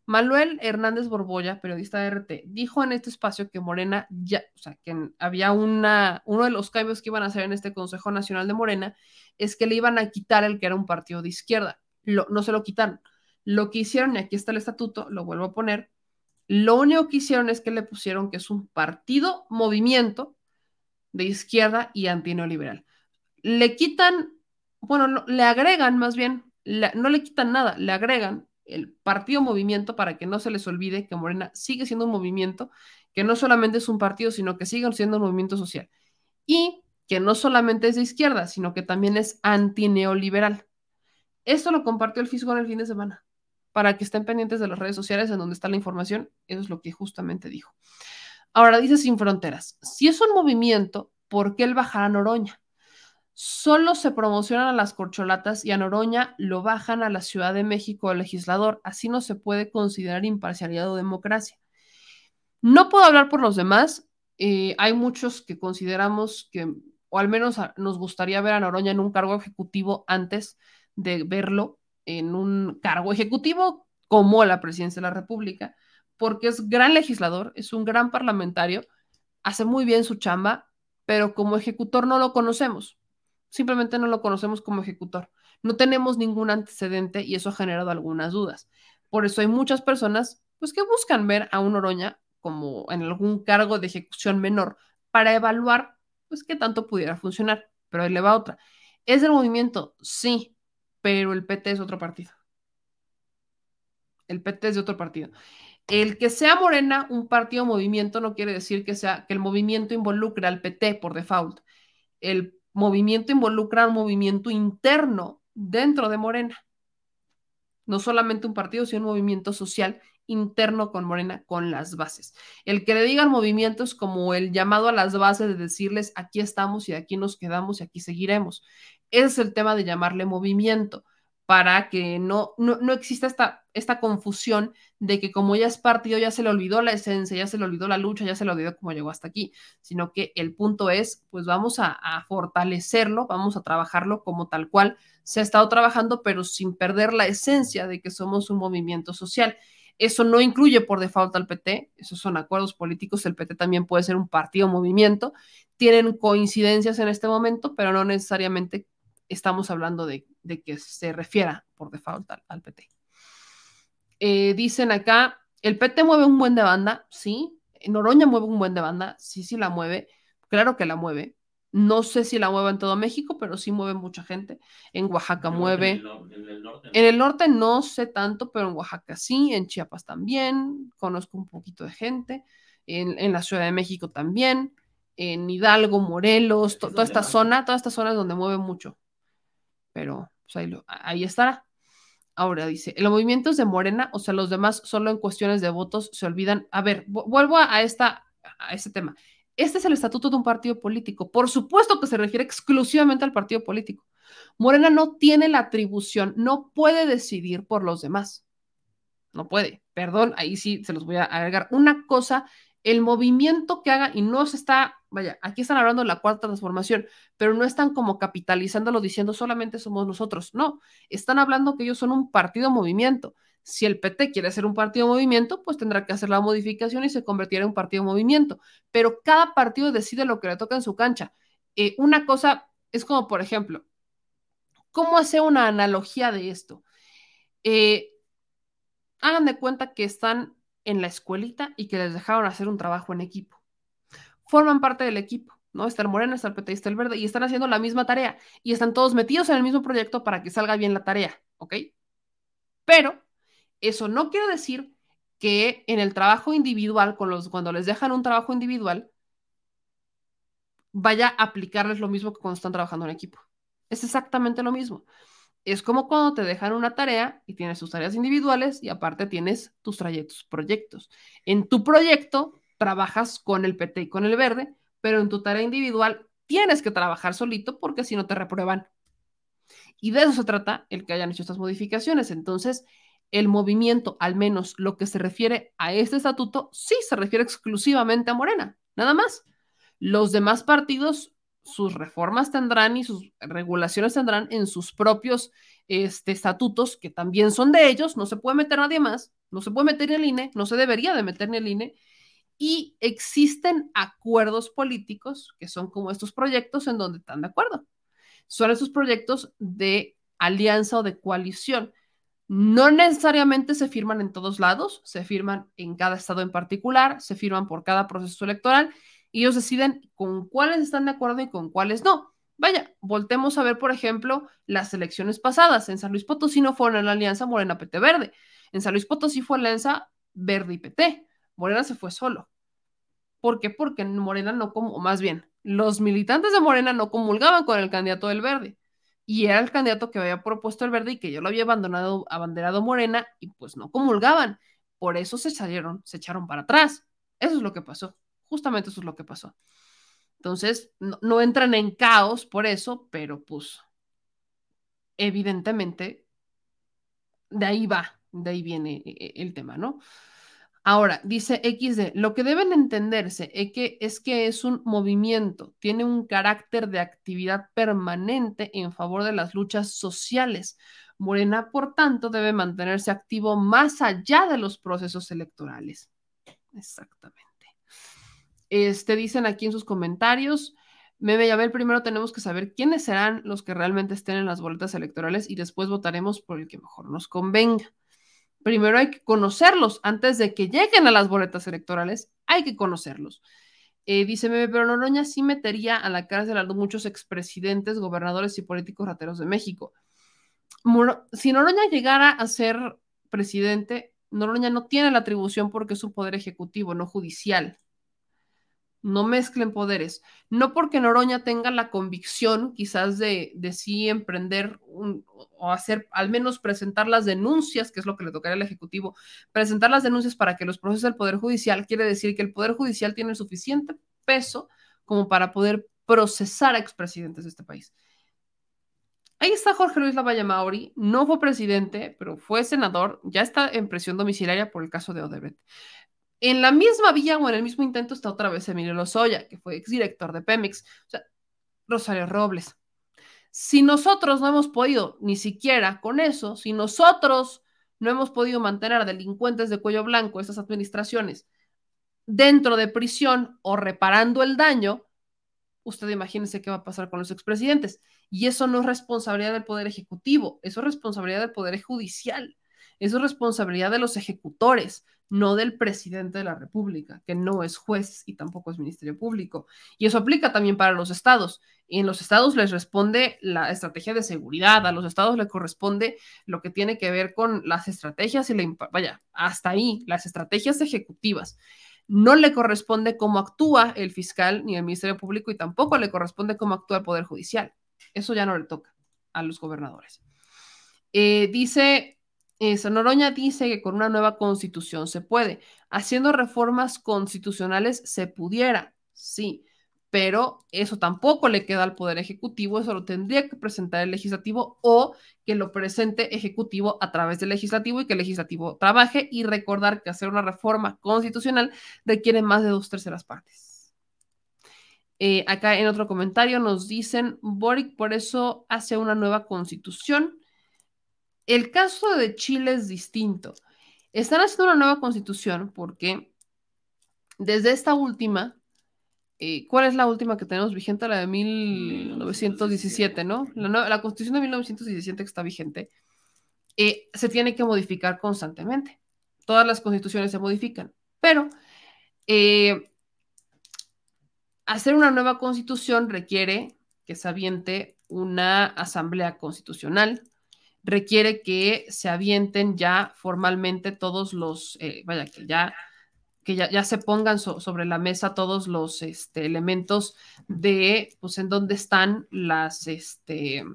Manuel Hernández Borbolla, periodista de RT, dijo en este espacio que Morena ya, o sea, que había una, uno de los cambios que iban a hacer en este Consejo Nacional de Morena es que le iban a quitar el que era un partido de izquierda. Lo, no se lo quitaron. Lo que hicieron, y aquí está el estatuto, lo vuelvo a poner, Lo único que hicieron es que le pusieron que es un partido movimiento de izquierda y antineoliberal. Le quitan, bueno, no, le agregan más bien, no le quitan nada, le agregan el partido movimiento para que no se les olvide que Morena sigue siendo un movimiento, que no solamente es un partido, sino que sigue siendo un movimiento social. Y que no solamente es de izquierda, sino que también es antineoliberal. Esto lo compartió el fisco en el fin de semana, para que estén pendientes de las redes sociales en donde está la información. Eso es lo que justamente dijo. Ahora dice Sin Fronteras, si es un movimiento, ¿por qué el bajar a Noroña? Solo se promocionan a las corcholatas y a Noroña lo bajan a la Ciudad de México el legislador. Así no se puede considerar imparcialidad o democracia. No puedo hablar por los demás. eh, hay muchos que consideramos que, o al menos nos gustaría ver a Noroña en un cargo ejecutivo antes de verlo en un cargo ejecutivo como la presidencia de la República, porque es gran legislador, es un gran parlamentario, hace muy bien su chamba, pero como ejecutor no lo conocemos. Simplemente no lo conocemos como ejecutor. No tenemos ningún antecedente y eso ha generado algunas dudas. Por eso hay muchas personas pues, que buscan ver a un Oroña como en algún cargo de ejecución menor para evaluar pues qué tanto pudiera funcionar. Pero ahí le va otra. ¿Es el movimiento? Sí, pero el PT es otro partido. El PT es de otro partido. El que sea Morena un partido movimiento no quiere decir que sea que el movimiento involucre al PT por default. El movimiento involucra un movimiento interno dentro de Morena. No solamente un partido, sino un movimiento social interno con Morena, con las bases. El que le digan movimientos como el llamado a las bases de decirles aquí estamos y aquí nos quedamos y aquí seguiremos. Ese es el tema de llamarle movimiento para que no, no, no exista esta, esta confusión de que como ya es partido, ya se le olvidó la esencia, ya se le olvidó la lucha, ya se le olvidó cómo llegó hasta aquí, sino que el punto es, pues vamos a, a fortalecerlo, vamos a trabajarlo como tal cual se ha estado trabajando, pero sin perder la esencia de que somos un movimiento social. Eso no incluye por default al PT, esos son acuerdos políticos, el PT también puede ser un partido movimiento, tienen coincidencias en este momento, pero no necesariamente estamos hablando de, de que se refiera por default al, al PT. Eh, dicen acá, el PT mueve un buen de banda, sí, Noroña mueve un buen de banda, sí, sí la mueve, claro que la mueve. No sé si la mueve en todo México, pero sí mueve mucha gente. En Oaxaca mueve. En el, nor- en el norte. En el norte no sé tanto, pero en Oaxaca sí, en Chiapas también, conozco un poquito de gente, en, en la Ciudad de México también, en Hidalgo, Morelos, to- toda esta zona, toda esta zona es donde mueve mucho. Pero pues, ahí, estará. Ahora dice, el movimiento es de Morena, o sea, los demás solo en cuestiones de votos se olvidan. A ver, vu- vuelvo a esta, a este tema. Este es el estatuto de un partido político. Por supuesto que se refiere exclusivamente al partido político. Morena no tiene la atribución, no puede decidir por los demás. No puede. Perdón, ahí sí se los voy a agregar. Una cosa, el movimiento que haga, y no se está, vaya, aquí están hablando de la cuarta transformación, pero no están como capitalizándolo diciendo solamente somos nosotros. No, están hablando que ellos son un partido movimiento. Si el PT quiere ser un partido movimiento, pues tendrá que hacer la modificación y se convertirá en un partido movimiento. Pero cada partido decide lo que le toca en su cancha. Eh, una cosa es como, por ejemplo, ¿cómo hacer una analogía de esto? Eh, hagan de cuenta que están en la escuelita y que les dejaron hacer un trabajo en equipo. Forman parte del equipo, ¿no? Está el moreno, está el PT, está el verde y están haciendo la misma tarea y están todos metidos en el mismo proyecto para que salga bien la tarea, ¿ok? Pero eso no quiere decir que en el trabajo individual, con los, cuando les dejan un trabajo individual, vaya a aplicarles lo mismo que cuando están trabajando en equipo. Es exactamente lo mismo. Es como cuando te dejan una tarea y tienes tus tareas individuales y aparte tienes tus trayectos, proyectos. En tu proyecto trabajas con el PT y con el verde, pero en tu tarea individual tienes que trabajar solito porque si no te reprueban. Y de eso se trata el que hayan hecho estas modificaciones. Entonces, el movimiento, al menos lo que se refiere a este estatuto, sí se refiere exclusivamente a Morena, nada más. Los demás partidos, sus reformas tendrán y sus regulaciones tendrán en sus propios este, estatutos, que también son de ellos, no se puede meter nadie más, no se puede meter ni el INE, no se debería de meter ni el INE, y existen acuerdos políticos que son como estos proyectos en donde están de acuerdo. Son esos proyectos de alianza o de coalición. No necesariamente se firman en todos lados, se firman en cada estado en particular, se firman por cada proceso electoral y ellos deciden con cuáles están de acuerdo y con cuáles no. Vaya, voltemos a ver, por ejemplo, las elecciones pasadas. En San Luis Potosí no fueron en la alianza Morena-PT Verde. En San Luis Potosí fue alianza Verde y PT. Morena se fue solo. ¿Por qué? Porque Morena no, como, más bien, los militantes de Morena no comulgaban con el candidato del Verde. Y era el candidato que había propuesto el Verde y que yo lo había abandonado, abanderado Morena y pues no comulgaban. Por eso se salieron, se echaron para atrás. Eso es lo que pasó. Justamente eso es lo que pasó. Entonces, no, entran en caos por eso, pero pues evidentemente de ahí va, de ahí viene eh, el tema, ¿no? Ahora, dice XD, lo que deben entenderse es que, es que es un movimiento, tiene un carácter de actividad permanente en favor de las luchas sociales. Morena, por tanto, debe mantenerse activo más allá de los procesos electorales. Exactamente. Este, dicen aquí en sus comentarios, Meme Yabel, primero tenemos que saber quiénes serán los que realmente estén en las boletas electorales y después votaremos por el que mejor nos convenga. Primero hay que conocerlos antes de que lleguen a las boletas electorales, hay que conocerlos. Eh, dice Meme, pero Noroña sí metería a la cárcel a muchos expresidentes, gobernadores y políticos rateros de México. si Noroña llegara a ser presidente, Noroña no tiene la atribución porque es un poder ejecutivo, no judicial no mezclen poderes. No porque Noroña tenga la convicción quizás de, de sí emprender o hacer, al menos presentar las denuncias, que es lo que le tocaría al Ejecutivo, presentar las denuncias para que los procesos del Poder Judicial, quiere decir que el Poder Judicial tiene suficiente peso como para poder procesar a expresidentes de este país. Ahí está Jorge Luis Lavalle Mauri, no fue presidente, pero fue senador, ya está en presión domiciliaria por el caso de Odebrecht. En la misma vía o en el mismo intento está otra vez Emilio Lozoya, que fue exdirector de Pemex, o sea, Rosario Robles. Si nosotros no hemos podido, ni siquiera con eso, si nosotros no hemos podido mantener a delincuentes de cuello blanco, estas administraciones, dentro de prisión o reparando el daño, usted imagínese qué va a pasar con los expresidentes. Y eso no es responsabilidad del Poder Ejecutivo, eso es responsabilidad del Poder Judicial, eso es responsabilidad de los ejecutores no del presidente de la República, que no es juez y tampoco es Ministerio Público. Y eso aplica también para los estados. Y en los estados les responde la estrategia de seguridad, a los estados les corresponde lo que tiene que ver con las estrategias y la, vaya, hasta ahí, las estrategias ejecutivas. No le corresponde cómo actúa el fiscal ni el Ministerio Público y tampoco le corresponde cómo actúa el Poder Judicial. Eso ya no le toca a los gobernadores. Eh, dice eso, Noroña dice que con una nueva constitución se puede. Haciendo reformas constitucionales se pudiera, sí, pero eso tampoco le queda al Poder Ejecutivo, eso lo tendría que presentar el Legislativo o que lo presente Ejecutivo a través del Legislativo y que el Legislativo trabaje y recordar que hacer una reforma constitucional requiere más de dos terceras partes. Eh, acá en otro comentario nos dicen, Boric por eso hace una nueva constitución el caso de Chile es distinto. Están haciendo una nueva constitución porque desde esta última, eh, ¿cuál es la última que tenemos vigente? La de 1917, ¿no? La, constitución de 1917 que está vigente, eh, se tiene que modificar constantemente. Todas las constituciones se modifican, pero eh, hacer una nueva constitución requiere que se aviente una asamblea constitucional requiere que se avienten ya formalmente todos los, eh, vaya, que ya que ya, se pongan sobre la mesa todos los este, elementos de, pues, en dónde están las, este,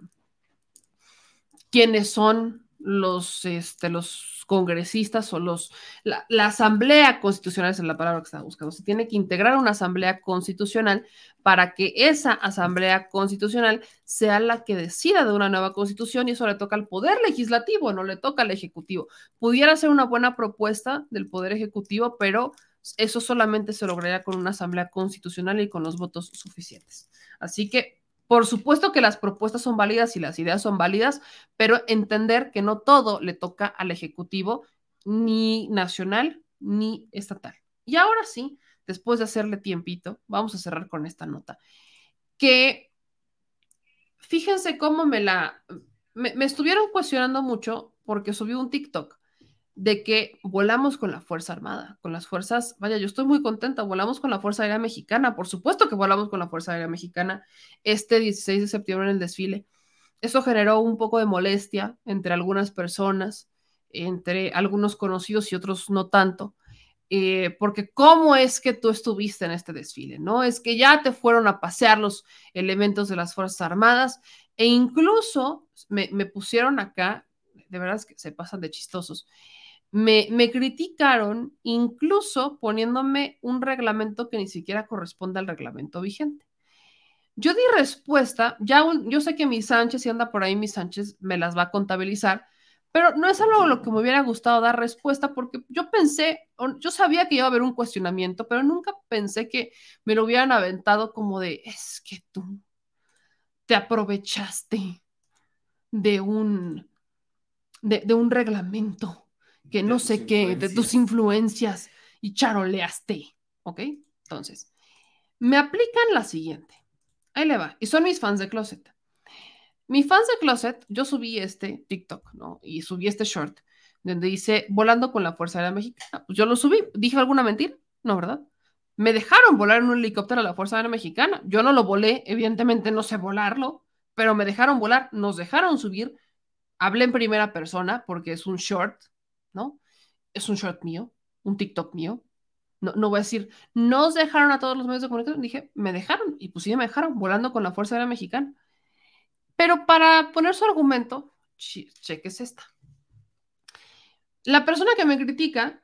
quiénes son los, este, los congresistas o los, la, asamblea constitucional es la palabra que estaba buscando. Se tiene que integrar una asamblea constitucional para que esa asamblea constitucional sea la que decida de una nueva constitución y eso le toca al poder legislativo, no le toca al ejecutivo. Pudiera ser una buena propuesta del poder ejecutivo, pero eso solamente se lograría con una asamblea constitucional y con los votos suficientes. Así que por supuesto que las propuestas son válidas y las ideas son válidas, pero entender que no todo le toca al Ejecutivo, ni nacional ni estatal. Y ahora sí, después de hacerle tiempito, vamos a cerrar con esta nota, que fíjense cómo me la, me, estuvieron cuestionando mucho porque subió un TikTok de que volamos con la Fuerza Armada, con las fuerzas, vaya, yo estoy muy contenta, volamos con la Fuerza Aérea Mexicana, por supuesto que volamos con la Fuerza Aérea Mexicana este 16 de septiembre en el desfile. Eso generó un poco de molestia entre algunas personas, entre algunos conocidos y otros no tanto, eh, porque cómo es que tú estuviste en este desfile, ¿no? Es que ya te fueron a pasear los elementos de las Fuerzas Armadas e incluso me, me pusieron acá, de verdad es que se pasan de chistosos, me, me, criticaron incluso poniéndome un reglamento que ni siquiera corresponde al reglamento vigente. Yo di respuesta, ya yo sé que mi Sánchez, si anda por ahí mi Sánchez, me las va a contabilizar, pero no es algo a lo que me hubiera gustado dar respuesta porque yo pensé, yo sabía que iba a haber un cuestionamiento, pero nunca pensé que me lo hubieran aventado como de, es que tú te aprovechaste de un, de un reglamento que no sé qué, de tus influencias y charoleaste, ¿ok? Entonces, me aplican la siguiente. Ahí le va. Y son mis fans de Closet. Mis fans de Closet, yo subí este TikTok, ¿no? Y subí este short donde dice volando con la Fuerza Aérea Mexicana. Pues yo lo subí. ¿Dije alguna mentira? No, ¿verdad? Me dejaron volar en un helicóptero a la Fuerza Aérea Mexicana. Yo no lo volé, evidentemente no sé volarlo, pero me dejaron volar, nos dejaron subir. Hablé en primera persona porque es un short, ¿no? Es un short mío, un TikTok mío. No, no voy a decir, nos dejaron a todos los medios de comunicación. Dije, me dejaron. Y pues sí, me dejaron volando con la Fuerza Aérea Mexicana. Pero para poner su argumento, cheques esta. La persona que me critica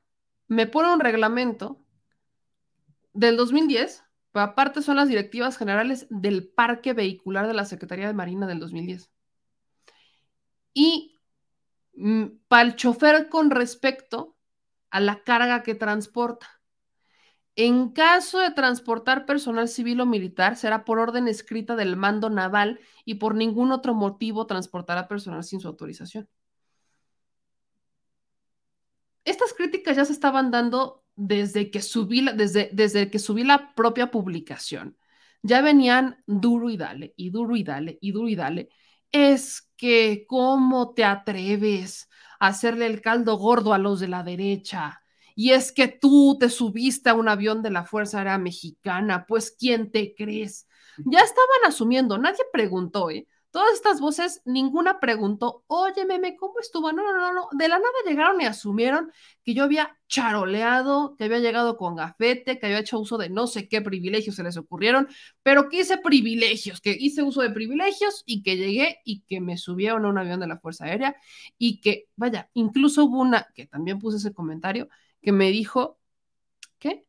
me pone un reglamento del 2010, pero aparte son las directivas generales del parque vehicular de la Secretaría de Marina del 2010. Y para el chofer con respecto a la carga que transporta. En caso de transportar personal civil o militar, será por orden escrita del mando naval y por ningún otro motivo transportará personal sin su autorización. Estas críticas ya se estaban dando desde que subí la, desde, desde que subí la propia publicación. Ya venían duro y dale, y duro y dale, y duro y dale. Es que, ¿cómo te atreves a hacerle el caldo gordo a los de la derecha? y es que tú te subiste a un avión de la Fuerza Aérea Mexicana, pues ¿quién te crees? Ya estaban asumiendo, nadie preguntó, ¿eh? Todas estas voces, ninguna preguntó, oye, meme, ¿cómo estuvo? No, no, no, no, de la nada llegaron y asumieron que yo había charoleado, que había llegado con gafete, que había hecho uso de no sé qué privilegios se les ocurrieron, pero que hice privilegios, que hice uso de privilegios y que llegué y que me subieron a un avión de la Fuerza Aérea y que, vaya, incluso hubo una, que también puse ese comentario, que me dijo, ¿qué?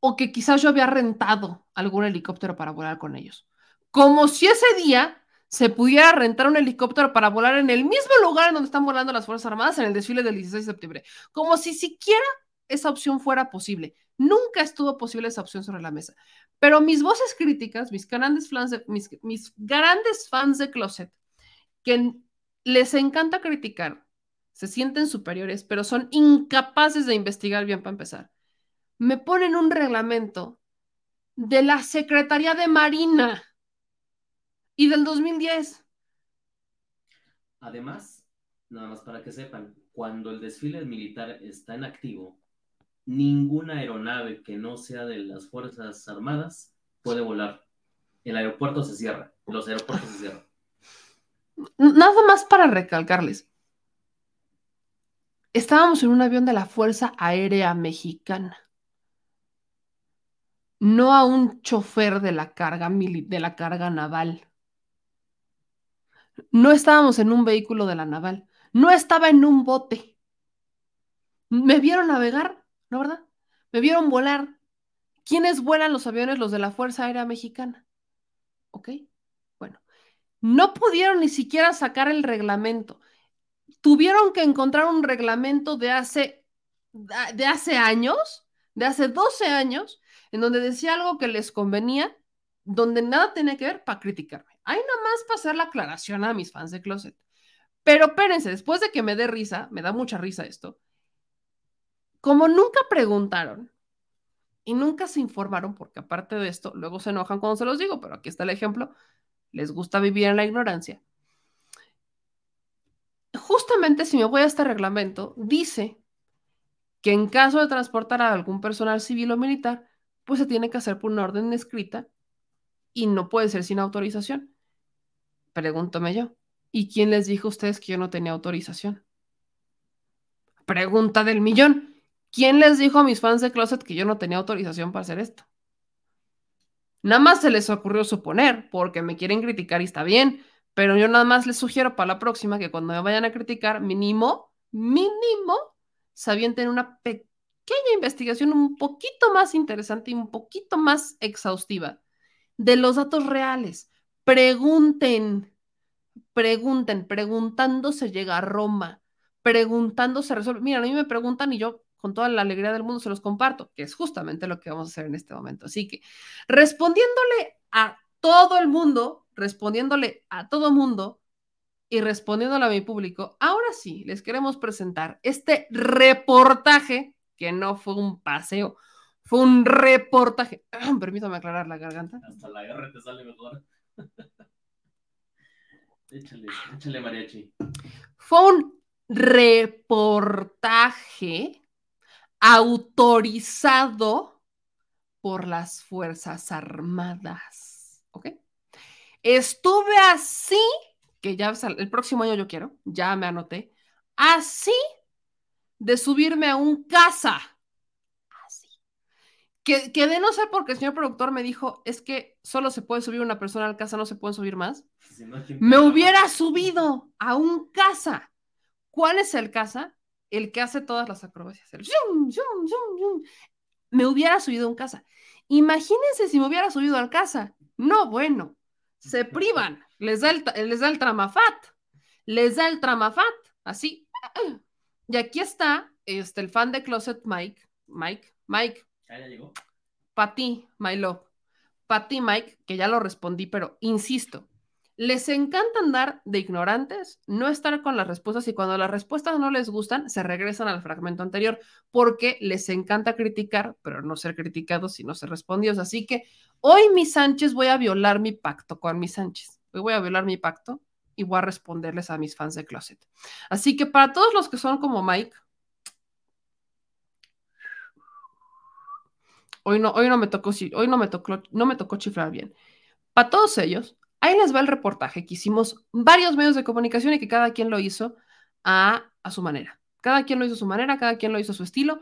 O que quizás yo había rentado algún helicóptero para volar con ellos. Como si ese día se pudiera rentar un helicóptero para volar en el mismo lugar en donde están volando las Fuerzas Armadas en el desfile del 16 de septiembre. Como si siquiera esa opción fuera posible. Nunca estuvo posible esa opción sobre la mesa. Pero mis voces críticas, mis grandes fans de, mis, mis grandes fans de Closet, que les encanta criticar, se sienten superiores, pero son incapaces de investigar bien para empezar. Me ponen un reglamento de la Secretaría de Marina y del 2010. Además, nada más para que sepan, cuando el desfile militar está en activo, ninguna aeronave que no sea de las Fuerzas Armadas puede volar. El aeropuerto se cierra, los aeropuertos se cierran. Nada más para recalcarles, estábamos en un avión de la Fuerza Aérea Mexicana, no a un chofer de la carga, de la carga naval. No estábamos en un vehículo de la naval, no estaba en un bote. Me vieron navegar, ¿no verdad? Me vieron volar. ¿Quiénes vuelan los aviones? Los de la Fuerza Aérea Mexicana. ¿Ok? Bueno, no pudieron ni siquiera sacar el reglamento tuvieron que encontrar un reglamento de hace, de hace años, de hace 12 años, en donde decía algo que les convenía, donde nada tenía que ver para criticarme. Hay nada más para hacer la aclaración a mis fans de Closet. Pero espérense, después de que me dé risa, me da mucha risa esto, como nunca preguntaron y nunca se informaron, porque aparte de esto, luego se enojan cuando se los digo, pero aquí está el ejemplo, les gusta vivir en la ignorancia justamente si me voy a este reglamento, dice que en caso de transportar a algún personal civil o militar, pues se tiene que hacer por una orden escrita y no puede ser sin autorización. Pregúntame yo, ¿y quién les dijo a ustedes que yo no tenía autorización? Pregunta del millón. ¿Quién les dijo a mis fans de Closet que yo no tenía autorización para hacer esto? Nada más se les ocurrió suponer, porque me quieren criticar y está bien, pero yo nada más les sugiero para la próxima que cuando me vayan a criticar, mínimo, mínimo, sabían tener una pequeña investigación un poquito más interesante y un poquito más exhaustiva de los datos reales. Pregunten, pregunten, preguntando se llega a Roma, preguntando se resuelve. Mira, a mí me preguntan y yo con toda la alegría del mundo se los comparto, que es justamente lo que vamos a hacer en este momento. Así que respondiéndole a todo el mundo, respondiéndole a todo mundo y respondiéndole a mi público, ahora sí, les queremos presentar este reportaje, que no fue un paseo, fue un reportaje. *clears throat* Permítame aclarar la garganta. Hasta la R te sale mejor. *laughs* échale, échale mariachi. Fue un reportaje autorizado por las Fuerzas Armadas. ¿Ok? Estuve así, que ya el próximo año yo quiero, ya me anoté, así de subirme a un casa. Que, que de no ser porque el señor productor me dijo, es que solo se puede subir una persona al casa, no se pueden subir más. Si no, ¿quién Me hubiera subido a un casa. ¿Cuál es el casa? El que hace todas las acrobacias. El. Me hubiera subido a un casa. Imagínense si me hubiera subido al casa. No, bueno, se privan. *laughs* Les da el, les da el tramafat. Les da el tramafat. Así. *clears throat* Y aquí está este, el fan de Closet Mike. Mike, Mike, Ah, para ti, my love. Para ti, Mike, que ya lo respondí, pero insisto, les encanta andar de ignorantes, no estar con las respuestas y cuando las respuestas no les gustan, se regresan al fragmento anterior porque les encanta criticar, pero no ser criticados y no ser respondidos. Así que hoy, mi Sánchez, voy a violar mi pacto con mi Sánchez. Hoy voy a violar mi pacto y voy a responderles a mis fans de Closet. Así que para todos los que son como Mike, Hoy no, hoy no me tocó, hoy no me tocó, no me tocó chiflar bien. Para todos ellos, ahí les va el reportaje que hicimos varios medios de comunicación y que cada quien lo hizo a, a su manera. Cada quien lo hizo a su manera, cada quien lo hizo a su estilo,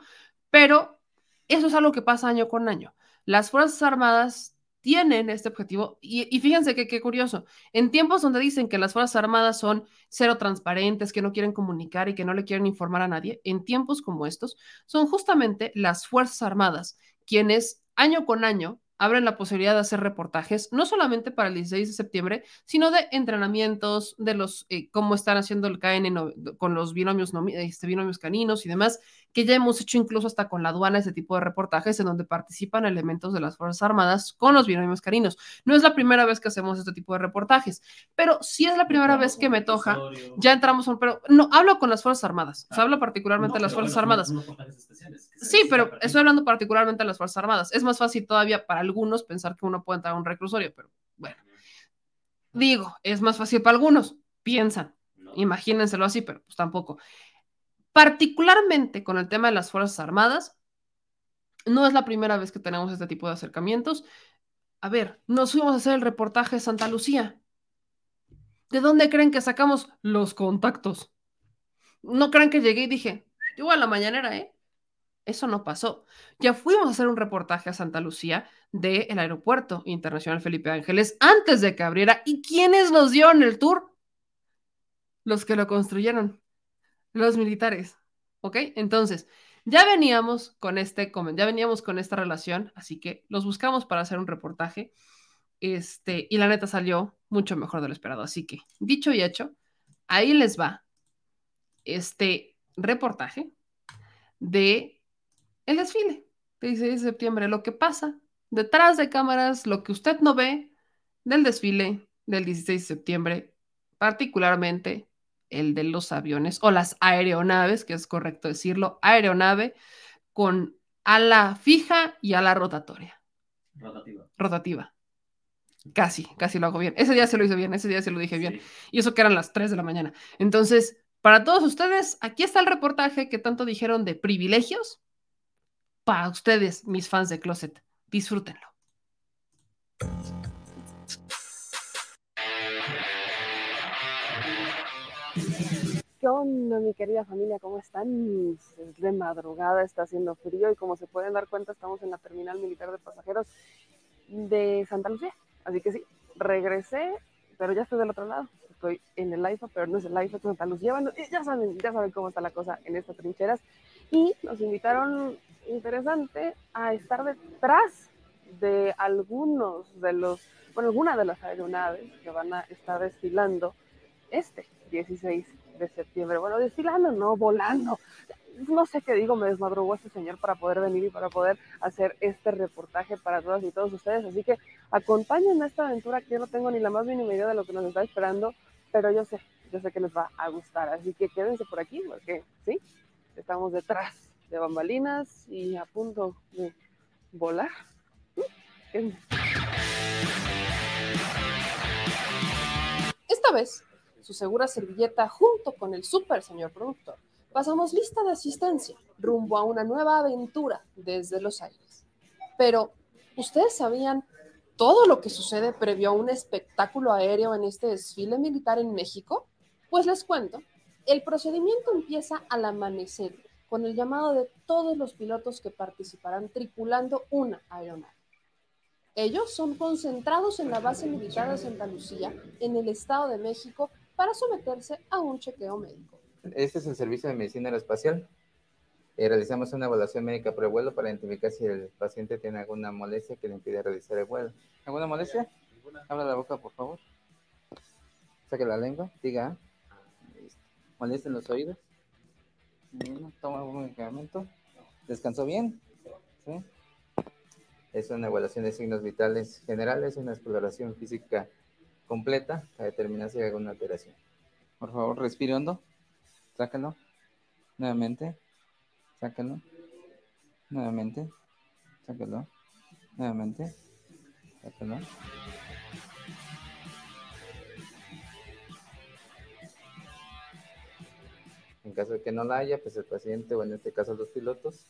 pero eso es algo que pasa año con año. Las Fuerzas Armadas tienen este objetivo y, y fíjense que qué curioso, en tiempos donde dicen que las Fuerzas Armadas son cero transparentes, que no quieren comunicar y que no le quieren informar a nadie, en tiempos como estos son justamente las Fuerzas Armadas quienes año con año abren la posibilidad de hacer reportajes, no solamente para el 16 de septiembre, sino de entrenamientos, de los eh, cómo están haciendo el KN no- con los binomios, nomi- este, binomios caninos y demás, que ya hemos hecho incluso hasta con la aduana ese tipo de reportajes en donde participan elementos de las Fuerzas Armadas con los binomios caninos. No es la primera vez que hacemos este tipo de reportajes, pero sí es la primera vez que me toca. Ya entramos, un- pero no, hablo con las Fuerzas Armadas, o sea, hablo particularmente de las Fuerzas Armadas. Sí, pero estoy hablando particularmente de las Fuerzas Armadas. Es más fácil todavía para algunos pensar que uno puede entrar a un reclusorio, pero bueno. Digo, es más fácil para algunos, piensan. Imagínenselo así, pero pues tampoco. Particularmente con el tema de las Fuerzas Armadas, no es la primera vez que tenemos este tipo de acercamientos. A ver, nos fuimos a hacer el reportaje de Santa Lucía. ¿De dónde creen que sacamos los contactos? No crean que llegué y dije, yo voy a la mañanera, ¿eh? Eso no pasó. Ya fuimos a hacer un reportaje a Santa Lucía del Aeropuerto Internacional Felipe Ángeles antes de que abriera. ¿Y quiénes nos dieron el tour? Los que lo construyeron, los militares. ¿Ok? Entonces, ya veníamos con este, ya veníamos con esta relación, así que los buscamos para hacer un reportaje. Este, y la neta salió mucho mejor de lo esperado. Así que, dicho y hecho, ahí les va este reportaje de el desfile de 16 de septiembre, lo que pasa detrás de cámaras, lo que usted no ve del desfile del 16 de septiembre, particularmente el de los aviones o las aeronaves, que es correcto decirlo, aeronave con ala fija y ala rotatoria, Rotativa. rotativa. Casi, casi lo hago bien. Ese día se lo hice bien, ese día se lo dije bien. Y eso que eran las 3 de la mañana. Entonces, Para todos ustedes, aquí está el reportaje que tanto dijeron de privilegios. Para ustedes, mis fans de Closet, disfrútenlo. ¿Qué onda, mi querida familia? ¿Cómo están? Es de madrugada, está haciendo frío y como se pueden dar cuenta, estamos en la terminal militar de pasajeros de Santa Lucía. Así que sí, regresé, pero ya estoy del otro lado. Estoy en el IFA, pero no es el IFA, es Santa Lucía. Bueno, ya saben, ya saben cómo está la cosa en estas trincheras. Y nos invitaron, interesante, a estar detrás de algunos de los, bueno, alguna de las aeronaves que van a estar desfilando este 16 de septiembre. Bueno, desfilando, no, volando. No sé qué digo, me desmadrugó este señor para poder venir y para poder hacer este reportaje para todas y todos ustedes. Así que acompáñenme a esta aventura que yo no tengo ni la más mínima idea de lo que nos está esperando, pero yo sé, yo sé que les va a gustar. Así que quédense por aquí porque, sí, estamos detrás de bambalinas y a punto de volar. Quédense. Esta vez, su segura servilleta junto con el super señor productor, pasamos lista de asistencia rumbo a una nueva aventura desde los aires. Pero, ¿ustedes sabían todo lo que sucede previo a un espectáculo aéreo en este desfile militar en México? Pues les cuento, el procedimiento empieza al amanecer con el llamado de todos los pilotos que participarán tripulando una aeronave. Ellos son concentrados en la base militar de Santa Lucía, en el Estado de México, para someterse a un chequeo médico. Este es el servicio de medicina aeroespacial. Eh, realizamos una evaluación médica por el vuelo para identificar si el paciente tiene alguna molestia que le impide realizar el vuelo. ¿Alguna molestia? Abra la boca, por favor. Saque la lengua, diga. ¿Molestia en los oídos? Toma un medicamento. ¿Descansó bien? ¿Sí? Es una evaluación de signos vitales generales, una exploración física completa para determinar si hay alguna alteración. Por favor, respire hondo. Sácalo. Nuevamente. Sácalo. Nuevamente. Sácalo. Nuevamente. Sácalo. En caso de que no la haya, pues el paciente, o en este caso los pilotos,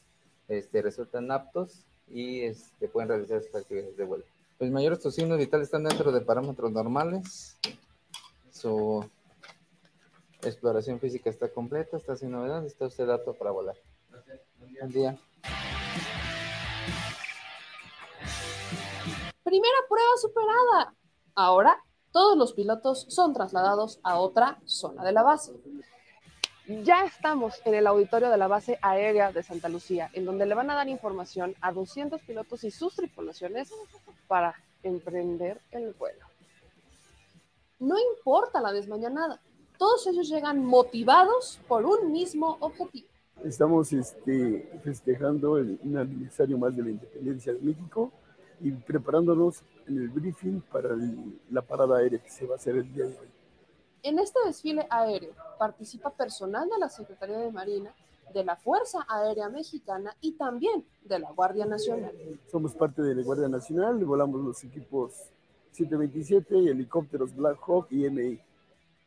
este, resultan aptos y este, pueden realizar sus actividades de vuelo. Los mayores tus signos vitales están dentro de parámetros normales. Su exploración física está completa, está sin novedad, está usted apto para volar. Buen día. Primera prueba superada. Ahora, todos los pilotos son trasladados a otra zona de la base. Ya estamos en el auditorio de la base aérea de Santa Lucía, en donde le van a dar información a 200 pilotos y sus tripulaciones para emprender el vuelo. No importa la desmañanada, todos ellos llegan motivados por un mismo objetivo. Estamos este, festejando el, un aniversario más de la independencia de México y preparándonos en el briefing para la parada aérea que se va a hacer el día de hoy. En este desfile aéreo participa personal de la Secretaría de Marina, de la Fuerza Aérea Mexicana y también de la Guardia Nacional. Somos parte de la Guardia Nacional, volamos los equipos 727 y helicópteros Black Hawk y MI.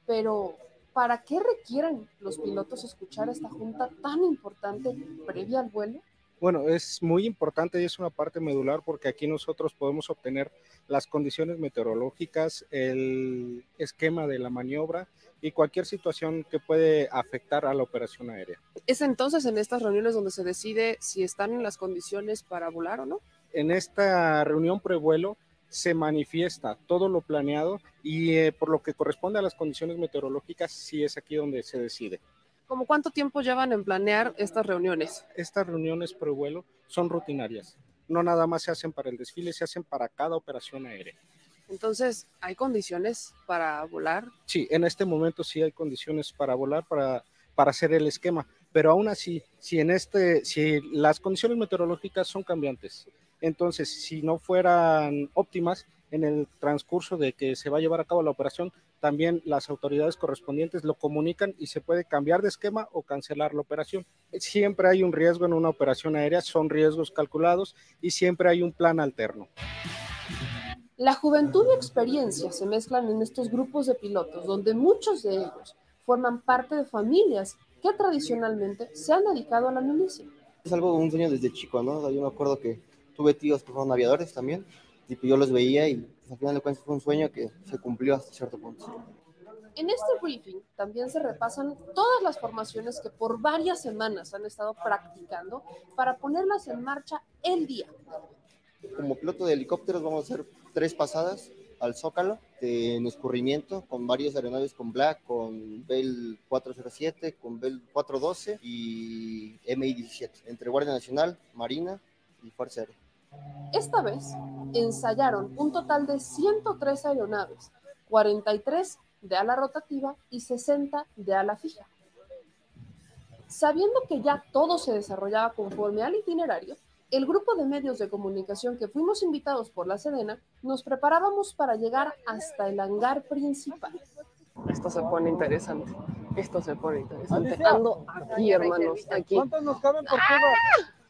Pero, ¿para qué requieren los pilotos escuchar esta junta tan importante previa al vuelo? Bueno, es muy importante y es una parte medular porque aquí nosotros podemos obtener las condiciones meteorológicas, el esquema de la maniobra y cualquier situación que puede afectar a la operación aérea. Es entonces en estas reuniones donde se decide si están en las condiciones para volar o no. En esta reunión prevuelo se manifiesta todo lo planeado y eh, por lo que corresponde a las condiciones meteorológicas, sí es aquí donde se decide. ¿Cómo cuánto tiempo llevan en planear estas reuniones? Estas reuniones prevuelo son rutinarias. No nada más se hacen para el desfile, se hacen para cada operación aérea. Entonces, ¿hay condiciones para volar? Sí, en este momento sí hay condiciones para volar, para, para hacer el esquema, pero aún así, si en este, si las condiciones meteorológicas son cambiantes, entonces si no fueran óptimas en el transcurso de que se va a llevar a cabo la operación, también las autoridades correspondientes lo comunican y se puede cambiar de esquema o cancelar la operación. Siempre hay un riesgo en una operación aérea, son riesgos calculados y siempre hay un plan alterno. La juventud y experiencia se mezclan en estos grupos de pilotos, donde muchos de ellos forman parte de familias que tradicionalmente se han dedicado a la milicia. Es algo, un sueño desde chico, ¿no? Yo me acuerdo que tuve tíos que fueron aviadores también, pues yo los veía y pues, al final de cuentas fue un sueño que se cumplió hasta cierto punto. En este briefing también se repasan todas las formaciones que por varias semanas han estado practicando para ponerlas en marcha el día. Como piloto de helicópteros vamos a hacer tres pasadas al Zócalo de- en escurrimiento con varias aeronaves con Black, con Bell 407, con Bell 412 y MI-17, entre Guardia Nacional, Marina y Fuerza Aérea. Esta vez ensayaron un total de 103 aeronaves, 43 de ala rotativa y 60 de ala fija. Sabiendo que ya todo se desarrollaba conforme al itinerario, el grupo de medios de comunicación que fuimos invitados por la Sedena nos preparábamos para llegar hasta el hangar principal. Esto se pone interesante. Esto se pone interesante. Ando aquí, hermanos, aquí. ¿Cuántos nos caben por ¡Ah!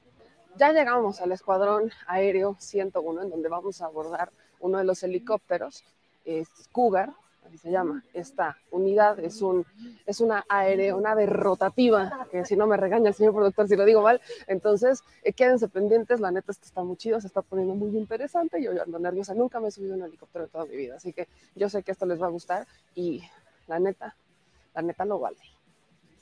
Ya llegamos al escuadrón aéreo 101, en donde vamos a abordar uno de los helicópteros, es Cougar, así se llama. Esta unidad es, un, es una aeronave rotativa, que si no me regaña el señor productor si lo digo mal. Entonces, eh, quédense pendientes, la neta, esto está muy chido, se está poniendo muy interesante. Yo ando nerviosa, nunca me he subido a un helicóptero en toda mi vida, así que yo sé que esto les va a gustar y la neta, la neta lo vale.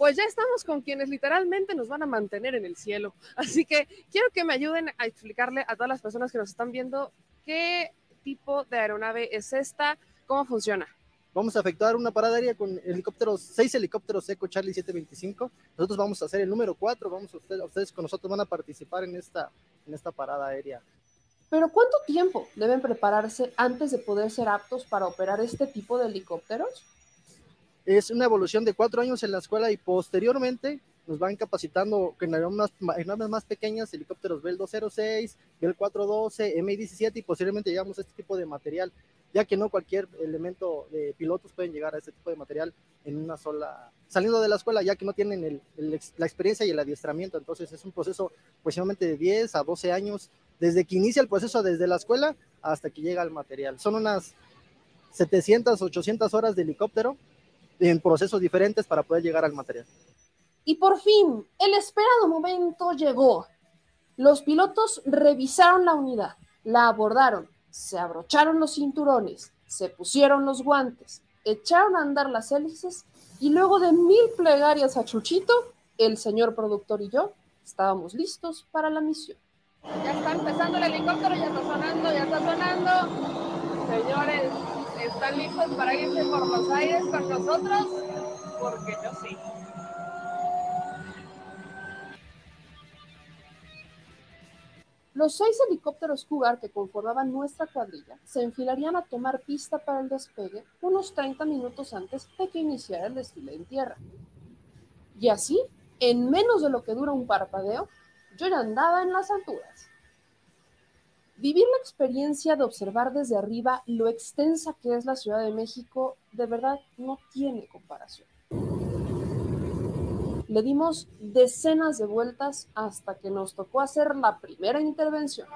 Pues ya estamos con quienes literalmente nos van a mantener en el cielo. Así que quiero que me ayuden a explicarle a todas las personas que nos están viendo qué tipo de aeronave es esta, cómo funciona. Vamos a efectuar una parada aérea con helicópteros, seis helicópteros Eco Charlie 725. Nosotros vamos a hacer el número 4, vamos a ustedes, ustedes con nosotros van a participar en esta, en esta parada aérea. Pero ¿cuánto tiempo deben prepararse antes de poder ser aptos para operar este tipo de helicópteros? Es una evolución de cuatro años en la escuela y posteriormente nos van capacitando con aeronaves más, aeronaves más pequeñas, helicópteros Bell 206, Bell 412, MI-17 y posteriormente llegamos a este tipo de material, ya que no cualquier elemento de pilotos pueden llegar a este tipo de material en una sola, saliendo de la escuela, ya que no tienen el- el la experiencia y el adiestramiento, entonces es un proceso aproximadamente de 10 a 12 años, desde que inicia el proceso desde la escuela hasta que llega al material. Son unas 700, 800 horas de helicóptero en procesos diferentes para poder llegar al material. Y por fin, el esperado momento llegó. Los pilotos revisaron la unidad, la abordaron, se abrocharon los cinturones, se pusieron los guantes, echaron a andar las hélices y luego de mil plegarias a Chuchito, el señor productor y yo estábamos listos para la misión. Ya está empezando el helicóptero, ya está sonando, ya está sonando. Señores, ¿están listos para irse por los aires con nosotros? Porque yo sí. Los seis helicópteros Cougar que conformaban nuestra cuadrilla se enfilarían a tomar pista para el despegue unos 30 minutos antes de que iniciara el desfile en tierra. Y así, en menos de lo que dura un parpadeo, yo ya andaba en las alturas. Vivir la experiencia de observar desde arriba lo extensa que es la Ciudad de México, de verdad no tiene comparación. Le dimos decenas de vueltas hasta que nos tocó hacer la primera intervención.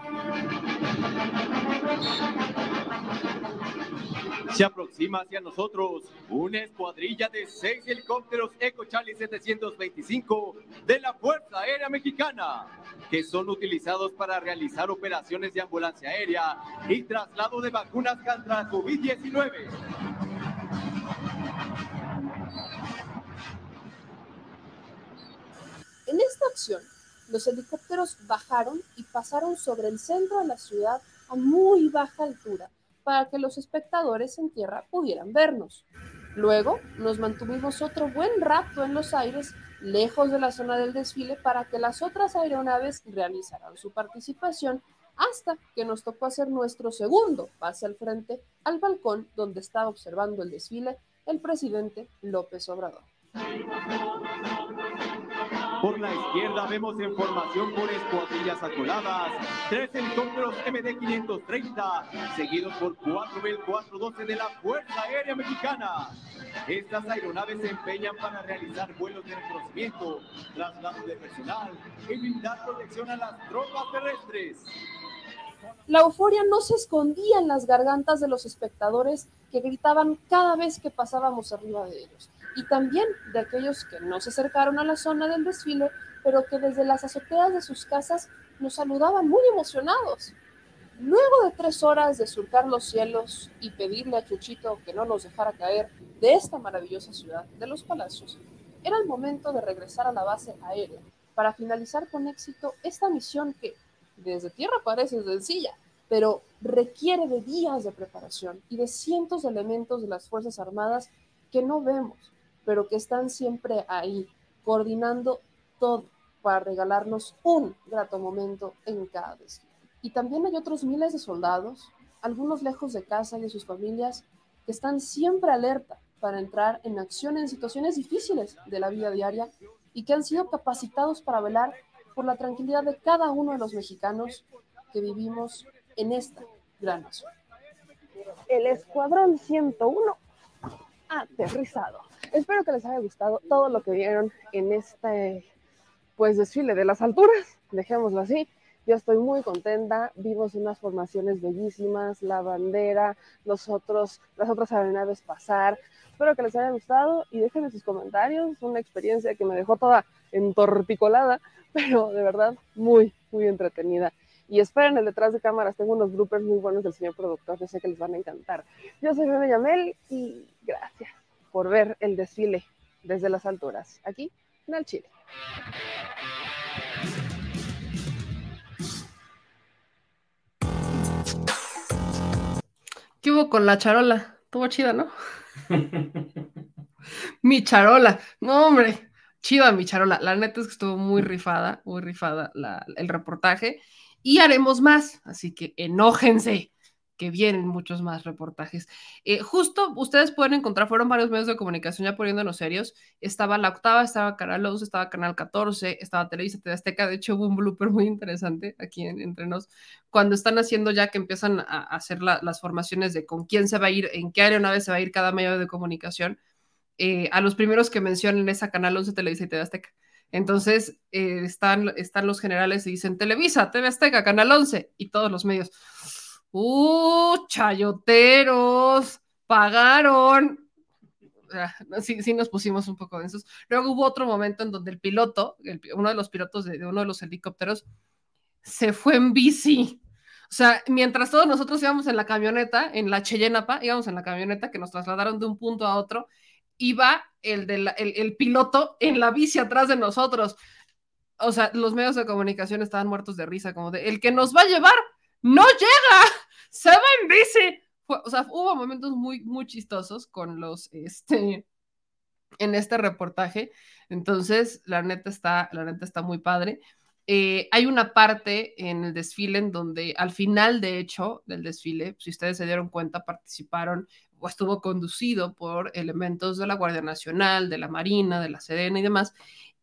Se aproxima hacia nosotros una escuadrilla de seis helicópteros Eco Charlie 725 de la Fuerza Aérea Mexicana, que son utilizados para realizar operaciones de ambulancia aérea y traslado de vacunas contra COVID-19. En esta acción, los helicópteros bajaron y pasaron sobre el centro de la ciudad a muy baja altura para que los espectadores en tierra pudieran vernos. Luego nos mantuvimos otro buen rato en los aires, lejos de la zona del desfile, para que las otras aeronaves realizaran su participación hasta que nos tocó hacer nuestro segundo pase al frente al balcón donde estaba observando el desfile el presidente López Obrador. Por la izquierda vemos en formación por escuadrillas acoladas, tres helicópteros MD-530, seguidos por cuatro Bell 412 de la Fuerza Aérea Mexicana. Estas aeronaves se empeñan para realizar vuelos de reconocimiento, traslado de personal y brindar protección a las tropas terrestres. La euforia no se escondía en las gargantas de los espectadores que gritaban cada vez que pasábamos arriba de ellos. Y también de aquellos que no se acercaron a la zona del desfile, pero que desde las azoteas de sus casas nos saludaban muy emocionados. Luego de tres horas de surcar los cielos y pedirle a Chuchito que no nos dejara caer de esta maravillosa ciudad de los palacios, era el momento de regresar a la base aérea para finalizar con éxito esta misión que desde tierra parece sencilla, pero requiere de días de preparación y de cientos de elementos de las Fuerzas Armadas que no vemos, pero que están siempre ahí, coordinando todo para regalarnos un grato momento en cada desfile. Y también hay otros miles de soldados, algunos lejos de casa y de sus familias, que están siempre alerta para entrar en acción en situaciones difíciles de la vida diaria y que han sido capacitados para velar por la tranquilidad de cada uno de los mexicanos que vivimos en esta gran nación. El Escuadrón 101 aterrizado. Espero que les haya gustado todo lo que vieron en este pues desfile de las alturas, dejémoslo así. Yo estoy muy contenta, vimos unas formaciones bellísimas, la bandera, nosotros, las otras aeronaves pasar. Espero que les haya gustado y déjenme sus comentarios, una experiencia que me dejó toda entorticolada, *laughs* pero de verdad muy, muy entretenida. Y esperen el detrás de cámaras, tengo unos bloopers muy buenos del señor productor, yo sé que les van a encantar. Yo soy Bebe Yamel y gracias por ver el desfile desde las alturas, aquí en el Chile. ¿Qué hubo con la charola? Estuvo chida, ¿no? *laughs* mi charola. No, hombre, chida mi charola. La neta es que estuvo muy rifada, muy rifada el reportaje. Y haremos más, así que enójense, que vienen muchos más reportajes. Eh, justo ustedes pueden encontrar, fueron varios medios de comunicación ya poniéndonos serios. Estaba La Octava, estaba Canal 11, estaba Canal 14, estaba Televisa, TV Azteca. De hecho, hubo un blooper muy interesante aquí en- entre nos, cuando están haciendo ya que empiezan a hacer la- las formaciones de con quién se va a ir, en qué aeronave se va a ir cada medio de comunicación. eh, a los primeros que mencionen esa Canal 11, Televisa y TV Azteca. Entonces, eh, están, están los generales y dicen Televisa, TV Azteca, Canal 11 y todos los medios. ¡Uh, chayoteros! ¡Pagaron! Ah, Sí, sí nos pusimos un poco densos. Luego hubo otro momento en donde el piloto, uno de los pilotos de, uno de los helicópteros, se fue en bici. O sea, mientras todos nosotros íbamos en la camioneta, en la Cheyenapa, íbamos en la camioneta que nos trasladaron de un punto a otro, iba el, de el piloto en la bici atrás de nosotros. O sea, los medios de comunicación estaban muertos de risa, como de, el que nos va a llevar no llega, se va en bici. O sea, hubo momentos muy, muy chistosos con los, este, en este reportaje. Entonces, la neta está, la neta está muy padre. Eh, hay una parte en el desfile en donde al final, de hecho, del desfile, si ustedes se dieron cuenta, participaron o estuvo conducido por elementos de la Guardia Nacional, de la Marina, de la Sedena y demás.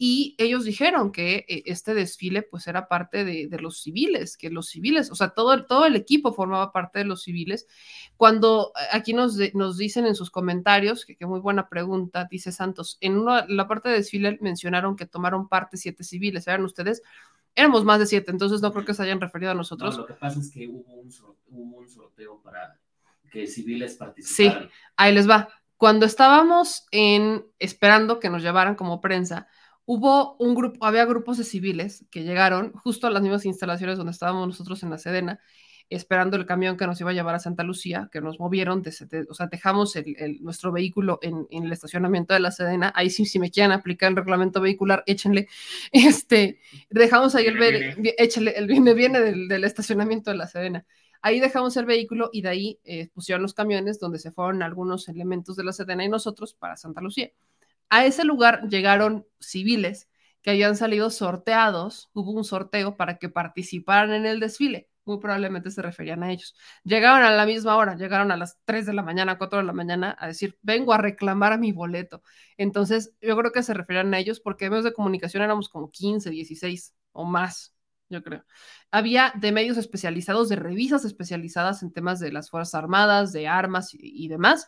Y ellos dijeron que eh, este desfile pues era parte de, de los civiles, que los civiles, o sea, todo, todo el equipo formaba parte de los civiles. Cuando aquí nos, nos dicen en sus comentarios, que, que muy buena pregunta, dice Santos, en una, la parte de desfile mencionaron que tomaron parte siete civiles, ¿eran ustedes? Éramos más de siete, entonces no creo que se hayan referido a No, nosotros. lo que pasa es que hubo un, sor- hubo un sorteo para que civiles Sí, participaran. ahí les va. Cuando estábamos en esperando que nos llevaran como prensa, hubo un grupo, había grupos de civiles que llegaron justo a las mismas instalaciones donde estábamos nosotros en la Sedena, esperando el camión que nos iba a llevar a Santa Lucía, que nos movieron, de- de- o sea, dejamos el- el- nuestro vehículo en, en el estacionamiento de la Sedena. Ahí sí, si me quieren aplicar el reglamento vehicular, échenle. *laughs* Este, dejamos ahí el, Viene, ve- échale, el viene, viene del, del estacionamiento de la Sedena. Ahí dejamos el vehículo y de ahí eh, pusieron los camiones donde se fueron algunos elementos de la Sedena y nosotros para Santa Lucía. A ese lugar llegaron civiles que habían salido sorteados, hubo un sorteo para que participaran en el desfile, muy probablemente se referían a ellos. Llegaron a la misma hora, llegaron a las 3 de la mañana, 4 de la mañana a decir, vengo a reclamar mi boleto. Entonces, yo creo que se referían a ellos porque medios de comunicación éramos como 15, 16 o más, yo creo. Había de medios especializados, de revistas especializadas en temas de las Fuerzas Armadas, de armas y demás.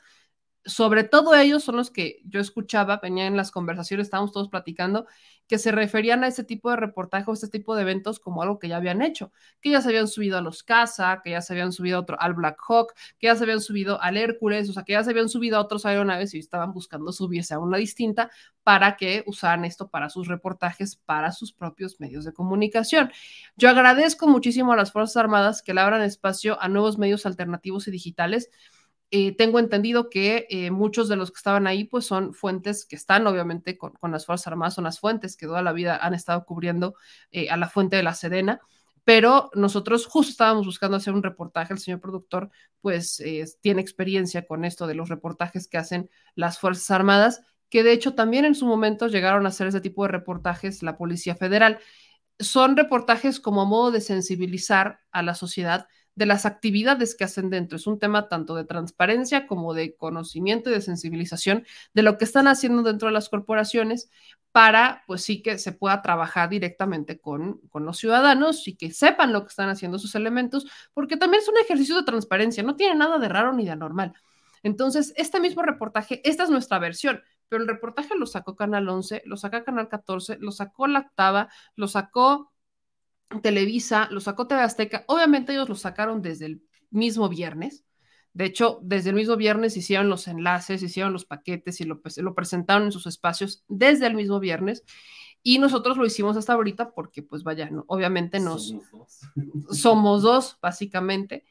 Sobre todo ellos son los que yo escuchaba, venían en las conversaciones, estábamos todos platicando, que se referían a este tipo de reportaje o este tipo de eventos como algo que ya habían hecho, que ya se habían subido a los CASA, que ya se habían subido a otro, al Black Hawk, que ya se habían subido al Hércules, o sea, que ya se habían subido a otros aeronaves y estaban buscando subirse a una distinta para que usaran esto para sus reportajes, para sus propios medios de comunicación. Yo agradezco muchísimo a las Fuerzas Armadas que le abran espacio a nuevos medios alternativos y digitales eh, tengo entendido que eh, muchos de los que estaban ahí, pues son fuentes que están obviamente con, las Fuerzas Armadas, son las fuentes que toda la vida han estado cubriendo eh, a la fuente de la Sedena, pero nosotros justo estábamos buscando hacer un reportaje, el señor productor pues tiene experiencia con esto de los reportajes que hacen las Fuerzas Armadas, que de hecho también en su momento llegaron a hacer ese tipo de reportajes la Policía Federal. Son reportajes como modo de sensibilizar a la sociedad de las actividades que hacen dentro. Es un tema tanto de transparencia como de conocimiento y de sensibilización de lo que están haciendo dentro de las corporaciones para, pues sí, que se pueda trabajar directamente con, con los ciudadanos y que sepan lo que están haciendo sus elementos, porque también es un ejercicio de transparencia, no tiene nada de raro ni de anormal. Entonces, este mismo reportaje, esta es nuestra versión, pero el reportaje lo sacó Canal 11, lo sacó Canal 14, lo sacó La Octava, lo sacó Televisa, lo sacó TV Azteca. Obviamente ellos lo sacaron desde el mismo viernes. De hecho, desde el mismo viernes hicieron los enlaces, hicieron los paquetes y lo, lo presentaron en sus espacios desde el mismo viernes. Y nosotros lo hicimos hasta ahorita porque, pues vaya, no, obviamente nos somos dos. *laughs* somos dos, básicamente.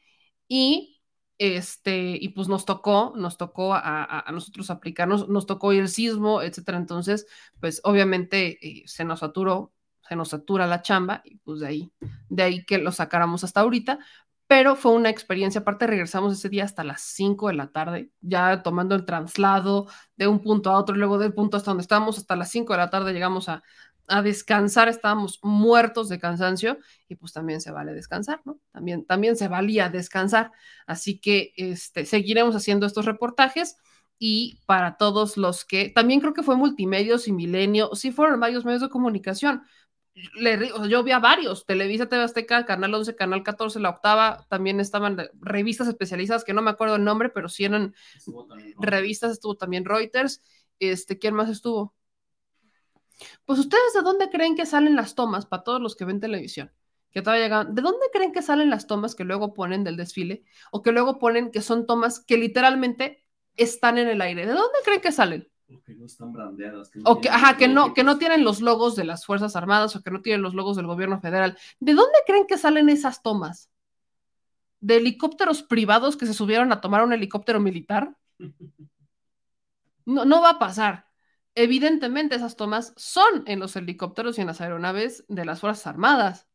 Y este, y pues nos tocó, nos tocó a, a, nosotros aplicarnos, nos tocó el sismo, etcétera. Entonces, pues obviamente eh, se nos saturó se nos satura la chamba y pues de ahí, de ahí que lo sacáramos hasta ahorita, pero fue una experiencia, aparte regresamos ese día hasta las 5 de la tarde, ya tomando el traslado de un punto a otro, luego del punto hasta donde estábamos, hasta las 5 de la tarde llegamos a, a descansar, estábamos muertos de cansancio y pues también se vale descansar, ¿no? También, también se valía descansar, así que este, seguiremos haciendo estos reportajes y para todos los que, también creo que fue Multimedios y Milenio, sí fueron varios medios de comunicación, le, o sea, yo vi a varios, Televisa, TV Azteca, Canal 11, Canal 14, La Octava, también estaban revistas especializadas, que no me acuerdo el nombre, pero sí eran revistas, estuvo también Reuters, este, ¿quién más estuvo? Pues ustedes de dónde creen que salen las tomas para todos los que ven televisión, que todavía llegan, ¿de dónde creen que salen las tomas que luego ponen del desfile o que luego ponen que son tomas que literalmente están en el aire? ¿De dónde creen que salen? Que no están brandeadas. Que no o que, ajá, que no, que no tienen los logos de las Fuerzas Armadas o que no tienen los logos del gobierno federal. ¿De dónde creen que salen esas tomas? ¿De helicópteros privados que se subieron a tomar un helicóptero militar? No, no va a pasar. Evidentemente esas tomas son en los helicópteros y en las aeronaves de las Fuerzas Armadas.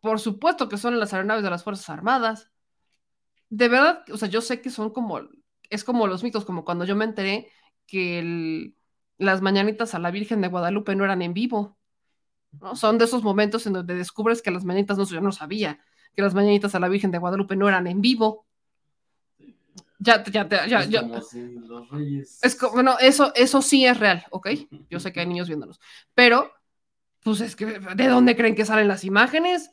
Por supuesto que son en las aeronaves de las Fuerzas Armadas. De verdad, o sea, yo sé que son como, es como los mitos, como cuando yo me enteré que el, las mañanitas a la Virgen de Guadalupe no eran en vivo. ¿no? Son de esos momentos en donde descubres que las mañanitas, no, yo no sabía que las mañanitas a la Virgen de Guadalupe no eran en vivo. Ya, ya, ya, ya. Es ya. como si los reyes. Es como, bueno, eso, eso sí es real, ¿ok? *laughs* Yo sé que hay niños viéndonos, pero, pues es que, ¿de dónde creen que salen las imágenes?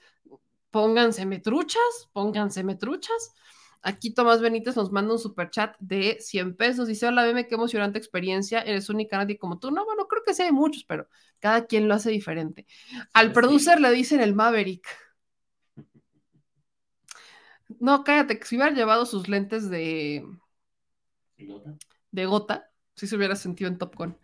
Pónganse metruchas, pónganse metruchas. Aquí Tomás Benítez nos manda un super chat de 100 pesos. Dice: Hola, Beme, qué emocionante experiencia. Eres única, nadie como tú. No, bueno, creo que sí hay muchos, pero cada quien lo hace diferente. Al producer le dicen el Maverick. No, cállate, que si hubiera llevado sus lentes de. de gota, si se hubiera sentido en Top Gun.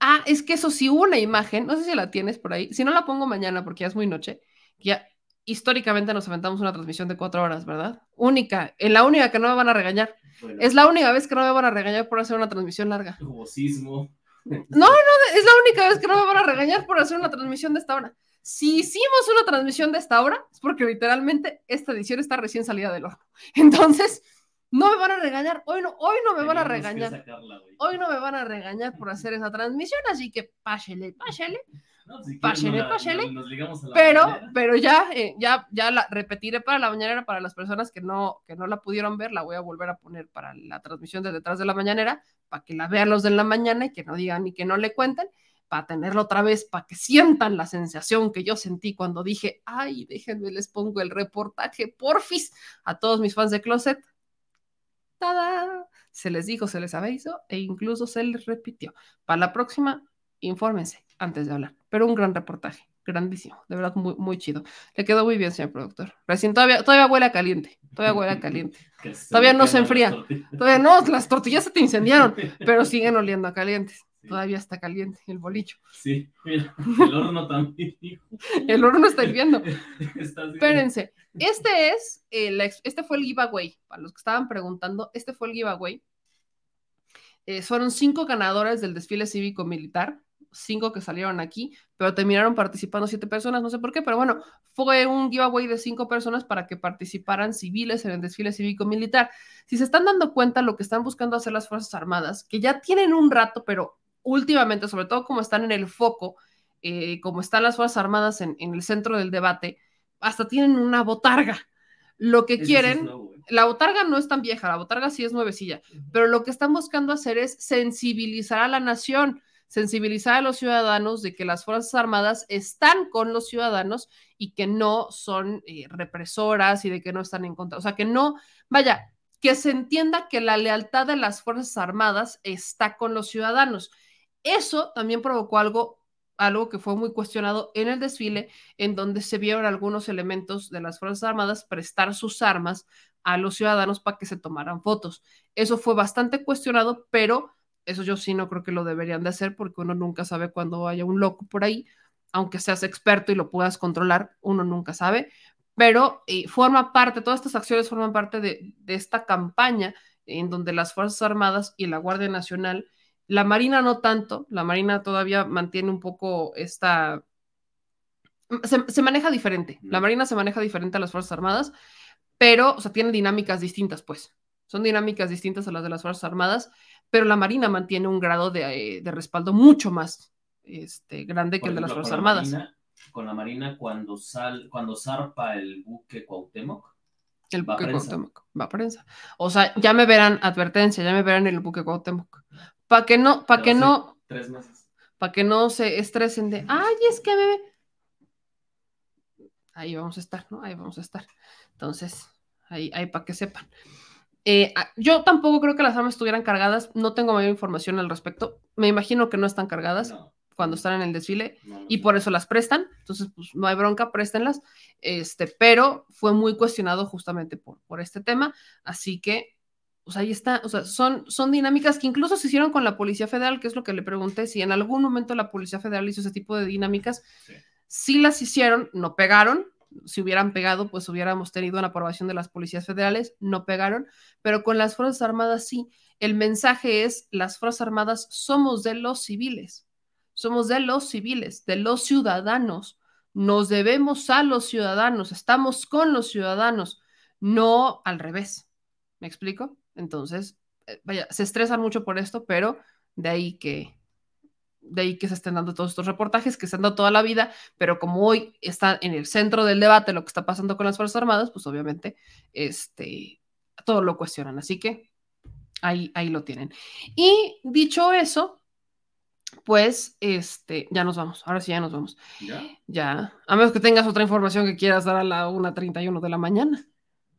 Ah, es que eso sí hubo una imagen, no sé si la tienes por ahí. Si no la pongo mañana porque ya es muy noche. Ya históricamente nos aventamos una transmisión de cuatro horas, ¿verdad? Única, en la única que no me van a regañar. Bueno. Es la única vez que no me van a regañar por hacer una transmisión larga. Como sismo. No, no, es la única vez que no me van a regañar por hacer una transmisión de esta hora. Si hicimos una transmisión de esta hora, es porque literalmente esta edición está recién salida del horno. *laughs* Entonces, no me van a regañar. Hoy no, hoy no me van a regañar. sacarla. Hoy no me van a regañar por hacer esa transmisión, así que páchele, páchele. No, si quieres, Páchele, nos la- páchele. nos- nos ligamos a la Pero, mañanera. pero ya, eh, ya, ya la repetiré para la mañanera para las personas que no, que no la pudieron ver, la voy a volver a poner para la transmisión de detrás de la mañanera, para que la vean los de la mañana y que no digan ni que no le cuenten, para tenerlo otra vez, para que sientan la sensación que yo sentí cuando dije, ay, déjenme, les pongo el reportaje, porfis, a todos mis fans de Closet. ¡Tada! Se les dijo, se les avisó e incluso se les repitió. Para la próxima, infórmense antes de hablar. Pero un gran reportaje, grandísimo, de verdad muy, muy chido. Le quedó muy bien, señor productor. Recién todavía, todavía huele a caliente, todavía huele a caliente. *laughs* Todavía no se enfría. Todavía no, las tortillas se te incendiaron, *laughs* pero siguen oliendo a calientes. Todavía está caliente el bolicho. Sí, mira, el horno también. El horno está hirviendo. *laughs* Está. Espérense. Este es, el, este fue el giveaway. Para los que estaban preguntando, este fue el giveaway. Eh, fueron cinco ganadores del desfile cívico-militar, cinco que salieron aquí, pero terminaron participando siete personas, no sé por qué, pero bueno, fue un giveaway de cinco personas para que participaran civiles en el desfile cívico-militar. Si se están dando cuenta lo que están buscando hacer las Fuerzas Armadas, que ya tienen un rato, pero últimamente, sobre todo como están en el foco, eh, como están las Fuerzas Armadas en, en el centro del debate, hasta tienen una botarga. Lo que quieren, nuevo, ¿eh? la botarga no es tan vieja, la botarga sí es nuevecilla, pero lo que están buscando hacer es sensibilizar a la nación, sensibilizar a los ciudadanos de que las Fuerzas Armadas están con los ciudadanos y que no son eh, represoras y de que no están en contra. O sea, que no, vaya, que se entienda que la lealtad de las Fuerzas Armadas está con los ciudadanos. Eso también provocó algo algo que fue muy cuestionado en el desfile, en donde se vieron algunos elementos de las Fuerzas Armadas prestar sus armas a los ciudadanos para que se tomaran fotos. Eso fue bastante cuestionado, pero eso yo sí no creo que lo deberían de hacer porque uno nunca sabe cuándo haya un loco por ahí, aunque seas experto y lo puedas controlar, uno nunca sabe, pero eh, forma parte, todas estas acciones forman parte de, de esta campaña en donde las Fuerzas Armadas y la Guardia Nacional la Marina no tanto, la Marina todavía mantiene un poco esta... Se, se, maneja diferente, la Marina se maneja diferente a las Fuerzas Armadas, pero, o sea, tiene dinámicas distintas, pues. Son dinámicas distintas a las de las Fuerzas Armadas, pero la Marina mantiene un grado de, de respaldo mucho más este, grande que el de las Fuerzas la Armadas. Marina- con la Marina, cuando, sal, cuando zarpa el buque Cuauhtémoc, El va buque prensa. Cuauhtémoc, va a prensa. O sea, ya me verán advertencia, ya me verán el buque Cuauhtémoc. Para que no, para que no, Tres meses. para que no se estresen de, ay, es que bebé. Ahí vamos a estar, ¿no? Ahí vamos a estar. Entonces, ahí, ahí para que sepan. Eh, ah, yo tampoco creo que las armas estuvieran cargadas, no tengo mayor información al respecto. Me imagino que no están cargadas cuando están en el desfile y por eso las prestan. Entonces, pues no hay bronca, préstenlas. Este, pero fue muy cuestionado justamente por, por este tema. Así que, pues ahí está. O sea, son, son dinámicas que incluso se hicieron con la Policía Federal, que es lo que le pregunté, si en algún momento la Policía Federal hizo ese tipo de dinámicas. Sí las hicieron, no pegaron. Si hubieran pegado, pues hubiéramos tenido una aprobación de las policías federales, no pegaron, pero con las Fuerzas Armadas sí. El mensaje es, las Fuerzas Armadas somos de los civiles, somos de los civiles, de los ciudadanos, nos debemos a los ciudadanos, estamos con los ciudadanos, no al revés. ¿Me explico? Entonces, eh, vaya, se estresan mucho por esto, pero de ahí que, de ahí que se estén dando todos estos reportajes que se han dado toda la vida, pero como hoy está en el centro del debate lo que está pasando con las Fuerzas Armadas, pues obviamente este, todo lo cuestionan. Así que ahí, ahí lo tienen. Y dicho eso, pues este, ya nos vamos. Ahora sí, ya nos vamos. ¿Ya? Ya. A menos que tengas otra información que quieras dar a la 1.31 de la mañana.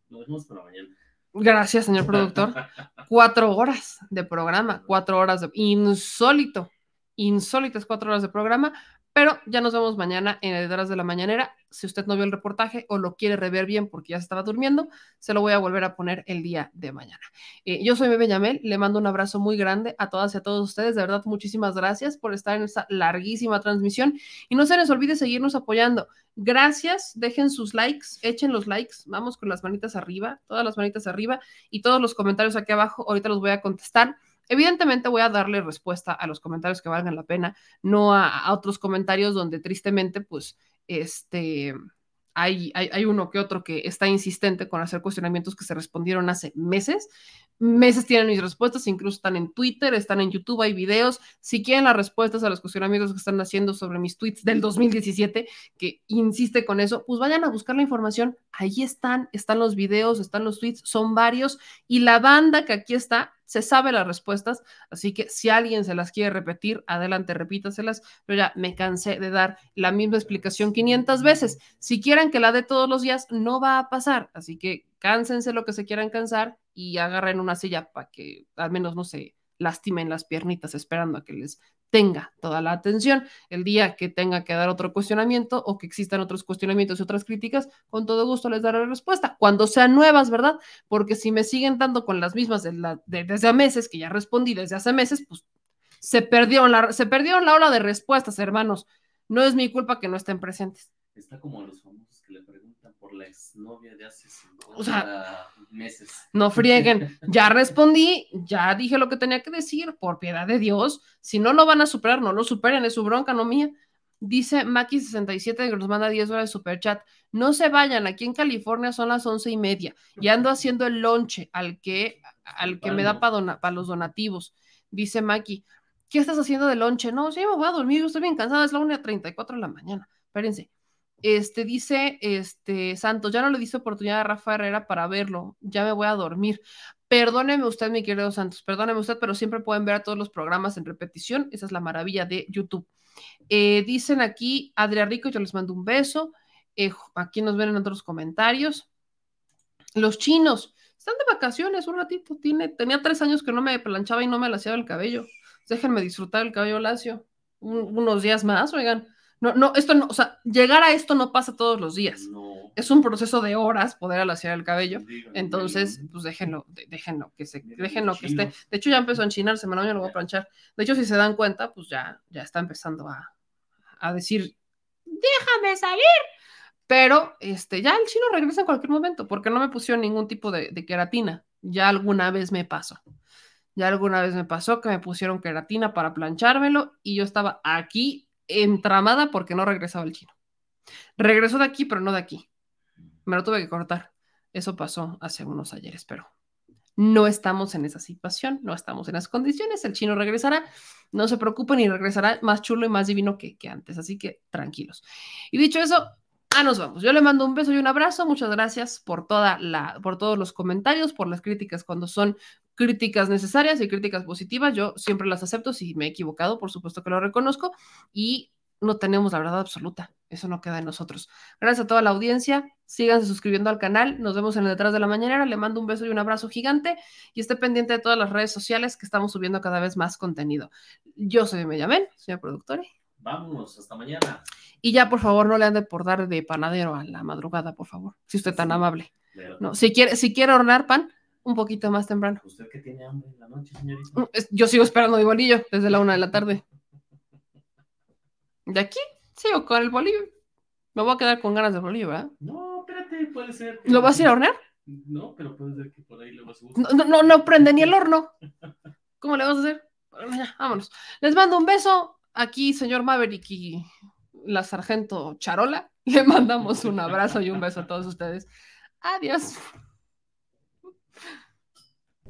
Lo dejamos para mañana. Gracias, señor productor. *laughs* Cuatro horas de programa, cuatro horas de insólito, insólitas cuatro horas de programa, pero ya nos vemos mañana en Editoras de la Mañanera. Si usted no vio el reportaje o lo quiere rever bien porque ya se estaba durmiendo, se lo voy a volver a poner el día de mañana. Eh, yo soy Bebe Yamel, le mando un abrazo muy grande a todas y a todos ustedes. De verdad, muchísimas gracias por estar en esta larguísima transmisión y no se les olvide seguirnos apoyando. Gracias, dejen sus likes, echen los likes, vamos con las manitas arriba, todas las manitas arriba y todos los comentarios aquí abajo, ahorita los voy a contestar. Evidentemente voy a darle respuesta a los comentarios que valgan la pena, no a, otros comentarios donde tristemente, pues, este, hay, hay, hay, uno que otro que está insistente con hacer cuestionamientos que se respondieron hace meses. Meses tienen mis respuestas, incluso están en Twitter, están en YouTube, hay videos. Si quieren las respuestas a los cuestionamientos que están haciendo sobre mis tweets del 2017, que insiste con eso, pues vayan a buscar la información. Ahí están, están los videos, están los tweets, son varios. Y la banda que aquí está, se sabe las respuestas, así que si alguien se las quiere repetir, adelante, repítaselas, pero ya me cansé de dar la misma explicación 500 veces. Si quieren que la dé todos los días, no va a pasar, así que cánsense lo que se quieran cansar y agarren una silla para que al menos no se lastimen las piernitas esperando a que les tenga toda la atención. El día que tenga que dar otro cuestionamiento o que existan otros cuestionamientos y otras críticas, con todo gusto les daré respuesta. Cuando sean nuevas, ¿verdad? Porque si me siguen dando con las mismas desde hace meses, que ya respondí desde hace meses, pues se perdieron, la, se perdieron la ola de respuestas, hermanos. No es mi culpa que no estén presentes. Está como los famosos que le preguntan por la exnovia de hace 50 O sea, meses. No frieguen. *laughs* Ya respondí, ya dije lo que tenía que decir, por piedad de Dios. Si no lo van a superar, no lo superen, es su bronca, no mía. Dice Maki67 que nos manda 10 horas de superchat. No se vayan, aquí en California son las once y media y ando haciendo el lonche al que, al que me da para los donativos. Dice Maki, ¿qué estás haciendo de lonche? No, sí, me voy a dormir, estoy bien cansada, es la 1.34 de la mañana. Espérense. Este dice, este Santos, ya no le diste oportunidad a Rafa Herrera para verlo, ya me voy a dormir. Perdóneme usted, mi querido Santos, perdóneme usted, pero siempre pueden ver a todos los programas en repetición. Esa es la maravilla de YouTube. Eh, dicen aquí, Adrián Rico, yo les mando un beso. Eh, aquí nos ven en otros comentarios. Los chinos están de vacaciones un ratito. Tiene, tenía tres años que no me planchaba y no me laciaba el cabello. Déjenme disfrutar el cabello lacio un- unos días más, oigan. No, no, esto no, o sea, llegar a esto no pasa todos los días. Es un proceso de horas poder alaciar el cabello. Entonces, pues déjenlo, déjenlo que se, déjenlo que esté. De hecho, ya empezó a enchinarse, mañana lo voy a planchar. De hecho, si se dan cuenta, pues ya, ya está empezando a, a decir, déjame salir. Pero este, ya el chino regresa en cualquier momento, porque no me pusieron ningún tipo de, de queratina. Ya alguna vez me pasó. Ya alguna vez me pasó que me pusieron queratina para planchármelo y yo estaba aquí entramada porque no regresaba el chino. Regresó de aquí, pero no de aquí. Me lo tuve que cortar. Eso pasó hace unos ayeres, pero no estamos en esa situación, no estamos en las condiciones. El chino regresará, no se preocupen y regresará más chulo y más divino que, que antes. Así que tranquilos. Y dicho eso, ah, nos vamos. Yo le mando un beso y un abrazo. Muchas gracias por toda la, por todos los comentarios, por las críticas cuando son críticas necesarias y críticas positivas. Yo siempre las acepto. Si me he equivocado, por supuesto que lo reconozco. Y no tenemos la verdad absoluta. Eso no queda en nosotros. Gracias a toda la audiencia. Síganse suscribiendo al canal. Nos vemos en el Detrás de la Mañanera. Le mando un beso y un abrazo gigante. Y esté pendiente de todas las redes sociales que estamos subiendo cada vez más contenido. Yo soy Mediamel, señor productor. Vámonos, hasta mañana. Y ya, por favor, no le ande por dar de panadero a la madrugada, por favor. Si usted tan amable. No, si quiere, si quiere hornear pan, un poquito más temprano. ¿Usted que tiene hambre en la noche, señorita? Mm, Yo sigo esperando mi bolillo desde la una de la tarde. *laughs* De aquí sigo con el bolillo. Me voy a quedar con ganas de bolillo, ¿verdad? No, espérate, puede ser. ¿Lo vas a ir a hornear? No, pero puede ser que por ahí le vas a No, no, no, no prende ni el horno. ¿Cómo le vas a hacer? Bueno, ya, vámonos. Les mando un beso. Aquí, señor Maverick y la sargento Charola. Le mandamos un abrazo y un beso a todos ustedes. Adiós.